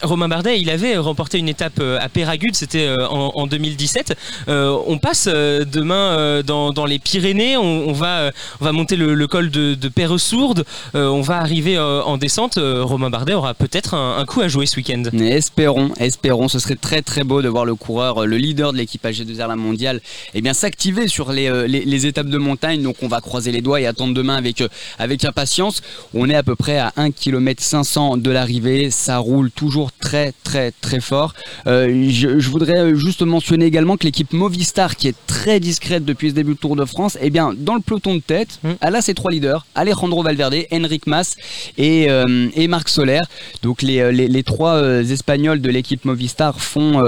Euh, Romain Bardet, il avait remporté une étape euh, à Péragude, c'était euh, en, en 2017. Euh, on passe euh, demain euh, dans, les Pyrénées, on, va, euh, on va monter le, col de, de Perresourde, Euh, on va arriver euh, en descente. Euh, Romain Bardet aura peut-être un, coup à jouer ce week-end. Espérons, espérons, ce serait très très beau de voir le coureur, euh, le leader de l'équipe AG2R la mondiale, eh bien s'activer sur les, euh, les, étapes de montagne. Donc on va croiser les doigts et attendre demain avec, euh, avec impatience. On est à peu près à 1 km 500 de l'arrivée, ça roule toujours très très très fort. Euh, je, je voudrais euh, juste mentionner également que l'équipe Movistar, qui est très discrète depuis ce début du Tour de France, eh bien dans le peloton de tête, elle a ses trois leaders, Alejandro Valverde, Enric Mas et, euh, et Marc Soler. Donc les, les, les trois Espagnols de l'équipe Movistar font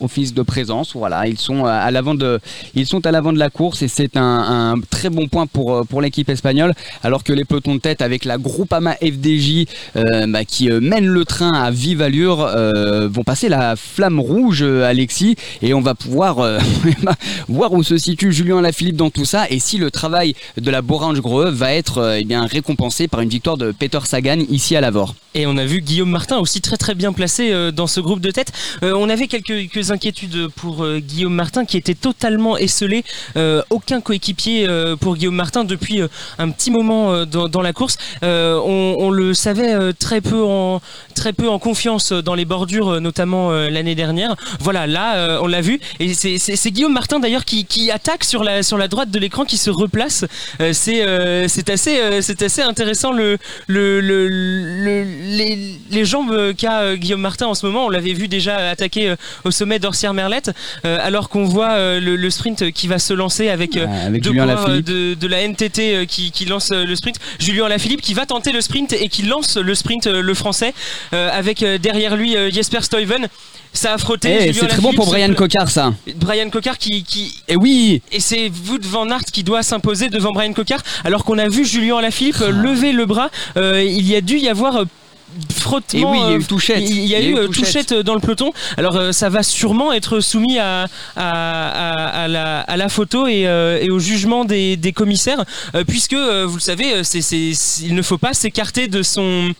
office de présence. Voilà, ils sont à l'avant de, ils sont à l'avant de la course et c'est un, très bon point pour euh, pour l'équipe espagnole. Alors que les pelotons de tête avec la Groupama FDJ euh, bah, qui euh, mène le train à vive allure euh, vont passer la flamme rouge, euh, Alexis, et on va pouvoir euh, voir où se situe Julien Lafilippe dans tout ça et si le travail de la Borange Groe va être euh, eh bien récompensé par une victoire de Peter Sagan ici à Lavore. Et on a vu Guillaume Martin aussi très très bien placé euh, dans ce groupe de tête. Euh, on avait quelques, quelques inquiétudes pour euh, Guillaume Martin qui était totalement esselé. Euh, aucun coéquipier euh, pour Guillaume Martin depuis un petit moment dans, dans la course. On, on le savait très peu en très peu en confiance dans les bordures, notamment l'année dernière. Voilà, là on l'a vu. Et c'est- Guillaume Martin d'ailleurs qui, qui attaque sur la sur la droite de l'écran, qui se replace. C'est c'est assez c'est assez intéressant le le, le, le- les, les jambes qu'a euh, Guillaume Martin en ce moment. On l'avait vu déjà attaquer euh, au sommet d'Orsière Merlette, euh, alors qu'on voit euh, le, le sprint qui va se lancer avec, euh, avec deux coureurs, euh, de, de la NTT euh, qui, qui lance euh, le sprint. Julien Lafilippe qui va tenter le sprint et qui lance le sprint, euh, le français, euh, avec euh, derrière lui euh, Jesper Stuyven. Ça a frotté. Eh, c'est très bon pour Brian Cocard ça. Brian Cocard qui, qui... Et oui Et c'est Wout van Aert qui doit s'imposer devant Brian Cocard alors qu'on a vu Julien Alaphilippe euh, lever le bras. Euh, il y a dû y avoir euh, frottement. Et oui, il y a eu euh, touchette. Il y a eu eu euh, touchette. touchette dans le peloton. Alors euh, ça va sûrement être soumis à, à, à- à la, à la photo et, euh, et au jugement des, des commissaires, euh, puisque euh, vous le savez, euh, c'est, c'est- c'est- il ne faut pas s'écarter de son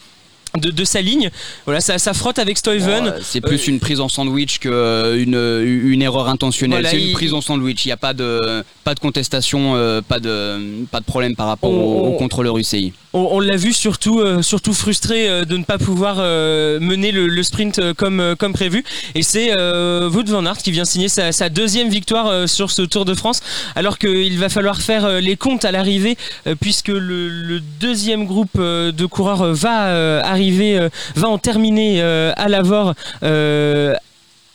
de, de sa ligne. Voilà, ça, ça frotte avec Stuyven. Euh, c'est plus une prise en sandwich qu'une une erreur intentionnelle. Voilà, c'est une il- prise en sandwich. Il n'y a pas de, pas de contestation, euh, pas, de, pas de problème par rapport au, au contrôleur UCI. On, on l'a vu surtout, euh, surtout frustré euh, de ne pas pouvoir euh, mener le, le sprint euh, comme, euh, comme prévu. Et c'est euh, Wout van Aert qui vient signer sa, sa deuxième victoire euh, sur ce Tour de France, alors qu'il va falloir faire euh, les comptes à l'arrivée, euh, puisque le, le deuxième groupe euh, de coureurs euh, va euh, euh, va en terminer euh, à Lavore.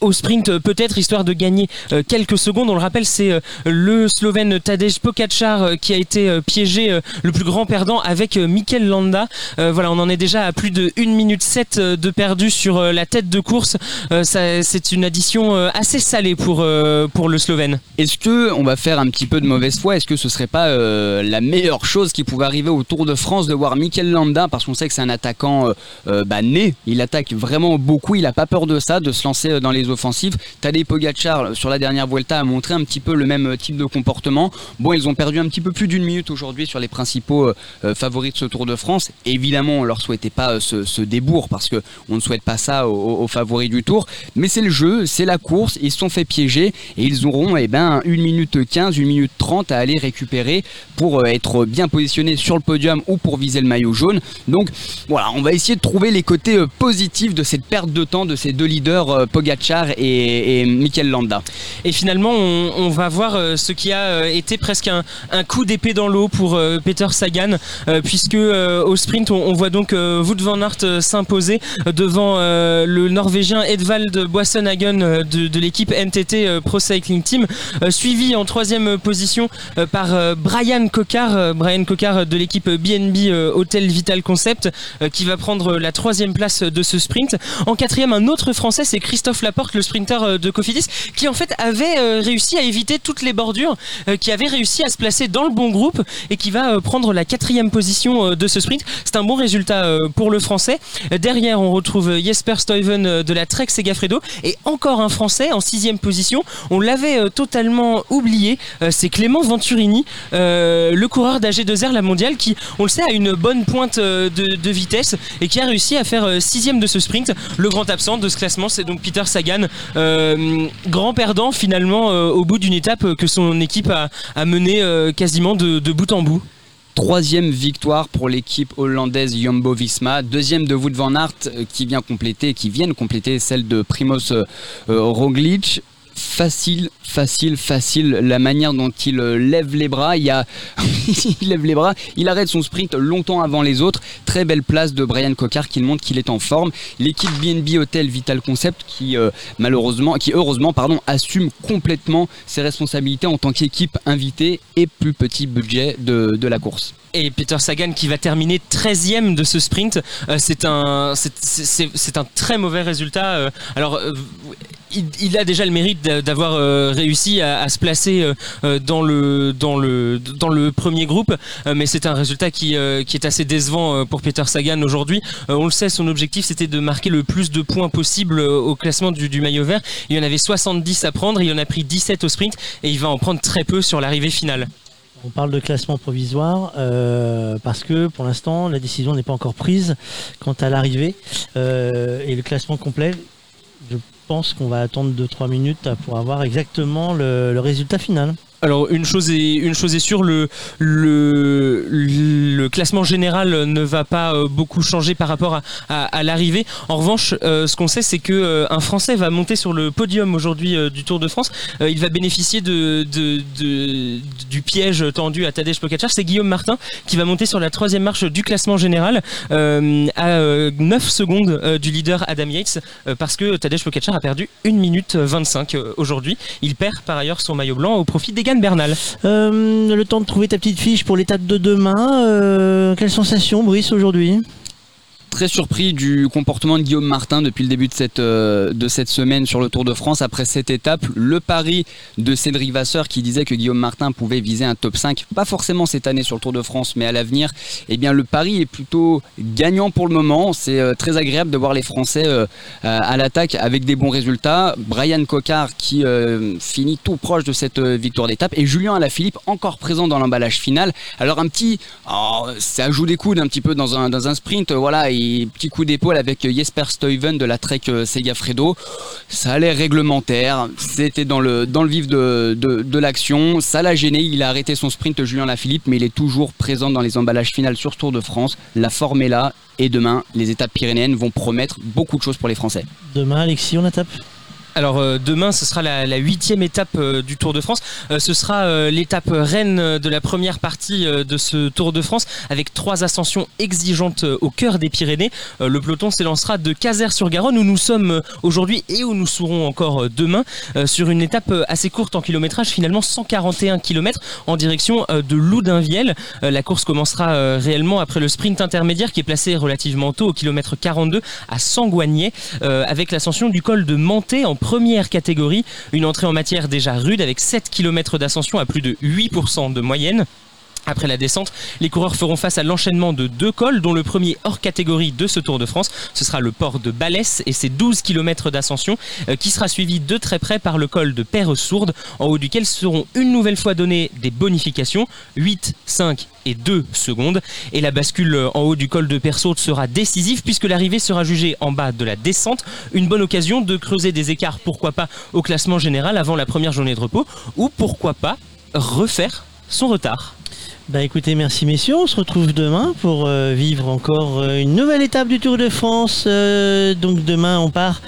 Au sprint euh, peut-être histoire de gagner euh, quelques secondes. On le rappelle, c'est euh, le Slovène Tadej Pogacar qui a été piégé, le plus grand perdant avec Mikel Landa. Voilà, on en est déjà à plus de 1 minute 7 euh, de perdu sur la tête de course. C'est une addition assez salée pour, pour le Slovène. Est-ce que on va faire un petit peu de mauvaise foi? Est-ce que ce serait pas la meilleure chose qui pouvait arriver au Tour de France de voir Mikel Landa? Parce qu'on sait que c'est un attaquant bah, né. Il attaque vraiment beaucoup. Il a pas peur de ça, de se lancer dans les offensives. Tadej Pogacar sur la dernière Vuelta a montré un petit peu le même euh, type de comportement. Bon, ils ont perdu un petit peu plus d'une minute aujourd'hui sur les principaux euh, euh, favoris de ce Tour de France. Évidemment, on leur souhaitait pas euh, ce, ce débours parce que on ne souhaite pas ça aux, favoris du Tour. Mais c'est le jeu, c'est la course. Ils se sont fait piéger et ils auront eh ben, 1 minute 15, 1 minute 30 à aller récupérer pour euh, être bien positionnés sur le podium ou pour viser le maillot jaune. Donc voilà, on va essayer de trouver les côtés euh, positifs de cette perte de temps de ces deux leaders, euh, Pogacar Et, et Michael Landa. Et finalement, on, va voir euh, ce qui a euh, été presque un, un coup d'épée dans l'eau pour euh, Peter Sagan, puisque au sprint, on, voit donc Wout van Aert s'imposer devant le Norvégien Edvald Boassenhagen euh, de, de l'équipe NTT Pro Cycling Team, suivi en troisième position par Brian Coquard, euh, Brian Coquard de l'équipe BNB Hotel Vital Concept, qui va prendre la troisième place de ce sprint. En quatrième, un autre Français, c'est Christophe Laporte, le sprinter euh, de Cofidis, qui en fait avait euh, réussi à éviter toutes les bordures, euh, qui avait réussi à se placer dans le bon groupe et qui va prendre la quatrième position de ce sprint. C'est un bon résultat pour le Français. Derrière, on retrouve Jesper Stuyven de la Trek Segafredo et encore un Français en sixième position. On l'avait totalement oublié. C'est Clément Venturini, le coureur d'AG2R la mondiale, qui, on le sait, a une bonne pointe de, de vitesse et qui a réussi à faire sixième de ce sprint. Le grand absent de ce classement, c'est donc Peter Sagan, euh, grand perdant finalement euh, au bout d'une étape que son équipe a, a menée euh, quasiment de, bout en bout. Troisième victoire pour l'équipe hollandaise Jumbo Visma. Deuxième de Wout van Aert qui vient compléter, qui viennent compléter celle de Primoz Roglic. Facile, facile, facile. La manière dont il euh, lève les bras, il lève les bras, il arrête son sprint longtemps avant les autres. Très belle place de Brian Coquard qui montre qu'il est en forme. L'équipe BNB Hotel Vital Concept qui euh, malheureusement, qui heureusement, assume complètement ses responsabilités en tant qu'équipe invitée et plus petit budget de la course. Et Peter Sagan qui va terminer 13e de ce sprint. Euh, c'est un, très mauvais résultat. Euh, alors, euh, il, a déjà le mérite d'a- d'avoir réussi à, se placer dans le premier groupe, mais c'est un résultat qui est assez décevant pour Peter Sagan aujourd'hui. On le sait, son objectif c'était de marquer le plus de points possible au classement du, du maillot vert. Il y en avait 70 à prendre, il en a pris 17 au sprint et il va en prendre très peu sur l'arrivée finale. On parle de classement provisoire euh, parce que pour l'instant la décision n'est pas encore prise quant à l'arrivée Euh, et le classement complet. Je pense qu'on va attendre 2-3 minutes pour avoir exactement le, le résultat final. Alors une chose est sûre, le classement général ne va pas euh, beaucoup changer par rapport à, l'arrivée. En revanche, euh, ce qu'on sait, c'est que euh, un Français va monter sur le podium aujourd'hui du Tour de France. Il va bénéficier du piège tendu à Tadej Pogacar. C'est Guillaume Martin qui va monter sur la troisième marche du classement général à euh, 9 secondes du leader Adam Yates parce que Tadej Pogacar a perdu 1 minute 25 euh, aujourd'hui. Il perd par ailleurs son maillot blanc au profit Bernal. Euh, le temps de trouver ta petite fiche pour l'étape de demain. Euh, quelle sensation, Brice, aujourd'hui? Très surpris du comportement de Guillaume Martin depuis le début de cette, euh, de cette semaine sur le Tour de France. Après cette étape, le pari de Cédric Vasseur qui disait que Guillaume Martin pouvait viser un top 5, pas forcément cette année sur le Tour de France, mais à l'avenir, eh bien le pari est plutôt gagnant pour le moment. C'est euh, très agréable de voir les Français euh, à l'attaque avec des bons résultats. Brian Cocard qui finit tout proche de cette victoire d'étape et Julien Alaphilippe encore présent dans l'emballage final. Alors un petit, oh, ça joue des coudes un petit peu dans un, dans un sprint, voilà, petit coup d'épaule avec Jesper Stuyven de la Trek euh, Segafredo. Ça allait réglementaire, c'était dans le, dans vif de, l'action, ça l'a gêné, il a arrêté son sprint Julien Lafilippe, mais il est toujours présent dans les emballages finales sur ce Tour de France. La forme est là, et demain, les étapes pyrénéennes vont promettre beaucoup de choses pour les Français. Demain, Alexis, on la tape Alors euh, demain, ce sera la huitième étape euh, du Tour de France. Euh, ce sera l'étape reine de la première partie de ce Tour de France, avec trois ascensions exigeantes au cœur des Pyrénées. Le peloton s'élancera de Caser-sur-Garonne, où nous sommes aujourd'hui et où nous serons encore demain, sur une étape assez courte en kilométrage, finalement 141 km en direction de Loudunvielle. Euh, la course commencera réellement après le sprint intermédiaire qui est placé relativement tôt au kilomètre 42 à Sanguagné, avec l'ascension du col de Manté en première catégorie. Une entrée en matière déjà rude avec 7 km d'ascension à plus de 8% de moyenne. Après la descente, les coureurs feront face à l'enchaînement de deux cols, dont le premier hors catégorie de ce Tour de France. Ce sera le port de Balès et ses 12 km d'ascension, euh, qui sera suivi de très près par le col de Perre-Sourde, en haut duquel seront une nouvelle fois données des bonifications, 8, 5 et 2 secondes. Et la bascule en haut du col de Perre-Sourde sera décisive, puisque l'arrivée sera jugée en bas de la descente. Une bonne occasion de creuser des écarts, pourquoi pas, au classement général avant la première journée de repos, ou pourquoi pas refaire son retard. Bah écoutez, merci messieurs, on se retrouve demain pour euh, vivre encore euh, une nouvelle étape du Tour de France. Euh, donc demain on part,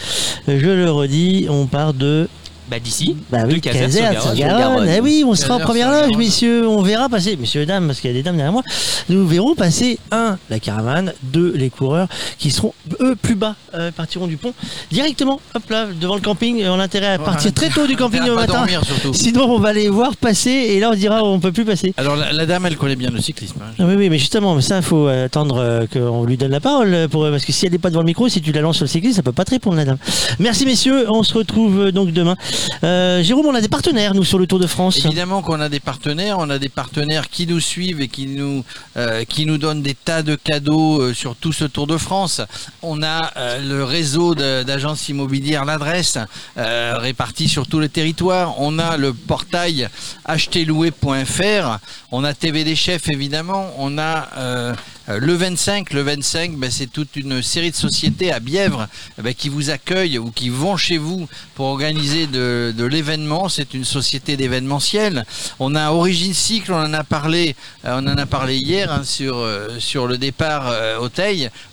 je le redis, on part de... Bah d'ici, bah de oui, Caser sur Caser, Garonne. sur Garonne. Eh oui, on sera en première loge, messieurs. On verra passer, messieurs et dames, parce qu'il y a des dames derrière moi. Nous verrons passer un, la caravane, deux, les coureurs qui seront eux plus bas, euh, partiront du pont directement, hop là, devant le camping. On a intérêt à partir très tôt du camping le matin. dormir. Sinon, on va les voir passer et là on dira on peut plus passer. Alors la, la dame, elle connaît bien le cyclisme. hein. Ah oui, oui, mais justement, mais ça, il faut attendre euh, qu'on lui donne la parole. Pour, parce que si elle n'est pas devant le micro, si tu la lances sur le cyclisme, ça peut pas te répondre, la dame. Merci, messieurs. On se retrouve euh, donc demain. Euh, Jérôme, on a des partenaires, nous, sur le Tour de France. Évidemment qu'on a des partenaires, on a des partenaires qui nous suivent et qui nous, euh, donnent des tas de cadeaux euh, sur tout ce Tour de France. On a le réseau d'agences immobilières, l'adresse, répartie sur tout le territoire. On a le portail acheterlouer.fr. On a TV des chefs, évidemment. On a le 25. Le 25, ben, c'est toute une série de sociétés à Bièvre eh ben, qui vous accueillent ou qui vont chez vous pour organiser de, l'événement. C'est une société d'événementiel. On a Origine Cycle, on en a parlé, euh, on en a parlé hier hein, sur euh, sur le départ euh, au.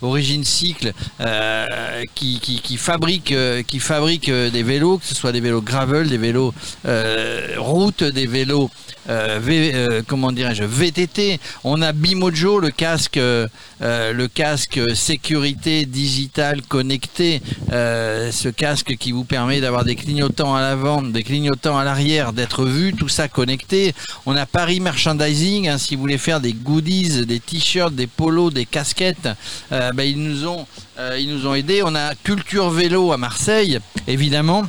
Origine Cycle euh, qui, fabrique euh, euh, des vélos, que ce soit des vélos gravel, des vélos euh, route, des vélos euh, euh, comment dirais-je VTT. On a Bimojo, le casque, euh, euh, le casque sécurité digitale connecté, euh, ce casque qui vous permet d'avoir des clignotants à l'avant, des clignotants à l'arrière, d'être vu, tout ça connecté. On a Paris Merchandising, hein, si vous voulez faire des goodies, des t-shirts, des polos, des casquettes, ben, ils nous ont, ils nous ont aidés. On a Culture Vélo à Marseille, évidemment.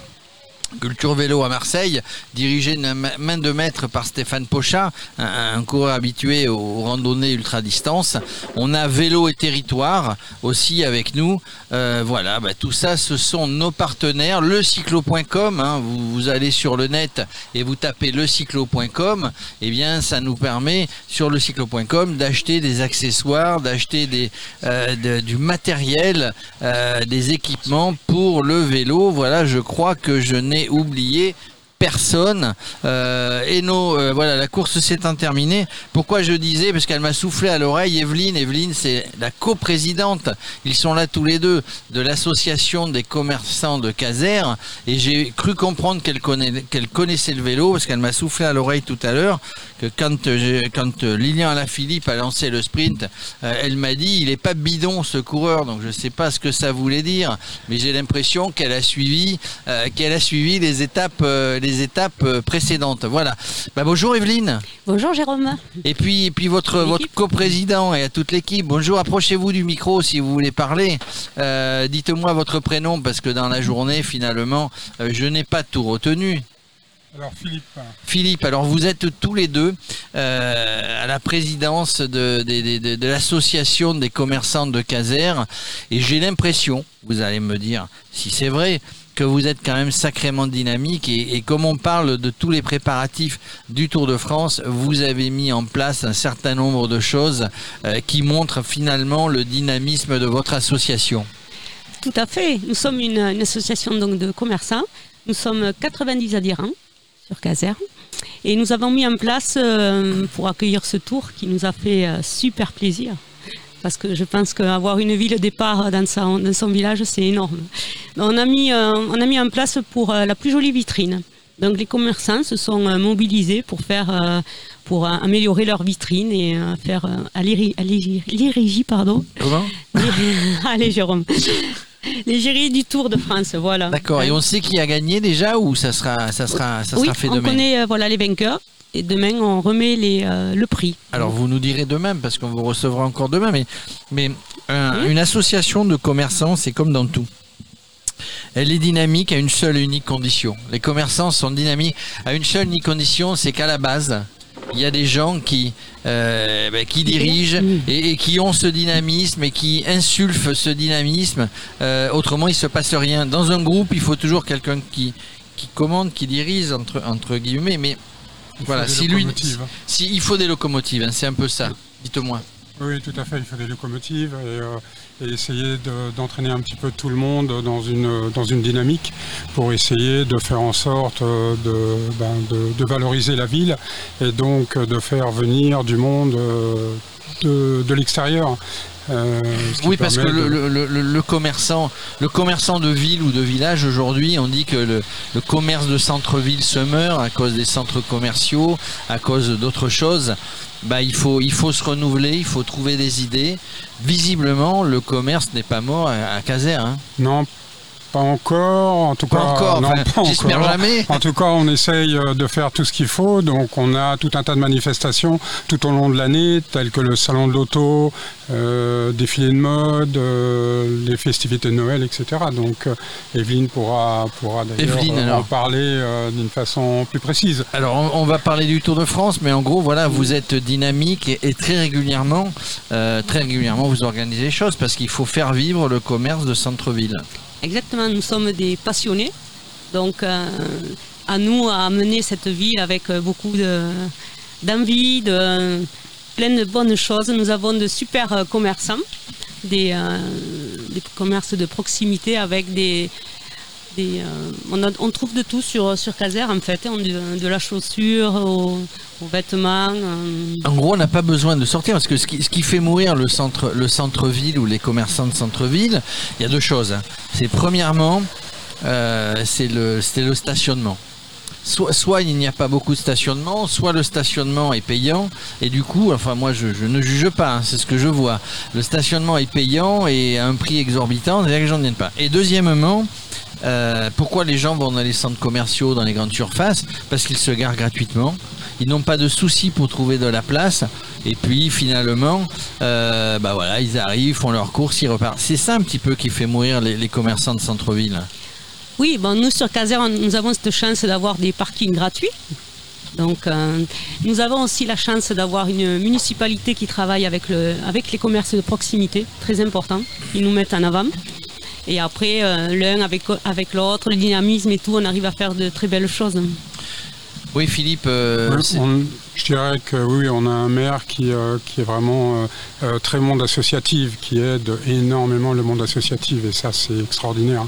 Culture Vélo à Marseille, dirigé de ma- main de maître par Stéphane Pochat, un, coureur habitué aux randonnées ultra distance. On a Vélo et Territoire aussi avec nous. Euh, voilà, bah, tout ça, ce sont nos partenaires. Le cyclo.com, hein, vous, allez sur le net et vous tapez le cyclo.com, et bien ça nous permet sur le cyclo.com d'acheter des accessoires, d'acheter euh, du matériel, euh, des équipements pour le vélo. Voilà, je crois que je n'ai oublié personne Euh, et nos euh, voilà la course s'étant terminée pourquoi je disais parce qu'elle m'a soufflé à l'oreille Evelyne. Evelyne c'est la coprésidente. Ils sont là tous les deux de l'association des commerçants de Caser et j'ai cru comprendre qu'elle qu'elle connaissait le vélo parce qu'elle m'a soufflé à l'oreille tout à l'heure que quand quand Lilian Alaphilippe a lancé le sprint euh, elle m'a dit il est pas bidon ce coureur donc je sais pas ce que ça voulait dire mais j'ai l'impression qu'elle a suivi qu'elle a suivi les étapes euh, les étapes euh, précédentes. Voilà. Bah, bonjour Evelyne. Bonjour Jérôme. et puis, et puis votre, votre coprésident et à toute l'équipe, bonjour, approchez-vous du micro si vous voulez parler. Euh, Dites-moi votre prénom parce que dans la journée, finalement, euh, je n'ai pas tout retenu. Alors Philippe, Philippe, alors vous êtes tous les deux euh, à la présidence de, de- de- de- de l'association des commerçants de Caser. Et j'ai l'impression, vous allez me dire si c'est vrai, que vous êtes quand même sacrément dynamique et, comme on parle de tous les préparatifs du Tour de France, vous avez mis en place un certain nombre de choses euh, qui montrent finalement le dynamisme de votre association. Tout à fait. Nous sommes une, association donc, de commerçants. Nous sommes 90 adhérents sur Caser. Et nous avons mis en place euh, pour accueillir ce tour qui nous a fait euh, super plaisir. Parce que je pense qu'avoir une ville départ dans son, dans son village, c'est énorme. On a, mis, euh, on a mis en place pour euh, la plus jolie vitrine. Donc les commerçants se sont euh, mobilisés pour faire, pour améliorer leur vitrine et faire à l'éri- à l'éri- l'érigie, pardon. Comment? Allez Jérôme. L'égérie du Tour de France, voilà. D'accord, et on sait qui a gagné déjà ou ça sera, ça sera, ça oui, sera fait on demain? connaît euh, voilà, les vainqueurs et demain on remet les, euh, le prix. Alors vous nous direz demain parce qu'on vous recevra encore demain, mais, mais un- une association de commerçants, c'est comme dans tout. Elle est dynamique à une seule et unique condition. Les commerçants sont dynamiques à une seule et unique condition, c'est qu'à la base, il y a des gens qui, euh, ben, qui dirigent et, et qui ont ce dynamisme et qui insulfent ce dynamisme. Euh, autrement, il se passe rien. Dans un groupe, il faut toujours quelqu'un qui, qui commande, qui dirige entre, entre guillemets, mais Il faut voilà, des si lui, locomotives. si, il faut des locomotives, hein, c'est un peu ça. Dites-moi. Oui, tout à fait. Il faut des locomotives et, euh, et essayer de- d'entraîner un petit peu tout le monde dans une, dans une dynamique pour essayer de faire en sorte euh, de, ben, de- de valoriser la ville et donc euh, de faire venir du monde euh, de, de l'extérieur. Euh, Oui, parce que le, de- le- le- le commerçant, le commerçant de ville ou de village aujourd'hui, on dit que le, le commerce de centre-ville se meurt à cause des centres commerciaux, à cause d'autres choses. Bah, il faut, il faut se renouveler, il faut trouver des idées. Visiblement, le commerce n'est pas mort à, à Caser. hein. Non, pas encore. En tout Pas cas, encore, non, enfin, j'espère jamais. En tout cas, on essaye euh, de faire tout ce qu'il faut. Donc, on a tout un tas de manifestations tout au long de l'année, telles que le salon de l'auto, euh, défilé de mode, euh, les festivités de Noël, etc. Donc, euh, Evelyne pourra, pourra d'ailleurs en parler d'une façon plus précise. Alors, on, on va parler du Tour de France, mais en gros, voilà, vous êtes dynamique et, et très régulièrement, très régulièrement, vous organisez les choses parce qu'il faut faire vivre le commerce de centre-ville. Exactement, nous sommes des passionnés. Donc, euh, à nous à mener cette ville avec euh, beaucoup de- d'envie, de, plein de bonnes choses. Nous avons de super euh, commerçants, des, des commerces de proximité avec des. Euh, on, trouve de tout sur, sur Caser en fait, hein, de, la chaussure aux, vêtements. euh, En gros, on n'a pas besoin de sortir parce que ce qui, fait mourir le centre, le centre-ville ou les commerçants de centre-ville, il y a deux choses. C'est premièrement, euh, c'est le, stationnement. Soit, il n'y a pas beaucoup de stationnement, soit le stationnement est payant et du coup, enfin moi je, ne juge pas, hein, c'est ce que je vois. Le stationnement est payant et à un prix exorbitant, c'est-à-dire que ne viennent pas. Et deuxièmement, euh, pourquoi les gens vont dans les centres commerciaux, dans les grandes surfaces Parce qu'ils se garent gratuitement. Ils n'ont pas de soucis pour trouver de la place. Et puis finalement, euh, bah voilà, ils arrivent, font leurs courses, ils repartent. C'est ça un petit peu qui fait mourir les, commerçants de centre-ville. Oui, bon, nous sur Caser, nous avons cette chance d'avoir des parkings gratuits. Donc, euh, nous avons aussi la chance d'avoir une municipalité qui travaille avec, le, avec les commerces de proximité, très important. Ils nous mettent en avant. Et après, euh, l'un avec, avec l'autre, le dynamisme et tout, on arrive à faire de très belles choses. Oui, Philippe. euh, Oui, c'est- on- je dirais que oui, on a un maire qui, euh, qui est vraiment euh, très monde associatif, qui aide énormément le monde associatif, et ça c'est extraordinaire.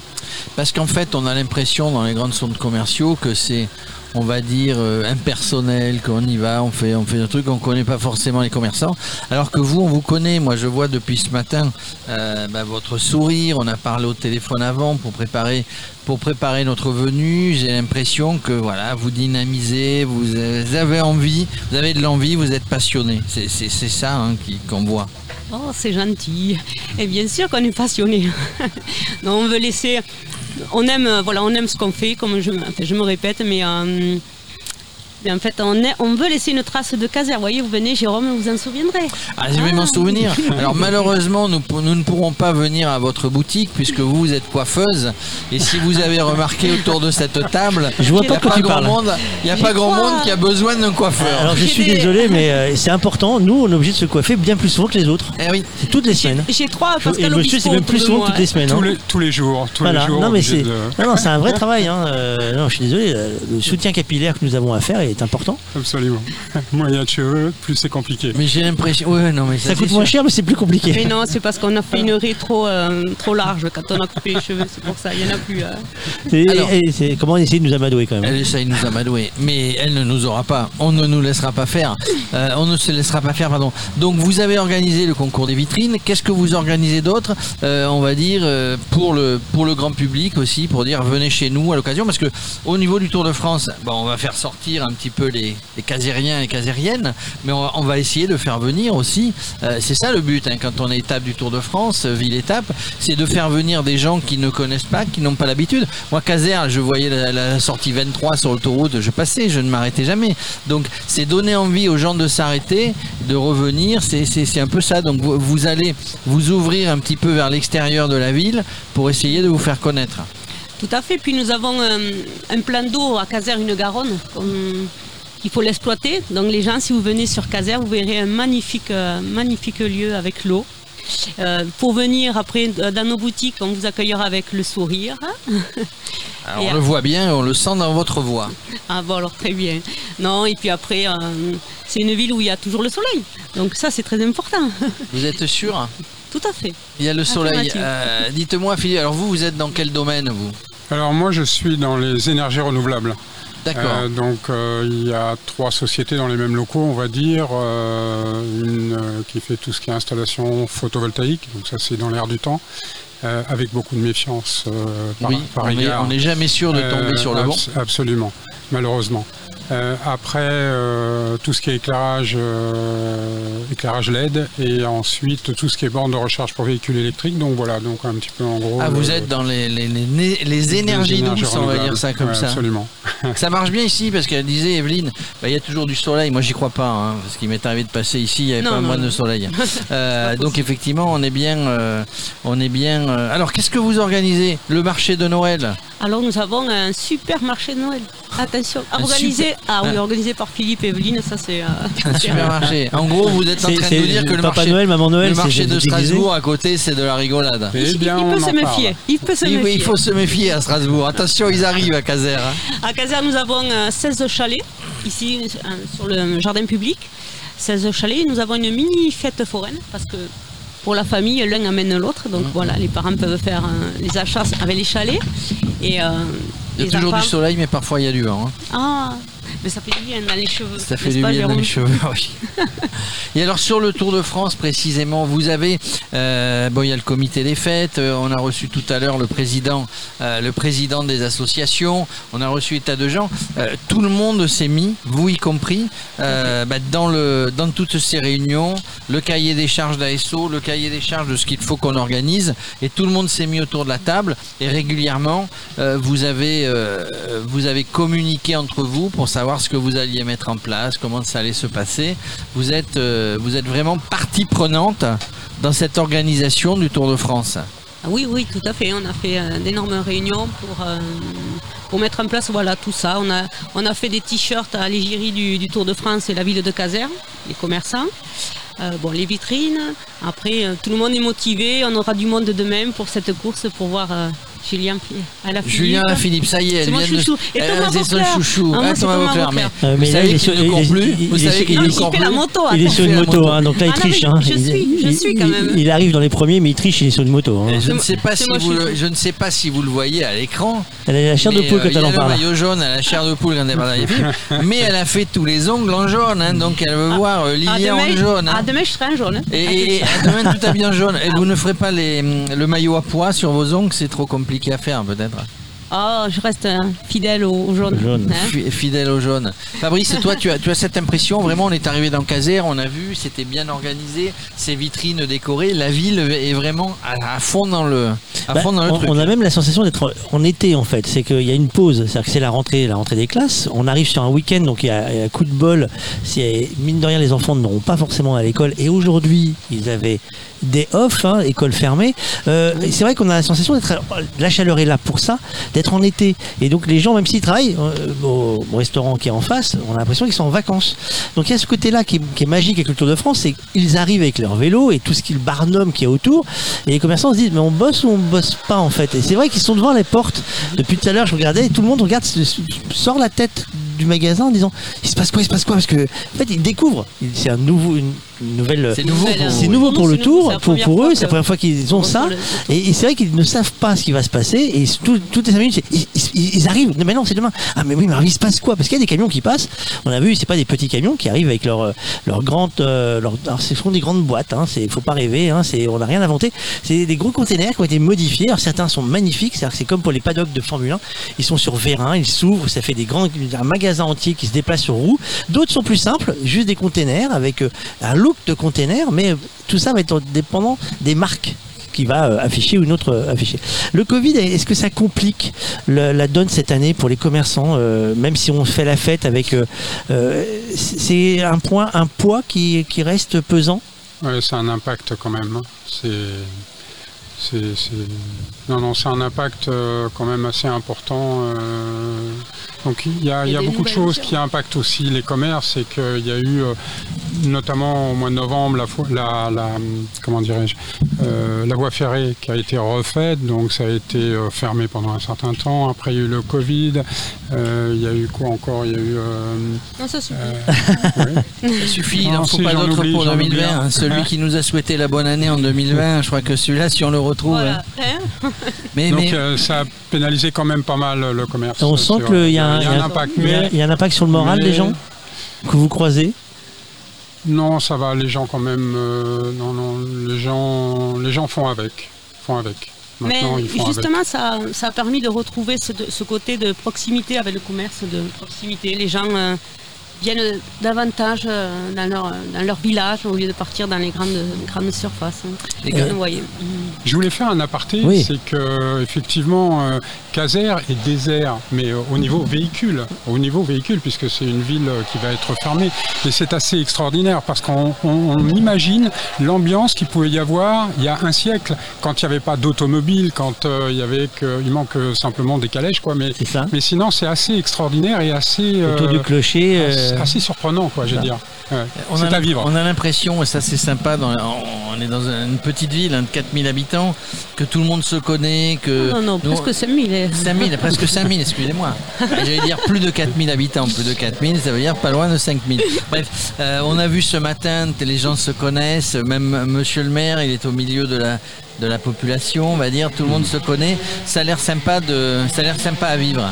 Parce qu'en fait, on a l'impression dans les grandes centres commerciaux que c'est, on va dire, euh, impersonnel, qu'on y va, on fait, on fait un truc, on connaît pas forcément les commerçants. Alors que vous, on vous connaît. Moi, je vois depuis ce matin euh, bah, votre sourire. On a parlé au téléphone avant pour préparer, pour préparer notre venue. J'ai l'impression que voilà, vous dynamisez, vous avez envie, vous avez de l'envie, vous êtes passionné. C'est, ça hein, qu'on voit. Oh, c'est gentil. Et bien sûr qu'on est passionné. on veut laisser. On aime, euh, voilà, on aime ce qu'on fait, comme je, je me répète, mais, euh, mais en fait, on, est- on veut laisser une trace de caser. Vous voyez, vous venez, Jérôme, vous en souviendrez. Ah, je vais m'en souvenir. Alors malheureusement, nous, nous ne pourrons pas venir à votre boutique puisque vous, vous êtes coiffeuse. Et si vous avez remarqué autour de cette table, Je vois il pas pas tu grand monde. Il n'y a pas grand monde qui a besoin d'un coiffeur. Alors je suis désolé, mais euh, c'est important. Nous, on est obligé de se coiffer bien plus souvent que les autres. Eh oui. C'est toutes les semaines. J'ai trois Je- Pascal et le monsieur, c'est même plus souvent toutes les semaines. Tous hein. les, tous les jours, tous Voilà. les jours. Non, mais c'est de- non, non, c'est un vrai travail. hein. Euh, non, je suis désolé. euh, Le soutien capillaire que nous avons à faire est important. Absolument. Moins il y a de cheveux, plus c'est compliqué. Mais j'ai l'impression. Ouais, non, mais Ça coûte moins cher, mais c'est plus compliqué. Mais non, c'est parce qu'on a fait une raie trop, euh, trop large quand on a coupé les cheveux. C'est pour ça, il n'y en a plus. euh. Et- Alors- et c'est comment on essaie de nous amadouer quand même. Elle essaye de nous amadouer, mais elle ne nous aura pas. On ne nous laissera pas faire. Euh, on ne se laissera pas faire, pardon. Donc vous avez organisé le concours des vitrines. Qu'est-ce que vous organisez d'autre Euh, On va dire pour le pour le grand public aussi, pour dire venez chez nous à l'occasion, parce que au niveau du Tour de France, bon, on va faire sortir un petit peu les, les casériens et casériennes, mais on va, essayer de faire venir aussi. euh, c'est ça le but hein, quand on est étape du Tour de France, euh, ville étape, c'est de faire venir des gens qui ne connaissent pas, qui n'ont pas l'habitude. Moi, Caser, je voyais la, sortie 23 sur l'autoroute, je passais, je ne m'arrêtais jamais. Donc, c'est donner envie aux gens de s'arrêter, de revenir. C'est, un peu ça. Donc, vous allez vous ouvrir un petit peu vers l'extérieur de la ville pour essayer de vous faire connaître. Tout à fait. Puis nous avons euh, un plan d'eau à Caser, une Garonne. comme- Il faut l'exploiter. Donc les gens, si vous venez sur Caser, vous verrez un magnifique, euh, magnifique lieu avec l'eau. Euh, pour venir après dans nos boutiques, on vous accueillera avec le sourire. Alors, Et on le voit bien, on le sent dans votre voix. Ah bon alors très bien. Non et puis après euh, c'est une ville où il y a toujours le soleil. Donc ça, c'est très important. Vous êtes sûr? Tout à fait. Il y a le soleil. Euh, Dites-moi, Philippe, alors vous, vous êtes dans quel domaine, vous? Alors moi je suis dans les énergies renouvelables. D'accord. Euh, donc euh, il y a trois sociétés dans les mêmes locaux, on va dire. Euh, une euh, qui fait tout ce qui est installation photovoltaïque, donc ça c'est dans l'air du temps, euh, avec beaucoup de méfiance euh, par, Oui, par on n'est jamais sûr de tomber sur le bon. Absolument, malheureusement. Euh, après, euh, tout ce qui est éclairage, euh, éclairage LED, et ensuite tout ce qui est borne de recharge pour véhicules électriques. Donc voilà, donc un petit peu en gros. Ah, vous le- êtes dans les, les, les- les- les énergies douces, on va dire ça comme Ouais, ça. absolument. Ça marche bien ici parce qu'elle disait Evelyne, bah, il y a toujours du soleil. Moi, j'y crois pas, hein, parce qu'il m'est arrivé de passer ici, il n'y avait Non, pas un non, mois de soleil. Euh, donc effectivement, on est bien, euh, on est bien. euh, Alors, qu'est-ce que vous organisez Le marché de Noël? Alors nous avons un super marché de Noël. Attention, organisé, ah oui, un- organisé par Philippe et Evelyne, ça c'est euh, Un supermarché. En gros, vous êtes en train de nous dire que le marché, Noël, Maman Noël, le marché de. Strasbourg à côté, c'est de la rigolade. Bien, il peut se méfier. Il peut se Il, méfier. il faut se méfier à Strasbourg. Attention, ils arrivent à Caser. hein. À Caser, nous avons euh, 16 chalets, ici euh, sur le jardin public. 16 chalets, nous avons une mini fête foraine parce que pour la famille, l'un amène l'autre. Mmh. Donc voilà, les parents peuvent faire euh, les achats avec les chalets. Et, euh, Il y a toujours enfants- du soleil, mais parfois il y a du vent. hein. Ah, mais ça fait du bien dans les cheveux. Ça fait du pas, bien dans les cheveux. oui. Et alors sur le Tour de France précisément, vous avez euh, bon il y a le comité des fêtes. euh, on a reçu tout à l'heure le président, euh, le président des associations. On a reçu des tas de gens. Tout le monde s'est mis, vous y compris, bah, dans le dans toutes ces réunions, le cahier des charges d'ASO, le cahier des charges de ce qu'il faut qu'on organise, et tout le monde s'est mis autour de la table. Et régulièrement, vous avez vous avez communiqué entre vous pour savoir ce que vous alliez mettre en place, comment ça allait se passer. Vous êtes euh, vous êtes vraiment partie prenante dans cette organisation du Tour de France. Ah Oui, oui, tout à fait. On a fait euh, d'énormes réunions pour, euh, pour mettre en place voilà, tout ça. On a, on a fait des t-shirts à l'égérie du, Tour de France et la ville de Caser, les commerçants. Euh, bon, les vitrines. Après, tout le monde est motivé. On aura du monde demain pour cette course pour voir Julien à la Julien Philippe, ça y est, elle vient de. chouchou. Et elle- son Vauclair. chouchou. Ah, Ah, Thomas Vauclair, mais Euh, vous mais là, savez il est qu'il sur- ne court il est- plus. il- Vous savez sur- qu'il est- court il fait la plus. moto, Il est sur une moto, hein, donc là il Ah non, triche. hein. je Il- suis- je suis quand même. Il arrive dans les premiers, mais il triche, il est sur une moto. hein. Je ne sais pas si vous le, suis- je ne sais pas si vous le voyez à l'écran. Elle a la chair de poule euh, quand il y elle a en le parle. maillot jaune, elle a la chair de poule quand elle parle dans les films. Mais elle a fait tous les ongles en jaune, hein, donc elle veut voir euh, Ah, Lilian en jaune. ah, demain, je serai en jaune. Et, demain tout habillé en jaune. Et vous ne ferez pas les, le maillot à pois sur vos ongles, c'est trop compliqué à faire peut-être. Ah, je reste euh, fidèle au, au jaune. Jaune. hein. Fi- Fidèle au jaune. Fabrice, toi, tu as, tu as cette impression, vraiment, on est arrivé dans Caser, on a vu, c'était bien organisé, ces vitrines décorées, la ville est vraiment à, à fond dans le, à Bah, fond dans le on, truc. on a même la sensation d'être en été en fait. C'est qu'il y a une pause, c'est-à-dire que c'est la rentrée, la rentrée des classes. On arrive sur un week-end, donc il y, a, il y a un coup de bol. Mine de rien, les enfants n'auront pas forcément à l'école. Et aujourd'hui, ils avaient des off, hein, école fermée. Euh, c'est vrai qu'on a la sensation d'être, la chaleur est là pour ça, d'être en été. Et donc les gens, même s'ils travaillent euh, au, au restaurant qui est en face, on a l'impression qu'ils sont en vacances. Donc il y a ce côté-là qui, est- qui est magique avec le Tour de France, c'est qu'ils arrivent avec leur vélo et tout ce qu'il barnum qui est autour. Et les commerçants se disent, mais on bosse ou on bosse pas en fait? Et c'est vrai qu'ils sont devant les portes. Depuis tout à l'heure, je regardais, et tout le monde regarde, sort la tête du magasin en disant, il se passe quoi, il se passe quoi? Parce que en fait, ils découvrent. C'est un nouveau, une, une nouvelle. C'est nouveau pour C'est vous. nouveau pour le C'est nouveau, tour, c'est pour, eux, c'est la première fois qu'ils ont ça. Et, et c'est vrai qu'ils ne savent pas ce qui va se passer. Et tout- toutes les 5 minutes, c'est- ils, ils- ils arrivent. Non, mais non, c'est demain. Ah, mais oui, mais alors, il se passe quoi? Parce qu'il y a des camions qui passent. On a vu, c'est pas des petits camions qui arrivent avec leur, euh, leur grande. euh, leur, alors, ce sont des grandes boîtes. Hein, c'est, faut pas rêver. Hein, c'est, on n'a rien inventé. C'est des gros containers qui ont été modifiés. Alors, certains sont magnifiques. Que c'est comme pour les paddocks de Formule 1. Ils sont sur vérin, ils s'ouvrent. Ça fait des grands, un magasin entier qui se déplace sur roues. D'autres sont plus simples, juste des containers avec euh, un de container. Mais tout ça va être dépendant des marques qui va euh, afficher ou une autre euh, afficher. Le Covid, est-ce que ça complique la donne cette année pour les commerçants, euh, même si on fait la fête avec... c'est un point, un poids qui, reste pesant? Ouais, c'est un impact quand même. hein. C'est, Non, non, c'est un impact quand même assez important. Donc il y a, Il il y y a a des beaucoup de choses qui impactent aussi les commerces et qu'il y a eu, euh, notamment au mois de novembre, la, fo- la, la, comment dirais-je, euh, la voie ferrée qui a été refaite, donc ça a été euh, fermé pendant un certain temps. Après il y a eu le Covid, Euh, il y a eu quoi encore? Il y a eu euh, Non, ça suffit. Ça suffit, il n'en faut si, pas j'en d'autre oublie, pour j'en oublie 2020. un. hein. Celui qui nous a souhaité la bonne année en 2020, je crois que celui-là, si on le retrouve. Voilà. hein. Hein Mais, donc mais- euh, ça a pénalisé quand même pas mal le commerce. On sent qu'il y a un, Il y a un impact, il y a- mais il y a un impact sur le moral mais- des gens que vous croisez. Non, ça va, les gens quand même. euh, non, non, les gens, les gens font avec. Font avec. Mais Maintenant, ils font justement, ça, ça a permis de retrouver ce, ce côté de proximité avec le commerce, de proximité. Les gens euh, viennent davantage euh, dans, leur, dans leur village au lieu de partir dans les grandes, grandes surfaces. hein. Les gars- Vous voyez. Je voulais faire un aparté, Oui. c'est que effectivement, euh, Caser est désert, mais euh, au niveau véhicule, au niveau véhicule, puisque c'est une ville euh, qui va être fermée. Et c'est assez extraordinaire parce qu'on on- on imagine l'ambiance qu'il pouvait y avoir il y a un siècle, quand il n'y avait pas d'automobile, quand euh, il y avait que, il manque euh, simplement des calèches, quoi. Mais, mais sinon, c'est assez extraordinaire et assez Autour du clocher, assez, euh, assez surprenant, quoi, je veux dire. Ouais. C'est a, à vivre. on a l'impression, et ça c'est sympa, dans- on est dans une petite ville hein, de 4000 habitants, que tout le monde se connaît, que... Non, non, nous- presque 5000. 5000, presque 5000, excusez-moi. J'allais dire plus de 4000 habitants, plus de 4000, ça veut dire pas loin de 5000. Bref, euh, on a vu ce matin, les gens se connaissent, même monsieur le maire, il est au milieu de la, de la population, on va dire, tout le monde se connaît. Ça a l'air sympa, de, ça a l'air sympa à vivre.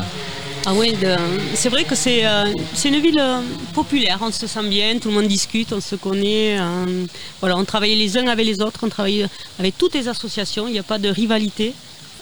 Ah oui, de- c'est vrai que c'est euh, une ville euh, populaire, on se sent bien, tout le monde discute, on se connaît. euh, voilà, on travaille les uns avec les autres, on travaille avec toutes les associations, il n'y a pas de rivalité.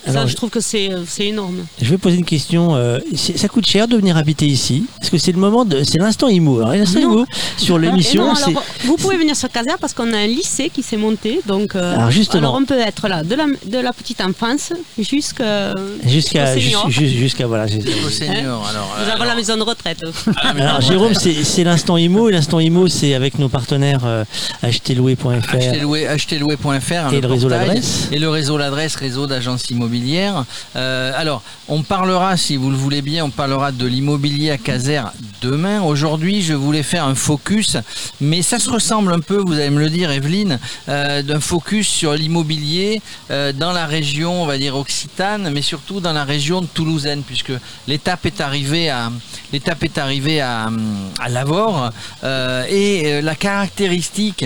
Alors, ça, je- je trouve que c'est euh, c'est énorme. Je vais poser une question. euh, ça coûte cher de venir habiter ici? Est-ce que c'est le moment de. C'est l'instant IMO. L'instant sur l'émission, non, c'est. alors, vous pouvez venir sur Caser parce qu'on a un lycée qui s'est monté. Donc, euh, Alors, justement. alors, on peut être là de la, de la petite enfance jusqu'à Jusqu'à. Jusqu'à. Voilà. senior, alors. Nous avons la maison de retraite. Alors, Jérôme, c'est l'instant IMO. Et l'instant IMO, c'est avec nos partenaires euh, acheterlouer.fr. Et le réseau l'adresse et le réseau l'adresse réseau d'agences Euh, alors on parlera si vous le voulez bien on parlera de l'immobilier à Caser demain. Aujourd'hui je voulais faire un focus mais ça se ressemble un peu vous allez me le dire Evelyne euh, d'un focus sur l'immobilier euh, dans la région on va dire occitane mais surtout dans la région de toulousaine puisque l'étape est arrivée à l'étape et la caractéristique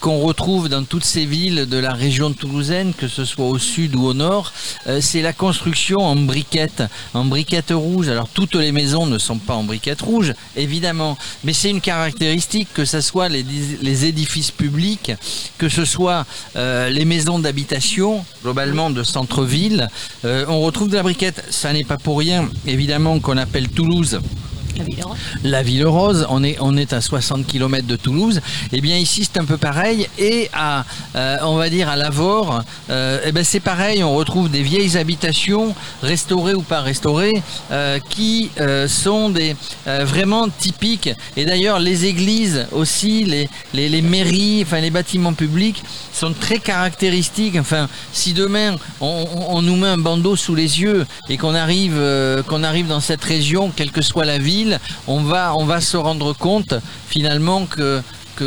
qu'on retrouve dans toutes ces villes de la région toulousaine, que ce soit au sud ou au nord, c'est la construction en briquettes, en briquettes rouges. Alors toutes les maisons ne sont pas en briquettes rouges, évidemment, mais c'est une caractéristique que ce soit les, les édifices publics, que ce soit euh, les maisons d'habitation, globalement de centre-ville, euh, on retrouve de la briquette. Ça n'est pas pour rien, évidemment, qu'on appelle Toulouse la ville rose, on est, on est à 60 km de Toulouse. Et bien ici c'est un peu pareil. Et à, euh, on va dire à Lavore, euh, eh ben c'est pareil. On retrouve des vieilles habitations, restaurées ou pas restaurées, euh, qui sont des vraiment typiques. Et d'ailleurs les églises aussi, les, mairies, enfin les bâtiments publics sont très caractéristiques. Enfin, si demain on, nous met un bandeau sous les yeux et qu'on arrive dans cette région, quelle que soit la ville, on va, se rendre compte finalement que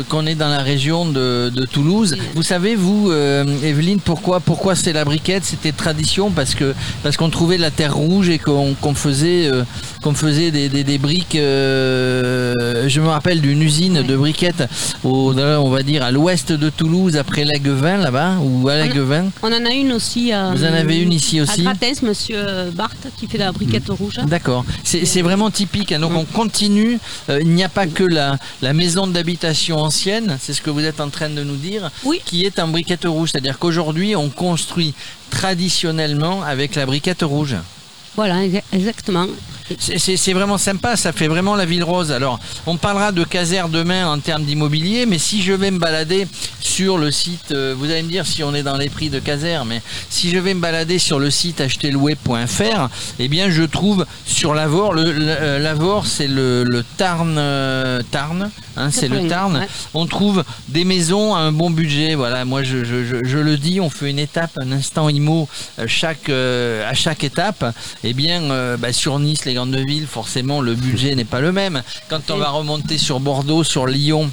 qu'on est dans la région de, Toulouse. Vous savez, vous, euh, Evelyne, pourquoi, pourquoi c'est la briquette C'était tradition parce que parce qu'on trouvait de la terre rouge et qu'on qu'on faisait, euh, qu'on faisait des, des- des briques. euh, je me rappelle d'une usine de briquettes, au, on va dire à l'ouest de Toulouse, après Laguevin, là-bas, ou à Laguevin. On en a une aussi. à- Vous en avez une ici aussi À Gratens, monsieur Barthes, qui fait la briquette rouge. D'accord. C'est vraiment typique. hein. Donc on continue. Euh, il n'y a pas que la, la maison d'habitation ancienne, c'est ce que vous êtes en train de nous dire, qui est en briquette rouge. C'est-à-dire qu'aujourd'hui on construit traditionnellement avec la briquette rouge. Voilà, exa- exactement. C'est- vraiment sympa, ça fait vraiment la ville rose. Alors, on parlera de Caser demain en termes d'immobilier, mais si je vais me balader sur le site, euh, vous allez me dire si on est dans les prix de Caser, mais si je vais me balader sur le site acheterlouer.fr, eh bien, je trouve sur le- euh, Lavore, c'est le, le Tarn, euh, Tarn, hein, c'est le 80, Tarn. ouais. On trouve des maisons à un bon budget. Voilà, moi je, je- je- je le dis, on fait une étape, un instant chaque, euh, à chaque étape. Eh bien, bah, sur Nice, les grandes villes, forcément, le budget n'est pas le même. Quand on va remonter sur Bordeaux, sur Lyon,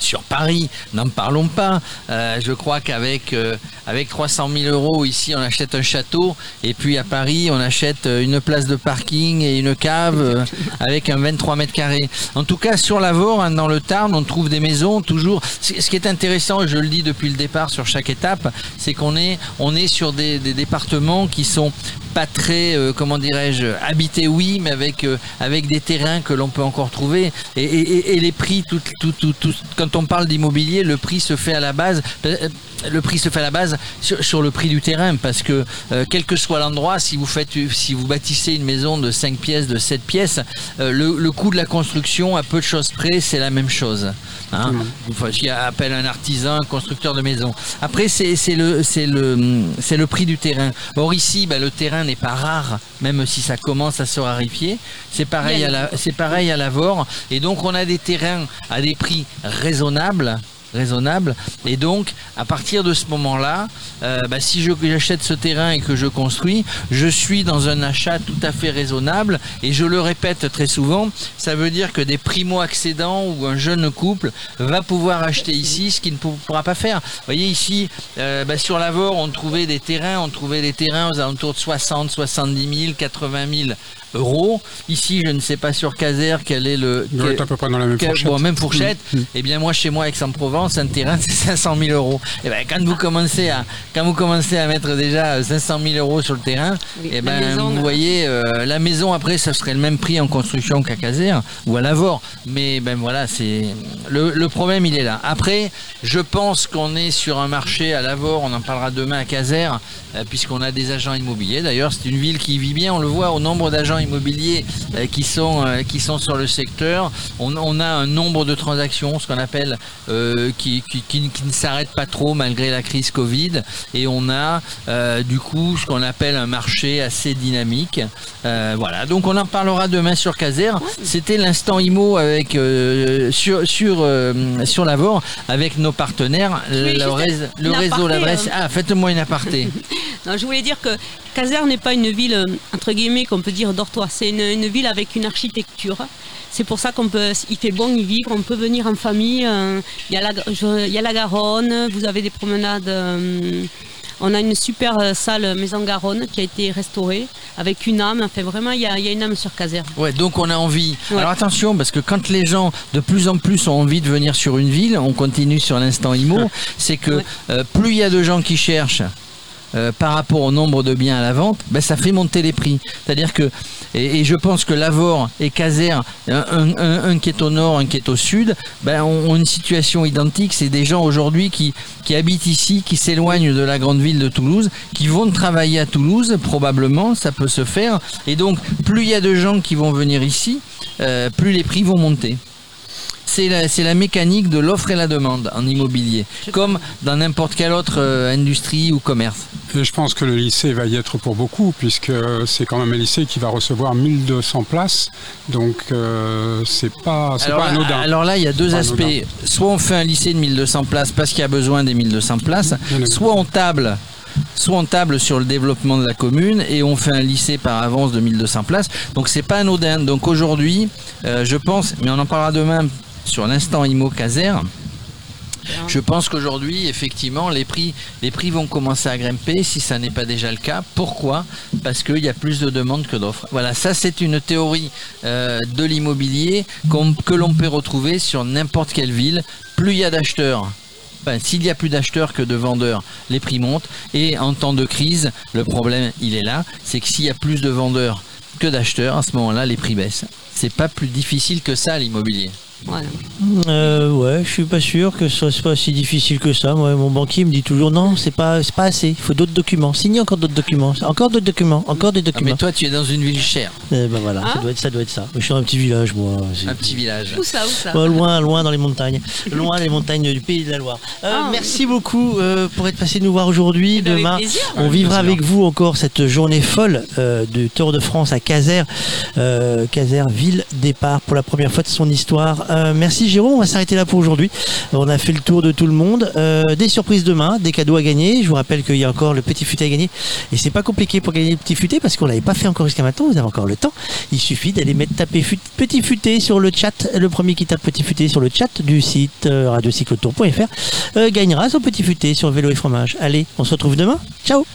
sur Paris, n'en parlons pas. Euh, je crois qu'avec euh, avec 300 000 euros ici, on achète un château, et puis à Paris, on achète euh, une place de parking et une cave euh, avec un 23 mètres carrés. En tout cas, sur l'Avor, hein, dans le Tarn, on trouve des maisons toujours. Ce ce qui est intéressant, et je le dis depuis le départ sur chaque étape, c'est qu'on est on est sur des, des départements qui sont pas très, euh, comment dirais-je, habités oui, mais avec euh, avec des terrains que l'on peut encore trouver et, les prix, tout, tout, quand on parle d'immobilier, le prix se fait à la base. euh, Le prix se fait à la base sur, le prix du terrain parce que quel que soit l'endroit, si vous faites, si vous bâtissez une maison de 5 pièces, de 7 pièces, le, le coût de la construction, à peu de choses près, c'est la même chose. Hein. Enfin, S'il y a appel un artisan, un constructeur de maison. Après, c'est le, c'est le, c'est le prix du terrain. Or ici, bah, le terrain n'est pas rare, même si ça commence à se rarifier. C'est pareil à la, c'est pareil à Lavore. Et donc, on a des terrains à des prix raisonnables raisonnable. Et donc à partir de ce moment là bah, si j'achète ce terrain et que je construis je suis dans un achat tout à fait raisonnable. Et je le répète très souvent ça veut dire que des primo accédants ou un jeune couple va pouvoir acheter ici ce qu'il ne pou- pourra pas faire. Vous voyez ici euh, bah, sur l'Avor on trouvait des terrains on trouvait des terrains aux alentours de 60 70 000 80 000 euros ici je ne sais pas sur Caser quel est le Il être à peu près dans la même quel- fourchette. bon, même fourchette. Mm. Et bien moi chez moi Aix-en-Provence, un terrain c'est 500 000 euros. Et ben quand vous commencez à quand vous commencez à mettre déjà 500 000 euros sur le terrain, et ben maison, vous euh, voyez euh, la maison après ça serait le même prix en construction qu'à Caser ou à Lavore. Mais ben voilà c'est le, le problème il est là. Après je pense qu'on est sur un marché à Lavore, on en parlera demain à Caser puisqu'on a des agents immobiliers. D'ailleurs c'est une ville qui vit bien, on le voit au nombre d'agents immobiliers euh, qui sont euh, qui sont sur le secteur. On, on a un nombre de transactions, ce qu'on appelle euh, qui, qui, qui- qui ne s'arrête pas trop malgré la crise Covid, et on a euh, du coup ce qu'on appelle un marché assez dynamique. Euh, voilà, donc on en parlera demain sur Caser. C'était l'instant IMO avec euh, sur sur euh, sur Lavore avec nos partenaires, Oui, le, juste réseau, l'adresse. euh. Ah, faites-moi une aparté. Non, je voulais dire que Caser n'est pas une ville, euh, entre guillemets, qu'on peut dire dortoir. C'est une, une ville avec une architecture. C'est pour ça qu'on peut, il fait bon y vivre, on peut venir en famille. euh, Il y, a la, je- il y a la Garonne, vous avez des promenades. euh, on a une super salle Maison Garonne qui a été restaurée avec une âme. Enfin, vraiment, il y a, il y a une âme sur Caser. Ouais, donc on a envie. Ouais. Alors attention, parce que quand les gens de plus en plus ont envie de venir sur une ville, on continue sur l'instant IMO, c'est que euh, plus il y a de gens qui cherchent. Euh, par rapport au nombre de biens à la vente, ben, ça fait monter les prix. C'est-à-dire que, et, je pense que Lavore et Caser, un, qui est au nord, un qui est au sud, ben, ont, une situation identique. C'est des gens aujourd'hui qui, qui habitent ici, qui s'éloignent de la grande ville de Toulouse, qui vont travailler à Toulouse, probablement, ça peut se faire. Et donc, plus il y a de gens qui vont venir ici, euh, plus les prix vont monter. C'est la, c'est la mécanique de l'offre et la demande en immobilier, comme dans n'importe quelle autre euh, industrie ou commerce. Et je pense que le lycée va y être pour beaucoup, puisque c'est quand même un lycée qui va recevoir 1200 places. Donc, euh, c'est pas, c'est Alors, pas anodin. alors là, il y a deux aspects. anodin. Soit on fait un lycée de 1200 places parce qu'il y a besoin des 1200 places, soit on table. Soit on table sur le développement de la commune et on fait un lycée par avance de 1200 places. Donc c'est pas anodin. Donc aujourd'hui, euh, je pense, mais on en parlera demain sur l'instant IMO Caser. Je pense qu'aujourd'hui, effectivement, les prix, les prix vont commencer à grimper si ça n'est pas déjà le cas. Pourquoi? Parce qu'il y a plus de demandes que d'offres. Voilà, ça c'est une théorie euh, de l'immobilier que l'on peut retrouver sur n'importe quelle ville. Plus il y a d'acheteurs, Enfin, s'il y a plus d'acheteurs que de vendeurs, les prix montent. Et en temps de crise, le problème, il est là, c'est que s'il y a plus de vendeurs que d'acheteurs, à ce moment-là, les prix baissent. C'est pas plus difficile que ça l'immobilier. Voilà. Euh, ouais, je suis pas sûr que ce soit si difficile que ça. Moi, mon banquier me dit toujours non, c'est pas, c'est pas assez. Il faut d'autres documents. Signez encore d'autres documents. Encore d'autres documents. Encore des Ah, documents. mais toi, tu es dans une ville chère. Eh ben voilà, ça Ah. doit être ça, doit être ça. Je suis dans un petit village, moi. Un petit village. Où ça, où ça Ouais, loin, loin dans les montagnes. Loin des montagnes du pays de la Loire. Euh, Ah. merci beaucoup euh, pour être passé nous voir aujourd'hui. ben, avec Demain, plaisir. on vivra avec vous encore cette journée folle euh, du Tour de France à Caser. Euh, Caser, ville départ pour la première fois de son histoire. Euh, merci Jérôme, on va s'arrêter là pour aujourd'hui. On a fait le tour de tout le monde. Euh, des surprises demain, des cadeaux à gagner. Je vous rappelle qu'il y a encore le petit futé à gagner. Et c'est pas compliqué pour gagner le petit futé parce qu'on l'avait pas fait encore jusqu'à maintenant. Vous avez encore le temps. Il suffit d'aller mettre taper petit futé sur le chat. Le premier qui tape petit futé sur le chat du site euh, radiocyclotour.fr euh, gagnera son petit futé sur vélo et fromage. Allez, on se retrouve demain. Ciao